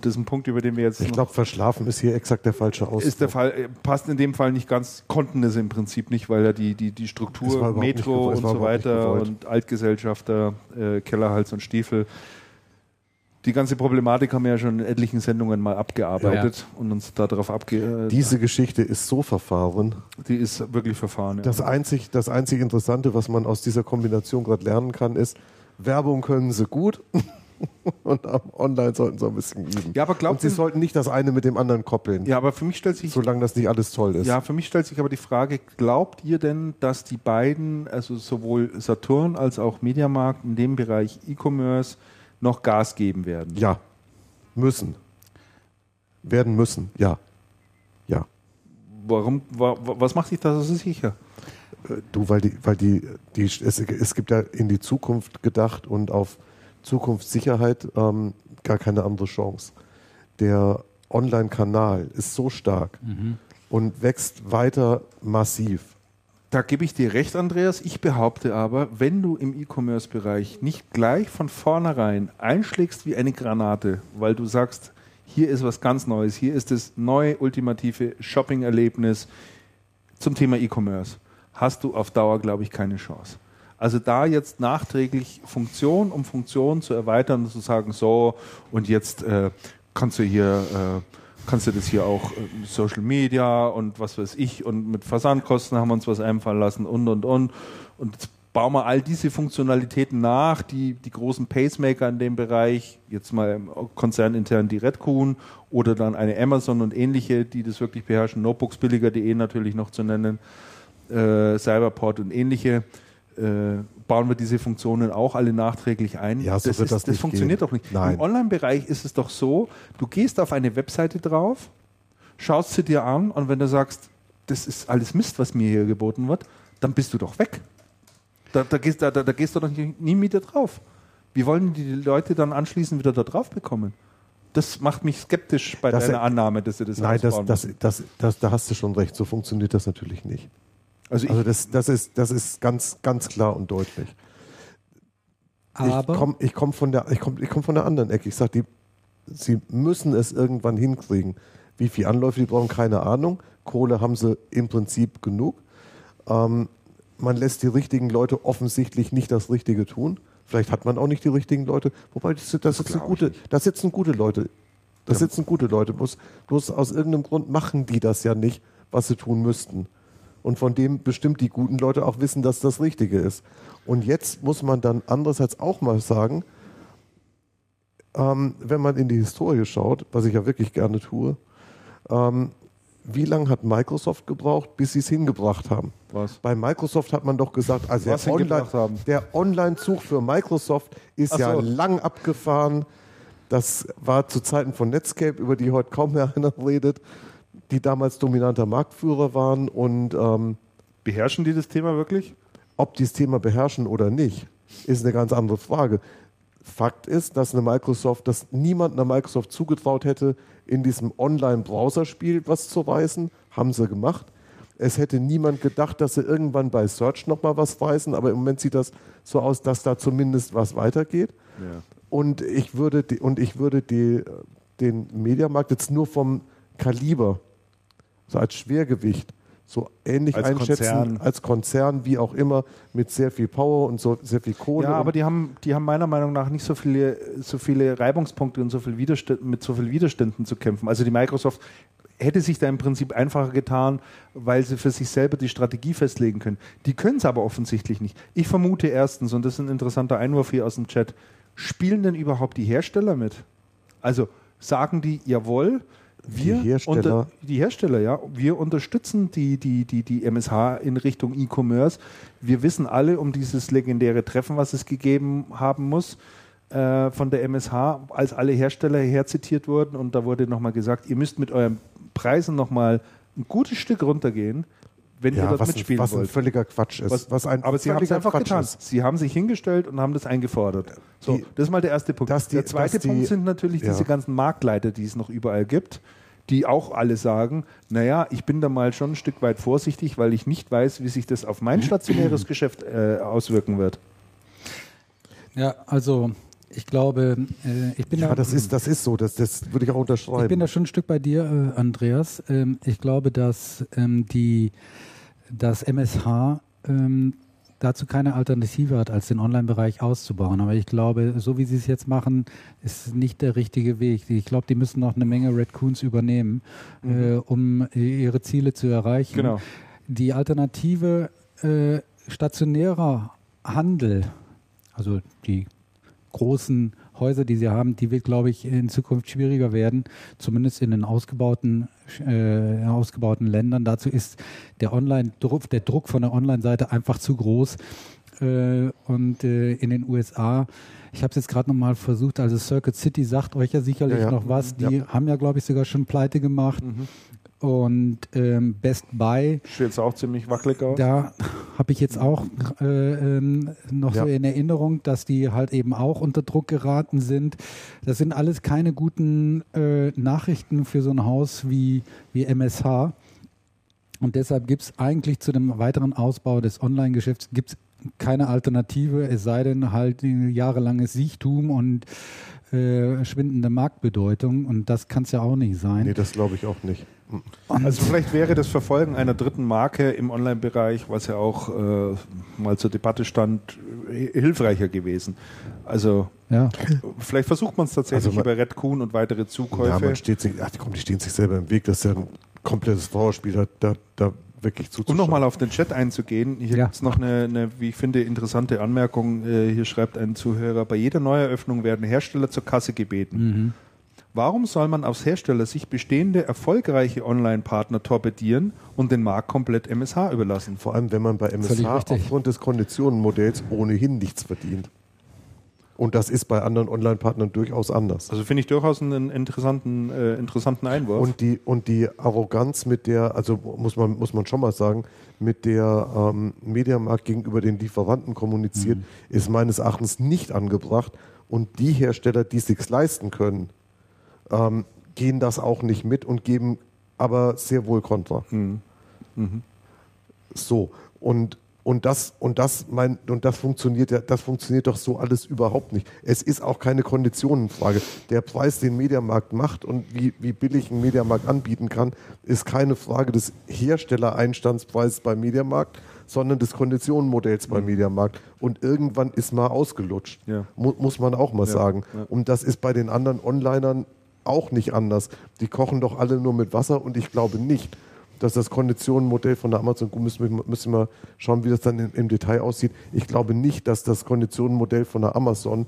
Das ist ein Punkt, über den wir jetzt. Ich glaube, verschlafen ist hier exakt der falsche Ausdruck. Ist der Fall, äh, passt in dem Fall nicht ganz, konnten es im Prinzip nicht, weil ja die, die, die Struktur, Metro und so weiter und Altgesellschafter, äh, Kellerhals und Stiefel die ganze Problematik haben wir ja schon in etlichen Sendungen mal abgearbeitet ja. und uns darauf abge. Äh, Diese Geschichte ist so verfahren. Die ist wirklich verfahren. Ja. Das, einzig, das einzig Interessante, was man aus dieser Kombination gerade lernen kann, ist, Werbung können sie gut und online sollten sie ein bisschen üben. Ja, aber glaubt und sie sollten nicht das eine mit dem anderen koppeln. Ja, aber für mich stellt sich. Solange das nicht alles toll ist. Ja, für mich stellt sich aber die Frage, glaubt ihr denn, dass die beiden, also sowohl Saturn als auch Mediamarkt in dem Bereich E-Commerce, noch Gas geben werden. Ja, müssen. Werden müssen, ja. Ja. Warum, wa, was macht dich da so sicher? Äh, du, weil die, weil die, die es, es gibt ja in die Zukunft gedacht und auf Zukunftssicherheit ähm, gar keine andere Chance. Der Online-Kanal ist so stark mhm. und wächst weiter massiv. Da gebe ich dir recht, Andreas. Ich behaupte aber, wenn du im E-Commerce-Bereich nicht gleich von vornherein einschlägst wie eine Granate, weil du sagst, hier ist was ganz Neues, hier ist das neue ultimative Shopping-Erlebnis zum Thema E-Commerce, hast du auf Dauer, glaube ich, keine Chance. Also da jetzt nachträglich Funktion um Funktion zu erweitern und zu sagen, so und jetzt äh, kannst du hier äh, kannst du das hier auch äh, Social Media und was weiß ich und mit Versandkosten haben wir uns was einfallen lassen und und und. Und jetzt bauen wir all diese Funktionalitäten nach, die die großen Pacemaker in dem Bereich, jetzt mal konzernintern die Redcoon oder dann eine Amazon und ähnliche, die das wirklich beherrschen, Notebooksbilliger.de natürlich noch zu nennen, äh, Cyberport und ähnliche, äh, bauen wir diese Funktionen auch alle nachträglich ein. Ja, so das, ist, das, das funktioniert gehen. doch nicht. Nein. Im Online-Bereich ist es doch so, du gehst auf eine Webseite drauf, schaust sie dir an und wenn du sagst, das ist alles Mist, was mir hier geboten wird, dann bist du doch weg. Da, da, gehst, da, da, gehst du doch nie, wieder drauf. Wie wollen die Leute dann anschließend wieder da drauf bekommen? Das macht mich skeptisch bei das, deiner Annahme, dass sie das Nein, das, das, das, das, da hast du schon recht. So funktioniert das natürlich nicht. Also, also das, das, ist, das ist ganz, ganz klar und deutlich. Aber ich komme ich komm von, der, ich komm, ich komm von der anderen Ecke. Ich sage, sie müssen es irgendwann hinkriegen. Wie viele Anläufe die brauchen, keine Ahnung. Kohle haben sie im Prinzip genug. Ähm, man lässt die richtigen Leute offensichtlich nicht das Richtige tun. Vielleicht hat man auch nicht die richtigen Leute. Wobei, das, das, das sitzen, gute, da sitzen gute Leute. Da ja. sitzen gute Leute. Bloß, bloß aus irgendeinem Grund machen die das ja nicht, was sie tun müssten und von dem bestimmt die guten Leute auch wissen, dass das Richtige ist. Und jetzt muss man dann andererseits auch mal sagen, ähm, wenn man in die Historie schaut, was ich ja wirklich gerne tue, ähm, wie lange hat Microsoft gebraucht, bis sie es hingebracht haben? Was? Bei Microsoft hat man doch gesagt, also der, Online, der Online-Zug für Microsoft ist so. ja lang abgefahren. Das war zu Zeiten von Netscape, über die heute kaum mehr einer redet die damals dominanter Marktführer waren und ähm, beherrschen die das Thema wirklich? Ob die das Thema beherrschen oder nicht, ist eine ganz andere Frage. Fakt ist, dass eine Microsoft, dass niemand einer Microsoft zugetraut hätte, in diesem Online-Browserspiel was zu reißen, haben sie gemacht. Es hätte niemand gedacht, dass sie irgendwann bei Search nochmal was reißen, aber im Moment sieht das so aus, dass da zumindest was weitergeht. Ja. Und ich würde, die, und ich würde die, den Mediamarkt jetzt nur vom Kaliber so als Schwergewicht, so ähnlich als einschätzen Konzern. als Konzern, wie auch immer, mit sehr viel Power und so sehr viel Kohle. Ja, aber die haben, die haben meiner Meinung nach nicht so viele, so viele Reibungspunkte und so viel Widerstand, mit so viel Widerständen zu kämpfen. Also die Microsoft hätte sich da im Prinzip einfacher getan, weil sie für sich selber die Strategie festlegen können. Die können es aber offensichtlich nicht. Ich vermute erstens, und das ist ein interessanter Einwurf hier aus dem Chat, spielen denn überhaupt die Hersteller mit? Also sagen die, jawohl, wir Die Hersteller? unter, die Hersteller, ja, wir unterstützen die, die, die, die MSH in Richtung E-Commerce. Wir wissen alle um dieses legendäre Treffen, was es gegeben haben muss äh, von der MSH, als alle Hersteller herzitiert wurden und da wurde nochmal gesagt, ihr müsst mit euren Preisen nochmal ein gutes Stück runtergehen, wenn ihr Ja, dort was, ein- mitspielen was ein wollt. völliger Quatsch ist. Was, Was, ein aber sie haben es einfach Quatsch getan. ist. Sie haben sich hingestellt und haben das eingefordert. So, Die- das ist mal der erste Punkt. die- der zweite dass die- Punkt sind natürlich ja. diese ganzen Marktleiter, die es noch überall gibt, die auch alle sagen, naja, ich bin da mal schon ein Stück weit vorsichtig, weil ich nicht weiß, wie sich das auf mein stationäres Geschäft äh, auswirken wird. Ja, also ich glaube, äh, ich bin Ja, da, das ist, das ist so. Das, das würde ich auch unterschreiben. ich bin da schon ein Stück bei dir, äh, Andreas. Ähm, ich glaube, dass ähm, die das MSH ähm, dazu keine Alternative hat, als den Online-Bereich auszubauen. Aber ich glaube, so wie sie es jetzt machen, ist nicht der richtige Weg. Ich glaube, die müssen noch eine Menge Redcoons übernehmen, äh, um ihre Ziele zu erreichen. Genau. Die Alternative äh, stationärer Handel, also die großen Häuser, die sie haben, die wird, glaube ich, in Zukunft schwieriger werden, zumindest in den ausgebauten, äh, ausgebauten Ländern. Dazu ist der Online-Druck, der Druck von der Online-Seite einfach zu groß. Äh, und äh, in den USA, ich habe es jetzt gerade nochmal versucht, also Circuit City sagt euch ja sicherlich Ja, ja. noch was. Die Ja. haben ja, glaube ich, sogar schon pleite gemacht. Und ähm, Best Buy Sieht jetzt auch ziemlich wackelig aus. da habe ich jetzt auch äh, ähm, noch Ja. so in Erinnerung, dass die halt eben auch unter Druck geraten sind. Das sind alles keine guten äh, Nachrichten für so ein Haus wie, wie MSH. Und deshalb gibt es eigentlich zu dem weiteren Ausbau des Online-Geschäfts gibt's keine Alternative, es sei denn halt jahrelanges Siechtum und äh, schwindende Marktbedeutung. Und das kann es ja auch nicht sein. nee, das glaube ich auch nicht. Also vielleicht wäre das Verfolgen einer dritten Marke im Online-Bereich, was ja auch äh, mal zur Debatte stand, hilfreicher gewesen. Also ja. vielleicht versucht man es tatsächlich Also man- über Redcoon und weitere Ja, Zukäufe. man steht sich, ach komm, die stehen sich selber im Weg. Das ist ja ein komplettes Vorspiel, da, da, da wirklich um zuzuschauen. nochmal auf den Chat einzugehen, hier Ja. gibt es noch eine, eine, wie ich finde, interessante Anmerkung. Äh, hier schreibt ein Zuhörer, bei jeder Neueröffnung werden Hersteller zur Kasse gebeten. Mhm. Warum soll man aus Herstellersicht bestehende, erfolgreiche Online-Partner torpedieren und den Markt komplett MSH überlassen? Vor allem, wenn man bei MSH aufgrund des Konditionenmodells ohnehin nichts verdient. Und das ist bei anderen Online-Partnern durchaus anders. Also finde ich durchaus einen interessanten, äh, interessanten Einwurf. Und die, und die Arroganz, mit der, also muss man, muss man schon mal sagen, mit der ähm, Mediamarkt gegenüber den Lieferanten kommuniziert, Mhm. ist meines Erachtens nicht angebracht. Und die Hersteller, die es sich leisten können, ähm, gehen das auch nicht mit und geben aber sehr wohl Kontra. Mhm. So. Und, und das, und das, mein, und das funktioniert ja, das funktioniert doch so alles überhaupt nicht. Es ist auch keine Konditionenfrage. Der Preis, den Mediamarkt macht und wie, wie billig ein Mediamarkt anbieten kann, ist keine Frage des Herstellereinstandspreises beim Mediamarkt, sondern des Konditionenmodells beim Mediamarkt. Und irgendwann ist mal ausgelutscht. Ja. Mu muss man auch mal Ja, sagen. ja. Und das ist bei den anderen Onlinern auch nicht anders. Die kochen doch alle nur mit Wasser und ich glaube nicht, dass das Konditionenmodell von der Amazon, gut, müssen wir, müssen wir schauen, wie das dann im, im Detail aussieht. Ich glaube nicht, dass das Konditionenmodell von der Amazon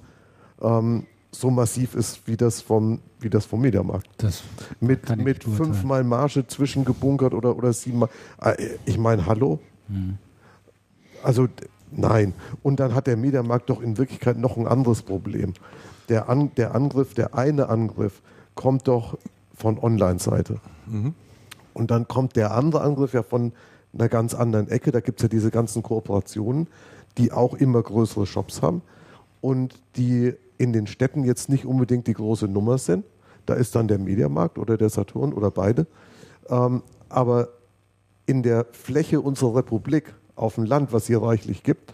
ähm, so massiv ist wie das vom, wie das vom Mediamarkt. Das Mit, mit fünfmal Marge zwischengebunkert oder, oder siebenmal. Äh, Ich meine, hallo? Hm. Also nein. Und dann hat der Mediamarkt doch in Wirklichkeit noch ein anderes Problem. Der, An der Angriff, der eine Angriff, kommt doch von Online-Seite. Und dann kommt der andere Angriff ja von einer ganz anderen Ecke. Da gibt es ja diese ganzen Kooperationen, die auch immer größere Shops haben und die in den Städten jetzt nicht unbedingt die große Nummer sind. Da ist dann der Mediamarkt oder der Saturn oder beide. Ähm, aber in der Fläche unserer Republik, auf dem Land, was hier reichlich gibt,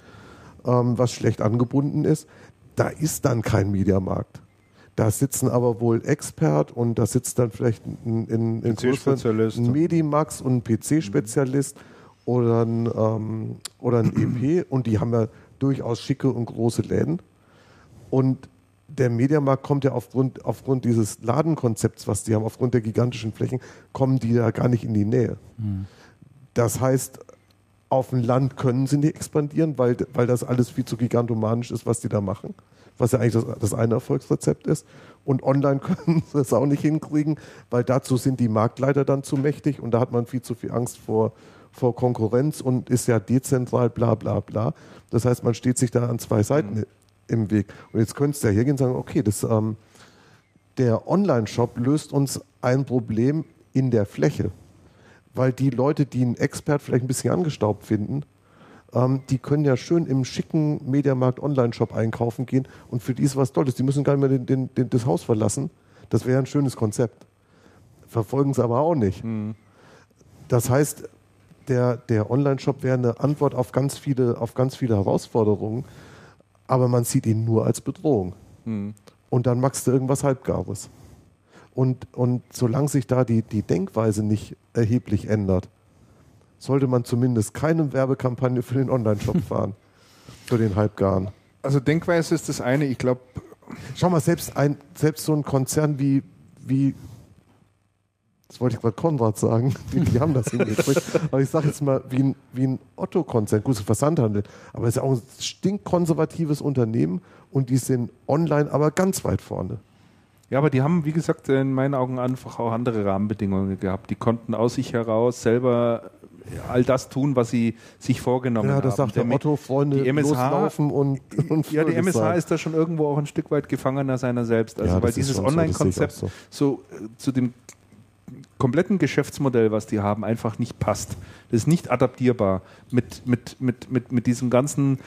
ähm, was schlecht angebunden ist, da ist dann kein Mediamarkt. Da sitzen aber wohl Expert und da sitzt dann vielleicht ein, ein, ein, ein Medimax und ein PC-Spezialist oder ein, ähm, oder ein EP und die haben ja durchaus schicke und große Läden. Und der Mediamarkt kommt ja aufgrund, aufgrund dieses Ladenkonzepts, was die haben, aufgrund der gigantischen Flächen, kommen die da gar nicht in die Nähe. Hm. Das heißt, auf dem Land können sie nicht expandieren, weil, weil das alles viel zu gigantomanisch ist, was die da machen. Was ja eigentlich das, das eine Erfolgsrezept ist. Und online können sie es auch nicht hinkriegen, weil dazu sind die Marktleiter dann zu mächtig und da hat man viel zu viel Angst vor, vor Konkurrenz und ist ja dezentral, bla bla bla. Das heißt, man steht sich da an zwei Seiten im Weg. Und jetzt könntest du ja hergehen und sagen, okay, das, ähm, der Online-Shop löst uns ein Problem in der Fläche. Weil die Leute, die einen Expert vielleicht ein bisschen angestaubt finden, ähm, die können ja schön im schicken Mediamarkt Online-Shop einkaufen gehen und für die ist was Tolles. Die müssen gar nicht mehr den, den, den, das Haus verlassen. Das wäre ein schönes Konzept. Verfolgen sie aber auch nicht. Das heißt, der, der Online-Shop wäre eine Antwort auf ganz, viele, auf ganz viele Herausforderungen, aber man sieht ihn nur als Bedrohung. Und dann machst du irgendwas Halbgares. Und, und solange sich da die, die Denkweise nicht erheblich ändert, sollte man zumindest keine Werbekampagne für den Online-Shop fahren. Für den Halbgaren. Also Denkweise ist das eine. Ich glaube, Schau mal, selbst, ein, selbst so ein Konzern wie, wie das wollte ich gerade Konrad sagen, die, die haben das hingekriegt, aber ich sage jetzt mal, wie ein, wie ein Otto-Konzern, gut, Versandhandel, aber es ist ja auch ein stinkkonservatives Unternehmen und die sind online aber ganz weit vorne. Ja, aber die haben, wie gesagt, in meinen Augen einfach auch andere Rahmenbedingungen gehabt. Die konnten aus sich heraus selber all das tun, was sie sich vorgenommen Ja, haben. das sagt der Me- Otto, Freunde, die MSH loslaufen und, und Ja, die MSH sein. ist da schon irgendwo auch ein Stück weit Gefangener seiner selbst. Also Ja, weil dieses so, Online-Konzept sehe so, ich äh, zu dem kompletten Geschäftsmodell, was die haben, einfach nicht passt. Das ist nicht adaptierbar mit, mit, mit, mit, mit diesem ganzen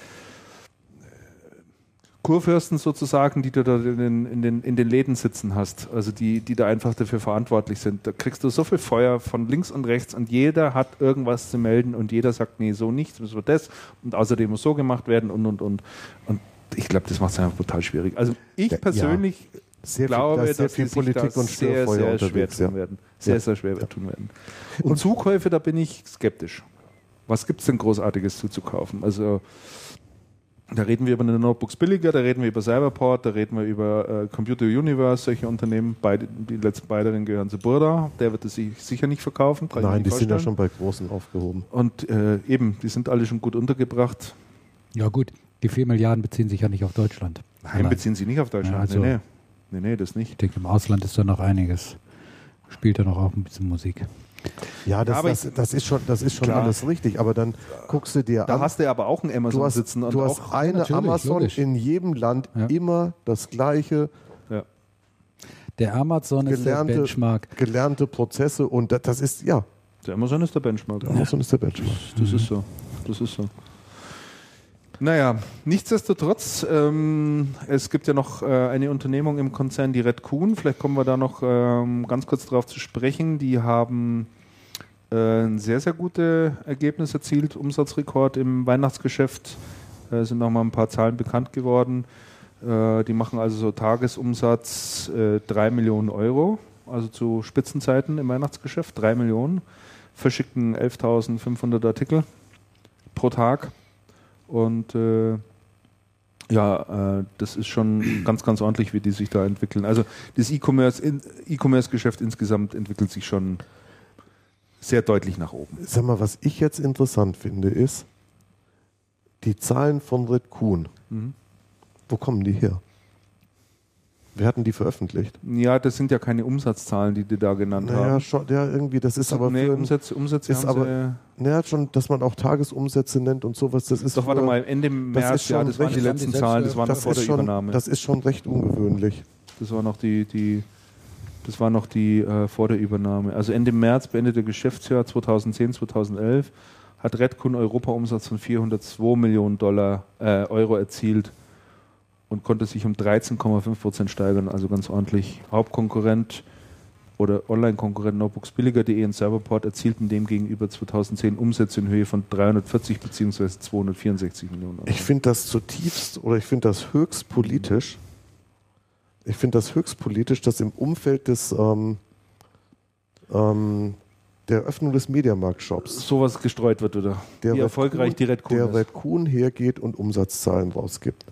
Kurfürsten sozusagen, die du da in den, in, den, in den Läden sitzen hast, also die, die da einfach dafür verantwortlich sind. Da kriegst du so viel Feuer von links und rechts und jeder hat irgendwas zu melden und jeder sagt, nee, so nicht, das wird das und außerdem muss so gemacht werden und und und. Und ich glaube, das macht es einfach brutal schwierig. Also ich Ja, persönlich Sehr viel, glaube, da ist sehr dass viel die sich Politik da und sehr, sehr schwer tun Ja. werden. Sehr, Ja. sehr schwer tun werden. Und Zukäufe, da bin ich skeptisch. Was gibt es denn Großartiges zuzukaufen? Also da reden wir über eine Notebooks billiger, da reden wir über Cyberport, da reden wir über äh, Computer Universe, solche Unternehmen. Beide, die letzten beiden gehören zu Burda. Der wird es sich sicher nicht verkaufen. Nein, nicht die sind ja schon bei Großen aufgehoben. Und äh, eben, die sind alle schon gut untergebracht. Ja gut, die 4 Milliarden beziehen sich ja nicht auf Deutschland. Nein, Sondern beziehen sie nicht auf Deutschland. Ja, also- nee, nee. nee, nee, das nicht. Ich denke, im Ausland ist da noch einiges. Spielt da noch auch ein bisschen Musik. Ja, das, aber das, ich- das ist schon, das ist schon Klar. alles richtig, aber dann guckst du dir Da an. hast du aber auch einen Amazon du hast, sitzen und du hast auch eine Amazon logisch. in jedem Land Ja. immer das gleiche ja. Der Amazon ist der gelernte, Benchmark. gelernte Prozesse und das, das ist, ja, Der Amazon ist der Benchmark. Amazon ist der Benchmark. Das ist so. Das ist so. Naja, nichtsdestotrotz, ähm, es gibt ja noch äh, eine Unternehmung im Konzern, die Red Kuhn. Vielleicht kommen wir da noch ähm, ganz kurz drauf zu sprechen. Die haben äh, sehr, sehr gute Ergebnis erzielt, Umsatzrekord im Weihnachtsgeschäft. Äh, sind noch mal ein paar Zahlen bekannt geworden. Äh, die machen also so Tagesumsatz äh, 3 Millionen Euro, also zu Spitzenzeiten im Weihnachtsgeschäft, 3 Millionen. Verschicken 11.500 Artikel pro Tag. Und äh, ja, äh, das ist schon ganz, ganz ordentlich, wie die sich da entwickeln. Also das E-Commerce, in- E-Commerce-Geschäft insgesamt entwickelt sich schon sehr deutlich nach oben. Sag mal, was ich jetzt interessant finde, ist die Zahlen von Red Kuhn. Mhm. Wo kommen die her? Wer hatten die veröffentlicht? Ja, das sind ja keine Umsatzzahlen, die die da genannt Naja, haben. schon, ja, irgendwie, das ist aber nee, für, Umsätze, Umsätze ist haben aber- sie, naja, schon, dass man auch Tagesumsätze nennt und sowas, das ist Doch, warte mal, Ende März, ist ja, schon das waren die letzten Zahlen, das war noch das vor ist der schon, Übernahme. das ist schon recht ungewöhnlich. Das war noch die, die das war noch die äh, vor der Übernahme. Also Ende März beendete Geschäftsjahr 2010, 2011 hat Redcon Europa-Umsatz von 402 Millionen Dollar, äh, Euro erzielt und konnte sich um 13,5 Prozent steigern, also ganz ordentlich. Hauptkonkurrent oder Online-Konkurrent Notebooks Billiger.de und Serverport erzielten demgegenüber 2010 Umsätze in Höhe von 340 bzw. 264 Millionen Euro. Ich finde das zutiefst oder ich finde das höchst politisch. Ich finde das höchst politisch, dass im Umfeld des ähm, ähm, der Öffnung des Mediamarkt-Shops Sowas gestreut wird wieder. Der Wie Red erfolgreich Kuhn- die Redcon der ist. Red Kuhn hergeht und Umsatzzahlen rausgibt.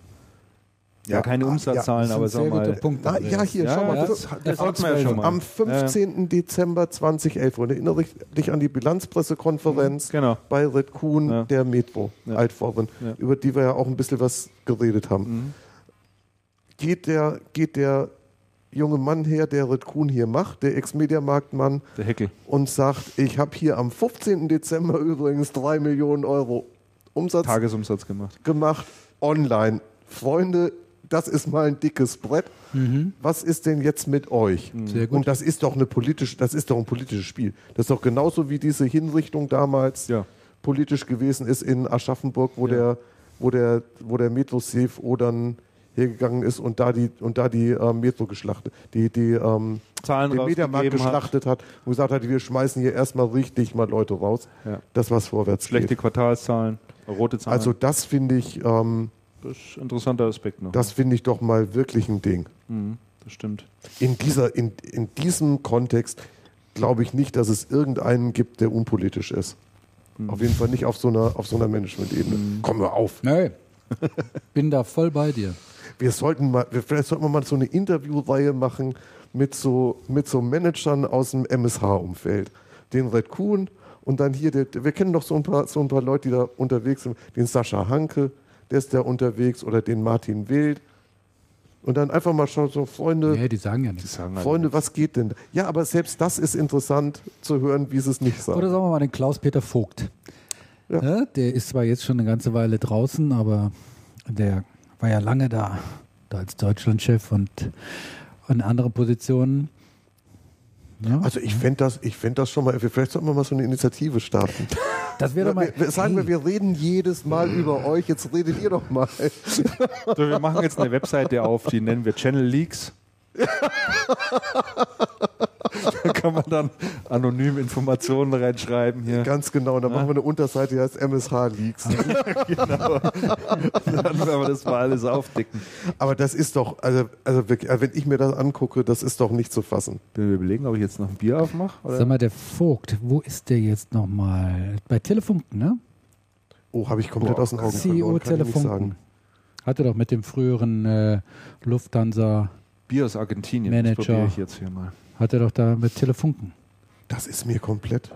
Ja, keine ah, Umsatzzahlen, Das aber sag mal. Punkt. Na, ja, hier, Ja, schau mal. das, das wir ja schon mal. Am 15. Dezember 2011 und erinnere dich an die Bilanzpressekonferenz Genau. bei Red Kuhn Ja. der Metro Ja. Altvorren, Ja. über die wir ja auch ein bisschen was geredet haben. Mhm. Geht, der, geht der junge Mann her, der Red Kuhn hier macht, der Ex-Mediamarktmann, Der Heckel. und sagt, ich habe hier am 15. Dezember übrigens 3 Millionen Euro Umsatz Tagesumsatz gemacht. gemacht online. Freunde, das ist mal ein dickes Brett. Was ist denn jetzt mit euch? Sehr gut. Und das ist doch eine politische, das ist doch ein politisches Spiel. Das ist doch genauso wie diese Hinrichtung damals Ja. politisch gewesen ist in Aschaffenburg, wo Ja. der, wo der, wo der Metro CFO dann hergegangen ist und da die und da die ähm, Metro geschlachtet, die die ähm, Zahlen den Mediamarkt rausgegeben hat. geschlachtet hat. und gesagt hat, wir schmeißen hier erstmal richtig mal Leute raus, Ja. dass was vorwärts Schlechte geht. Quartalszahlen, rote Zahlen. Also das finde ich, ähm, das ist ein interessanter Aspekt noch. das finde ich doch mal wirklich ein Ding. Mhm, das stimmt. In dieser, in, in diesem Kontext glaube ich nicht, dass es irgendeinen gibt, der unpolitisch ist. Mhm. Auf jeden Fall nicht auf so einer, auf so einer Management-Ebene. Kommen wir auf. Nee. Bin da voll bei dir. Wir sollten mal, wir, vielleicht sollten wir mal so eine Interviewreihe machen mit so, mit so Managern aus dem MSH-Umfeld. Den Red Kuhn und dann hier, der, wir kennen doch so ein, paar, so ein paar Leute, die da unterwegs sind. Den Sascha Hanke, der ist da unterwegs, oder den Martin Wild. Und dann einfach mal schauen, so Freunde, Nee, die sagen ja nichts. sagen halt Freunde, was geht denn? da? Ja, aber selbst das ist interessant zu hören, wie sie es nicht sagen. Oder sagen wir mal den Klaus-Peter Vogt. Ja. Ja, der ist zwar jetzt schon eine ganze Weile draußen, aber der war ja lange da, da als Deutschlandchef und in anderen Positionen. Ja, also ich fände das, ich fänd das schon mal, vielleicht sollten wir mal so eine Initiative starten. das wäre doch mal. wir, sagen wir, wir reden jedes Mal über euch, jetzt redet ihr doch mal. So, wir machen jetzt eine Webseite auf, die nennen wir Channel Leaks. Da kann man dann anonym Informationen reinschreiben hier. Ganz genau, dann machen wir eine Unterseite, die heißt MSH Leaks. genau. Dann werden wir das mal alles aufdecken. Aber das ist doch, also, also wirklich, also wenn ich mir das angucke, das ist doch nicht zu fassen. Bin mir überlegen, ob ich jetzt noch ein Bier aufmache. Sag mal, der Vogt, wo ist der jetzt nochmal? Bei Telefunken, ne? Oh, habe ich komplett Boah, aus den Augen CEO verloren, kann Telefunken. Hatte doch mit dem früheren äh, Lufthansa, Bier aus Argentinien. Manager. Das probiere ich jetzt hier mal. hatte doch da mit Telefunken. Das ist mir komplett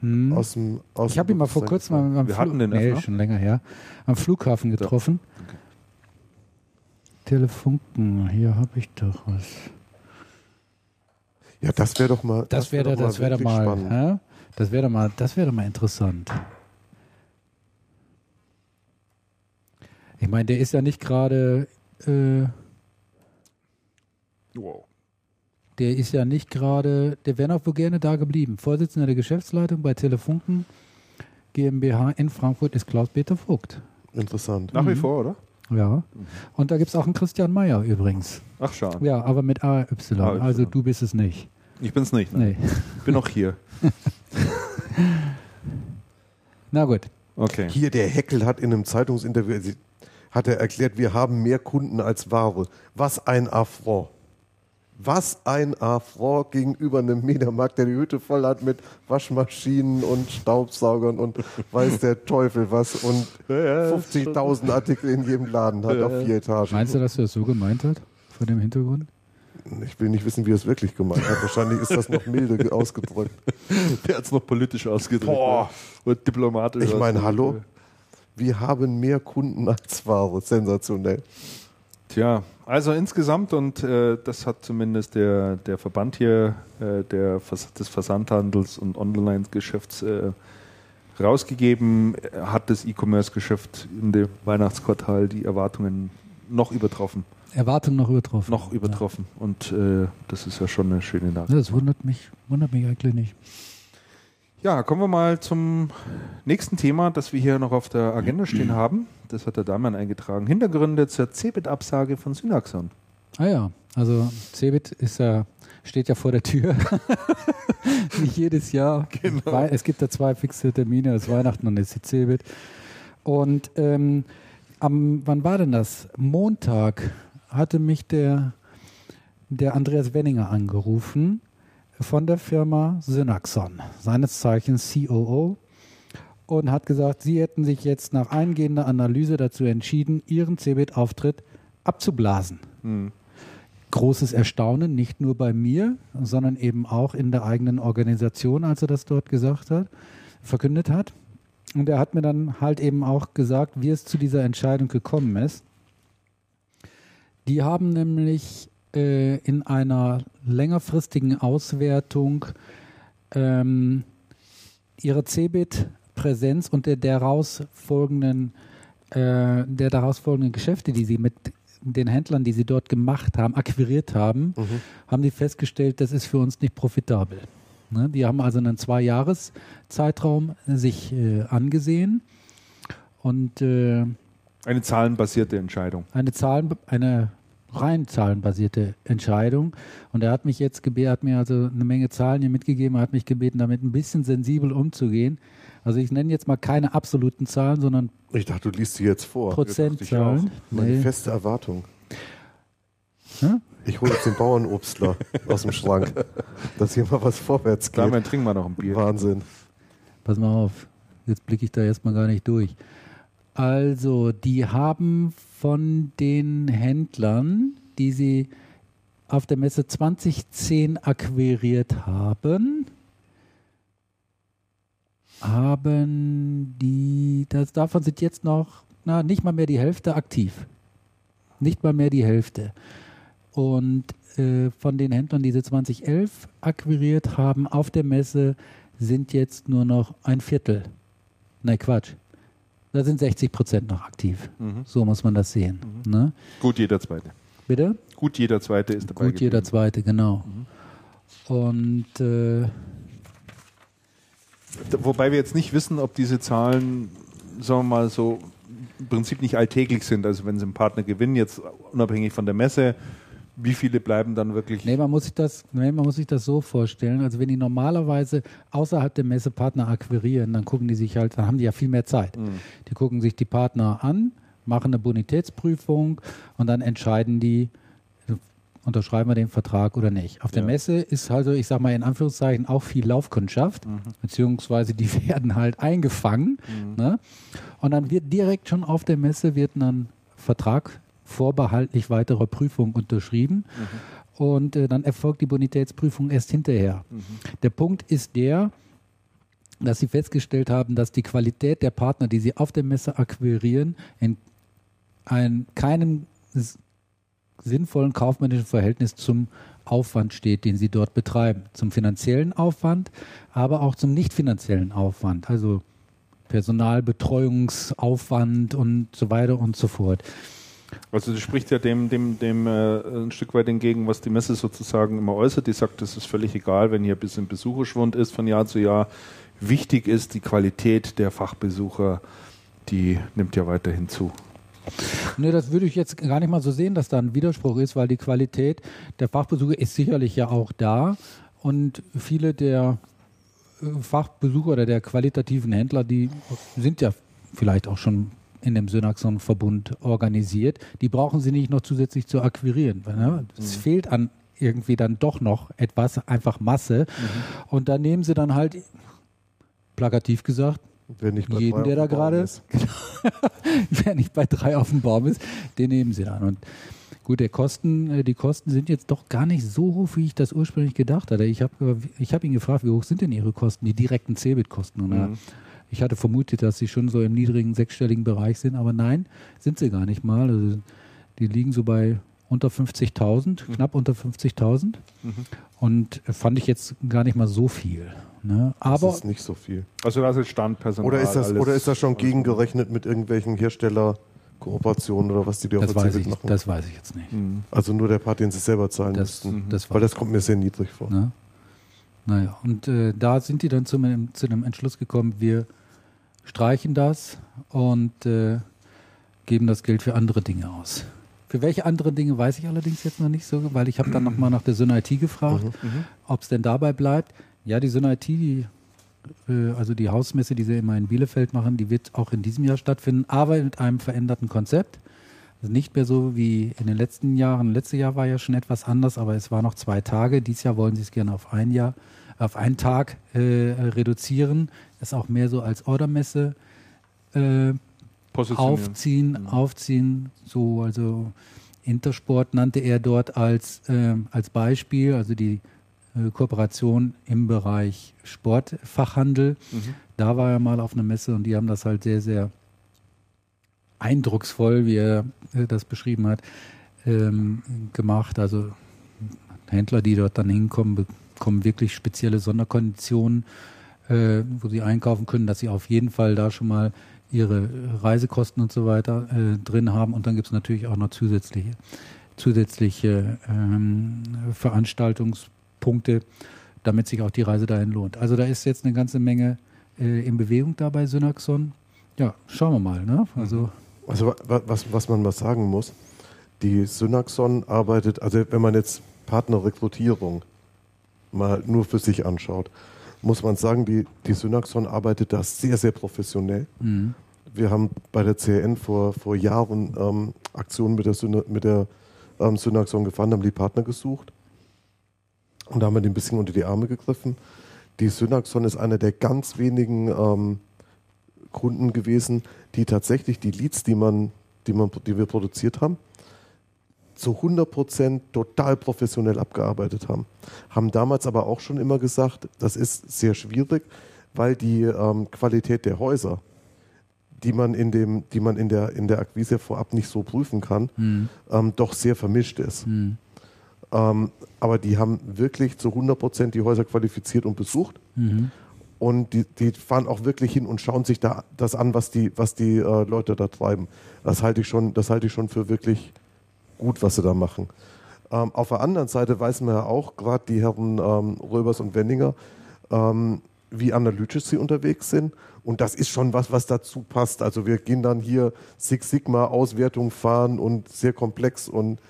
Hm. aus dem aus Ich habe ihn mal vor kurzem am, am Wir hatten den nee, öfter. schon länger her, am Flughafen getroffen. Telefunken, hier habe ich doch was. Ja, das wäre doch mal. Das wäre wär das wäre doch mal, spannend. hä? das wäre doch mal, das wäre doch mal interessant. Ich meine, der ist ja nicht gerade, äh, Wow. der ist ja nicht gerade, der wäre noch wohl gerne da geblieben. Vorsitzender der Geschäftsleitung bei Telefunken GmbH in Frankfurt ist Klaus-Peter Vogt. Interessant. Nach Mhm. wie vor, oder? Ja. Und da gibt es auch einen Christian Meyer übrigens. Ach, schade. Ja, aber mit AY. AY. Also du bist es nicht. Ich bin's nicht. Ne? Nee. Ich bin noch hier. Na gut. Okay. Hier, der Heckel hat in einem Zeitungsinterview hat er erklärt, wir haben mehr Kunden als Ware. Was ein Affront. Was ein Affront gegenüber einem Mediamarkt, der die Hütte voll hat mit Waschmaschinen und Staubsaugern und weiß der Teufel was und 50.000 Artikel in jedem Laden hat auf vier Etagen. Meinst du, dass er das so gemeint hat? Vor dem Hintergrund? Ich will nicht wissen, wie er es wirklich gemeint hat. Wahrscheinlich ist das noch milde ge- ausgedrückt. Der hat's noch politisch ausgedrückt. Boah. ja. Und diplomatisch. Ich meine, hallo? Wir haben mehr Kunden als Ware. Sensationell. Tja, also insgesamt und äh, das hat zumindest der, der Verband hier äh, der Vers des Versandhandels und Online-Geschäfts äh, rausgegeben, hat das E-Commerce-Geschäft in dem Weihnachtsquartal die Erwartungen noch übertroffen. Erwartung noch übertroffen. Noch übertroffen. Und äh, das ist ja schon eine schöne Nachricht. Ja, das wundert mich, wundert mich eigentlich nicht. Ja, kommen wir mal zum nächsten Thema, das wir hier noch auf der Agenda stehen haben. Das hat der Damian eingetragen. Hintergründe zur Cebit-Absage von Synaxon. Ah ja, also Cebit ist ja, steht ja vor der Tür. Nicht jedes Jahr. Weil es gibt da zwei fixe Termine, das Weihnachten und jetzt die Cebit. Und ähm, am, wann war denn das? Montag hatte mich der, der Andreas Wenninger angerufen von der Firma Synaxon, seines Zeichens COO, und hat gesagt, sie hätten sich jetzt nach eingehender Analyse dazu entschieden, ihren Cebit-Auftritt abzublasen. Großes Erstaunen, nicht nur bei mir, sondern eben auch in der eigenen Organisation, als er das dort gesagt hat, verkündet hat. Und er hat mir dann halt eben auch gesagt, wie es zu dieser Entscheidung gekommen ist. Die haben nämlich äh, in einer längerfristigen Auswertung ähm, ihre CeBIT-Präsenz und der daraus folgenden, äh, der daraus folgenden Geschäfte, die sie mit den Händlern, die sie dort gemacht haben, akquiriert haben, haben die festgestellt, das ist für uns nicht profitabel. Ne? Die haben also einen Zwei-Jahres-Zeitraum sich äh, angesehen und äh, Eine zahlenbasierte Entscheidung. eine Zahlen, eine rein zahlenbasierte Entscheidung. Und er hat mich jetzt gebeten, hat mir also eine Menge Zahlen hier mitgegeben, er hat mich gebeten, damit ein bisschen sensibel umzugehen. Also ich nenne jetzt mal keine absoluten Zahlen, sondern Ich dachte, du liest sie jetzt vor. Prozentzahlen. Meine Nee. feste Erwartung. Hm? Ich hole jetzt den Bauernobstler aus dem Schrank, dass hier mal was vorwärts Klar, geht. dann trinken wir noch ein Bier. Wahnsinn. Pass mal auf, jetzt blicke ich da erstmal gar nicht durch. Also, die haben von den Händlern, die sie auf der Messe 2010 akquiriert haben, haben die, das, davon sind jetzt noch, na, nicht mal mehr die Hälfte aktiv. Nicht mal mehr die Hälfte. Und äh, von den Händlern, die sie 2011 akquiriert haben auf der Messe, sind jetzt nur noch ein Viertel. Nein, Quatsch. Da sind 60 Prozent noch aktiv. Mhm. So muss man das sehen. Ne? Gut, jeder Zweite. Bitte? Gut, jeder Zweite ist dabei. Gut, jeder geblieben. Zweite, genau. Und äh, Wobei wir jetzt nicht wissen, ob diese Zahlen, sagen wir mal so, im Prinzip nicht alltäglich sind. Also wenn sie einen Partner gewinnen, jetzt unabhängig von der Messe, wie viele bleiben dann wirklich? nee, man muss sich das, nee, man muss sich das so vorstellen. Also wenn die normalerweise außerhalb der Messe Partner akquirieren, dann gucken die sich halt, dann haben die ja viel mehr Zeit. Die gucken sich die Partner an, machen eine Bonitätsprüfung und dann entscheiden die, unterschreiben wir den Vertrag oder nicht. Auf der Ja. Messe ist also, ich sag mal in Anführungszeichen, auch viel Laufkundschaft, beziehungsweise die werden halt eingefangen. Ne? Und dann wird direkt schon auf der Messe wird ein Vertrag vorbehaltlich weiterer Prüfung unterschrieben. Und äh, dann erfolgt die Bonitätsprüfung erst hinterher. Der Punkt ist der, dass sie festgestellt haben, dass die Qualität der Partner, die sie auf der Messe akquirieren, in ein, keinem sinnvollen kaufmännischen Verhältnis zum Aufwand steht, den sie dort betreiben. Zum finanziellen Aufwand, aber auch zum nicht finanziellen Aufwand. Also Personalbetreuungsaufwand und so weiter und so fort. Also das spricht ja dem, dem, dem äh, ein Stück weit entgegen, was die Messe sozusagen immer äußert. Die sagt, das ist völlig egal, wenn hier ein bisschen Besucherschwund ist von Jahr zu Jahr. Wichtig ist die Qualität der Fachbesucher, die nimmt ja weiterhin zu. Nee, das würde ich jetzt gar nicht mal so sehen, dass da ein Widerspruch ist, weil die Qualität der Fachbesucher ist sicherlich ja auch da und viele der äh, Fachbesucher oder der qualitativen Händler, die sind ja vielleicht auch schon in dem Synaxon-Verbund organisiert, die brauchen sie nicht noch zusätzlich zu akquirieren. Ne? Es fehlt an irgendwie dann doch noch etwas, einfach Masse. Und da nehmen sie dann halt, plakativ gesagt, jeden, der da gerade, ist. wer nicht bei drei auf dem Baum ist, den nehmen sie dann. Und gut, der Kosten, äh, die Kosten sind jetzt doch gar nicht so hoch, wie ich das ursprünglich gedacht hatte. Ich habe ich hab ihn gefragt, wie hoch sind denn Ihre Kosten, die direkten Cebit-Kosten? Und er- ich hatte vermutet, dass sie schon so im niedrigen sechsstelligen Bereich sind, aber nein, sind sie gar nicht mal. Also die liegen so bei unter 50.000, knapp unter 50.000. Und äh, fand ich jetzt gar nicht mal so viel. Ne? Aber das ist nicht so viel. Also das ist Standpersonal. Oder ist das, alles- oder ist das schon gegengerechnet mit irgendwelchen Herstellerkooperationen oder was die dir auf das der weiß, ich, machen? das weiß ich jetzt nicht. also nur der Part, den sie selber zahlen Das, müssten. das Weil das kommt mir sehr niedrig vor. Ne? Naja, und äh, da sind die dann zu, einem- zu einem Entschluss gekommen, wir streichen das und äh, geben das Geld für andere Dinge aus. Für welche anderen Dinge weiß ich allerdings jetzt noch nicht so, weil ich habe dann nochmal nach der Syn IT gefragt, ob es denn dabei bleibt. Ja, die Syn IT, die, äh, also die Hausmesse, die sie immer in Bielefeld machen, die wird auch in diesem Jahr stattfinden, aber mit einem veränderten Konzept. Also nicht mehr so wie in den letzten Jahren. Letztes Jahr war ja schon etwas anders, aber es war noch zwei Tage. Dieses Jahr wollen sie es gerne auf ein Jahr, auf einen Tag äh, reduzieren. Das auch mehr so als Ordermesse äh, aufziehen, aufziehen. So, also Intersport nannte er dort als, äh, als Beispiel, also die äh, Kooperation im Bereich Sportfachhandel. Mhm. Da war er mal auf einer Messe und die haben das halt sehr, sehr eindrucksvoll, wie er äh, das beschrieben hat, ähm, gemacht. Also Händler, die dort dann hinkommen, bekommen wirklich spezielle Sonderkonditionen, äh, wo sie einkaufen können, dass sie auf jeden Fall da schon mal ihre Reisekosten und so weiter äh, drin haben. Und dann gibt es natürlich auch noch zusätzliche, zusätzliche ähm, Veranstaltungspunkte, damit sich auch die Reise dahin lohnt. Also da ist jetzt eine ganze Menge äh, in Bewegung da bei Synaxon. Ja, schauen wir mal. Ne? Also, also was, was man mal sagen muss, die Synaxon arbeitet, also wenn man jetzt Partnerrekrutierung mal nur für sich anschaut, muss man sagen, die, die Synaxon arbeitet da sehr, sehr professionell. Mhm. Wir haben bei der CN vor, vor Jahren ähm, Aktionen mit der, Syna, mit der ähm, Synaxon gefahren, haben die Partner gesucht und da haben wir die ein bisschen unter die Arme gegriffen. Die Synaxon ist einer der ganz wenigen ähm, Kunden gewesen, die tatsächlich die Leads, die, man, die, man, die wir produziert haben, zu 100 Prozent total professionell abgearbeitet haben. Haben damals aber auch schon immer gesagt, das ist sehr schwierig, weil die ähm, Qualität der Häuser, die man in dem, die man in der in der Akquise vorab nicht so prüfen kann, mhm. ähm, doch sehr vermischt ist. Mhm. Ähm, aber die haben wirklich zu 100 Prozent die Häuser qualifiziert und besucht. Mhm. Und die, die, fahren auch wirklich hin und schauen sich da das an, was die, was die äh, Leute da treiben. Das halte ich schon, das halte ich schon für wirklich gut, was sie da machen. Ähm, auf der anderen Seite weiß man ja auch, gerade die Herren ähm, Röbers und Wenninger, ähm, wie analytisch sie unterwegs sind. Und das ist schon was, was dazu passt. Also wir gehen dann hier Six Sigma Auswertung fahren und sehr komplex und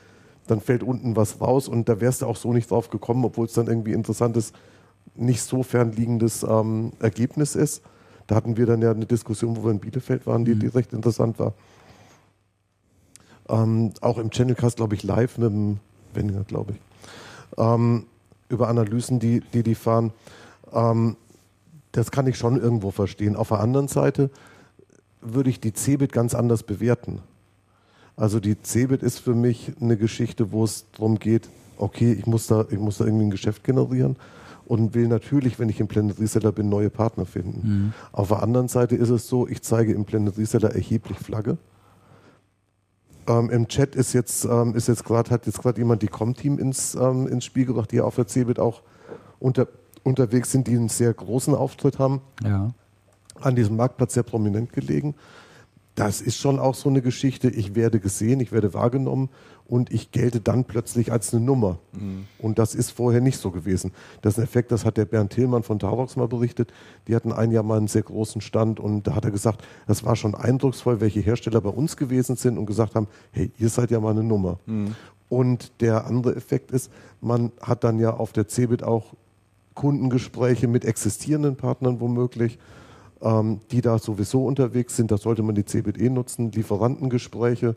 dann fällt unten was raus und da wärst du auch so nicht drauf gekommen, obwohl es dann irgendwie interessantes, nicht so fernliegendes ähm, Ergebnis ist. Da hatten wir dann ja eine Diskussion, wo wir in Bielefeld waren, die, die mhm. recht interessant war. Ähm, auch im Channelcast, glaube ich, live mit dem Wendiger, glaube ich. Ähm, über Analysen, die die, die fahren. Ähm, das kann ich schon irgendwo verstehen. Auf der anderen Seite würde ich die Cebit ganz anders bewerten. Also die Cebit ist für mich eine Geschichte, wo es darum geht, okay, ich muss da, ich muss da irgendwie ein Geschäft generieren und will natürlich, wenn ich im Planet Reseller bin, neue Partner finden. Mhm. Auf der anderen Seite ist es so, ich zeige im Planet Reseller erheblich Flagge. Ähm, Im Chat ist jetzt, ähm, ist jetzt gerade, hat jetzt gerade jemand die Com-Team ins, ähm, ins Spiel gebracht, die auf der CeBIT auch unter, unterwegs sind, die einen sehr großen Auftritt haben. Ja. An diesem Marktplatz sehr prominent gelegen das ist schon auch so eine Geschichte, ich werde gesehen, ich werde wahrgenommen und ich gelte dann plötzlich als eine Nummer. Mhm. Und das ist vorher nicht so gewesen. Das ist ein Effekt, das hat der Bernd Tillmann von Tarox mal berichtet. Die hatten ein Jahr mal einen sehr großen Stand und da hat er gesagt, das war schon eindrucksvoll, welche Hersteller bei uns gewesen sind und gesagt haben, hey, ihr seid ja mal eine Nummer. Mhm. Und der andere Effekt ist, man hat dann ja auf der CeBIT auch Kundengespräche mit existierenden Partnern womöglich ähm, die da sowieso unterwegs sind. Da sollte man die CBD nutzen, Lieferantengespräche.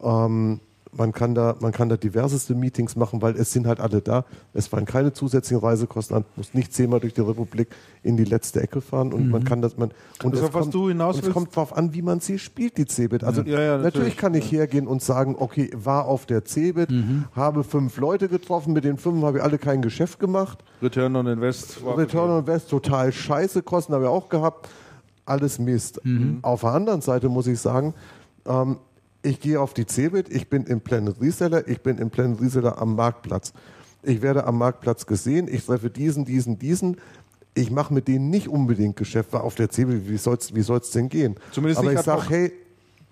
Ähm, man kann da, man kann da diverseste Meetings machen, weil es sind halt alle da. Es fallen keine zusätzlichen Reisekosten an, muss nicht zehnmal durch die Republik in die letzte Ecke fahren und mhm. man kann das, man, und also, es, kommt, und es kommt darauf an, wie man sie spielt, die Cebit. Also ja. Ja, ja, natürlich. natürlich. kann ich hergehen und sagen, okay, war auf der Cebit, mhm. habe fünf Leute getroffen, mit den fünf habe ich alle kein Geschäft gemacht. Return on Invest. Return on Invest, total scheiße, Kosten habe ich auch gehabt. Alles Mist. Mhm. Auf der anderen Seite muss ich sagen, ähm, ich gehe auf die Cebit, ich bin im Planet Reseller, ich bin im Planet Reseller am Marktplatz. Ich werde am Marktplatz gesehen, ich treffe diesen, diesen, diesen. Ich mache mit denen nicht unbedingt Geschäft, weil auf der Cebit, wie soll es wie soll's denn gehen? Zumindest Aber ich sage, hey,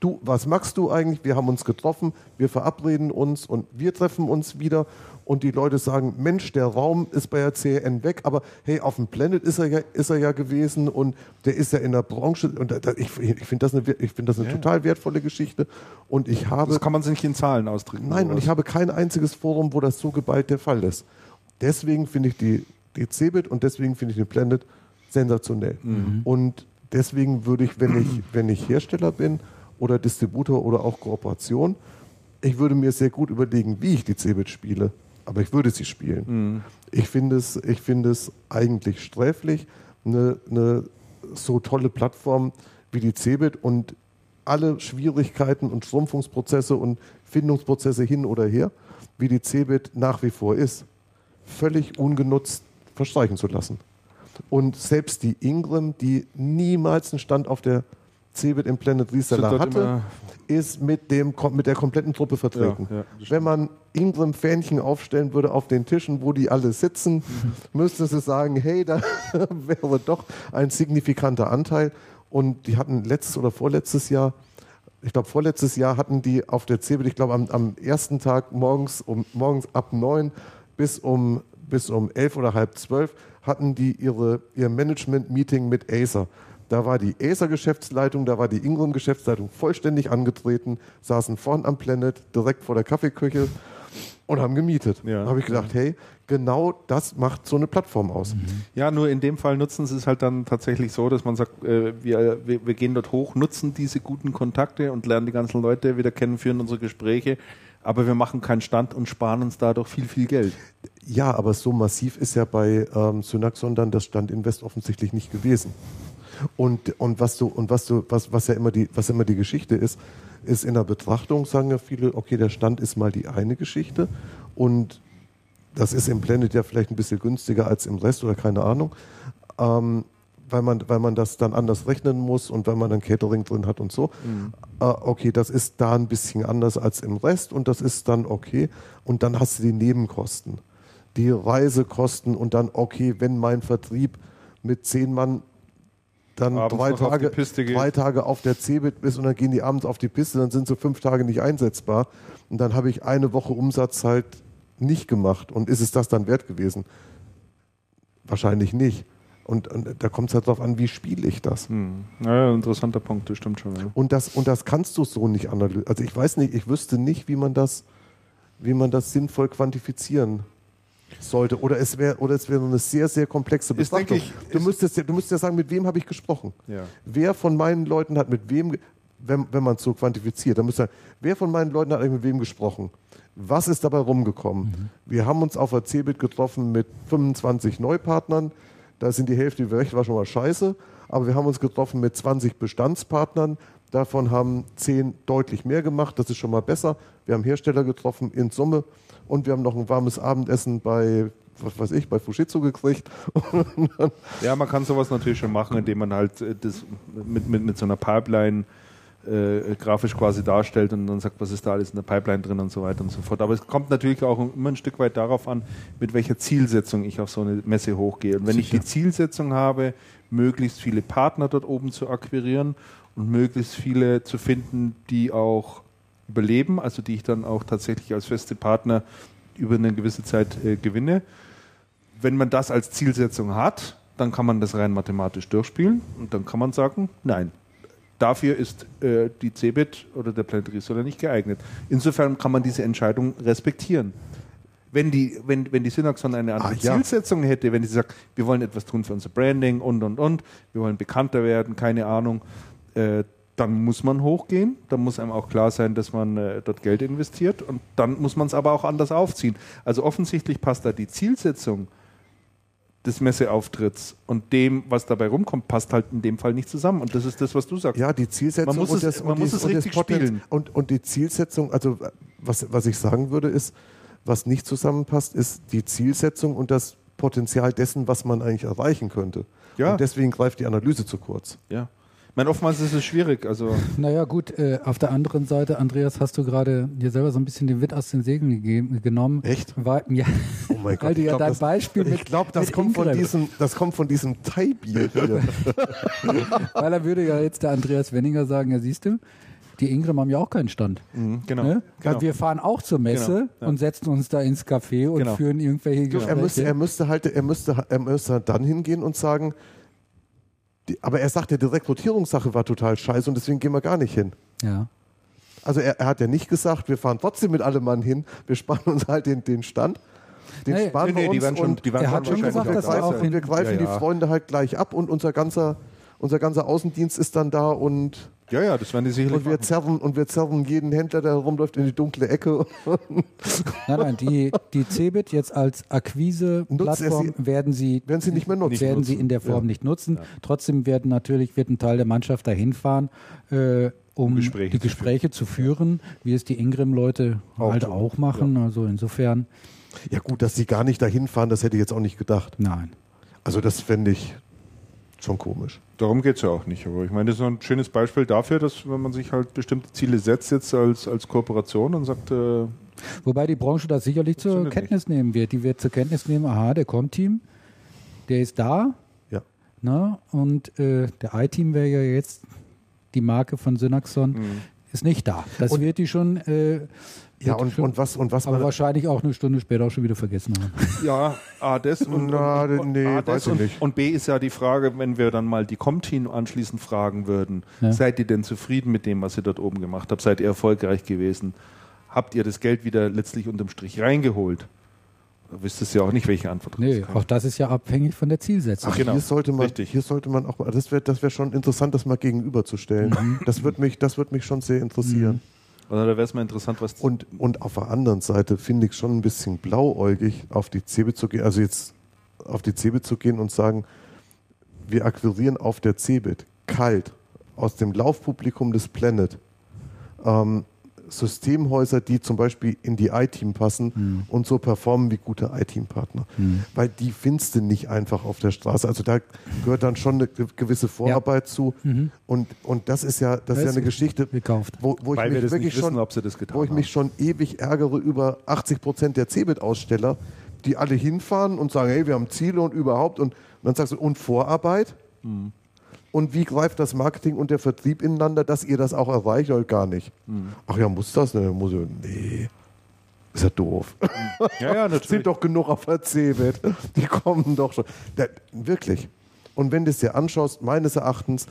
du, was machst du eigentlich? Wir haben uns getroffen, wir verabreden uns und wir treffen uns wieder und die Leute sagen, Mensch, der Raum ist bei der CN weg, aber hey, auf dem Planet ist er ja, ist er ja gewesen und der ist ja in der Branche und da, ich, ich finde das eine, ich find das eine ja. total wertvolle Geschichte und ich habe... Das kann man sich nicht in Zahlen ausdrücken. Nein, und ich habe kein einziges Forum, wo das so geballt der Fall ist. Deswegen finde ich die, die Cebit und deswegen finde ich den Planet sensationell. Mhm. Und deswegen würde ich, wenn ich, wenn ich Hersteller bin oder Distributor oder auch Kooperation, ich würde mir sehr gut überlegen, wie ich die Cebit spiele aber ich würde sie spielen. Mhm. Ich finde es, ich finde es eigentlich sträflich, eine, eine so tolle Plattform wie die Cebit und alle Schwierigkeiten und Schrumpfungsprozesse und Findungsprozesse hin oder her, wie die Cebit nach wie vor ist, völlig ungenutzt verstreichen zu lassen. Und selbst die Ingram, die niemals einen Stand auf der Cebit im Planet Reseller hatte, ist mit, dem, mit der kompletten Truppe vertreten. Ja, ja, Wenn man Ingram-Fähnchen aufstellen würde auf den Tischen, wo die alle sitzen, mhm. müsste sie sagen, hey, da wäre doch ein signifikanter Anteil. Und die hatten letztes oder vorletztes Jahr, ich glaube vorletztes Jahr hatten die auf der Cebit, ich glaube am, am, ersten Tag morgens, um, morgens ab neun bis um, bis um elf oder halb zwölf hatten die ihre, ihr Management-Meeting mit Acer. Da war die Acer-Geschäftsleitung, da war die Ingram-Geschäftsleitung vollständig angetreten, saßen vorn am Planet, direkt vor der Kaffeeküche und haben gemietet. Ja. Da habe ich gedacht, hey, genau das macht so eine Plattform aus. Mhm. Ja, nur in dem Fall nutzen sie es halt dann tatsächlich so, dass man sagt, äh, wir, wir, wir, gehen dort hoch, nutzen diese guten Kontakte und lernen die ganzen Leute wieder kennen, führen unsere Gespräche, aber wir machen keinen Stand und sparen uns dadurch viel, viel Geld. Ja, aber so massiv ist ja bei ähm, Synaxon dann das Stand Invest offensichtlich nicht gewesen. Und, und was du, und was du, was, was ja immer die, was immer die Geschichte ist, ist in der Betrachtung, sagen ja viele, okay, der Stand ist mal die eine Geschichte und das ist im Planet ja vielleicht ein bisschen günstiger als im Rest oder keine Ahnung. Ähm, weil man, weil man das dann anders rechnen muss und weil man dann Catering drin hat und so. Mhm. Äh, okay, das ist da ein bisschen anders als im Rest und das ist dann okay. Und dann hast du die Nebenkosten, die Reisekosten und dann, okay, wenn mein Vertrieb mit zehn Mann dann drei Tage, drei Tage auf der Cebit bist und dann gehen die abends auf die Piste, dann sind so fünf Tage nicht einsetzbar. Und dann habe ich eine Woche Umsatz halt nicht gemacht. Und ist es das dann wert gewesen? Wahrscheinlich nicht. Und, und da kommt es halt darauf an, wie spiele ich das. Hm. Ja, interessanter Punkt, das stimmt schon. Ja. Und, das, und das kannst du so nicht analysieren. Also ich weiß nicht, ich wüsste nicht, wie man das, wie man das sinnvoll quantifizieren sollte. Oder es wäre oder es wäre eine sehr, sehr komplexe Betrachtung. Ich, du, müsstest ja, du müsstest ja sagen, mit wem habe ich gesprochen? Ja. Wer von meinen Leuten hat mit wem, wenn, wenn man es so quantifiziert, dann müsste wer von meinen Leuten hat eigentlich mit wem gesprochen? Was ist dabei rumgekommen? Mhm. Wir haben uns auf der CeBIT getroffen mit 25 Neupartnern. Da sind die Hälfte weg, war schon mal scheiße. Aber wir haben uns getroffen mit 20 Bestandspartnern. Davon haben 10 deutlich mehr gemacht. Das ist schon mal besser. Wir haben Hersteller getroffen in Summe und wir haben noch ein warmes Abendessen bei was weiß ich, bei Fujitsu gekriegt. ja, man kann sowas natürlich schon machen, indem man halt äh, das mit, mit, mit so einer Pipeline äh, grafisch quasi darstellt und dann sagt, was ist da alles in der Pipeline drin und so weiter und so fort. Aber es kommt natürlich auch immer ein Stück weit darauf an, mit welcher Zielsetzung ich auf so eine Messe hochgehe. Und wenn Sicher. ich die Zielsetzung habe, möglichst viele Partner dort oben zu akquirieren und möglichst viele zu finden, die auch überleben, also die ich dann auch tatsächlich als feste Partner über eine gewisse Zeit äh, gewinne. Wenn man das als Zielsetzung hat, dann kann man das rein mathematisch durchspielen und dann kann man sagen, nein, dafür ist äh, die CeBIT oder der Planet Reseller nicht geeignet. Insofern kann man diese Entscheidung respektieren. Wenn die, wenn, wenn die Synaxon eine andere ah, ja. Zielsetzung hätte, wenn sie sagt, wir wollen etwas tun für unser Branding und und und, wir wollen bekannter werden, keine Ahnung, äh, dann muss man hochgehen, dann muss einem auch klar sein, dass man äh, dort Geld investiert und dann muss man es aber auch anders aufziehen. Also offensichtlich passt da die Zielsetzung des Messeauftritts und dem, was dabei rumkommt, passt halt in dem Fall nicht zusammen. Und das ist das, was du sagst. Ja, die Zielsetzung man muss es, das, man muss es richtig spielen. Und, und die Zielsetzung, also was, was ich sagen würde, ist, was nicht zusammenpasst, ist die Zielsetzung und das Potenzial dessen, was man eigentlich erreichen könnte. Ja. Und deswegen greift die Analyse zu kurz. Ja. Ich meine, oftmals ist es schwierig. Also naja, gut, äh, auf der anderen Seite, Andreas, hast du gerade dir selber so ein bisschen den Wind aus den Segeln gegeben, genommen. Echt? War, ja, oh mein Gott. Weil du ja dein das, Beispiel Ich glaube, das, kommt von diesem, das kommt von diesem Thai-Bier hier. weil er würde ja jetzt der Andreas Wenninger sagen, ja siehst du, die Ingram haben ja auch keinen Stand. Mhm, genau, ne? genau. Wir fahren auch zur Messe genau, ja. und setzen uns da ins Café und genau. führen irgendwelche Gespräche. Er müsste, er müsste halt, er müsste, er müsste dann hingehen und sagen, aber er sagt ja, die Rekrutierungssache war total scheiße und deswegen gehen wir gar nicht hin. Ja. Also er, er hat ja nicht gesagt, wir fahren trotzdem mit allem Mann hin, wir sparen uns halt den, den Stand. Den nee, sparen nee, wir uns schon, und er hat schon gesagt, dass wir, auch wir greifen ja, ja. die Freunde halt gleich ab und unser ganzer, unser ganzer Außendienst ist dann da und ja, ja, das werden die sicherlich und wir zerren Und wir zerren jeden Händler, der herumläuft, in die dunkle Ecke. nein, nein, die, die Cebit jetzt als Akquise-Plattform werden sie, werden sie nicht mehr nutzen. Werden sie in der Form ja. nicht nutzen. Ja. Trotzdem werden natürlich, wird ein Teil der Mannschaft dahin fahren. Äh, um Gespräche die zu Gespräche zu führen, wie es die Ingram-Leute Auch halt tun, auch machen. Also insofern, Ja gut, dass sie gar nicht dahin fahren, das hätte ich jetzt auch nicht gedacht. nein. Also das fände ich schon komisch. Darum geht es ja auch nicht. Aber ich meine, das ist ein schönes Beispiel dafür, dass wenn man sich halt bestimmte Ziele setzt jetzt als, als Kooperation und sagt, äh, Wobei die Branche das sicherlich zur Kenntnis nehmen wird. Die wird zur Kenntnis nehmen, aha, der Com-Team, der ist da. Ja. Ne? Und äh, der I-Team wäre ja jetzt die Marke von Synaxon, ist nicht da. Das Und- wird die schon, äh, Ja, und, und was, und was aber man. wahrscheinlich auch eine Stunde später auch schon wieder vergessen haben. ja, A, das und, Na, und, und, nee, A, das weiß ich und, nicht. und B ist ja die Frage, wenn wir dann mal die Com-Team anschließend fragen würden, Ja. seid ihr denn zufrieden mit dem, was ihr dort oben gemacht habt? Seid ihr erfolgreich gewesen? Habt ihr das Geld wieder letztlich unterm Strich reingeholt? Da wisst ihr ja auch nicht, welche Antwort Nee, auch das ist ja abhängig von der Zielsetzung. Ach, genau. hier sollte man, Richtig. hier sollte man auch mal, das wäre das wär schon interessant, das mal gegenüberzustellen. Das wird mich, das wird mich schon sehr interessieren. Also da wäre es mal interessant, was Und, und auf der anderen Seite finde ich schon ein bisschen blauäugig, auf die Cebit zu gehen, also jetzt auf die Cebit zu gehen und sagen, wir akquirieren auf der Cebit kalt aus dem Laufpublikum des Planet. Ähm, Systemhäuser, die zum Beispiel in die iTeam passen und so performen wie gute iTeam-Partner. Weil die findest du nicht einfach auf der Straße. Also da gehört dann schon eine ge- gewisse Vorarbeit zu. Und, und das ist ja, das ist ja Das eine Geschichte, gekauft. wo, wo ich mich wir das wirklich wissen, schon, das wo ich mich schon ewig ärgere über 80 Prozent der Cebit-Aussteller, die alle hinfahren und sagen, hey, wir haben Ziele und überhaupt. Und, dann sagst du, und Vorarbeit? Hm. Und wie greift das Marketing und der Vertrieb ineinander, dass ihr das auch erreicht oder gar nicht? Hm. Ach ja, muss das? Ne? Muss ich, nee. Ist ja doof. Ja, ja, Sind doch genug auf der Cebit. Die kommen doch schon. Da, wirklich. Und wenn du es dir anschaust, meines Erachtens,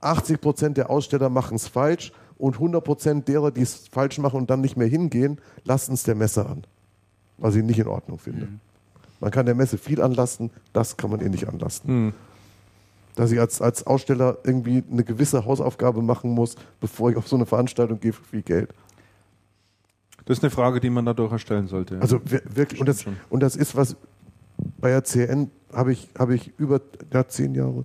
80 Prozent der Aussteller machen es falsch und 100 Prozent derer, die es falsch machen und dann nicht mehr hingehen, lasten es der Messe an. Was ich nicht in Ordnung finde. Man kann der Messe viel anlasten, das kann man ihr nicht anlasten. Hm. Dass ich als, als Aussteller irgendwie eine gewisse Hausaufgabe machen muss, bevor ich auf so eine Veranstaltung gehe für viel Geld. Das ist eine Frage, die man da durchaus stellen sollte. Also wir- wirklich, und das, und das ist was, bei der CN habe ich, habe ich über ja, zehn Jahre,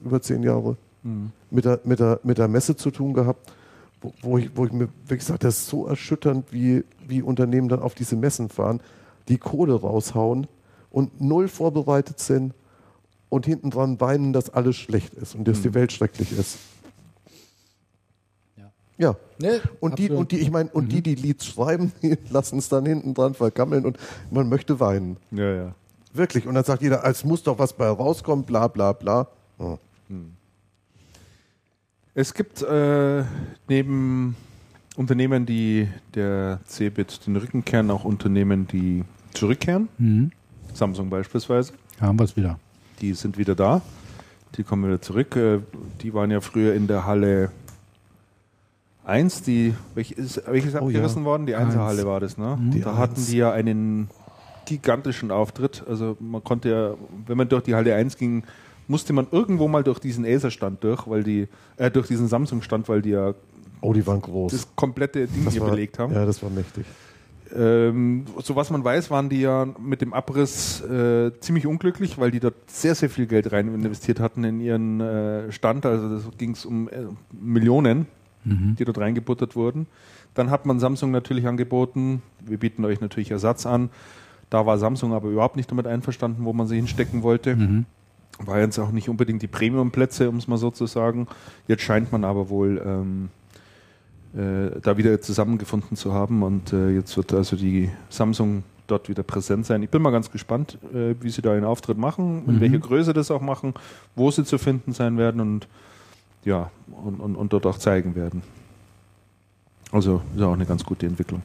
über zehn Jahre Mhm. mit, der, mit, der, mit der Messe zu tun gehabt, wo, wo, ich, wo ich mir wirklich sage, das ist so erschütternd, wie, wie Unternehmen dann auf diese Messen fahren, die Kohle raushauen und null vorbereitet sind und hinten dran weinen, dass alles schlecht ist und dass die Welt schrecklich ist. Ja. Ja. Nee, Und die, und die, ich meine, und die, die Lieds schreiben, die lassen es dann hinten dran vergammeln und man möchte weinen. ja, ja. Wirklich. Und dann sagt jeder, es muss doch was bei rauskommen, bla bla bla. Oh. Es gibt äh, neben Unternehmen, die der Cebit den Rücken kehren, auch Unternehmen, die zurückkehren. Mhm. Samsung beispielsweise. Haben wir es wieder. Die sind wieder da. Die kommen wieder zurück. Äh, Die waren ja früher in der Halle 1, die, welche ist, welches ist Oh, abgerissen ja. worden? Die. Einzelhalle war das, ne? Die da hatten Eins. die ja einen gigantischen Auftritt. Also man konnte ja, wenn man durch die Halle 1 ging, musste man irgendwo mal durch diesen Acer-Stand durch, weil die, äh, durch diesen Samsung-Stand, weil die ja oh, die waren groß. das komplette Ding Das hier war, belegt haben. Ja, das war mächtig. Ähm, so was man weiß, waren die ja mit dem Abriss äh, ziemlich unglücklich, weil die dort sehr, sehr viel Geld rein investiert hatten in ihren äh, Stand. Also das ging es um äh, Millionen, die dort reingebuttert wurden. Dann hat man Samsung natürlich angeboten, wir bieten euch natürlich Ersatz an. Da war Samsung aber überhaupt nicht damit einverstanden, wo man sie hinstecken wollte. War jetzt auch nicht unbedingt die Premium-Plätze, um es mal so zu sagen. Jetzt scheint man aber wohl ähm, äh, da wieder zusammengefunden zu haben und äh, jetzt wird also die Samsung dort wieder präsent sein. Ich bin mal ganz gespannt, äh, wie sie da einen Auftritt machen, in Mhm. welcher Größe das auch machen, wo sie zu finden sein werden und ja, und, und, und dort auch zeigen werden. Also ist auch eine ganz gute Entwicklung.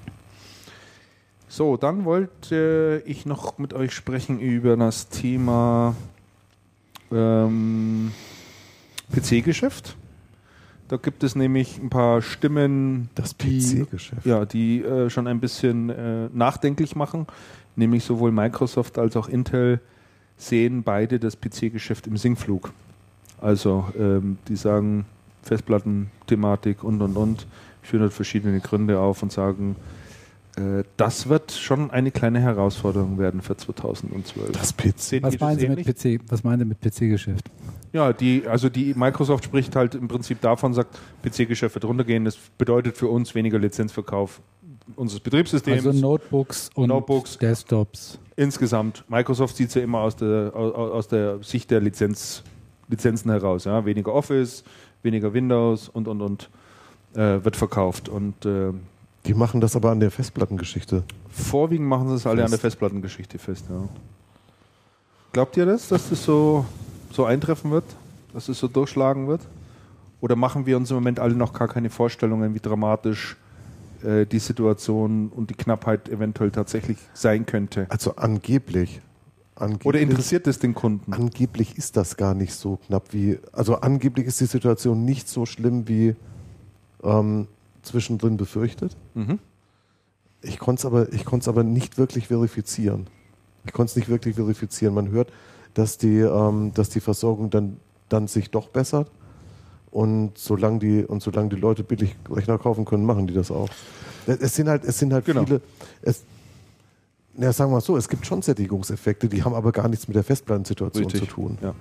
So, dann wollte ich noch mit euch sprechen über das Thema ähm, PC-Geschäft. Da gibt es nämlich ein paar Stimmen, Das die, ja, die äh, schon ein bisschen äh, nachdenklich machen. Nämlich sowohl Microsoft als auch Intel sehen beide das PC-Geschäft im Sinkflug. Also ähm, die sagen Festplatten-Thematik und und und, führen halt verschiedene Gründe auf und sagen, das wird schon eine kleine Herausforderung werden für 2012. Das PC. Was meinen Sie mit? PC? Was meinen Sie mit PC-Geschäft? Ja, die, also die Microsoft spricht halt im Prinzip davon, sagt, PC-Geschäft wird runtergehen. Das bedeutet für uns weniger Lizenzverkauf unseres Betriebssystems. Also Notebooks und Notebooks. Desktops. Insgesamt. Microsoft sieht es ja immer aus der, aus, aus der Sicht der Lizenz, Lizenzen heraus. Ja? Weniger Office, weniger Windows und, und, und äh, wird verkauft. Und äh, Die machen das aber an der Festplattengeschichte. vorwiegend machen sie es alle an der Festplattengeschichte fest. Ja. Glaubt ihr das, dass das so, so eintreffen wird? Dass das so durchschlagen wird? Oder machen wir uns im Moment alle noch gar keine Vorstellungen, wie dramatisch äh, die Situation und die Knappheit eventuell tatsächlich sein könnte? Also angeblich. angeblich Oder interessiert es den Kunden? Angeblich ist das gar nicht so knapp wie. Also angeblich ist die Situation nicht so schlimm wie ähm, zwischendrin befürchtet. Mhm. Ich konnte es aber, ich aber nicht wirklich verifizieren. Ich konnte es nicht wirklich verifizieren. Man hört, dass die, ähm, dass die Versorgung dann, dann sich doch bessert. Und solange die, und solange die Leute billig Rechner kaufen können, machen die das auch. Es es sind halt, es sind halt Genau. viele. Es, ja, sagen wir mal so, es gibt schon Sättigungseffekte, die haben aber gar nichts mit der Festplattensituation Richtig. zu tun. Ja.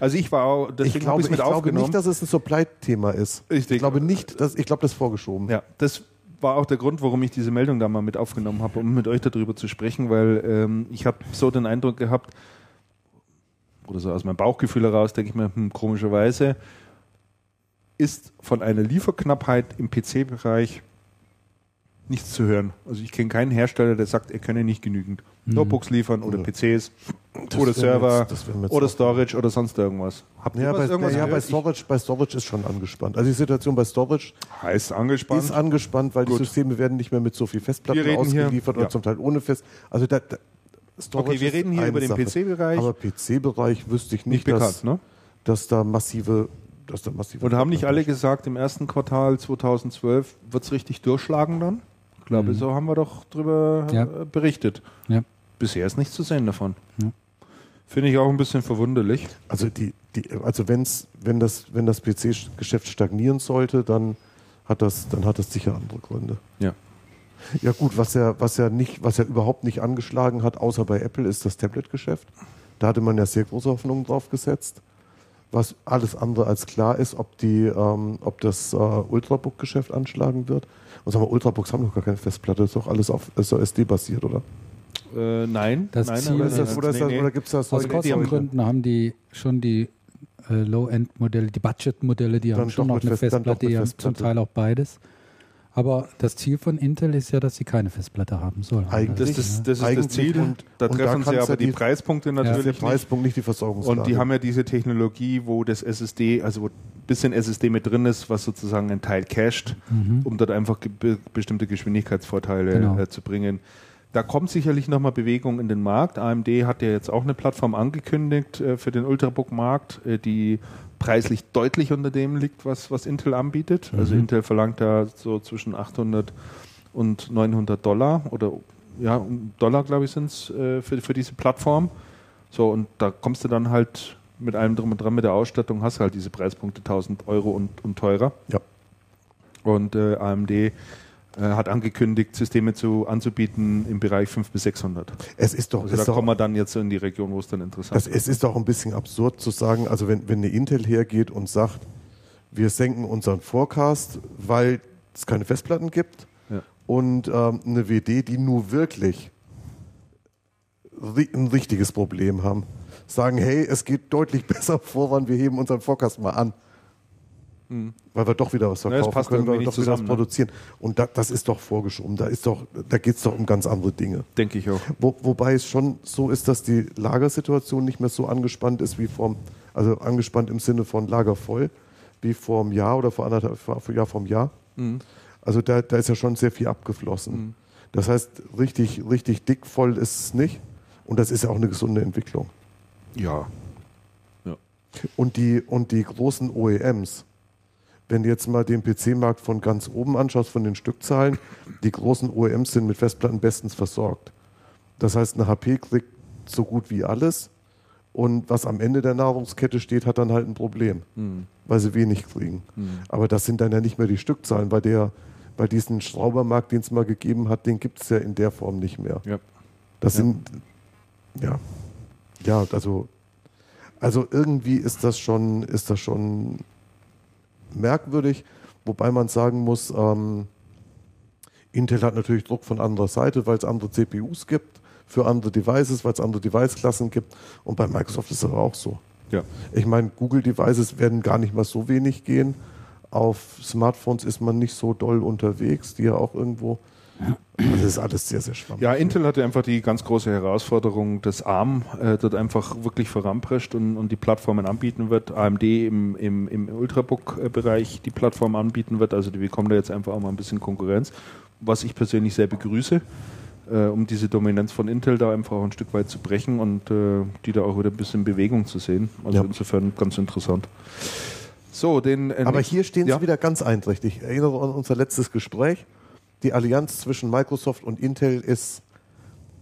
Also ich war auch, deswegen Ich habe glaube, ich ich mit glaube aufgenommen. nicht, dass es ein Supply-Thema ist. Richtig. Ich glaube nicht, dass, ich glaube, das ist vorgeschoben. Ja, das war auch der Grund, warum ich diese Meldung da mal mit aufgenommen habe, um mit euch darüber zu sprechen, weil ähm, ich habe so den Eindruck gehabt, oder so aus meinem Bauchgefühl heraus, denke ich mir, hm, komischerweise ist von einer Lieferknappheit im PC-Bereich nichts zu hören. Also ich kenne keinen Hersteller, der sagt, er könne nicht genügend Notebooks liefern oder Mhm. PCs Das oder Server jetzt- oder Storage oder sonst irgendwas. Habt ihr Ja, bei, irgendwas ja, bei? Storage, bei Storage ist schon angespannt. Also die Situation bei Storage heißt angespannt. ist angespannt, weil Gut. die Systeme werden nicht mehr mit so viel Festplatten ausgeliefert ja. oder zum Teil ohne Fest. Also da, da, Storage okay, wir reden hier über den. PC-Bereich. Aber PC-Bereich wüsste ich Nicht nicht, bekannt, dass, ne? dass da massive, dass da massive. Und haben nicht alle gesagt, im ersten Quartal 2012 wird es richtig durchschlagen dann? Ich glaube, Mhm. so haben wir doch drüber Ja. äh, berichtet. Ja. Bisher ist nichts zu sehen davon. Ja. Finde ich auch ein bisschen verwunderlich. Also die, die, also wenn's, wenn das, wenn das PC-Geschäft stagnieren sollte, dann hat das, dann hat das sicher andere Gründe. Ja. Ja gut, was ja, was ja nicht, was ja überhaupt nicht angeschlagen hat, außer bei Apple, ist das Tablet-Geschäft. Da hatte man ja sehr große Hoffnungen drauf gesetzt. Was alles andere als klar ist, ob die, ähm, ob das äh, Ultrabook-Geschäft anschlagen wird. Und sagen wir, Ultrabooks haben doch gar keine Festplatte, ist doch alles auf ist doch SD basiert, oder? Äh, nein. Das nein, Ziel Oder, ist das, oder, das, nee, oder gibt es das Aus Kostengründen haben die schon die äh, Low-End-Modelle, die Budget-Modelle, die Dann haben schon doch noch eine Fest- Festplatte, die haben zum. Teil auch beides. Aber das Ziel von Intel ist ja, dass sie keine Festplatte haben sollen. Eigentlich- Das ist, das ist das Eigentlich Ziel. und- da und da treffen sie kann's aber ja die, die- Preispunkte natürlich nicht. Preispunkt, nicht die Versorgungslage. Und die haben ja diese Technologie, wo das SSD, also wo ein bisschen SSD mit drin ist, was sozusagen einen Teil cached, Mhm. um dort einfach bestimmte Geschwindigkeitsvorteile Genau. äh, zu bringen. Da kommt sicherlich nochmal Bewegung in den Markt. AMD hat ja jetzt auch eine Plattform angekündigt äh, für den Ultrabook-Markt, äh, die preislich deutlich unter dem liegt, was, was Intel anbietet. Also Mhm. Intel verlangt da so zwischen 800 und 900 Dollar oder ja, Dollar, glaube ich, sind es äh, für, für diese Plattform. So, und da kommst du dann halt mit allem drum und dran mit der Ausstattung, hast halt diese Preispunkte 1000 Euro und, und teurer. Ja. Und äh, AMD hat angekündigt, Systeme zu, anzubieten im Bereich 500 bis 600. es ist doch, Also ist da doch kommen wir dann jetzt in die Region, wo es dann interessant Das, es ist doch ein bisschen absurd zu sagen, also wenn, wenn eine Intel hergeht und sagt, wir senken unseren Forecast, weil es keine Festplatten gibt Ja. und ähm, eine WD, die nur wirklich ri- ein richtiges Problem haben, sagen, hey, es geht deutlich besser voran, wir heben unseren Forecast mal an. Weil wir doch wieder was Ja, verkaufen passt können, weil wir doch nicht wieder was zusammen, ne? produzieren. Und da, das ist doch vorgeschoben. Da, ist doch, da geht es doch um ganz andere Dinge. Denke ich auch. Wo, wobei es schon so ist, dass die Lagersituation nicht mehr so angespannt ist wie vor, also angespannt im Sinne von Lager voll, wie vor einem Jahr oder vor anderthalb vor, vor, Jahr vom Jahr. Mhm. Also da, da ist ja schon sehr viel abgeflossen. Mhm. Das heißt, richtig, richtig dick voll ist es nicht. Und das ist ja auch eine gesunde Entwicklung. Ja. Und die, und die großen OEMs, wenn du jetzt mal den PC-Markt von ganz oben anschaust, von den Stückzahlen, die großen OEMs sind mit Festplatten bestens versorgt. Das heißt, eine HP kriegt so gut wie alles und was am Ende der Nahrungskette steht, hat dann halt ein Problem, Mhm. weil sie wenig kriegen. Mhm. Aber das sind dann ja nicht mehr die Stückzahlen, bei der bei diesem Schraubermarkt, den es mal gegeben hat, den gibt es ja in der Form nicht mehr. Ja. Das Ja. sind, ja, ja, also, Also irgendwie ist das schon, ist das schon merkwürdig, wobei man sagen muss, ähm, Intel hat natürlich Druck von anderer Seite, weil es andere CPUs gibt für andere Devices, weil es andere Device-Klassen gibt. Und bei Microsoft ist es aber auch so. Ja. Ich meine, Google-Devices werden gar nicht mal so wenig gehen. Auf Smartphones ist man nicht so doll unterwegs, die ja auch irgendwo. Also das ist alles sehr, sehr schwammig. Ja, Intel hatte einfach die ganz große Herausforderung, dass ARM äh, dort einfach wirklich voranprescht und, und die Plattformen anbieten wird. AMD im, im, im Ultrabook-Bereich die Plattform anbieten wird. Also die bekommen da jetzt einfach auch mal ein bisschen Konkurrenz, was ich persönlich sehr begrüße, äh, um diese Dominanz von Intel da einfach auch ein Stück weit zu brechen und äh, die da auch wieder ein bisschen Bewegung zu sehen. Also Ja. insofern ganz interessant. So, den. äh, Aber hier stehen ja. sie wieder ganz einträchtig. Ich erinnere an unser letztes Gespräch. Die Allianz zwischen Microsoft und Intel ist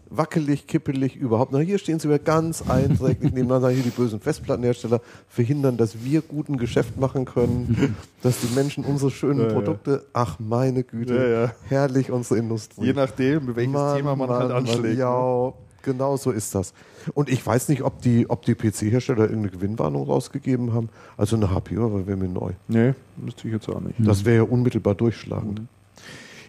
wackelig, kippelig überhaupt. Na, hier stehen sie wieder ganz einträchtig nebeneinander. Hier die bösen Festplattenhersteller verhindern, dass wir guten Geschäft machen können, dass die Menschen unsere schönen Ja, ja. Produkte, ach meine Güte, Ja, ja. herrlich unsere Industrie. Je nachdem, welches Mann, Thema man halt Mann, Mann, anschlägt. ne? Ja, genau so ist das. Und ich weiß nicht, ob die, ob die PC-Hersteller irgendeine Gewinnwarnung rausgegeben haben. Also eine HP, wäre mir neu. Nee, wüsste ich jetzt auch nicht. Das wäre ja unmittelbar durchschlagend.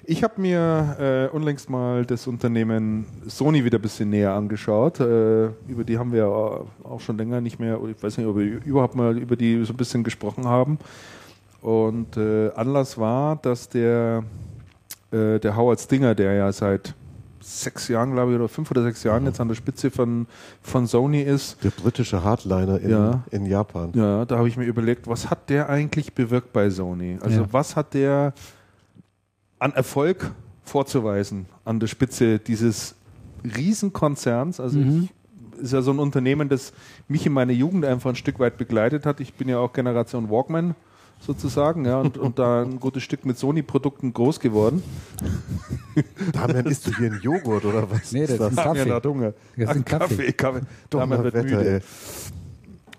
Ich habe mir äh, unlängst mal das Unternehmen Sony wieder ein bisschen näher angeschaut. Äh, über die haben wir ja auch schon länger nicht mehr, ich weiß nicht, ob wir überhaupt mal über die so ein bisschen gesprochen haben. Und äh, Anlass war, dass der, äh, der Howard Stinger, der ja seit sechs Jahren, glaube ich, oder fünf oder sechs Jahren jetzt an der Spitze von, von Sony ist, Der britische Hardliner in, Ja. in Japan. ja, da habe ich mir überlegt, was hat der eigentlich bewirkt bei Sony? Also Ja. was hat der an Erfolg vorzuweisen an der Spitze dieses Riesenkonzerns? Also Mhm. ich, ist ja so ein Unternehmen, das mich in meiner Jugend einfach ein Stück weit begleitet hat. Ich bin ja auch Generation Walkman sozusagen, ja, und, und da ein gutes Stück mit Sony-Produkten groß geworden. Damian, isst du hier einen Joghurt oder was? Nee, ist das ist ein Kaffee. Hat Hunger. Das ist ein Kaffee. Kaffee, Kaffee. Damian wird Donnerwetter, müde.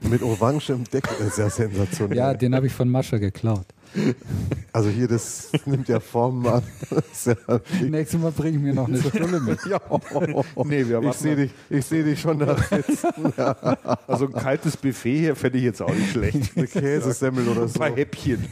ey. Mit orangem Deckel, das ist ja sensationell. Ja, den habe ich von Mascha geklaut. Also hier, das nimmt ja Formen an. Ja Nächstes Mal bringe ich mir noch eine Stulle mit. ja. Nee, wir ich warten sehe mal. dich, ich seh dich schon da sitzen. Also ein kaltes Buffet hier fände ich jetzt auch nicht schlecht. Eine Käsesemmel oder Ein so. paar Häppchen.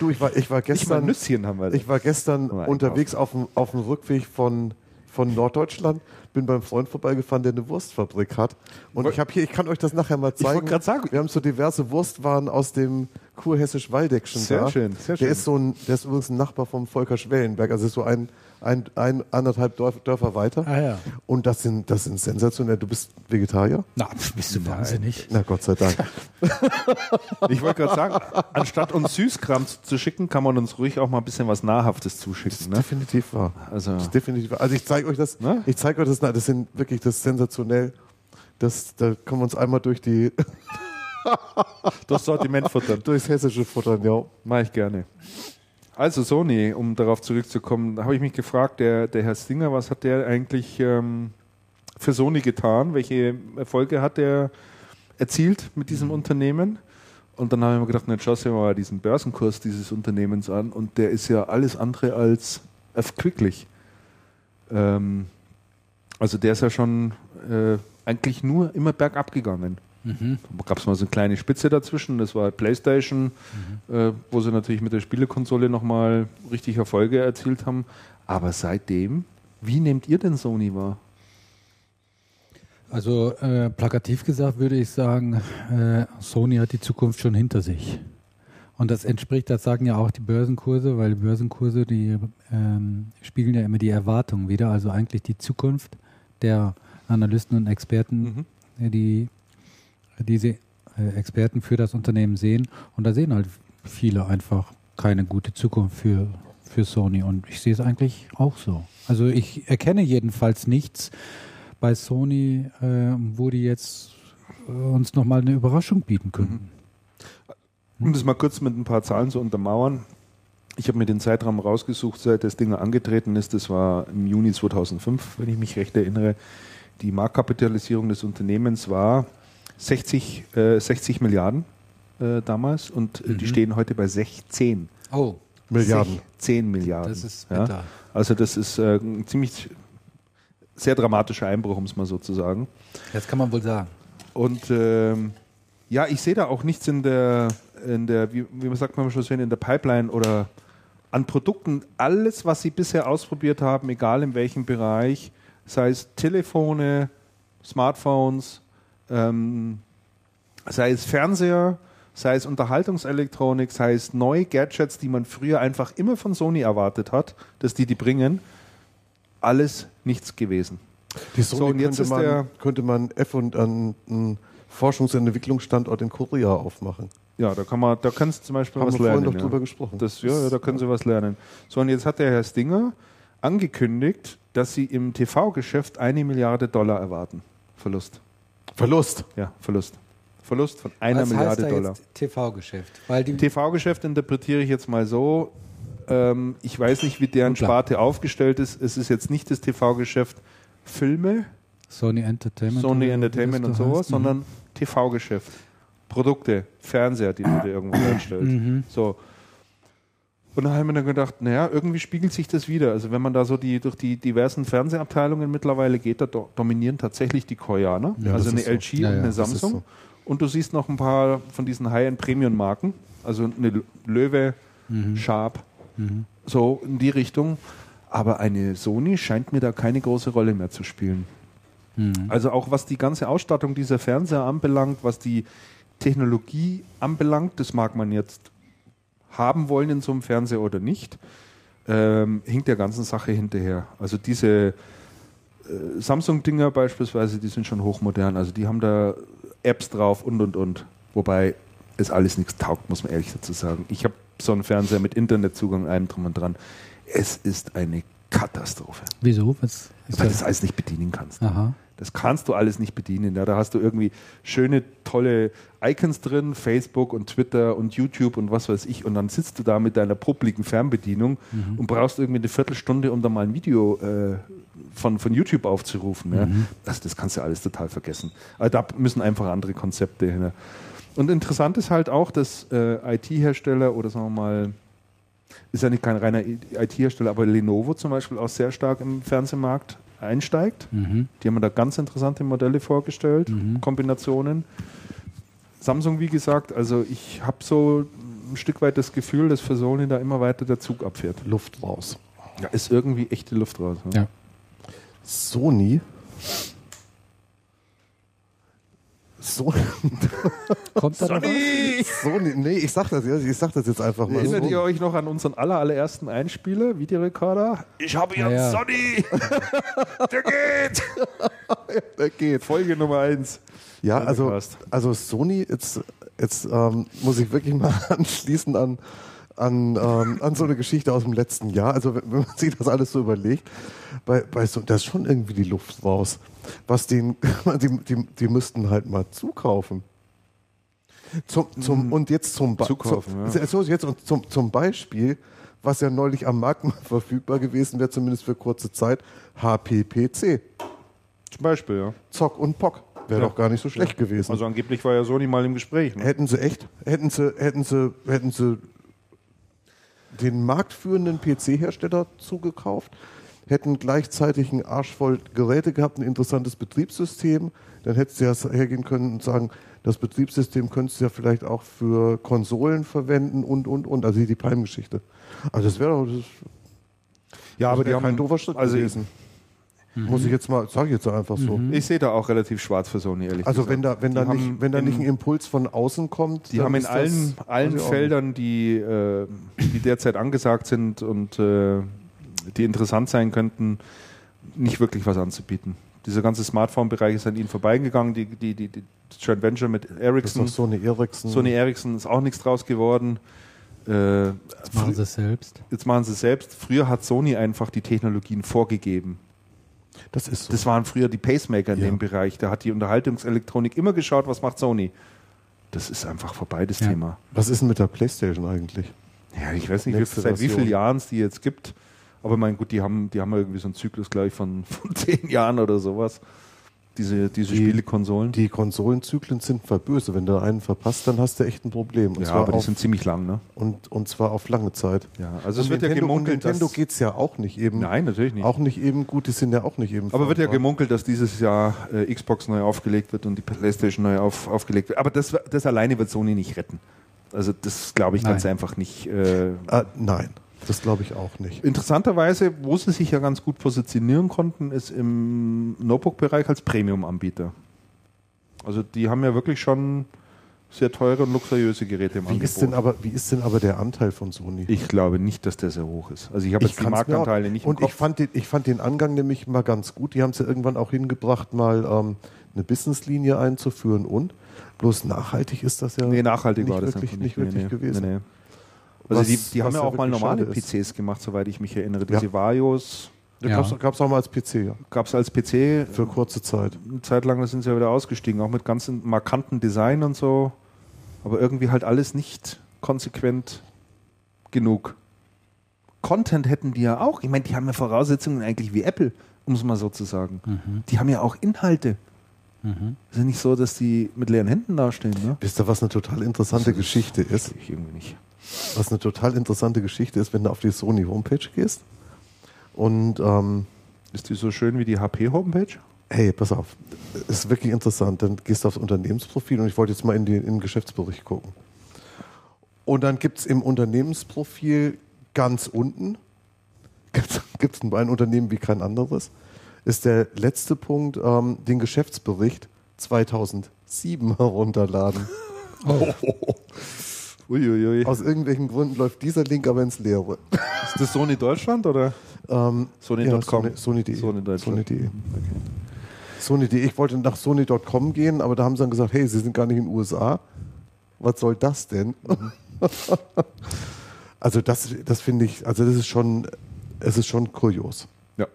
Du, ich war, ich war gestern, Nüsschen haben wir da. ich war gestern unterwegs auf dem, auf dem Rückweg von, von Norddeutschland, bin beim Freund vorbeigefahren, der eine Wurstfabrik hat. Und ich habe hier, ich kann euch das nachher mal zeigen. grad sagen- Wir haben so diverse Wurstwaren aus dem Kurhessisch-Waldeckschen Sehr da. schön, sehr Der schön. ist so ein, der ist übrigens ein Nachbar vom Volker Schwellenberg, also ist so ein, ein, ein anderthalb Dörfer, Dörfer weiter. Ah ja. Und das sind, das sind sensationell. Du bist Vegetarier? Na, bist du wahnsinnig. Na Gott sei Dank. Ich wollte gerade sagen, anstatt uns Süßkram zu, zu schicken, kann man uns ruhig auch mal ein bisschen was Nahrhaftes zuschicken. Ne? Definitiv wahr. Also, Das ist definitiv wahr. Also ich zeige euch das, Ne? ich zeige euch das, na, das sind wirklich, das ist sensationell. Das, da kommen wir uns einmal durch die, das Sortiment futtern. durchs hessische Futtern, ja. Mache ich gerne. Also Sony, um darauf zurückzukommen, da habe ich mich gefragt, der, der Herr Stinger, was hat der eigentlich ähm, für Sony getan? Welche Erfolge hat er erzielt mit diesem Unternehmen? Und dann habe ich mir gedacht, na, schau dir mal diesen Börsenkurs dieses Unternehmens an und der ist ja alles andere als erquicklich. Ähm, also der ist ja schon äh, eigentlich nur immer bergab gegangen. Mhm. Da gab es mal so eine kleine Spitze dazwischen, das war PlayStation, äh, wo sie natürlich mit der Spielekonsole nochmal richtig Erfolge erzielt haben. Aber seitdem, wie nehmt ihr denn Sony wahr? Also äh, plakativ gesagt würde ich sagen, äh, Sony hat die Zukunft schon hinter sich. Und das entspricht, das sagen ja auch die Börsenkurse, weil die Börsenkurse, die ähm, spiegeln ja immer die Erwartungen wieder, also eigentlich die Zukunft der Analysten und Experten, äh, die diese äh, Experten für das Unternehmen sehen. Und da sehen halt viele einfach keine gute Zukunft für, für Sony. Und ich sehe es eigentlich auch so. Also ich erkenne jedenfalls nichts bei Sony, äh, wo die jetzt äh, uns nochmal eine Überraschung bieten können. Um das mal kurz mit ein paar Zahlen zu untermauern. Ich habe mir den Zeitraum rausgesucht, seit das Ding angetreten ist. Das war im Juni 2005, wenn ich mich recht erinnere. Die Marktkapitalisierung des Unternehmens war 60, äh, 60 Milliarden äh, damals und äh, die stehen heute bei 16 Oh, Milliarden. 16 Milliarden. das ist ja. bitter. Also das ist äh, ein ziemlich sehr dramatischer Einbruch, um es mal so zu sagen. Das kann man wohl sagen. Und ähm, Ja, ich sehe da auch nichts in der, in der wie, wie man sagt man schon in der Pipeline oder an Produkten. Alles, was sie bisher ausprobiert haben, egal in welchem Bereich, sei es Telefone, Smartphones, ähm, sei es Fernseher, sei es Unterhaltungselektronik, sei es neue Gadgets, die man früher einfach immer von Sony erwartet hat, dass die die bringen, alles nichts gewesen. Die Sony So, und jetzt könnte, man, könnte man F und an einen Forschungs- und Entwicklungsstandort in Korea aufmachen. Ja, da kann man, da kannst du zum Beispiel Haben was wir vorhin lernen. doch ja. drüber gesprochen. Das, ja, ja, da können Sie was lernen. So, und jetzt hat der Herr Stinger angekündigt, dass Sie im TV-Geschäft eine Milliarde Dollar erwarten. Verlust. Verlust. Ja, Verlust. Verlust von einer Was Milliarde heißt da Dollar. jetzt TV-Geschäft? Weil die TV-Geschäft interpretiere ich jetzt mal so. Ähm, ich weiß nicht, wie deren. Sparte aufgestellt ist. Es ist jetzt nicht das TV-Geschäft Filme, Sony Entertainment, Sony Entertainment und sowas, heißt. Mhm. sondern TV-Geschäft. Produkte, Fernseher, die du dir irgendwo herstellst. Mhm. So. Und dann haben wir dann gedacht, naja, irgendwie spiegelt sich das wieder. Also wenn man da so die, durch die diversen Fernsehabteilungen mittlerweile geht, da do, dominieren tatsächlich die Koreaner. Ja, also eine so. LG Ja, und ja, eine ist Samsung. so. Und du siehst noch ein paar von diesen High-End-Premium-Marken. Also eine Löwe, Mhm. Sharp, so in die Richtung. Aber eine Sony scheint mir da keine große Rolle mehr zu spielen. Mhm. Also auch was die ganze Ausstattung dieser Fernseher anbelangt, was die Technologie anbelangt, das mag man jetzt haben wollen in so einem Fernseher oder nicht, ähm, hinkt der ganzen Sache hinterher. Also diese äh, Samsung-Dinger beispielsweise, die sind schon hochmodern. Also die haben da Apps drauf und und und. Wobei es alles nichts taugt, muss man ehrlich dazu sagen. Ich habe so einen Fernseher mit Internetzugang, allem drum und dran. Es ist eine Katastrophe, Wieso? Was weil du das alles nicht bedienen kannst. Aha. Das kannst du alles nicht bedienen. Ja, da hast du irgendwie schöne, tolle Icons drin, Facebook und Twitter und YouTube und was weiß ich. Und dann sitzt du da mit deiner publiken Fernbedienung und brauchst irgendwie eine Viertelstunde, um da mal ein Video äh, von, von YouTube aufzurufen. Ja. Also das kannst du alles total vergessen. Also da müssen einfach andere Konzepte hin. Und interessant ist halt auch, dass äh, IT-Hersteller oder sagen wir mal, ist ja nicht kein reiner IT-Hersteller, aber Lenovo zum Beispiel auch sehr stark im Fernsehmarkt einsteigt. Mhm. Die haben da ganz interessante Modelle vorgestellt, Kombinationen. Samsung, wie gesagt, also ich habe so ein Stück weit das Gefühl, dass für Sony da immer weiter der Zug abfährt. Luft raus. Ja, ist irgendwie echte Luft raus. ne? Ja. Sony. So, Kommt da was? Sony, nee, ich sag das jetzt, ich sag das jetzt einfach mal. Erinnert so. ihr euch noch an unseren aller, allerersten Einspieler, Videorekorder? Ich habe hier Ja. Sony! Der geht! Der geht. Folge Nummer eins. Ja, also, also Sony, jetzt, jetzt ähm, muss ich wirklich mal anschließen an, an, ähm, an so eine Geschichte aus dem letzten Jahr. Also wenn, wenn man sich das alles so überlegt, bei, bei so, da ist schon irgendwie die Luft raus. Was den, die, die, die müssten halt mal zukaufen. Zum, zum, und jetzt zum, Zukaufen, zum, ja. so, jetzt zum, zum Beispiel, was ja neulich am Markt mal verfügbar gewesen wäre, zumindest für kurze Zeit, HPPC. Zum Beispiel, ja. Zock und Pock. Wäre Ja. doch gar nicht so schlecht gewesen. Also angeblich war ja Sony mal im Gespräch. Ne? Hätten sie echt, hätten sie, hätten sie, hätten sie den marktführenden PC-Hersteller zugekauft, hätten gleichzeitig einen Arsch voll Geräte gehabt, ein interessantes Betriebssystem, dann hättest du ja hergehen können und sagen, das Betriebssystem könntest du ja vielleicht auch für Konsolen verwenden und, und, und. Also die Palm-Geschichte. Also das wäre doch, das, Ja, das aber die haben kein doofer Schritt also gewesen. Muss ich jetzt mal, sage ich jetzt einfach so. Ich, ich sehe da auch relativ schwarz für Sony, ehrlich Also gesagt. wenn da, wenn da nicht, wenn da in- nicht ein Impuls von außen kommt, Die haben in allen, allen Feldern, die, äh, die derzeit angesagt sind und äh, die interessant sein könnten, nicht wirklich was anzubieten. Dieser ganze Smartphone-Bereich ist an ihnen vorbeigegangen. Die, die, die, die Joint Venture mit Das ist Ericsson, Sony Ericsson. Sony Ericsson ist auch nichts draus geworden. Äh, Jetzt machen sie es selbst. jetzt machen sie es selbst. Früher hat Sony einfach die Technologien vorgegeben. Das ist so. Das waren früher die Pacemaker in Ja. dem Bereich. Da hat die Unterhaltungselektronik immer geschaut, was macht Sony. Das ist einfach vorbei, das Ja. Thema. Was ist denn mit der Playstation eigentlich? Ja, ich weiß nicht, Nächste seit wie vielen Jahren es die jetzt gibt. Aber mein gut, die haben, die haben irgendwie so einen Zyklus, glaube ich, von, von zehn Jahren oder sowas. Diese, diese Die- Spielekonsolen. Die Konsolenzyklen sind verböse. Wenn du einen verpasst, dann hast du echt ein Problem. Und, ja, zwar, aber die auf, sind ziemlich lang, ne? und, und zwar auf lange Zeit. Ja, also es und wird ja Nintendo, und gemunkelt, Nintendo geht es ja auch nicht eben. Nein, natürlich nicht. Auch nicht eben gut, die sind ja auch nicht eben. Aber wird ja gemunkelt, dass dieses Jahr äh, Xbox neu aufgelegt wird und die PlayStation neu auf, aufgelegt wird. Aber das, das alleine wird Sony nicht retten. Also das glaube ich ganz Nein. einfach nicht. Äh, Ah, nein, das glaube ich auch nicht. interessanterweise, wo sie sich ja ganz gut positionieren konnten, ist im Notebook-Bereich als Premium-Anbieter. Also die haben ja wirklich schon sehr teure und luxuriöse Geräte im Wie Angebot. ist, denn aber, wie ist denn aber der Anteil von Sony? ich glaube nicht, dass der sehr hoch ist. Also ich habe jetzt die kann's mir Marktanteile nicht Und ich fand, den, ich fand den Angang nämlich mal ganz gut. Die haben es ja irgendwann auch hingebracht, mal ähm, eine Businesslinie einzuführen und bloß nachhaltig ist das ja Nee, nachhaltig nicht war das wirklich, nicht Nee, wirklich nee, gewesen. Nee, nee. Also Was- die, die haben was ja ja auch mal normale ist. PCs gemacht, soweit ich mich erinnere. Ja. Diese Varios Ja. Ja. Gab es auch mal als PC, ja. gab es als PC. Für kurze Zeit. Eine Zeit lang sind sie ja wieder ausgestiegen, auch mit ganz markanten Design und so. Aber irgendwie halt alles nicht konsequent genug. Content hätten die ja auch. Ich meine, die haben ja Voraussetzungen eigentlich wie Apple, um es mal so zu sagen. Mhm. Die haben ja auch Inhalte. Mhm. Es ist ja nicht so, dass die mit leeren Händen dastehen. Ne? Wisst ihr, was eine total interessante Geschichte ist? Ich irgendwie nicht. Was eine total interessante Geschichte ist, wenn du auf die Sony Homepage gehst und ähm, Ist die so schön wie die HP-Homepage? hey, pass auf, ist wirklich interessant. Dann gehst du aufs Unternehmensprofil und ich wollte jetzt mal in, die, in den Geschäftsbericht gucken. Und dann gibt es im Unternehmensprofil ganz unten, gibt es ein Unternehmen wie kein anderes, ist der letzte Punkt, ähm, den Geschäftsbericht 2007 herunterladen. Uiuiui. Aus irgendwelchen Gründen läuft dieser Link aber ins Leere. Ist das Sony Deutschland oder? Ähm, Sony.com. Ja, Sony- Sony.de. Sony. Sony.de. Sony.de. Ich wollte nach Sony.com gehen, aber da haben sie dann gesagt, hey, sie sind gar nicht in den USA. Was soll das denn? also das, das finde ich, also das ist schon, es ist schon kurios. Ja.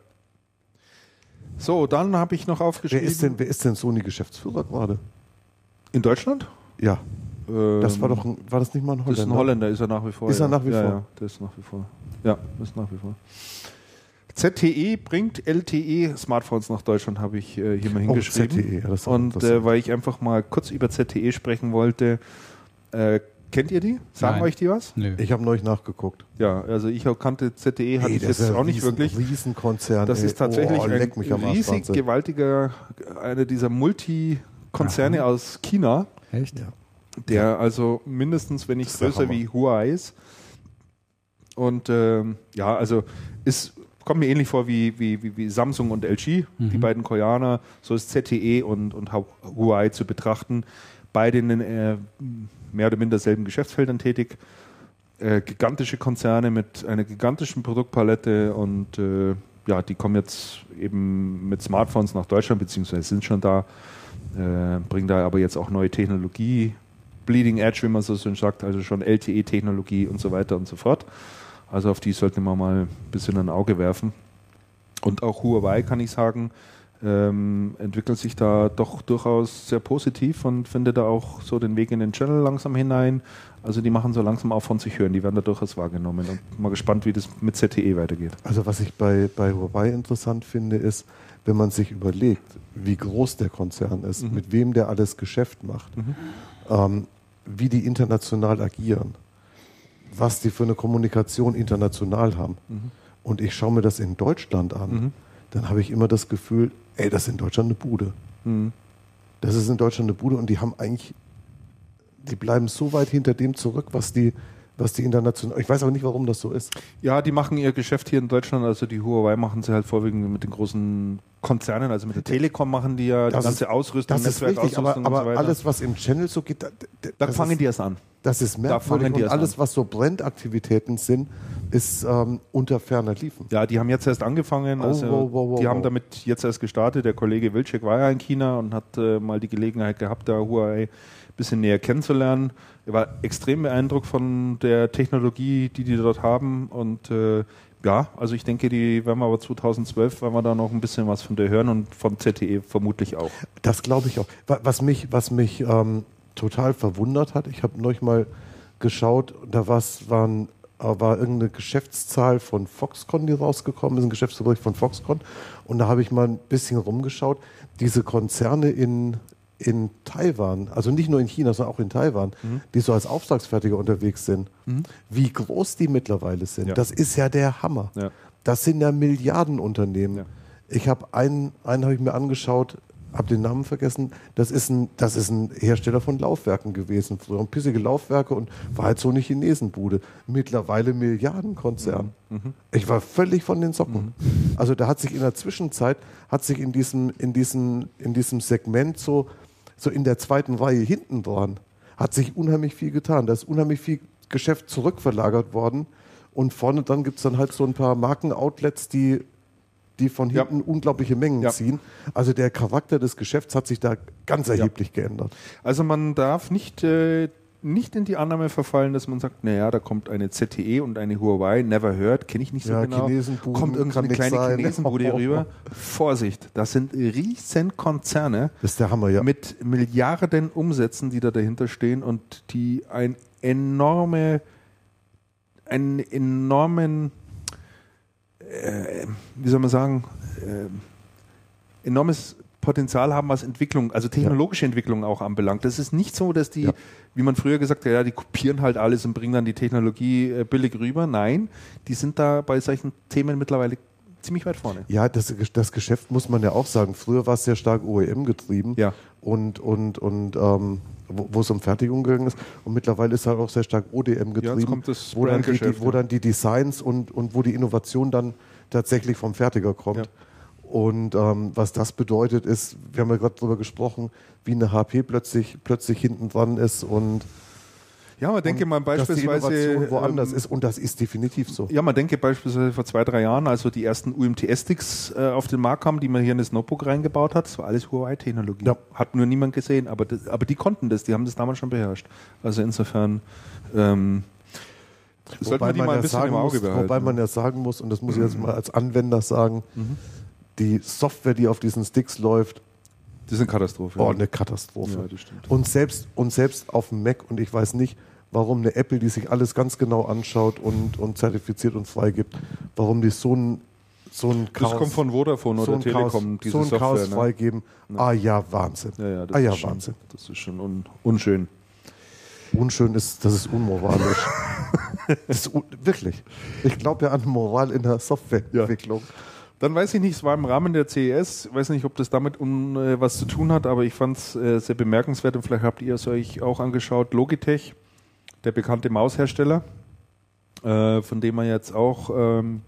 So, dann habe ich noch Wer aufgeschrieben. ist denn, wer ist denn Sony-Geschäftsführer gerade? in Deutschland? Ja, das Ähm, war doch, ein, war das nicht mal ein Das Holländer? ist ein Holländer, ist er nach wie vor. Ist ja. er nach wie ja, vor? Ja, das ist nach wie vor. Ja, das ist nach wie vor. ZTE bringt LTE-Smartphones nach Deutschland, habe ich äh, hier mal Oh, hingeschrieben. ZTE, ja, das Und äh, weil ich einfach mal kurz über ZTE sprechen wollte, äh, kennt ihr die? Sagen Nein. euch die was? Nö. Ich habe neulich nachgeguckt. Ja, also ich kannte ZTE, hatte ich das jetzt auch nicht riesen, wirklich. Riesenkonzern. Das ey. ist tatsächlich oh, ein riesig Wahnsinn. gewaltiger, einer dieser Multikonzerne aus China, Echt? Ja. Der also mindestens, wenn nicht größer wie Huawei ist. Und ähm, ja, also ist, kommt mir ähnlich vor wie, wie, wie, wie Samsung und LG, die beiden Koreaner. So ist ZTE und, und Hu- Huawei zu betrachten. Beide in den äh, mehr oder minder selben Geschäftsfeldern tätig. Äh, gigantische Konzerne mit einer gigantischen Produktpalette und äh, ja, die kommen jetzt eben mit Smartphones nach Deutschland, beziehungsweise sind schon da, äh, bringen da aber jetzt auch neue Technologie, Bleeding Edge, wie man so schön sagt, also schon LTE-Technologie und so weiter und so fort. Also auf die sollten wir mal ein bisschen ein Auge werfen. Und auch Huawei, kann ich sagen, ähm, entwickelt sich da doch durchaus sehr positiv und finde da auch so den Weg in den Channel langsam hinein. Also die machen so langsam auch von sich hören, die werden da durchaus wahrgenommen. Und mal gespannt, wie das mit ZTE weitergeht. Also was ich bei, bei Huawei interessant finde, ist, wenn man sich überlegt, wie groß der Konzern ist, Mhm. mit wem der alles Geschäft macht, ähm, wie die international agieren, was die für eine Kommunikation international haben. Und ich schaue mir das in Deutschland an, Mhm. dann habe ich immer das Gefühl, ey, das ist in Deutschland eine Bude. Mhm. Das ist in Deutschland eine Bude und die haben eigentlich, die bleiben so weit hinter dem zurück, was die, was die international, ich weiß aber nicht, warum das so ist. Ja, die machen ihr Geschäft hier in Deutschland, also die Huawei machen sie halt vorwiegend mit den großen Konzernen, also mit der Telekom machen die ja die Das ganze ist- Ausrüstung, Das ist richtig, aber, Netzwerkausrüstung aber und so weiter. alles, was im Channel so geht, da, da, da fangen ist, die erst an. Das ist da merkwürdig die und alles, an. was so Brandaktivitäten sind, ist ähm, unter ferner Liefen. Ja, die haben jetzt erst angefangen. Oh, Also wow, wow, wow, die haben damit jetzt erst gestartet. Der Kollege Wilczek war ja in China und hat äh, mal die Gelegenheit gehabt, da Huawei bisschen näher kennenzulernen. Er war extrem beeindruckt von der Technologie, die die dort haben. Und äh, ja, also ich denke, die werden wir aber 2012, werden wir da noch ein bisschen was von der hören und vom ZTE vermutlich auch. Das glaube ich auch. Wa- Was mich, was mich ähm, total verwundert hat, ich habe neulich mal geschaut, da waren war irgendeine Geschäftszahl von Foxconn, die rausgekommen ist, ein Geschäftsbericht von Foxconn. Und da habe ich mal ein bisschen rumgeschaut. Diese Konzerne in, in Taiwan, also nicht nur in China, sondern auch in Taiwan, mhm. die so als Auftragsfertiger unterwegs sind, mhm. wie groß die mittlerweile sind, ja. das ist ja der Hammer. Ja. Das sind ja Milliardenunternehmen. Ja. Ich habe einen, einen habe ich mir angeschaut, habe den Namen vergessen. Das ist, ein, das ist ein Hersteller von Laufwerken gewesen. Früher ein pissige Laufwerke und war halt so eine Chinesenbude. Mittlerweile Milliardenkonzern. Mhm. mhm. Ich war völlig von den Socken. Mhm. Also da hat sich in der Zwischenzeit, hat sich in diesem, in diesem, in diesem Segment so, so in der zweiten Reihe hinten dran, hat sich unheimlich viel getan. Da ist unheimlich viel Geschäft zurückverlagert worden. Und vorne dann gibt es dann halt so ein paar Markenoutlets, die die von hinten ja. unglaubliche Mengen ja. ziehen. Also der Charakter des Geschäfts hat sich da ganz erheblich ja. geändert. Also man darf nicht, äh, nicht in die Annahme verfallen, dass man sagt, naja, da kommt eine ZTE und eine Huawei, never heard, kenne ich nicht so genau. Kommt irgendeine kleine sein. Chinesenbude rüber. Vorsicht, das sind riesen Konzerne. Das ist der Hammer, ja. Mit Milliarden Umsätzen, die da dahinter stehen und die ein enorme, einen enormen äh, wie soll man sagen, äh, enormes Potenzial haben, was Entwicklung, also technologische ja. Entwicklung auch anbelangt. Das ist nicht so, dass die, ja. wie man früher gesagt hat, ja, die kopieren halt alles und bringen dann die Technologie äh, billig rüber. Nein, die sind da bei solchen Themen mittlerweile ziemlich weit vorne. Ja, das, das Geschäft muss man ja auch sagen. Früher war es sehr stark OEM getrieben. Ja. Und, und, und ähm, wo, es um Fertigung gegangen ist. Und mittlerweile ist halt auch sehr stark ODM getrieben, ja, wo, dann die, die, wo dann die Designs und, und wo die Innovation dann tatsächlich vom Fertiger kommt. Ja. Und ähm, was das bedeutet ist, wir haben ja gerade darüber gesprochen, wie eine HP plötzlich, plötzlich hinten dran ist und ja, man denke mal beispielsweise. Dass woanders ähm, ist und das ist definitiv so. Ja, man denke beispielsweise vor zwei, drei Jahren, also die ersten UMTS-Sticks äh, auf den Markt kamen, die man hier in das Notebook reingebaut hat, das war alles Huawei-Technologie. Ja. Hat nur niemand gesehen, aber, das, aber die konnten das, die haben das damals schon beherrscht. Also insofern. Ähm, Sollte man die mal ein bisschen im Auge muss, behalten. Wobei man ja sagen muss, und das muss ich jetzt mal als Anwender sagen, mhm. Die Software, die auf diesen Sticks läuft, das ist eine Katastrophe. Oh, eine Katastrophe. Ja, und, selbst, und selbst auf dem Mac, und ich weiß nicht, warum eine Apple, die sich alles ganz genau anschaut und, und zertifiziert und freigibt, warum die so ein so ein Chaos, das kommt von Vodafone oder so Telekom, Chaos, diese so ein Software, Chaos ne? freigeben. Ne? Ah ja, Wahnsinn. Ja, ja, das ah ja, ist Wahnsinn. Schon, das ist schon un, unschön. Unschön ist, das ist unmoralisch. das ist un, wirklich. Ich glaube ja an Moral in der Softwareentwicklung. Ja. Dann weiß ich nicht, es war im Rahmen der CES, weiß nicht, ob das damit un, äh, was zu tun hat, aber ich fand es äh, sehr bemerkenswert und vielleicht habt ihr es euch auch angeschaut. Logitech, der bekannte Maushersteller, äh, von dem man jetzt auch ähm,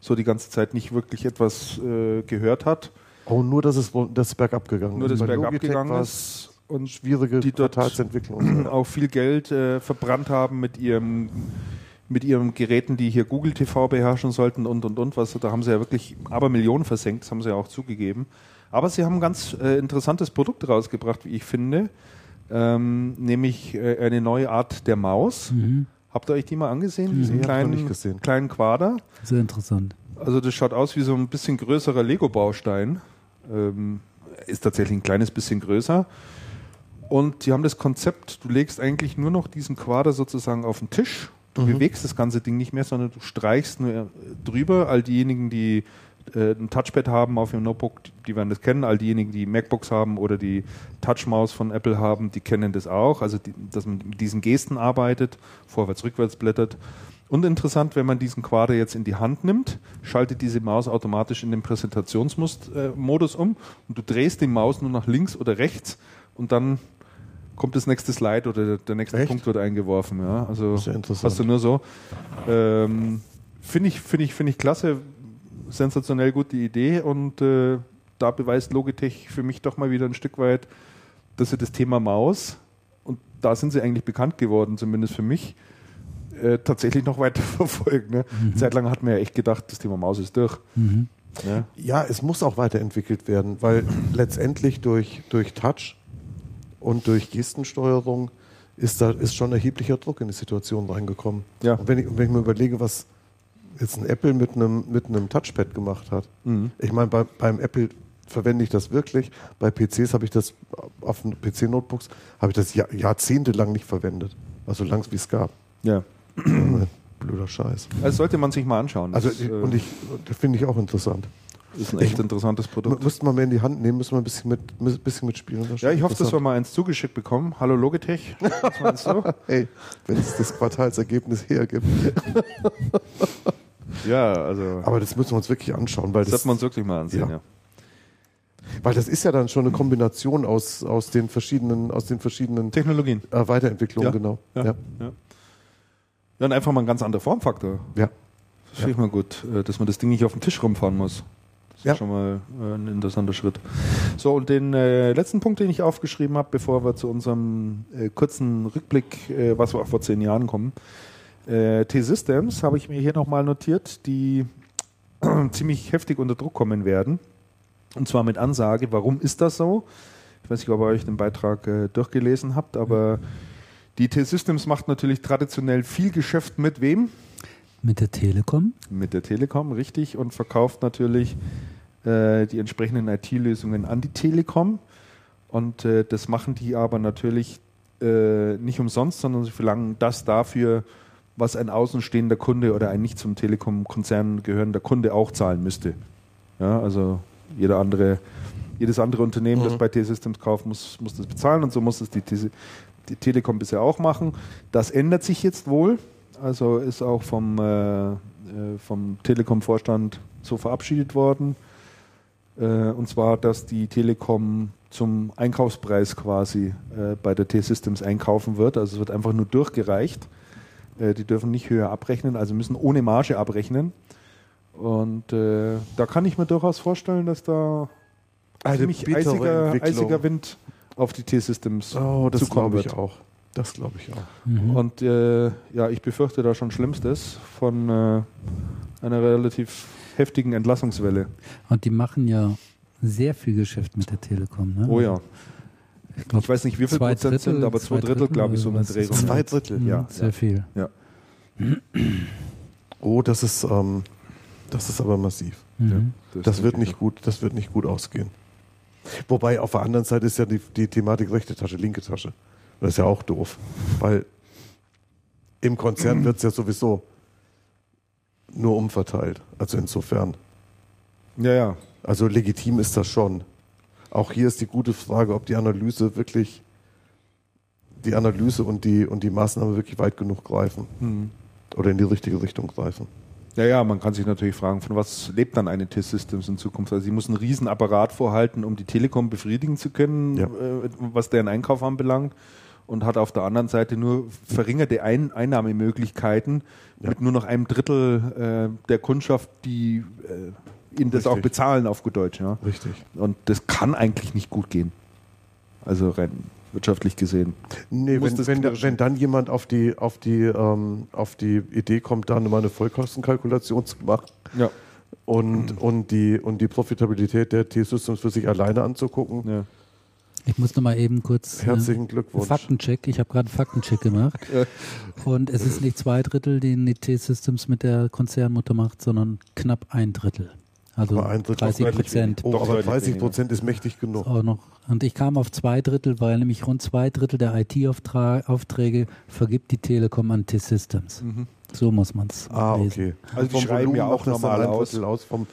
so die ganze Zeit nicht wirklich etwas äh, gehört hat. Oh, nur, dass es das bergab gegangen nur, ist. Nur, dass es bergab gegangen ist. Und schwierige die dort auch viel Geld äh, verbrannt haben mit ihrem mit ihren Geräten, die hier Google TV beherrschen sollten und und und was. Da haben sie ja wirklich aber Millionen versenkt, das haben sie ja auch zugegeben. Aber sie haben ein ganz äh, interessantes Produkt rausgebracht, wie ich finde, ähm, nämlich äh, eine neue Art der Maus. Mhm. Habt ihr euch die mal angesehen? Mhm. Diesen kleinen, kleinen Quader. Sehr interessant. Also das schaut aus wie so ein bisschen größerer Lego-Baustein. Ähm, ist tatsächlich ein kleines bisschen größer. Und die haben das Konzept, du legst eigentlich nur noch diesen Quader sozusagen auf den Tisch Du mhm. bewegst das ganze Ding nicht mehr, sondern du streichst nur äh, drüber. All diejenigen, die äh, ein Touchpad haben auf ihrem Notebook, die werden das kennen. All diejenigen, die MacBooks haben oder die Touchmaus von Apple haben, die kennen das auch. Also, die, dass man mit diesen Gesten arbeitet, vorwärts, rückwärts blättert. Und interessant, wenn man diesen Quader jetzt in die Hand nimmt, schaltet diese Maus automatisch in den Präsentationsmodus äh, um und du drehst die Maus nur nach links oder rechts und dann kommt das nächste Slide oder der nächste Echt? Punkt wird eingeworfen. Ja, also hast du nur so. Ähm, finde ich, finde ich, finde ich klasse, sensationell gute Idee und äh, da beweist Logitech für mich doch mal wieder ein Stück weit, dass sie das Thema Maus und da sind sie eigentlich bekannt geworden, zumindest für mich, äh, tatsächlich noch weiter verfolgen. Ne? Mhm. Zeitlang hat man ja echt gedacht, das Thema Maus ist durch. Mhm. Ja. ja, es muss auch weiterentwickelt werden, weil letztendlich durch, durch Touch und durch Gestensteuerung ist da ist schon erheblicher Druck in die Situation reingekommen. Ja. Und wenn ich, wenn ich mir überlege, was jetzt ein Apple mit einem, mit einem Touchpad gemacht hat. Mhm. Ich meine, bei, beim Apple verwende ich das wirklich. Bei PCs habe ich das, auf PC-Notebooks, habe ich das Jahr, jahrzehntelang nicht verwendet. Also lang wie es gab. Ja. blöder Scheiß. Also sollte man sich mal anschauen. Also Das, äh, und ich das finde ich auch interessant. Ist ein echt interessantes Produkt. Müssten wir mehr in die Hand nehmen, müssen wir ein bisschen mit ein bisschen mitspielen. Ja, ich hoffe, dass wir mal eins zugeschickt bekommen. Hallo Logitech. Was meinst du? Hey, wenn es das Quartalsergebnis hergibt. Ja, also Aber das müssen wir uns wirklich anschauen, weil das sollte man uns wirklich mal ansehen, Ja. ja. weil das ist ja dann schon eine Kombination aus, aus den verschiedenen, aus den verschiedenen Technologien. äh, Weiterentwicklungen, Ja, genau. ja. Ja. Ja. und einfach mal ein ganz anderer Formfaktor. Ja. Das finde ich mal gut, äh, dass man das Ding nicht auf den Tisch rumfahren muss. Das Ja. ist schon mal äh, ein interessanter Schritt. So, und den äh, letzten Punkt, den ich aufgeschrieben habe, bevor wir zu unserem äh, kurzen Rückblick, äh, was wir auch vor zehn Jahren kommen. Äh, T-Systems habe ich mir hier nochmal notiert, die ziemlich heftig unter Druck kommen werden. Und zwar mit Ansage, warum ist das so? Ich weiß nicht, ob ihr euch den Beitrag äh, durchgelesen habt, aber die T-Systems macht natürlich traditionell viel Geschäft mit wem? Mit der Telekom. Mit der Telekom, richtig, und verkauft natürlich äh, die entsprechenden IT-Lösungen an die Telekom. Und äh, das machen die aber natürlich äh, nicht umsonst, sondern sie verlangen das dafür, was ein außenstehender Kunde oder ein nicht zum Telekom-Konzern gehörender Kunde auch zahlen müsste. Ja, also jeder andere, jedes andere Unternehmen, das Mhm. bei T-Systems kauft, muss, muss das bezahlen und so muss es die, T- die Telekom bisher auch machen. Das ändert sich jetzt wohl. Also ist auch vom, äh, äh, vom Telekom-Vorstand so verabschiedet worden. Äh, und zwar, dass die Telekom zum Einkaufspreis quasi äh, bei der T-Systems einkaufen wird. Also es wird einfach nur durchgereicht. Äh, die dürfen nicht höher abrechnen, also müssen ohne Marge abrechnen. Und äh, da kann ich mir durchaus vorstellen, dass da ziemlich eisiger, eisiger Wind auf die T-Systems Oh, das zukommen ich wird. auch. Das glaube ich auch. Mhm. Und äh, ja, ich befürchte da schon Schlimmstes von äh, einer relativ heftigen Entlassungswelle. Und die machen ja sehr viel Geschäft mit der Telekom. Ne? Oh ja. Ich, glaub, Ich weiß nicht, wie viel zwei Prozent sind, aber zwei Drittel, glaube ich, so eine was Dreh ist rum. das? Zwei Drittel. Mhm, ja, Sehr ja. viel. Oh, das ist, ähm, das ist aber massiv. Mhm. Das wird denke ich nicht gut, das wird nicht gut ausgehen. Wobei auf der anderen Seite ist ja die, die Thematik rechte Tasche, linke Tasche. Das ist ja auch doof. Weil im Konzern wird es ja sowieso nur umverteilt. Also insofern. Ja, ja. Also legitim ist das schon. Auch hier ist die gute Frage, ob die Analyse wirklich, die Analyse und die, und die Maßnahme wirklich weit genug greifen Hm. oder in die richtige Richtung greifen. Ja, ja, man kann sich natürlich fragen, von was lebt dann eine T-Systems in Zukunft? Also sie muss einen riesen Apparat vorhalten, um die Telekom befriedigen zu können, Ja. äh, was deren Einkauf anbelangt. Und hat auf der anderen Seite nur verringerte Ein Einnahmemöglichkeiten Ja. mit nur noch einem Drittel äh, der Kundschaft, die äh, ihnen das Richtig. auch bezahlen auf gut Deutsch. Ja? Richtig. Und das kann eigentlich nicht gut gehen. Also rein wirtschaftlich gesehen. Nee, Muss wenn, das wenn, wenn dann jemand auf die, auf, die, ähm, auf die Idee kommt, da mal eine Vollkostenkalkulation zu machen Ja. und, und, die, und die Profitabilität der T-Systems für sich alleine anzugucken, ja. Ich muss noch mal eben kurz äh, herzlichen Glückwunsch. Faktencheck. Ich habe gerade einen Faktencheck gemacht. Und es ist nicht zwei Drittel, den die T-Systems mit der Konzernmutter macht, sondern knapp ein Drittel. Also Aber ein Drittel ist 30 deutlich Prozent. Oh, Doch aber deutlich 30 weniger. Prozent ist mächtig genug. Auch noch. Und ich kam auf zwei Drittel, weil nämlich rund zwei Drittel der IT-Aufträge vergibt die Telekom an T-Systems. Mhm. So muss man es Ah, lesen. okay. Also die schreiben ja auch normal ein aus. Aus. Vom,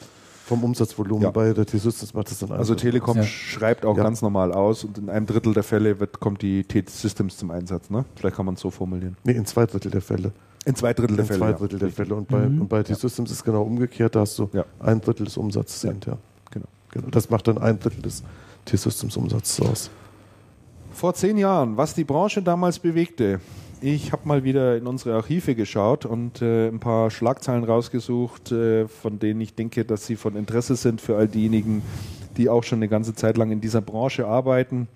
vom Umsatzvolumen Ja. bei der T-Systems macht das dann ein Also Telekom Ja. schreibt auch Ja. ganz normal aus und in einem Drittel der Fälle wird, kommt die T-Systems zum Einsatz. Ne? Vielleicht kann man es so formulieren. Nee, in zwei Drittel der Fälle. In zwei Drittel der In Fälle. zwei ja. Drittel der. Fälle. Und bei, Mhm. und bei T-Systems ist genau umgekehrt. Da hast du Ja. ein Drittel des Umsatzes Ja. intern. Genau. Genau. Das macht dann ein Drittel des T-Systems Umsatzes aus. Vor zehn Jahren, was die Branche damals bewegte. Ich habe mal wieder in unsere Archive geschaut und äh, ein paar Schlagzeilen rausgesucht, äh, von denen ich denke, dass sie von Interesse sind für all diejenigen, die auch schon eine ganze Zeit lang in dieser Branche arbeiten.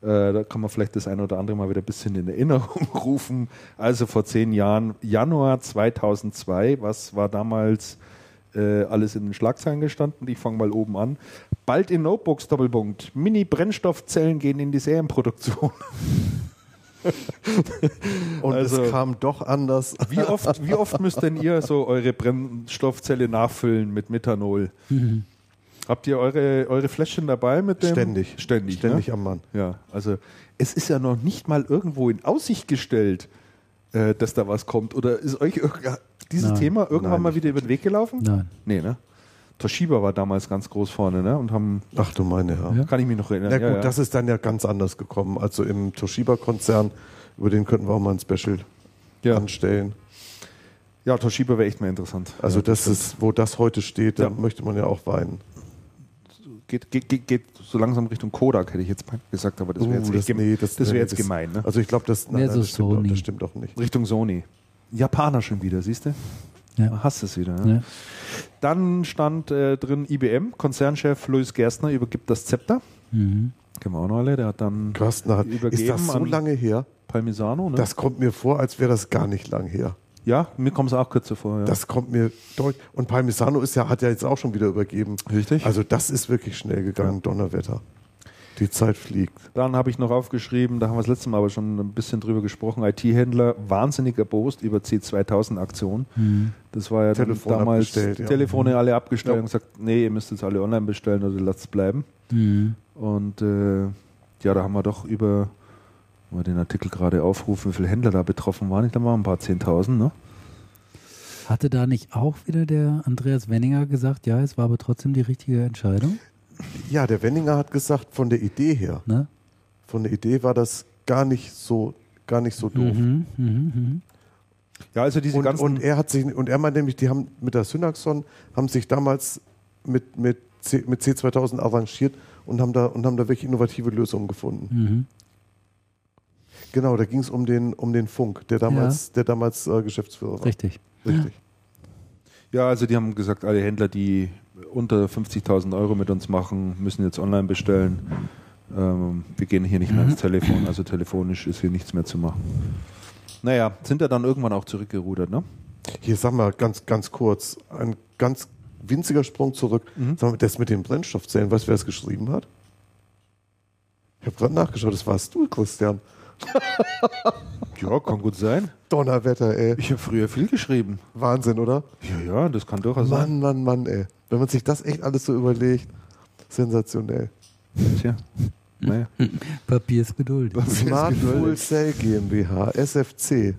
Äh, da kann man vielleicht das eine oder andere mal wieder ein bisschen in Erinnerung rufen. Also vor zehn Jahren, Januar 2002, was war damals äh, alles in den Schlagzeilen gestanden? Ich fange mal oben an. Bald in Notebooks, Doppelpunkt. Mini-Brennstoffzellen gehen in die Serienproduktion. Und Also- es kam doch anders. Wie oft, wie oft müsst denn ihr so eure Brennstoffzelle nachfüllen mit Methanol? Mhm. Habt ihr eure, eure Fläschchen dabei mit dem? Ständig. Ständig. Ständig Ne? am Mann. Ja, also es ist ja noch nicht mal irgendwo in Aussicht gestellt, äh, dass da was kommt. Oder ist euch dieses Nein. Thema irgendwann Nein, mal wieder über den Weg gelaufen? Nein. Nee, ne? Toshiba war damals ganz groß vorne, ne? Und haben, Ach du meine Herren. Ja. kann ich mich noch erinnern. Na gut, ja, ja. das ist dann ja ganz anders gekommen. Also im Toshiba-Konzern, über den könnten wir auch mal ein Special ja. anstellen. ja, Toshiba wäre echt mal interessant. Also ja, das ist, wo das heute steht, da möchte man ja auch weinen. geht, geht, geht, geht so langsam Richtung Kodak, hätte ich jetzt mal gesagt, aber das wäre jetzt, Uh, gem- nee, das nee, wäre jetzt gemein, ne? Also ich glaube, das, Mehr so das, stimmt auch, Sony. das stimmt auch nicht. Richtung Sony. Japaner schon wieder, siehst du? Ja. Hast es wieder. Ne? Ja. Dann stand äh, drin IBM, Konzernchef Louis Gerstner übergibt das Zepter. Mhm. Kennen wir auch noch alle. Der hat dann Carsten hat, ist Übergeben das so an- lange her? Palmisano. Ne? Das kommt mir vor, als wäre das gar nicht lang her. ja, mir kommt es auch kürzer vor. Ja. Das kommt mir deutlich. Und Palmisano ist ja, hat ja jetzt auch schon wieder übergeben. Richtig. Also das ist wirklich schnell gegangen, Donnerwetter. Die Zeit fliegt. Dann habe ich noch aufgeschrieben, da haben wir das letzte Mal aber schon ein bisschen drüber gesprochen, IT-Händler wahnsinnig erbost über C2000-Aktionen. Mhm. Das war ja Telefon damals ja. Telefone alle abgestellt Ja. und gesagt, nee, ihr müsst jetzt alle online bestellen oder lasst es bleiben. Mhm. Und äh, ja, da haben wir doch über, wenn wir den Artikel gerade aufrufen, wie viele Händler da betroffen waren. Ich glaube, waren ein paar Zehntausend, ne? Hatte da nicht auch wieder der Andreas Wenninger gesagt, ja, es war aber trotzdem die richtige Entscheidung? Ja, der Wenninger hat gesagt, von der Idee her, Ne? von der Idee war das gar nicht so, gar nicht so doof. Mhm, mhm, mhm. Ja, also diese Und, ganzen. und er hat sich, und er meint nämlich, die haben mit der Synaxon, haben sich damals mit, mit, C, mit C2000 arrangiert und haben da, und haben da wirklich innovative Lösungen gefunden. Mhm. Genau, da ging es um den, um den Funk, der damals, der damals äh, Geschäftsführer war. Richtig. Richtig. ja, also die haben gesagt, alle Händler, die unter 50.000 Euro mit uns machen, müssen jetzt online bestellen. Ähm, wir gehen hier nicht mehr ans Telefon, also telefonisch ist hier nichts mehr zu machen. Naja, sind ja dann irgendwann auch zurückgerudert, ne? Hier, sag mal, ganz, ganz kurz, ein ganz winziger Sprung zurück. Mhm. Sag mal, das mit den Brennstoffzellen, weißt du, wer es geschrieben hat? Ich habe gerade nachgeschaut, das warst du, Christian. Ja, kann gut sein. Donnerwetter, ey. Ich habe früher viel geschrieben. Wahnsinn, oder? Ja, ja, das kann durchaus sein. Mann, Mann, Mann, ey. Wenn man sich das echt alles so überlegt, sensationell. Tja. Naja. Papier ist Geduld. Smart Full Cell GmbH, SFC.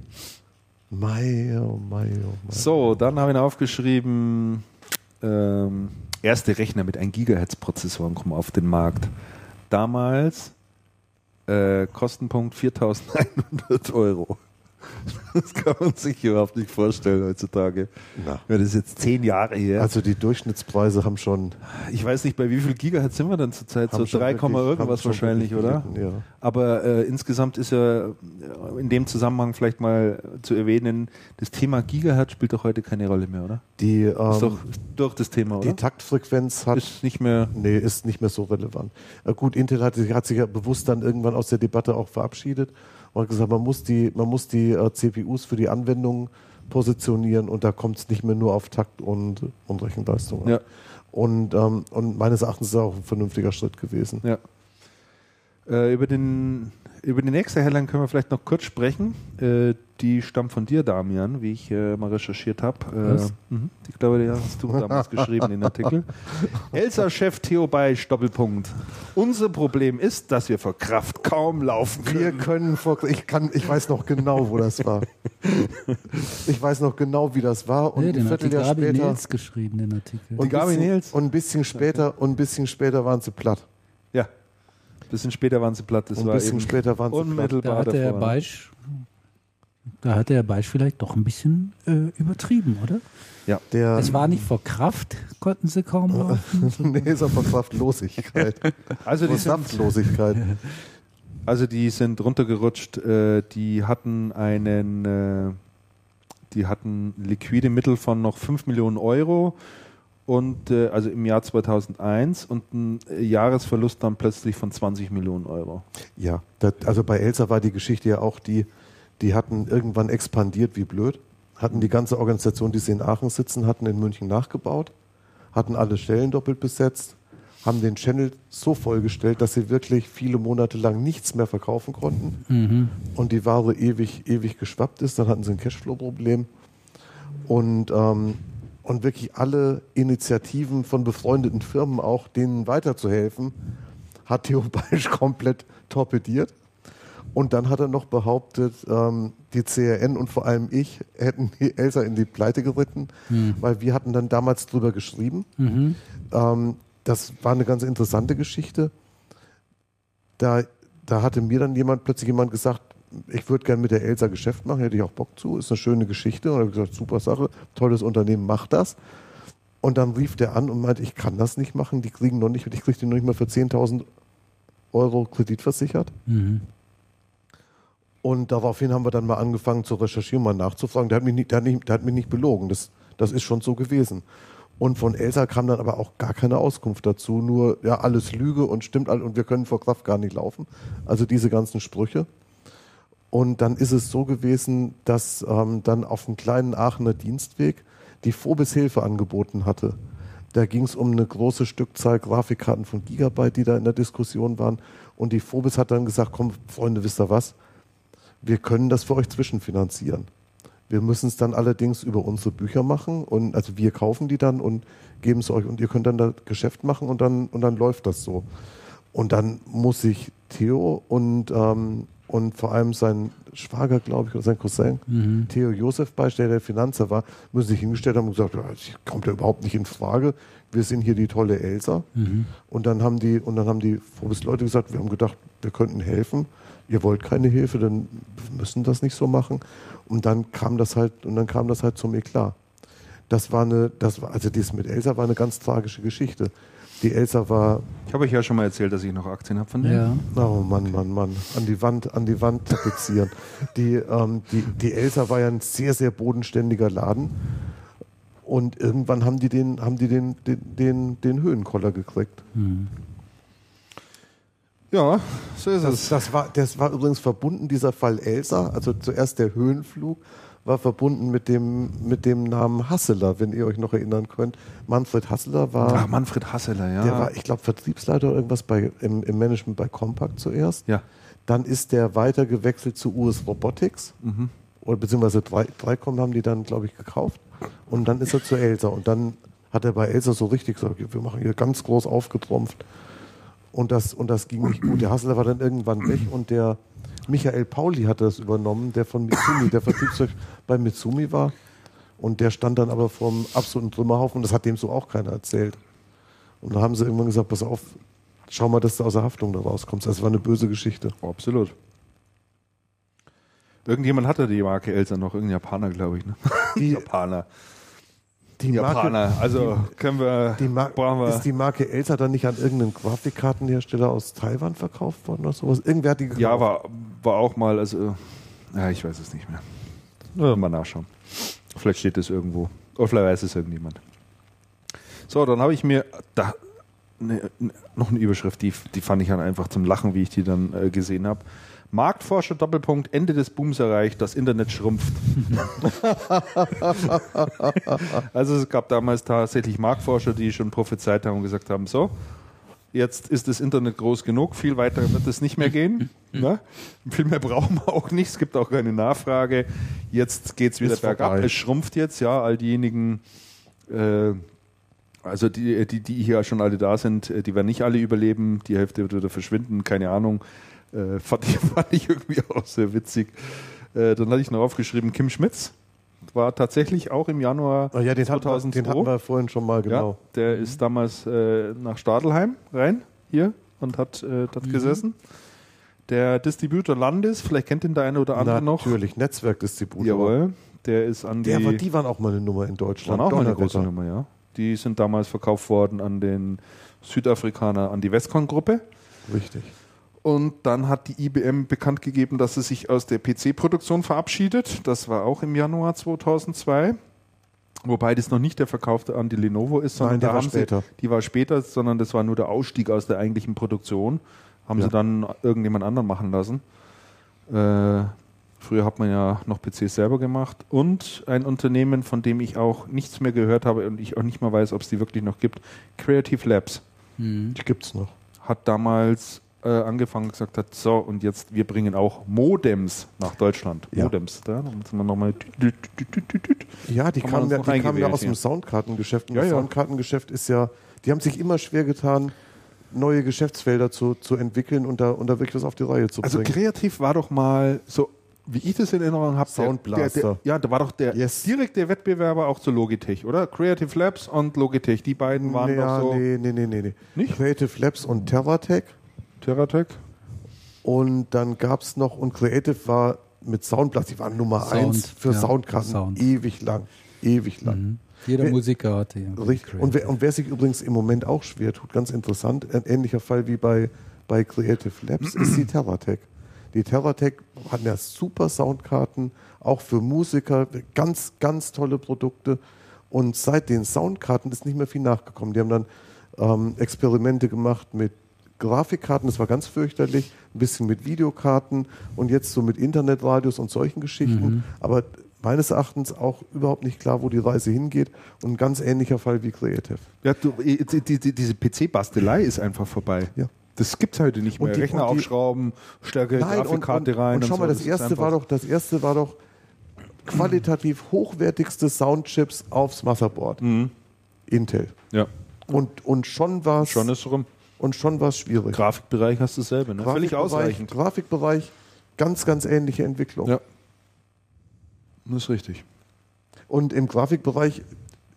Mai, oh Mai, oh Mai. So, dann habe ich aufgeschrieben, ähm, erste Rechner mit 1 Gigahertz-Prozessoren kommen auf den Markt. Damals äh, Kostenpunkt 4100 Euro. Das kann man sich überhaupt nicht vorstellen heutzutage. Na. Ja, das ist jetzt zehn Jahre her. Also die Durchschnittspreise haben schon, ich weiß nicht, bei wie viel Gigahertz sind wir denn zurzeit? So haben schon 3, wirklich- irgendwas wahrscheinlich, oder? Ja. Aber äh, insgesamt ist ja in dem Zusammenhang vielleicht mal zu erwähnen, das Thema Gigahertz spielt doch heute keine Rolle mehr, oder? Die, Ist ähm, doch durch das Thema, oder? die Taktfrequenz hat ist nicht mehr. Nee, ist nicht mehr so relevant. Äh, gut, Intel hat, hat sich ja bewusst dann irgendwann aus der Debatte auch verabschiedet und hat gesagt, man muss die, man muss die äh, CPUs für die Anwendung positionieren und da kommt es nicht mehr nur auf Takt und, und Rechenleistung an. Ja. Und, ähm, und meines Erachtens ist das auch ein vernünftiger Schritt gewesen. Ja. Äh, über, den, über die nächste Headline können wir vielleicht noch kurz sprechen. Äh, die stammt von dir, Damian, wie ich äh, mal recherchiert habe. Äh, Was? mhm. ich glaube, die hast du damals geschrieben, den Artikel. Elsa-Chef Theo Beisch, Doppelpunkt. Unser Problem ist, dass wir vor Kraft kaum laufen Wir können. können vor, ich kann, ich weiß noch genau, wo das war. Ich weiß noch genau, wie das war und Nee, ein den hat die Vierteljahr Gabi später Nils geschrieben, den Artikel. und, Die Gabi ein bisschen, Nils? und ein bisschen später und ein bisschen später waren sie platt. Ja. Bisschen später waren sie platt. Das ein war bisschen eben später waren sie platt. unmittelbar da hat der davor. ne? Beisch, da hat der Beisch vielleicht doch ein bisschen äh, übertrieben, oder? Ja. Der, Es war nicht vor Kraft, konnten sie kaum laufen. nee, ist aber Kraftlosigkeit. Also die, Vor sind, Saftlosigkeit. also die sind runtergerutscht. Äh, die hatten einen, äh, die hatten liquide Mittel von noch 5 Millionen Euro und äh, also im Jahr 2001 und ein Jahresverlust dann plötzlich von 20 Millionen Euro. Ja, das, also bei Elsa war die Geschichte ja auch die, die hatten irgendwann expandiert wie blöd, hatten die ganze Organisation, die sie in Aachen sitzen, hatten in München nachgebaut, hatten alle Stellen doppelt besetzt, haben den Channel so vollgestellt, dass sie wirklich viele Monate lang nichts mehr verkaufen konnten Mhm. und die Ware ewig, ewig geschwappt ist. Dann hatten sie ein Cashflow-Problem und, ähm, und wirklich alle Initiativen von befreundeten Firmen auch, denen weiterzuhelfen, hat Theo Beisch komplett torpediert. Und dann hat er noch behauptet, ähm, die CRN und vor allem ich hätten die Elsa in die Pleite geritten, Hm. weil wir hatten dann damals drüber geschrieben. Mhm. Ähm, das war eine ganz interessante Geschichte. Da, da hatte mir dann jemand, plötzlich jemand gesagt, ich würde gerne mit der Elsa Geschäft machen, hätte ich auch Bock zu, ist eine schöne Geschichte. Und ich habe gesagt, super Sache, tolles Unternehmen, macht das. Und dann rief der an und meinte, ich kann das nicht machen, die kriegen noch nicht, ich kriege die noch nicht mal für 10.000 Euro Kredit versichert. Mhm. Und daraufhin haben wir dann mal angefangen zu recherchieren, mal nachzufragen. Der hat mich nicht, der hat nicht, der hat mich nicht belogen. Das, das ist schon so gewesen. Und von Elsa kam dann aber auch gar keine Auskunft dazu. Nur, ja, alles Lüge und stimmt und wir können vor Kraft gar nicht laufen. Also diese ganzen Sprüche. Und dann ist es so gewesen, dass ähm, dann auf einem kleinen Aachener Dienstweg die Phobis Hilfe angeboten hatte. Da ging es um eine große Stückzahl Grafikkarten von Gigabyte, die da in der Diskussion waren. Und die Phobis hat dann gesagt, komm, Freunde, wisst ihr was? Wir können das für euch zwischenfinanzieren. Wir müssen es dann allerdings über unsere Bücher machen und also wir kaufen die dann und geben es euch und ihr könnt dann da Geschäft machen und dann und dann läuft das so. Und dann muss sich Theo und ähm, und vor allem sein Schwager, glaube ich, oder sein Cousin, Theo Josef Beisteller, der Finanzer war, müssen sich hingestellt haben und gesagt, ja, das kommt ja überhaupt nicht in Frage. Wir sind hier die tolle Elsa. Und dann haben die, und dann haben die Leute gesagt, wir haben gedacht, wir könnten helfen. Ihr wollt keine Hilfe, dann müssen das nicht so machen. Und dann kam das halt, und dann kam das halt zum Eklat. Das war eine, das war, also das mit Elsa war eine ganz tragische Geschichte. Die Elsa war, Ich habe euch ja schon mal erzählt, dass ich noch Aktien habe von denen. Ja. Oh Mann, Mann, Mann. An die Wand, an die Wand tapezieren. die, ähm, die, die Elsa war ja ein sehr, sehr bodenständiger Laden. Und irgendwann haben die den, haben die den, den, den, den Höhenkoller gekriegt. Ja, so ist Das, es. das, war, das war übrigens verbunden, dieser Fall Elsa, also zuerst der Höhenflug, war verbunden mit dem, mit dem Namen Hasseler, wenn ihr euch noch erinnern könnt. Manfred Hasseler war, Ach, Manfred Hasseler, ja. der war, ich glaube, Vertriebsleiter oder irgendwas bei, im, im Management bei Compaq zuerst. ja. Dann ist der weiter gewechselt zu US Robotics. Oder beziehungsweise drei, Dreicom haben die dann, glaube ich, gekauft. Und dann ist er zu Elsa. Und dann hat er bei Elsa so richtig gesagt, wir machen hier ganz groß aufgetrumpft. Und das, und das ging nicht gut. Der Hassler war dann irgendwann weg und der Michael Pauli hat das übernommen, der von Mitsumi, der Vertriebschef bei Mitsumi war. Und der stand dann aber vom absoluten Trümmerhaufen und das hat dem so auch keiner erzählt. Und da haben sie irgendwann gesagt, pass auf, schau mal, dass du aus der Haftung da rauskommst. Das war eine böse Geschichte. Oh, absolut. Irgendjemand hatte die Marke Elsa noch, irgendein Japaner, glaube ich. Ne? Die, Japaner. die Japaner. Also können wir, Die Mar brauchen wir. ist die Marke Elsa dann nicht an irgendeinen Grafikkartenhersteller aus Taiwan verkauft worden oder sowas? Irgendwer hat die gekauft. ja, war, war auch mal, also, ja, ich weiß es nicht mehr. Nur mal nachschauen. Vielleicht steht es irgendwo. Oder vielleicht weiß es irgendjemand. So, dann habe ich mir da ne, ne, noch eine Überschrift, die, die fand ich dann einfach zum Lachen, wie ich die dann äh, gesehen habe. Marktforscher Doppelpunkt, Ende des Booms erreicht, das Internet schrumpft. also es gab damals tatsächlich Marktforscher, die schon prophezeit haben und gesagt haben, so, jetzt ist das Internet groß genug, viel weiter wird es nicht mehr gehen. Ne? Viel mehr brauchen wir auch nicht, es gibt auch keine Nachfrage. Jetzt geht es wieder Ist bergab, vorbei. es schrumpft jetzt, ja, all diejenigen, äh, also die, die, die hier schon alle da sind, äh, die werden nicht alle überleben, die Hälfte wird wieder verschwinden, keine Ahnung. Äh, fand, ich, fand ich irgendwie auch sehr witzig. Äh, dann hatte ich noch aufgeschrieben, Kim Schmitz war tatsächlich auch im Januar Ah, ja, den hatten, wir, 2002. den hatten wir vorhin schon mal, genau. Ja, der ist damals äh, nach Stadelheim rein, hier, und hat äh, dort gesessen. Der Distributor Landes, vielleicht kennt ihn der eine oder andere noch. Natürlich, Netzwerkdistributor. Jawohl. Der ist an die. Der war, die waren auch mal eine Nummer in Deutschland. waren auch mal eine große Nummer, ja. Die sind damals verkauft worden an den Südafrikaner, an die Westcon-Gruppe. Richtig. Und dann hat die IBM bekannt gegeben, dass sie sich aus der PC-Produktion verabschiedet. Das war auch im Januar 2002. Wobei das noch nicht der Verkauf an die Lenovo ist, sondern Nein, der da war später. Sie, die war später, sondern das war nur der Ausstieg aus der eigentlichen Produktion. Haben Ja. sie dann irgendjemand anderen machen lassen. Äh, früher hat man ja noch PCs selber gemacht. Und ein Unternehmen, von dem ich auch nichts mehr gehört habe und ich auch nicht mal weiß, ob es die wirklich noch gibt, Creative Labs Mhm. Die gibt's noch. hat damals äh, angefangen und gesagt hat, so und jetzt wir bringen auch Modems nach Deutschland. Ja. Modems, da müssen wir nochmal. Ja, die kamen ja, die kamen ja aus dem. Soundkartengeschäft. Und Ja, das ja. Soundkartengeschäft ist ja, die haben sich immer schwer getan, neue Geschäftsfelder zu, zu entwickeln und da, und da wirklich was auf die Reihe zu Also bringen. kreativ war doch mal so, wie ich das in Erinnerung habe, Soundblaster. Der, der, ja, da war doch der Yes. direkte Wettbewerber auch zu Logitech, oder? Creative Labs und Logitech, die beiden waren ja, doch so. nee, nee, nee, nee. Nicht? Creative Labs und Terratech. Terratech? Und dann gab es noch, und Creative war mit Soundblast, die waren Nummer Sound, eins für ja, Soundkarten. Sound. Ewig lang. Ewig lang. Mhm. Jeder Wer- Musiker hatte ja. Richtig. Und wer, und wer sich übrigens im Moment auch schwer tut, ganz interessant, ein ähnlicher Fall wie bei, bei Creative Labs, ist die Terratech. Die Terratech hatten ja super Soundkarten, auch für Musiker, ganz, ganz tolle Produkte. Und seit den Soundkarten ist nicht mehr viel nachgekommen. Die haben dann ähm, Experimente gemacht mit Grafikkarten, das war ganz fürchterlich, ein bisschen mit Videokarten und jetzt so mit Internetradios und solchen Geschichten. Aber meines Erachtens auch überhaupt nicht klar, wo die Reise hingeht. Und ein ganz ähnlicher Fall wie Creative. Ja, du, die, die, die, diese PC-Bastelei ist einfach vorbei. Ja. Das gibt's heute nicht Und mehr. die- Rechner und die- aufschrauben, stärkere Nein, und, Grafikkarte und, rein. und schau so. mal, das ist erste war doch, das erste war doch qualitativ hochwertigste Soundchips aufs Motherboard. Intel. Ja, Und, und schon war es schon ist rum. Und schon war's schwierig. Grafikbereich hast du dasselbe, ne? Völlig ausreichend. Grafikbereich, ganz, ganz ähnliche Entwicklung. Ja. Das ist richtig. Und im Grafikbereich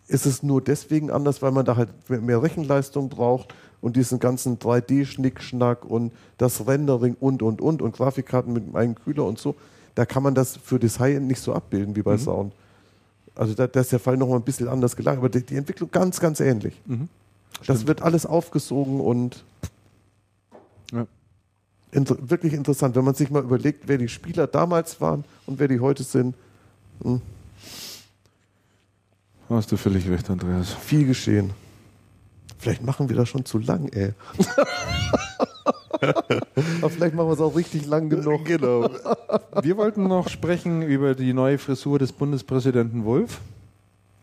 ist es nur deswegen anders, weil man da halt mehr- mehr Rechenleistung braucht und diesen ganzen 3D-Schnickschnack und das Rendering und, und, und und Grafikkarten mit einem Kühler und so. Da kann man das für das High-End nicht so abbilden wie bei Mhm. Sound. Also da, da ist der Fall nochmal ein bisschen anders gelagert, aber die, die Entwicklung ganz, ganz ähnlich. Mhm. Das wird alles aufgesogen und Ja. inter wirklich interessant, wenn man sich mal überlegt, wer die Spieler damals waren und wer die heute sind. Hast du völlig recht, Andreas. Viel geschehen. Vielleicht machen wir das schon zu lang, ey. Aber vielleicht machen wir es auch richtig lang genug. Genau. Wir wollten noch sprechen über die neue Frisur des Bundespräsidenten Wolf.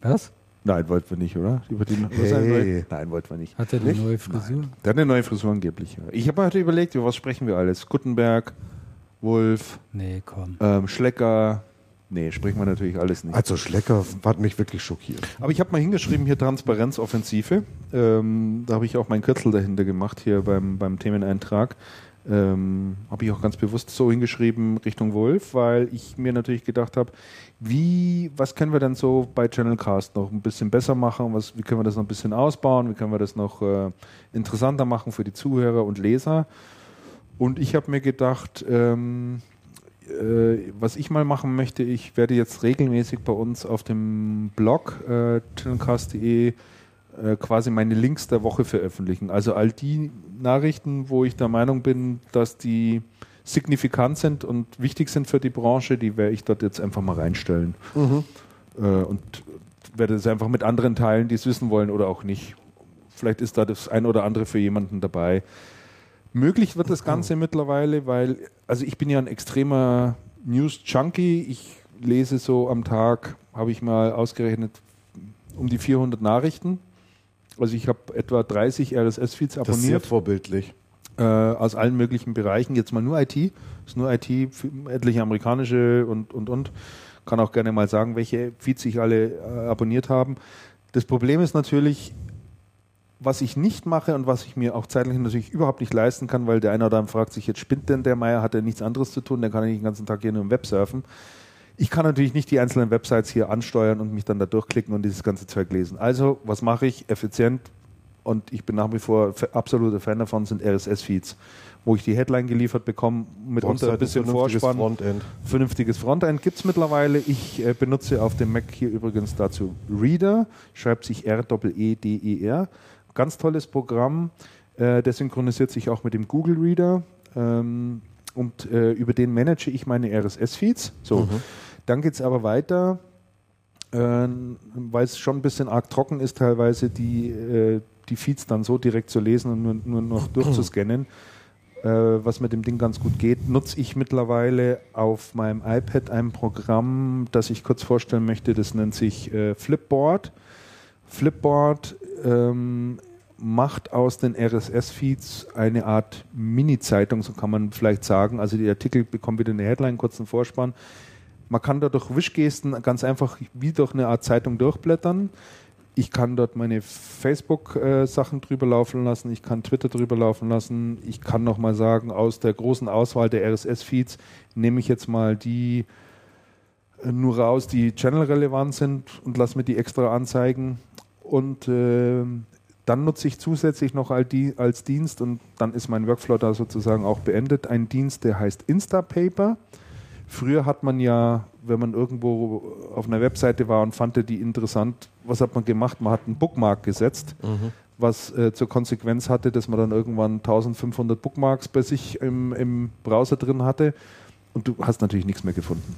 Was? Nein, wollten wir nicht, oder? Über die, Hey. Nein, wollten wir nicht. Hat er eine Nicht? neue Frisur? Der hat eine neue Frisur angeblich. ja. Ich habe heute überlegt, über was sprechen wir alles? Gutenberg, Wolf, Nee, komm. ähm, Schlecker. Nee, sprechen wir natürlich alles nicht. Also Schlecker hat mich wirklich schockiert. Aber ich habe mal hingeschrieben, hier Transparenzoffensive. Ähm, da habe ich auch mein Kürzel dahinter gemacht, hier beim, beim Themeneintrag. Ähm, habe ich auch ganz bewusst so hingeschrieben Richtung Wolf, weil ich mir natürlich gedacht habe, wie, was können wir denn so bei Channelcast noch ein bisschen besser machen? Was, wie können wir das noch ein bisschen ausbauen? Wie können wir das noch äh, interessanter machen für die Zuhörer und Leser? Und ich habe mir gedacht, ähm, äh, was ich mal machen möchte, ich werde jetzt regelmäßig bei uns auf dem Blog äh, channelcast.de äh, quasi meine Links der Woche veröffentlichen. Also all die Nachrichten, wo ich der Meinung bin, dass die signifikant sind und wichtig sind für die Branche, die werde ich dort jetzt einfach mal reinstellen. Äh, und werde es einfach mit anderen teilen, die es wissen wollen oder auch nicht. Vielleicht ist da das ein oder andere für jemanden dabei. Möglich wird das Ganze mittlerweile, weil, also ich bin ja ein extremer News-Junkie. Ich lese so am Tag, habe ich mal ausgerechnet, um die 400 Nachrichten. Also ich habe etwa 30 RSS-Feeds Das ist sehr abonniert vorbildlich. Äh, aus allen möglichen Bereichen. Jetzt mal nur IT, ist nur IT, etliche amerikanische und, und, und. Kann auch gerne mal sagen, welche Feeds sich alle äh, abonniert haben. Das Problem ist natürlich, was ich nicht mache und was ich mir auch zeitlich natürlich überhaupt nicht leisten kann, weil der eine oder andere fragt sich, jetzt spinnt denn der Meier, hat er nichts anderes zu tun, der kann ja nicht den ganzen Tag hier nur im Web surfen. Ich kann natürlich nicht die einzelnen Websites hier ansteuern und mich dann da durchklicken und dieses ganze Zeug lesen. Also, was mache ich? Effizient und ich bin nach wie vor absoluter Fan davon, sind RSS-Feeds, wo ich die Headline geliefert bekomme, mitunter ein bisschen vernünftiges Vorspann. Frontend. Vernünftiges Frontend gibt es mittlerweile. Ich äh, benutze auf dem Mac hier übrigens dazu Reader, schreibt sich R-E-D-E-R. Ganz tolles Programm. Äh, der synchronisiert sich auch mit dem Google Reader. Ähm, und äh, über den manage ich meine RSS-Feeds. So, dann geht es aber weiter, ähm, weil es schon ein bisschen arg trocken ist, teilweise die, äh, die Feeds dann so direkt zu lesen und nur, nur noch durchzuscannen äh, was mit dem Ding ganz gut geht, nutze ich mittlerweile auf meinem iPad ein Programm, das ich kurz vorstellen möchte. Das nennt sich äh, Flipboard. Flipboard ähm, macht aus den RSS-Feeds eine Art Mini-Zeitung, so kann man vielleicht sagen. Also die Artikel bekommen wieder eine Headline, kurzen Vorspann. Man kann da durch Wischgesten ganz einfach wie durch eine Art Zeitung durchblättern. Ich kann dort meine Facebook-Sachen drüber laufen lassen, ich kann Twitter drüber laufen lassen, ich kann nochmal sagen, aus der großen Auswahl der RSS-Feeds nehme ich jetzt mal die äh, nur raus, die channel-relevant sind und lasse mir die extra anzeigen. Und äh, dann nutze ich zusätzlich noch als Dienst und dann ist mein Workflow da sozusagen auch beendet, einen Dienst, der heißt Instapaper. Früher hat man ja, wenn man irgendwo auf einer Webseite war und fand die interessant, was hat man gemacht? Man hat einen Bookmark gesetzt, mhm. was äh, zur Konsequenz hatte, dass man dann irgendwann 1500 Bookmarks bei sich im, im Browser drin hatte und du hast natürlich nichts mehr gefunden.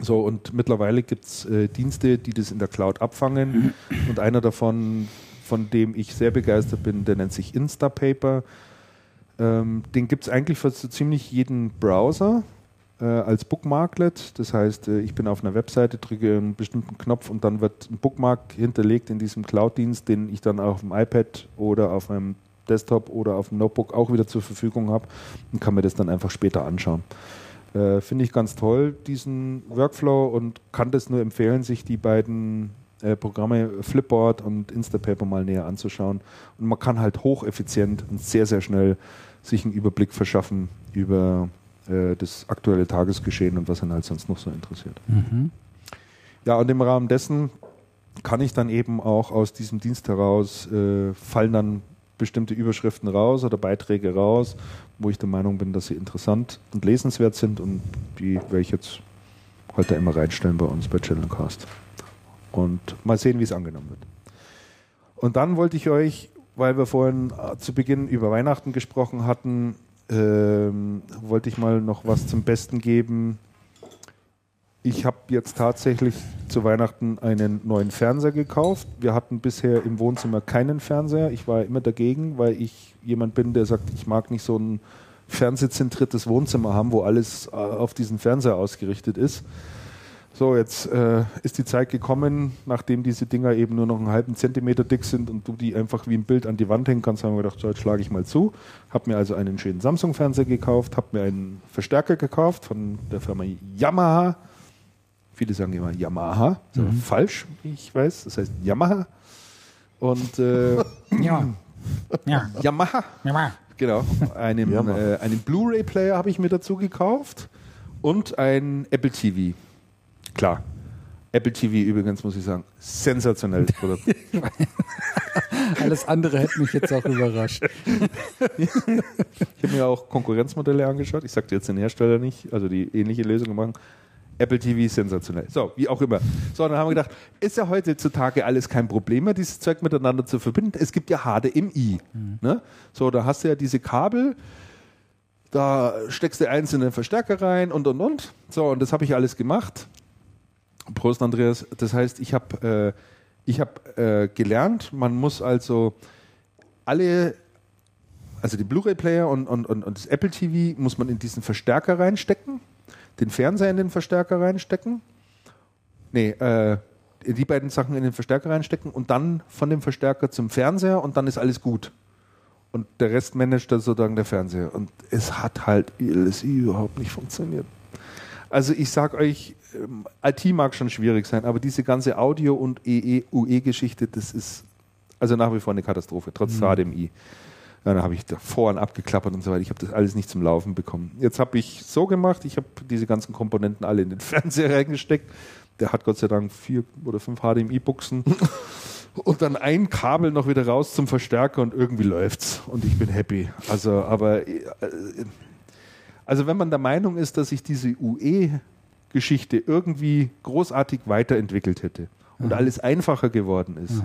So, und mittlerweile gibt es äh, Dienste, die das in der Cloud abfangen. Und einer davon, von dem ich sehr begeistert bin, der nennt sich Instapaper. Ähm, den gibt es eigentlich für so ziemlich jeden Browser als Bookmarklet. Das heißt, äh, ich bin auf einer Webseite, drücke einen bestimmten Knopf und dann wird ein Bookmark hinterlegt in diesem Cloud-Dienst, den ich dann auf dem iPad oder auf meinem Desktop oder auf dem Notebook auch wieder zur Verfügung habe und kann mir das dann einfach später anschauen. Äh, Finde ich ganz toll, diesen Workflow und kann das nur empfehlen, sich die beiden äh, Programme Flipboard und Instapaper mal näher anzuschauen. Und man kann halt hocheffizient und sehr, sehr schnell sich einen Überblick verschaffen über äh, das aktuelle Tagesgeschehen und was einen halt sonst noch so interessiert. Mhm. Ja, und im Rahmen dessen kann ich dann eben auch aus diesem Dienst heraus, äh, fallen dann bestimmte Überschriften raus oder Beiträge raus, wo ich der Meinung bin, dass sie interessant und lesenswert sind und die werde ich jetzt heute immer reinstellen bei uns bei Channelcast. Und mal sehen, wie es angenommen wird. Und dann wollte ich euch, weil wir vorhin äh, zu Beginn über Weihnachten gesprochen hatten, ähm, wollte ich mal noch was zum Besten geben. Ich habe jetzt tatsächlich zu Weihnachten einen neuen Fernseher gekauft. Wir hatten bisher im Wohnzimmer keinen Fernseher. Ich war immer dagegen, weil ich jemand bin, der sagt, ich mag nicht so ein fernsehzentriertes Wohnzimmer haben, wo alles äh, auf diesen Fernseher ausgerichtet ist. So, jetzt äh, ist die Zeit gekommen, nachdem diese Dinger eben nur noch einen halben Zentimeter dick sind und du die einfach wie ein Bild an die Wand hängen kannst, haben wir gedacht, so, jetzt schlage ich mal zu. Hab mir also einen schönen Samsung-Fernseher gekauft, hab mir einen Verstärker gekauft von der Firma Yamaha. Viele sagen immer Yamaha, das ist mhm. falsch, wie ich weiß. Das heißt Yamaha. Und äh, ja. ja. Yamaha. Yamaha. Genau. Einen, äh, einen Blu-ray-Player habe ich mir dazu gekauft und ein Apple TV. Klar. Apple TV übrigens, muss ich sagen, sensationelles Produkt. Alles andere hätte mich jetzt auch überrascht. ich habe mir auch Konkurrenzmodelle angeschaut. Ich sagte jetzt den Hersteller nicht, also die ähnliche Lösungen machen. Apple TV sensationell. So, wie auch immer. So, dann haben wir gedacht, ist ja heutzutage alles kein Problem mehr, dieses Zeug miteinander zu verbinden. Es gibt ja HDMI. Mhm. Ne? So, da hast du ja diese Kabel, da steckst du einzelne Verstärker rein und und und. So, und das habe ich alles gemacht. Prost, Andreas. Das heißt, ich habe äh, hab, äh, gelernt, man muss also alle, also die Blu-ray-Player und, und, und, und das Apple TV muss man in diesen Verstärker reinstecken, den Fernseher in den Verstärker reinstecken. Nee, äh, die beiden Sachen in den Verstärker reinstecken und dann von dem Verstärker zum Fernseher und dann ist alles gut. Und der Rest managt dann sozusagen der Fernseher. Und es hat halt LSI überhaupt nicht funktioniert. Also ich sag euch, ähm, IT mag schon schwierig sein, aber diese ganze Audio- und EE-UE-Geschichte, das ist also nach wie vor eine Katastrophe, trotz mhm. HDMI. Dann habe ich da vorhin abgeklappert und so weiter. Ich habe das alles nicht zum Laufen bekommen. Jetzt habe ich so gemacht, ich habe diese ganzen Komponenten alle in den Fernseher reingesteckt. Der hat Gott sei Dank vier oder fünf HDMI-Buchsen. und dann ein Kabel noch wieder raus zum Verstärker und irgendwie läuft's. Und ich bin happy. Also, aber äh, also wenn man der Meinung ist, dass sich diese UE-Geschichte irgendwie großartig weiterentwickelt hätte und Aha. alles einfacher geworden ist,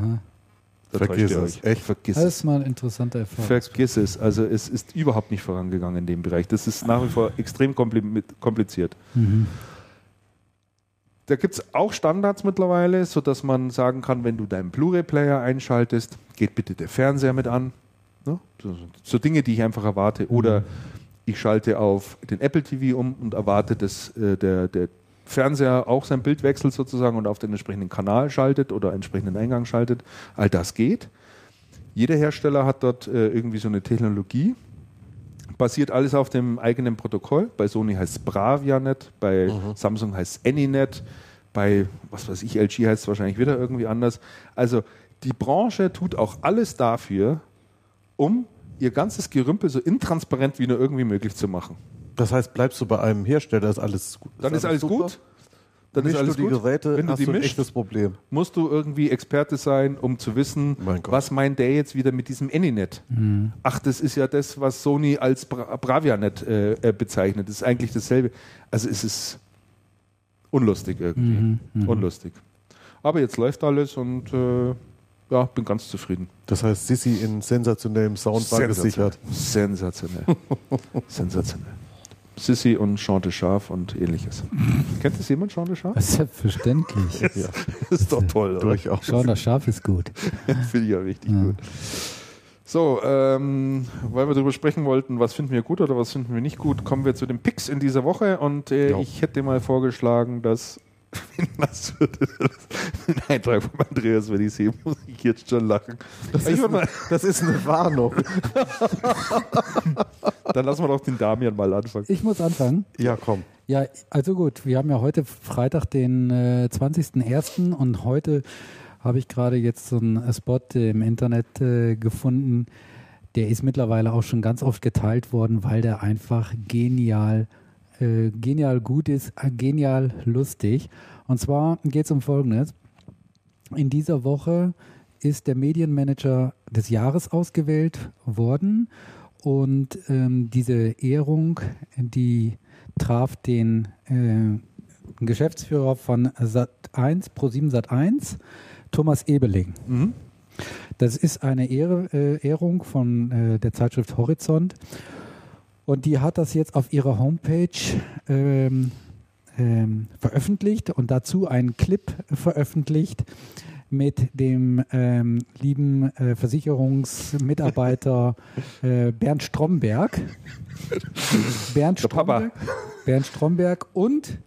Vergiss es. Echt, vergiss das ist mal ein interessanter Erfahrung. Vergiss es. Also es ist überhaupt nicht vorangegangen in dem Bereich. Das ist nach wie vor extrem kompliziert. Mhm. Da gibt es auch Standards mittlerweile, sodass man sagen kann, wenn du deinen Blu-ray-Player einschaltest, geht bitte der Fernseher mit an. Ne? So, so, Dinge, die ich einfach erwarte. Oder mhm ich schalte auf den Apple TV um und erwarte, dass äh, der, der Fernseher auch sein Bild wechselt sozusagen und auf den entsprechenden Kanal schaltet oder entsprechenden Eingang schaltet. All das geht. Jeder Hersteller hat dort äh, irgendwie so eine Technologie. Basiert alles auf dem eigenen Protokoll. Bei Sony heißt es BraviaNet, bei mhm. Samsung heißt es AnyNet, bei, was weiß ich, LG heißt es wahrscheinlich wieder irgendwie anders. Also die Branche tut auch alles dafür, um ihr ganzes Gerümpel so intransparent wie nur irgendwie möglich zu machen. Das heißt, bleibst du bei einem Hersteller, ist alles gut. Dann ist alles super. gut. Dann Mischst ist alles du die gut. Geräte, Wenn du hast die du ein echtes Problem. musst du irgendwie Experte sein, um zu wissen, Mein was meint der jetzt wieder mit diesem Anynet? Ach, das ist ja das, was Sony als Bra Bravianet äh, äh, bezeichnet. Das ist eigentlich dasselbe. Also es ist unlustig irgendwie. Unlustig. Aber jetzt läuft alles und äh, ja, bin ganz zufrieden. Das heißt, Sissi in sensationellem Sound war gesichert. Sensationell. Sensationell. Sissy und Jean de Schaf und ähnliches. Kennt das jemand, Jean de Schaf? Selbstverständlich. Ja, Das ist doch toll, durchaus. Das Schaf ist gut. Finde ich ja richtig Ja. gut. So, ähm, weil wir darüber sprechen wollten, was finden wir gut oder was finden wir nicht gut, kommen wir zu den Picks in dieser Woche und äh, ich hätte mal vorgeschlagen, dass das wird ein Eintrag von Andreas, wenn ich sehe, muss ich jetzt schon lachen. Das ist, mal, das ist eine Warnung. dann lassen wir doch den Damian mal anfangen. Ich muss anfangen. Ja, komm. Ja, also gut, wir haben ja heute Freitag, den äh, 20.01. und heute habe ich gerade jetzt so einen Spot im Internet äh, gefunden. Der ist mittlerweile auch schon ganz oft geteilt worden, weil der einfach genial, äh, genial gut ist, äh, genial lustig. Und zwar geht es um Folgendes. In dieser Woche ist der Medienmanager des Jahres ausgewählt worden und ähm, diese Ehrung, die traf den äh, Geschäftsführer von Sat1, Pro7 Sat1, Thomas Ebeling. Mhm. Das ist eine Ehre, äh, Ehrung von äh, der Zeitschrift Horizont. Und die hat das jetzt auf ihrer Homepage ähm, ähm, veröffentlicht und dazu einen Clip veröffentlicht mit dem ähm, lieben äh, Versicherungsmitarbeiter äh, Bernd Stromberg. Bernd. Stromberg, Bernd Stromberg und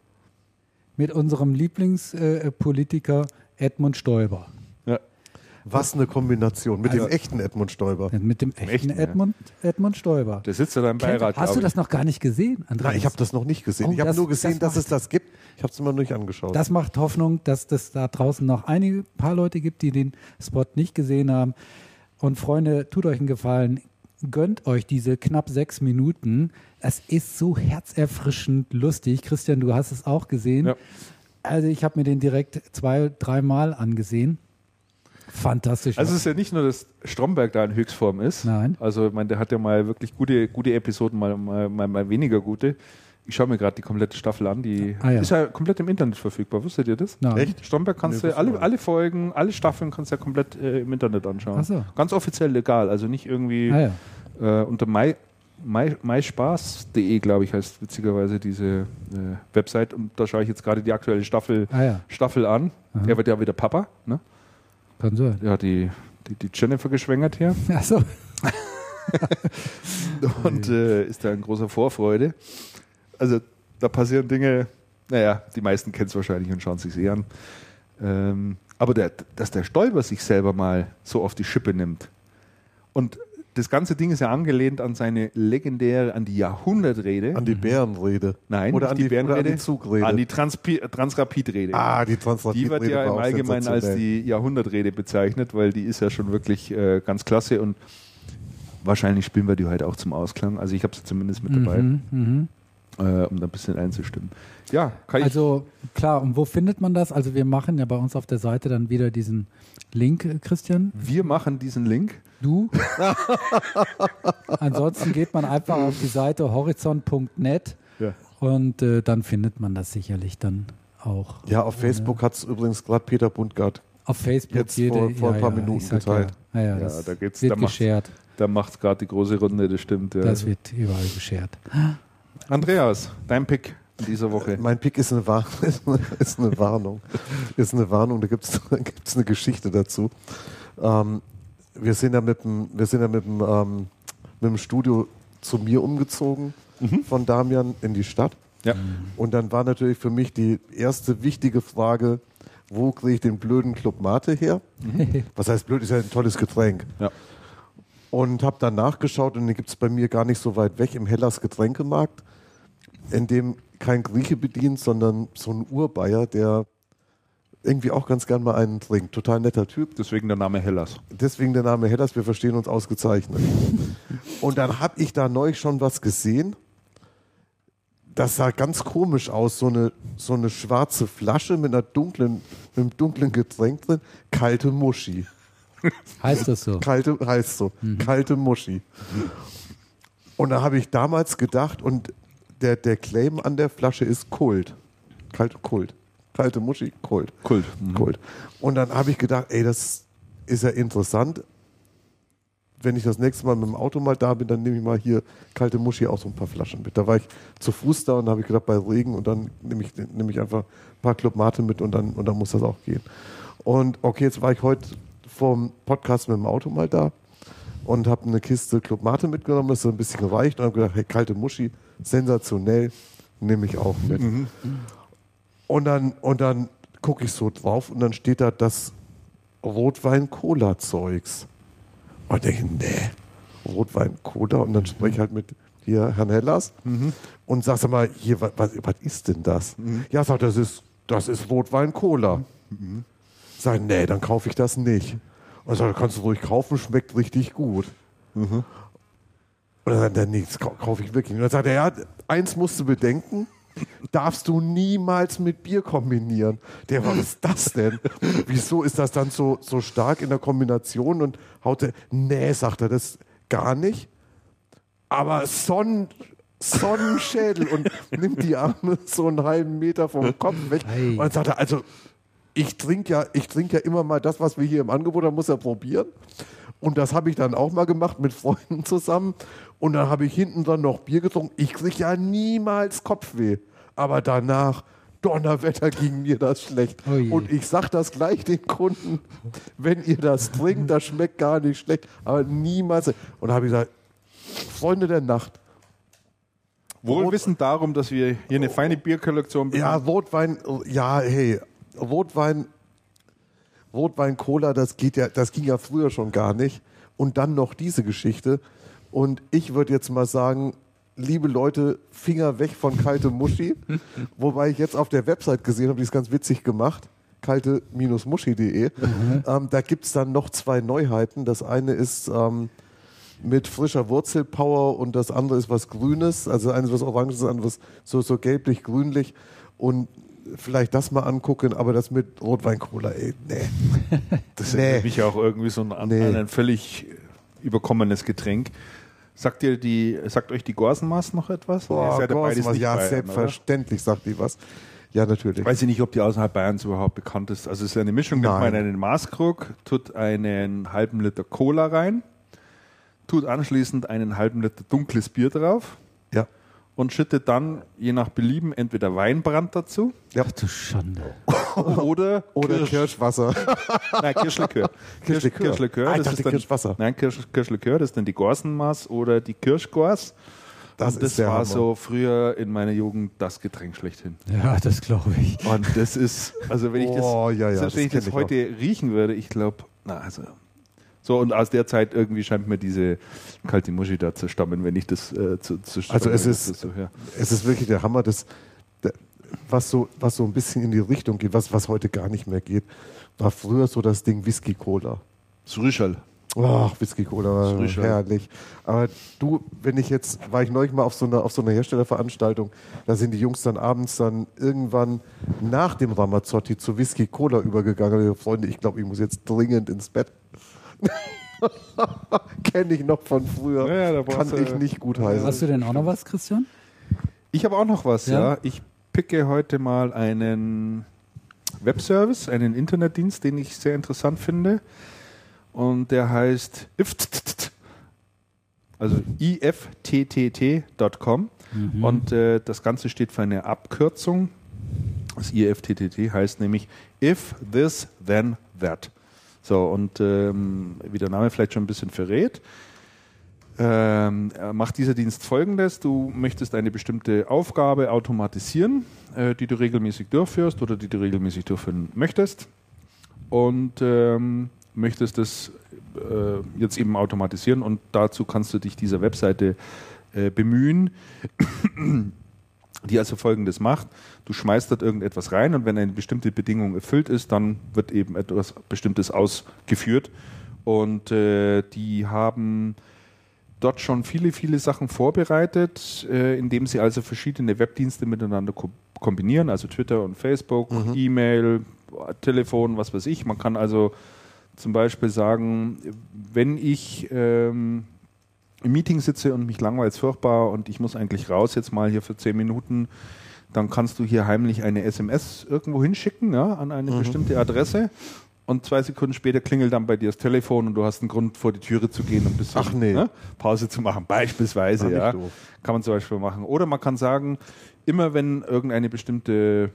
mit unserem Lieblingspolitiker äh, Edmund Stoiber. Was eine Kombination mit Also- dem echten Edmund Stoiber. Mit dem echten echten, ja. Edmund, Edmund Stoiber. Der sitzt ja da im Kennt- Beirat. Hast du das noch gar nicht gesehen, Andreas? Nein, ich habe das noch nicht gesehen. Oh, ich habe nur gesehen, das dass es das gibt. Ich habe es immer noch nicht angeschaut. Das macht Hoffnung, dass das da draußen noch einige paar Leute gibt, die den Spot nicht gesehen haben. Und Freunde, tut euch einen Gefallen, gönnt euch diese knapp sechs Minuten. Es ist so herzerfrischend lustig. Christian, du hast es auch gesehen. Ja. Also ich habe mir den direkt zwei, dreimal angesehen. Fantastisch. Also es ist ja nicht nur, dass Stromberg da in Höchstform ist. Nein. Also ich meine, der hat ja mal wirklich gute, gute Episoden, mal, mal, mal, mal weniger gute. Ich schaue mir gerade die komplette Staffel an. Die Ah, ja. ist ja komplett im Internet verfügbar. Wusstet ihr das? Nein. Echt? Stromberg kannst Nee, du alle, alle Folgen, alle Staffeln kannst du ja komplett äh, im Internet anschauen. Ach so. Ganz offiziell legal, also nicht irgendwie Ah, ja. äh, unter my, my, myspaß.de, glaube ich, heißt witzigerweise diese äh, Website. Und da schaue ich jetzt gerade die aktuelle Staffel, ah ja, Staffel an. Aha. Er wird ja wieder Papa. Ne? Kann sein. Hat die, die, die Jennifer geschwängert hier. Achso, und äh, ist da in großer Vorfreude. Also da passieren Dinge, naja, die meisten kennen es wahrscheinlich und schauen sich eh an. Ähm, aber der, dass der Stolper sich selber mal so auf die Schippe nimmt. Und das ganze Ding ist ja angelehnt an seine legendäre, an die Jahrhundertrede. an die Bärenrede. Nein, oder an die die, oder an Bärenrede, die Zugrede. An die Transpi Transrapid-Rede. ah, die Transrapid Die wird ja im Allgemeinen als die Jahrhundertrrede bezeichnet, weil die ist ja schon wirklich äh, ganz klasse und wahrscheinlich spielen wir die heute auch zum Ausklang. Also ich habe sie zumindest mit dabei, mhm, mhm. äh, um da ein bisschen einzustimmen. Ja, kann ich. Also klar, und wo findet man das? Also wir machen ja bei uns auf der Seite dann wieder diesen Link, äh, Christian. wir machen diesen Link. Du. Ansonsten geht man einfach auf die Seite horizont.net Ja. und äh, dann findet man das sicherlich dann auch. Ja, auf Facebook hat es übrigens gerade Peter Bundgart. Auf Facebook Jetzt jede, vor- vor ein paar Minuten ich sag geteilt. Ja, ja, ja, Ja, das da geht's- wird da geshared. Da macht es gerade die große Runde, das stimmt. Ja. Das wird überall geshared. Andreas, dein Pick in dieser Woche. Mein Pick ist eine, War ist eine, ist eine Warnung. Ist eine Warnung, da gibt es eine Geschichte dazu. Ähm, wir sind ja mit dem, wir sind ja mit dem, ähm, mit dem Studio zu mir umgezogen von Damian in die Stadt. Ja. Und dann war natürlich für mich die erste wichtige Frage, wo kriege ich den blöden Club Mate her? Was heißt blöd, ist ja ein tolles Getränk. Ja. Und habe dann nachgeschaut und den gibt es bei mir gar nicht so weit weg im Hellas Getränkemarkt, in dem kein Grieche bedient, sondern so ein Urbayer, der irgendwie auch ganz gern mal einen trinkt. Total netter Typ. Deswegen der Name Hellas. Deswegen der Name Hellas, wir verstehen uns ausgezeichnet. Und dann habe ich da neulich schon was gesehen. Das sah ganz komisch aus, so eine, so eine schwarze Flasche mit, einer dunklen, mit einem dunklen Getränk drin, kalte Muschi. Heißt das so? Kalte, heißt so, kalte Muschi. Und da habe ich damals gedacht, und der, der Claim an der Flasche ist Kult. Kalte Kult. Kalte Muschi, Kult. Kult. Mhm. Kult. Und dann habe ich gedacht, ey, das ist ja interessant. Wenn ich das nächste Mal mit dem Auto mal da bin, dann nehme ich mal hier kalte Muschi auch so ein paar Flaschen mit. Da war ich zu Fuß da und habe ich gedacht, bei Regen und dann nehme ich, nehme ich einfach ein paar Club Mate mit und dann, und dann muss das auch gehen. Und okay, jetzt war ich heute vom Podcast mit dem Auto mal da und habe eine Kiste Club Mate mitgenommen, das ist so ein bisschen gereicht und habe gedacht, hey, kalte Muschi, sensationell, nehme ich auch mit. Und dann, und dann gucke ich so drauf und dann steht da das Rotwein-Cola-Zeugs. Und denke, nee, Rotwein-Cola. Und dann spreche ich halt mit hier Herrn Hellas und sag sag mal, hier, was, was, was ist denn das? Ja, sagt, das ist, das ist Rotwein-Cola. Sag, nee, dann kaufe ich das nicht. Und sag, kannst du ruhig kaufen, schmeckt richtig gut. Und dann sagt er, nee, das kau- kaufe ich wirklich. nicht. Und dann sagt er, ja, eins musst du bedenken, darfst du niemals mit Bier kombinieren. Der, was ist das denn? Wieso ist das dann so, so stark in der Kombination? Und haut er, nee, sagt er, das gar nicht. Aber Sonnen, Sonnenschädel und nimmt die Arme so einen halben Meter vom Kopf weg. Und dann sagt er, also ich trinke ja, ich trinke ja immer mal das, was wir hier im Angebot haben, muss er probieren. Und das habe ich dann auch mal gemacht mit Freunden zusammen. Und dann habe ich hinten dann noch Bier getrunken. Ich kriege ja niemals Kopfweh. Aber danach, Donnerwetter, ging mir das schlecht. Oh. Und ich sage das gleich den Kunden, wenn ihr das trinkt, das schmeckt gar nicht schlecht. Aber niemals. Und habe ich gesagt, Freunde der Nacht, Wohl wissend darum, dass wir hier eine feine Bierkollektion Ja, Rotwein, ja, hey, Rotwein, Rotwein, Cola, das geht ja, das ging ja früher schon gar nicht. Und dann noch diese Geschichte. Und ich würde jetzt mal sagen, liebe Leute, Finger weg von kalte Muschi. Wobei ich jetzt auf der Website gesehen habe, die ist ganz witzig gemacht. kalte-muschi.de. Ähm, da gibt's dann noch zwei Neuheiten. Das eine ist ähm, mit frischer Wurzelpower und das andere ist was Grünes. Also eines was Oranges, das andere so, so gelblich-grünlich. Und vielleicht das mal angucken, aber das mit Rotwein-Cola, ey, nee. Das ist für mich auch irgendwie so ein, Nee. ein völlig überkommenes Getränk. Sagt ihr die, sagt euch die Gorsenmaß noch etwas? Boah, ja nicht ja, Bayern, selbstverständlich sagt die was. Ja, natürlich. Oder? Weiß ich nicht, ob die außerhalb Bayerns überhaupt bekannt ist. Also es ist eine Mischung, nimmt man einen Maßkrug, tut einen halben Liter Cola rein, tut anschließend einen halben Liter dunkles Bier drauf Ja. Und schüttet dann je nach Belieben entweder Weinbrand dazu ja. Du Schande. oder, Oder Kirsch- Kirschwasser. Nein, Kirschlikör. Kirsch, Kirschlikör. Kirschlikör. Ah, das ist dann, Kirschwasser. Nein, Kirsch, Kirschlikör, das ist dann die Gorsenmaß oder die Kirschgors. Das das war Hammer. so früher in meiner Jugend das Getränk schlechthin. Ja, das glaube ich. Und das ist, also wenn ich das, Oh, ja, ja, selbst wenn das ich das heute riechen würde, ich glaube, na also. So, und aus der Zeit irgendwie scheint mir diese kalte Muschi da zu stammen, wenn ich das äh, zu, zu Also es ist- so. Es ist wirklich der Hammer, das, was, so, was so ein bisschen in die Richtung geht, was, was heute gar nicht mehr geht, war früher so das Ding Whisky Cola. Srüschel. Ach, Whisky Cola war Frischer. herrlich. Aber du, wenn ich jetzt, war ich neulich mal auf so einer, auf so einer Herstellerveranstaltung, da sind die Jungs dann abends dann irgendwann nach dem Ramazzotti zu Whisky Cola übergegangen. Freunde, ich glaube, ich muss jetzt dringend ins Bett. Kenne ich noch von früher. Ja, ja, da Kann du- ich nicht gut heißen. Hast du denn auch noch was, Christian? Ich habe auch noch was, Ja? ja. Ich picke heute mal einen Webservice, einen Internetdienst, den ich sehr interessant finde. Und der heißt IFTTT, also ifttt.com. Und äh, das Ganze steht für eine Abkürzung. Das IFTTT heißt nämlich If This Then That. So, und ähm, wie der Name vielleicht schon ein bisschen verrät, ähm, äh, macht dieser Dienst folgendes: Du möchtest eine bestimmte Aufgabe automatisieren, äh, die du regelmäßig durchführst oder die du regelmäßig durchführen möchtest und ähm, möchtest es äh, jetzt eben automatisieren und dazu kannst du dich dieser Webseite äh, bemühen. Die also folgendes macht. Du schmeißt dort irgendetwas rein und wenn eine bestimmte Bedingung erfüllt ist, dann wird eben etwas Bestimmtes ausgeführt. Und äh, die haben dort schon viele, viele Sachen vorbereitet, äh, indem sie also verschiedene Webdienste miteinander ko kombinieren, also Twitter und Facebook, mhm. E-Mail, Telefon, was weiß ich. Man kann also zum Beispiel sagen, wenn ich ähm, im Meeting sitze und mich langweilt furchtbar und ich muss eigentlich raus jetzt mal hier für zehn Minuten, dann kannst du hier heimlich eine SMS irgendwo hinschicken, ja, an eine mhm. bestimmte Adresse und zwei Sekunden später klingelt dann bei dir das Telefon und du hast einen Grund, vor die Türe zu gehen und bisschen Ach, nee. ne, Pause zu machen. Beispielsweise, ja. Kann man zum Beispiel machen. Oder man kann sagen, immer wenn irgendeine bestimmte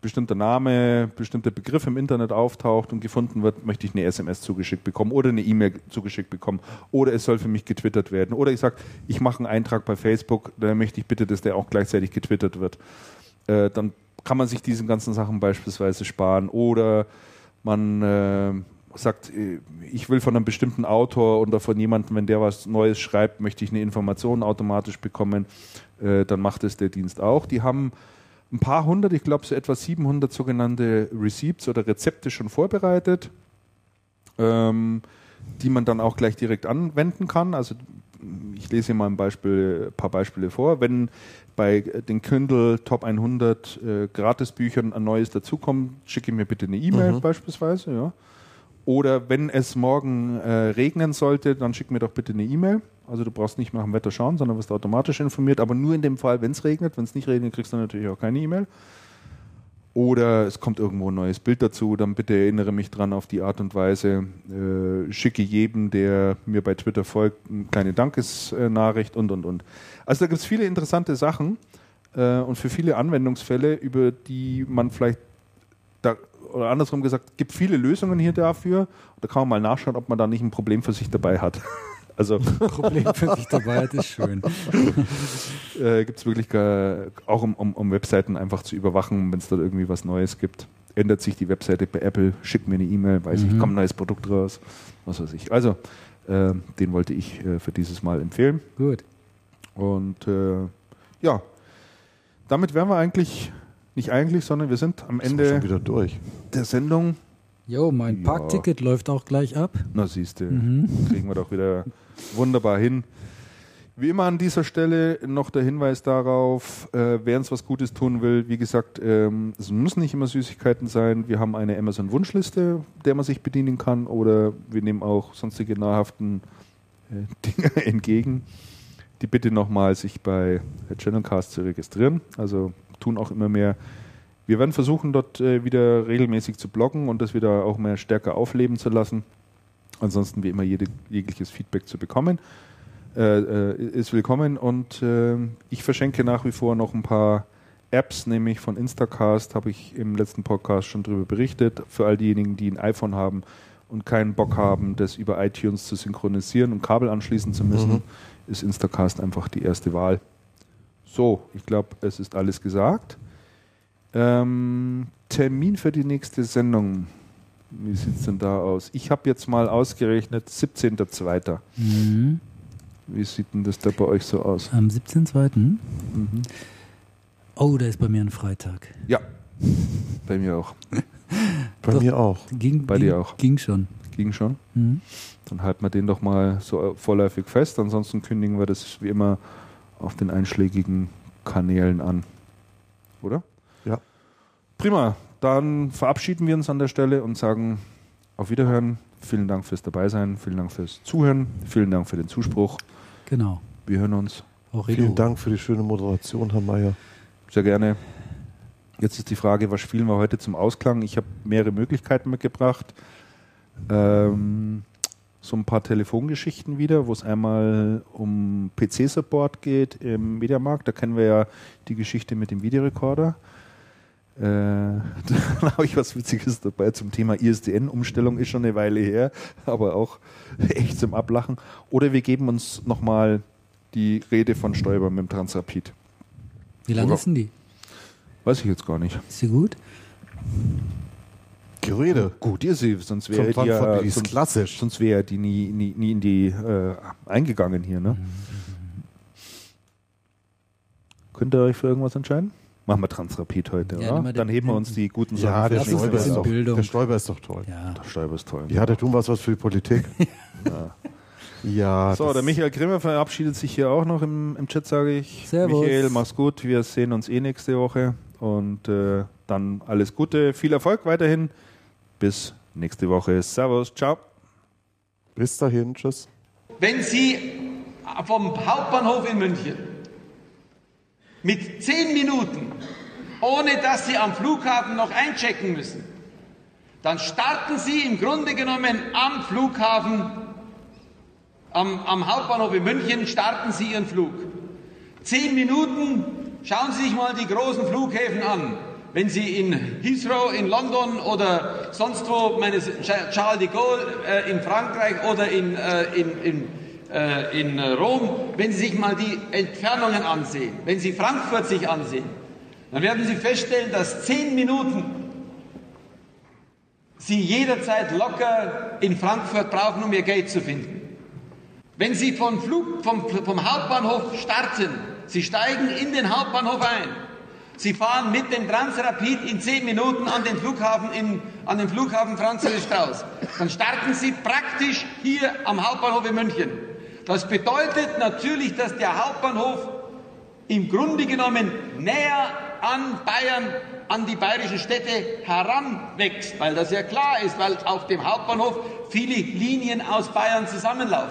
bestimmter Name, bestimmter Begriff im Internet auftaucht und gefunden wird, möchte ich eine SMS zugeschickt bekommen oder eine E-Mail zugeschickt bekommen oder es soll für mich getwittert werden oder ich sage, ich mache einen Eintrag bei Facebook, da möchte ich bitte, dass der auch gleichzeitig getwittert wird. Äh, dann kann man sich diesen ganzen Sachen beispielsweise sparen oder man äh, sagt, äh, ich will von einem bestimmten Autor oder von jemandem, wenn der was Neues schreibt, möchte ich eine Information automatisch bekommen, äh, dann macht es der Dienst auch. Die haben ein paar hundert, ich glaube so etwa 700 sogenannte Receipts oder Rezepte schon vorbereitet, ähm, die man dann auch gleich direkt anwenden kann. Also ich lese hier mal ein, Beispiel, ein paar Beispiele vor. Wenn bei den Kindle Top 100 äh, Gratisbüchern ein neues dazukommt, schicke mir bitte eine E-Mail mhm. beispielsweise. Ja. Oder wenn es morgen äh, regnen sollte, dann schick mir doch bitte eine E-Mail. Also du brauchst nicht nach dem Wetter schauen, sondern wirst automatisch informiert. Aber nur in dem Fall, wenn es regnet. Wenn es nicht regnet, kriegst du natürlich auch keine E-Mail. Oder es kommt irgendwo ein neues Bild dazu, dann bitte erinnere mich dran auf die Art und Weise. Äh, schicke jedem, der mir bei Twitter folgt, eine kleine Dankesnachricht und und und. Also da gibt es viele interessante Sachen äh, und für viele Anwendungsfälle, über die man vielleicht da oder andersrum gesagt, gibt viele Lösungen hier dafür. Da kann man mal nachschauen, ob man da nicht ein Problem für sich dabei hat. Also Problem für sich dabei hat ist schön. äh, gibt es wirklich gar, auch um, um, um, Webseiten einfach zu überwachen, wenn es dort irgendwie was Neues gibt. Ändert sich die Webseite bei Apple, schickt mir eine E-Mail, weiß mhm. ich, kommt ein neues Produkt raus, was weiß ich. Also, äh, den wollte ich äh, für dieses Mal empfehlen. Gut. Und äh, ja, damit wären wir eigentlich nicht eigentlich, sondern wir sind am Ende schon wieder durch. der Sendung. Jo, mein ja. Parkticket läuft auch gleich ab. Na siehst du, mhm. kriegen wir doch wieder wunderbar hin. Wie immer an dieser Stelle noch der Hinweis darauf, äh, wer uns was Gutes tun will, wie gesagt, ähm, es müssen nicht immer Süßigkeiten sein. Wir haben eine Amazon-Wunschliste, der man sich bedienen kann, oder wir nehmen auch sonstige nahrhaften äh, Dinge entgegen. Die bitte nochmal sich bei Channelcast zu registrieren. Also tun auch immer mehr. Wir werden versuchen, dort äh, wieder regelmäßig zu bloggen und das wieder auch mehr stärker aufleben zu lassen. Ansonsten wie immer jede, jegliches Feedback zu bekommen. Äh, äh, ist willkommen und äh, ich verschenke nach wie vor noch ein paar Apps, nämlich von Instacast, habe ich im letzten Podcast schon darüber berichtet. Für all diejenigen, die ein iPhone haben und keinen Bock haben, das über iTunes zu synchronisieren und Kabel anschließen zu müssen, mhm. ist Instacast einfach die erste Wahl. So, ich glaube, es ist alles gesagt. Ähm, Termin für die nächste Sendung. Wie sieht es denn da aus? Ich habe jetzt mal ausgerechnet 17.02. Mhm. Wie sieht denn das da bei euch so aus? Am 17.02. Mhm. Oh, da ist bei mir ein Freitag. Ja, bei mir auch. bei doch, mir auch. Ging, bei ging, dir auch. Ging schon. Ging schon? Mhm. Dann halten wir den doch mal so vorläufig fest. Ansonsten kündigen wir das wie immer auf den einschlägigen Kanälen an. Oder? Ja. Prima. Dann verabschieden wir uns an der Stelle und sagen auf Wiederhören. Vielen Dank fürs Dabeisein, vielen Dank fürs Zuhören, vielen Dank für den Zuspruch. Genau. Wir hören uns. Auch vielen Dank für die schöne Moderation, Herr Mayer. Sehr gerne. Jetzt ist die Frage, was spielen wir heute zum Ausklang? Ich habe mehrere Möglichkeiten mitgebracht. Ähm, so ein paar Telefongeschichten wieder, wo es einmal um PC-Support geht im Mediamarkt. Da kennen wir ja die Geschichte mit dem Videorekorder. Äh, da habe ich was Witziges dabei zum Thema ISDN-Umstellung, ist schon eine Weile her, aber auch echt zum Ablachen. Oder wir geben uns nochmal die Rede von Stoiber mit dem Transrapid. Wie lange ist denn die? Weiß ich jetzt gar nicht. Ist sie gut? Gerede. Gut, ihr sie, sonst wäre die, ja, die sonst, klassisch. Sonst wäre die nie, nie, nie in die äh, eingegangen hier, ne? Könnt ihr euch für irgendwas entscheiden? Machen wir Transrapid heute, Ja, oder? Dann heben wir uns die guten Ja, Sachen der für uns Stoiber, ist doch, der Stoiber ist doch toll. Ja. Der Steiber ist toll. Ja, der tun was was für die Politik. ja. So, das- der Michael Grimmer verabschiedet sich hier auch noch im, im Chat, sage ich. Servus. Michael, mach's gut. Wir sehen uns eh nächste Woche. Und äh, dann alles Gute, viel Erfolg weiterhin. Bis nächste Woche. Servus, ciao. Bis dahin, tschüss. Wenn Sie vom Hauptbahnhof in München mit zehn Minuten, ohne dass Sie am Flughafen noch einchecken müssen, dann starten Sie im Grunde genommen am Flughafen, am, am Hauptbahnhof in München, starten Sie Ihren Flug. Zehn Minuten, schauen Sie sich mal die großen Flughäfen an. Wenn Sie in Heathrow in London oder sonst wo, meine Charles de Gaulle äh, in Frankreich oder in, äh, in, in, äh, in äh, Rom, wenn Sie sich mal die Entfernungen ansehen, wenn Sie Frankfurt sich ansehen, dann werden Sie feststellen, dass zehn Minuten Sie jederzeit locker in Frankfurt brauchen, um Ihr Gate zu finden. Wenn Sie vom, Flug, vom, vom Hauptbahnhof starten, Sie steigen in den Hauptbahnhof ein, Sie fahren mit dem Transrapid in zehn Minuten an den Flughafen, in, an den Flughafen Franz Strauß. Dann starten Sie praktisch hier am Hauptbahnhof in München. Das bedeutet natürlich, dass der Hauptbahnhof im Grunde genommen näher an Bayern, an die bayerischen Städte heranwächst, weil das ja klar ist, weil auf dem Hauptbahnhof viele Linien aus Bayern zusammenlaufen.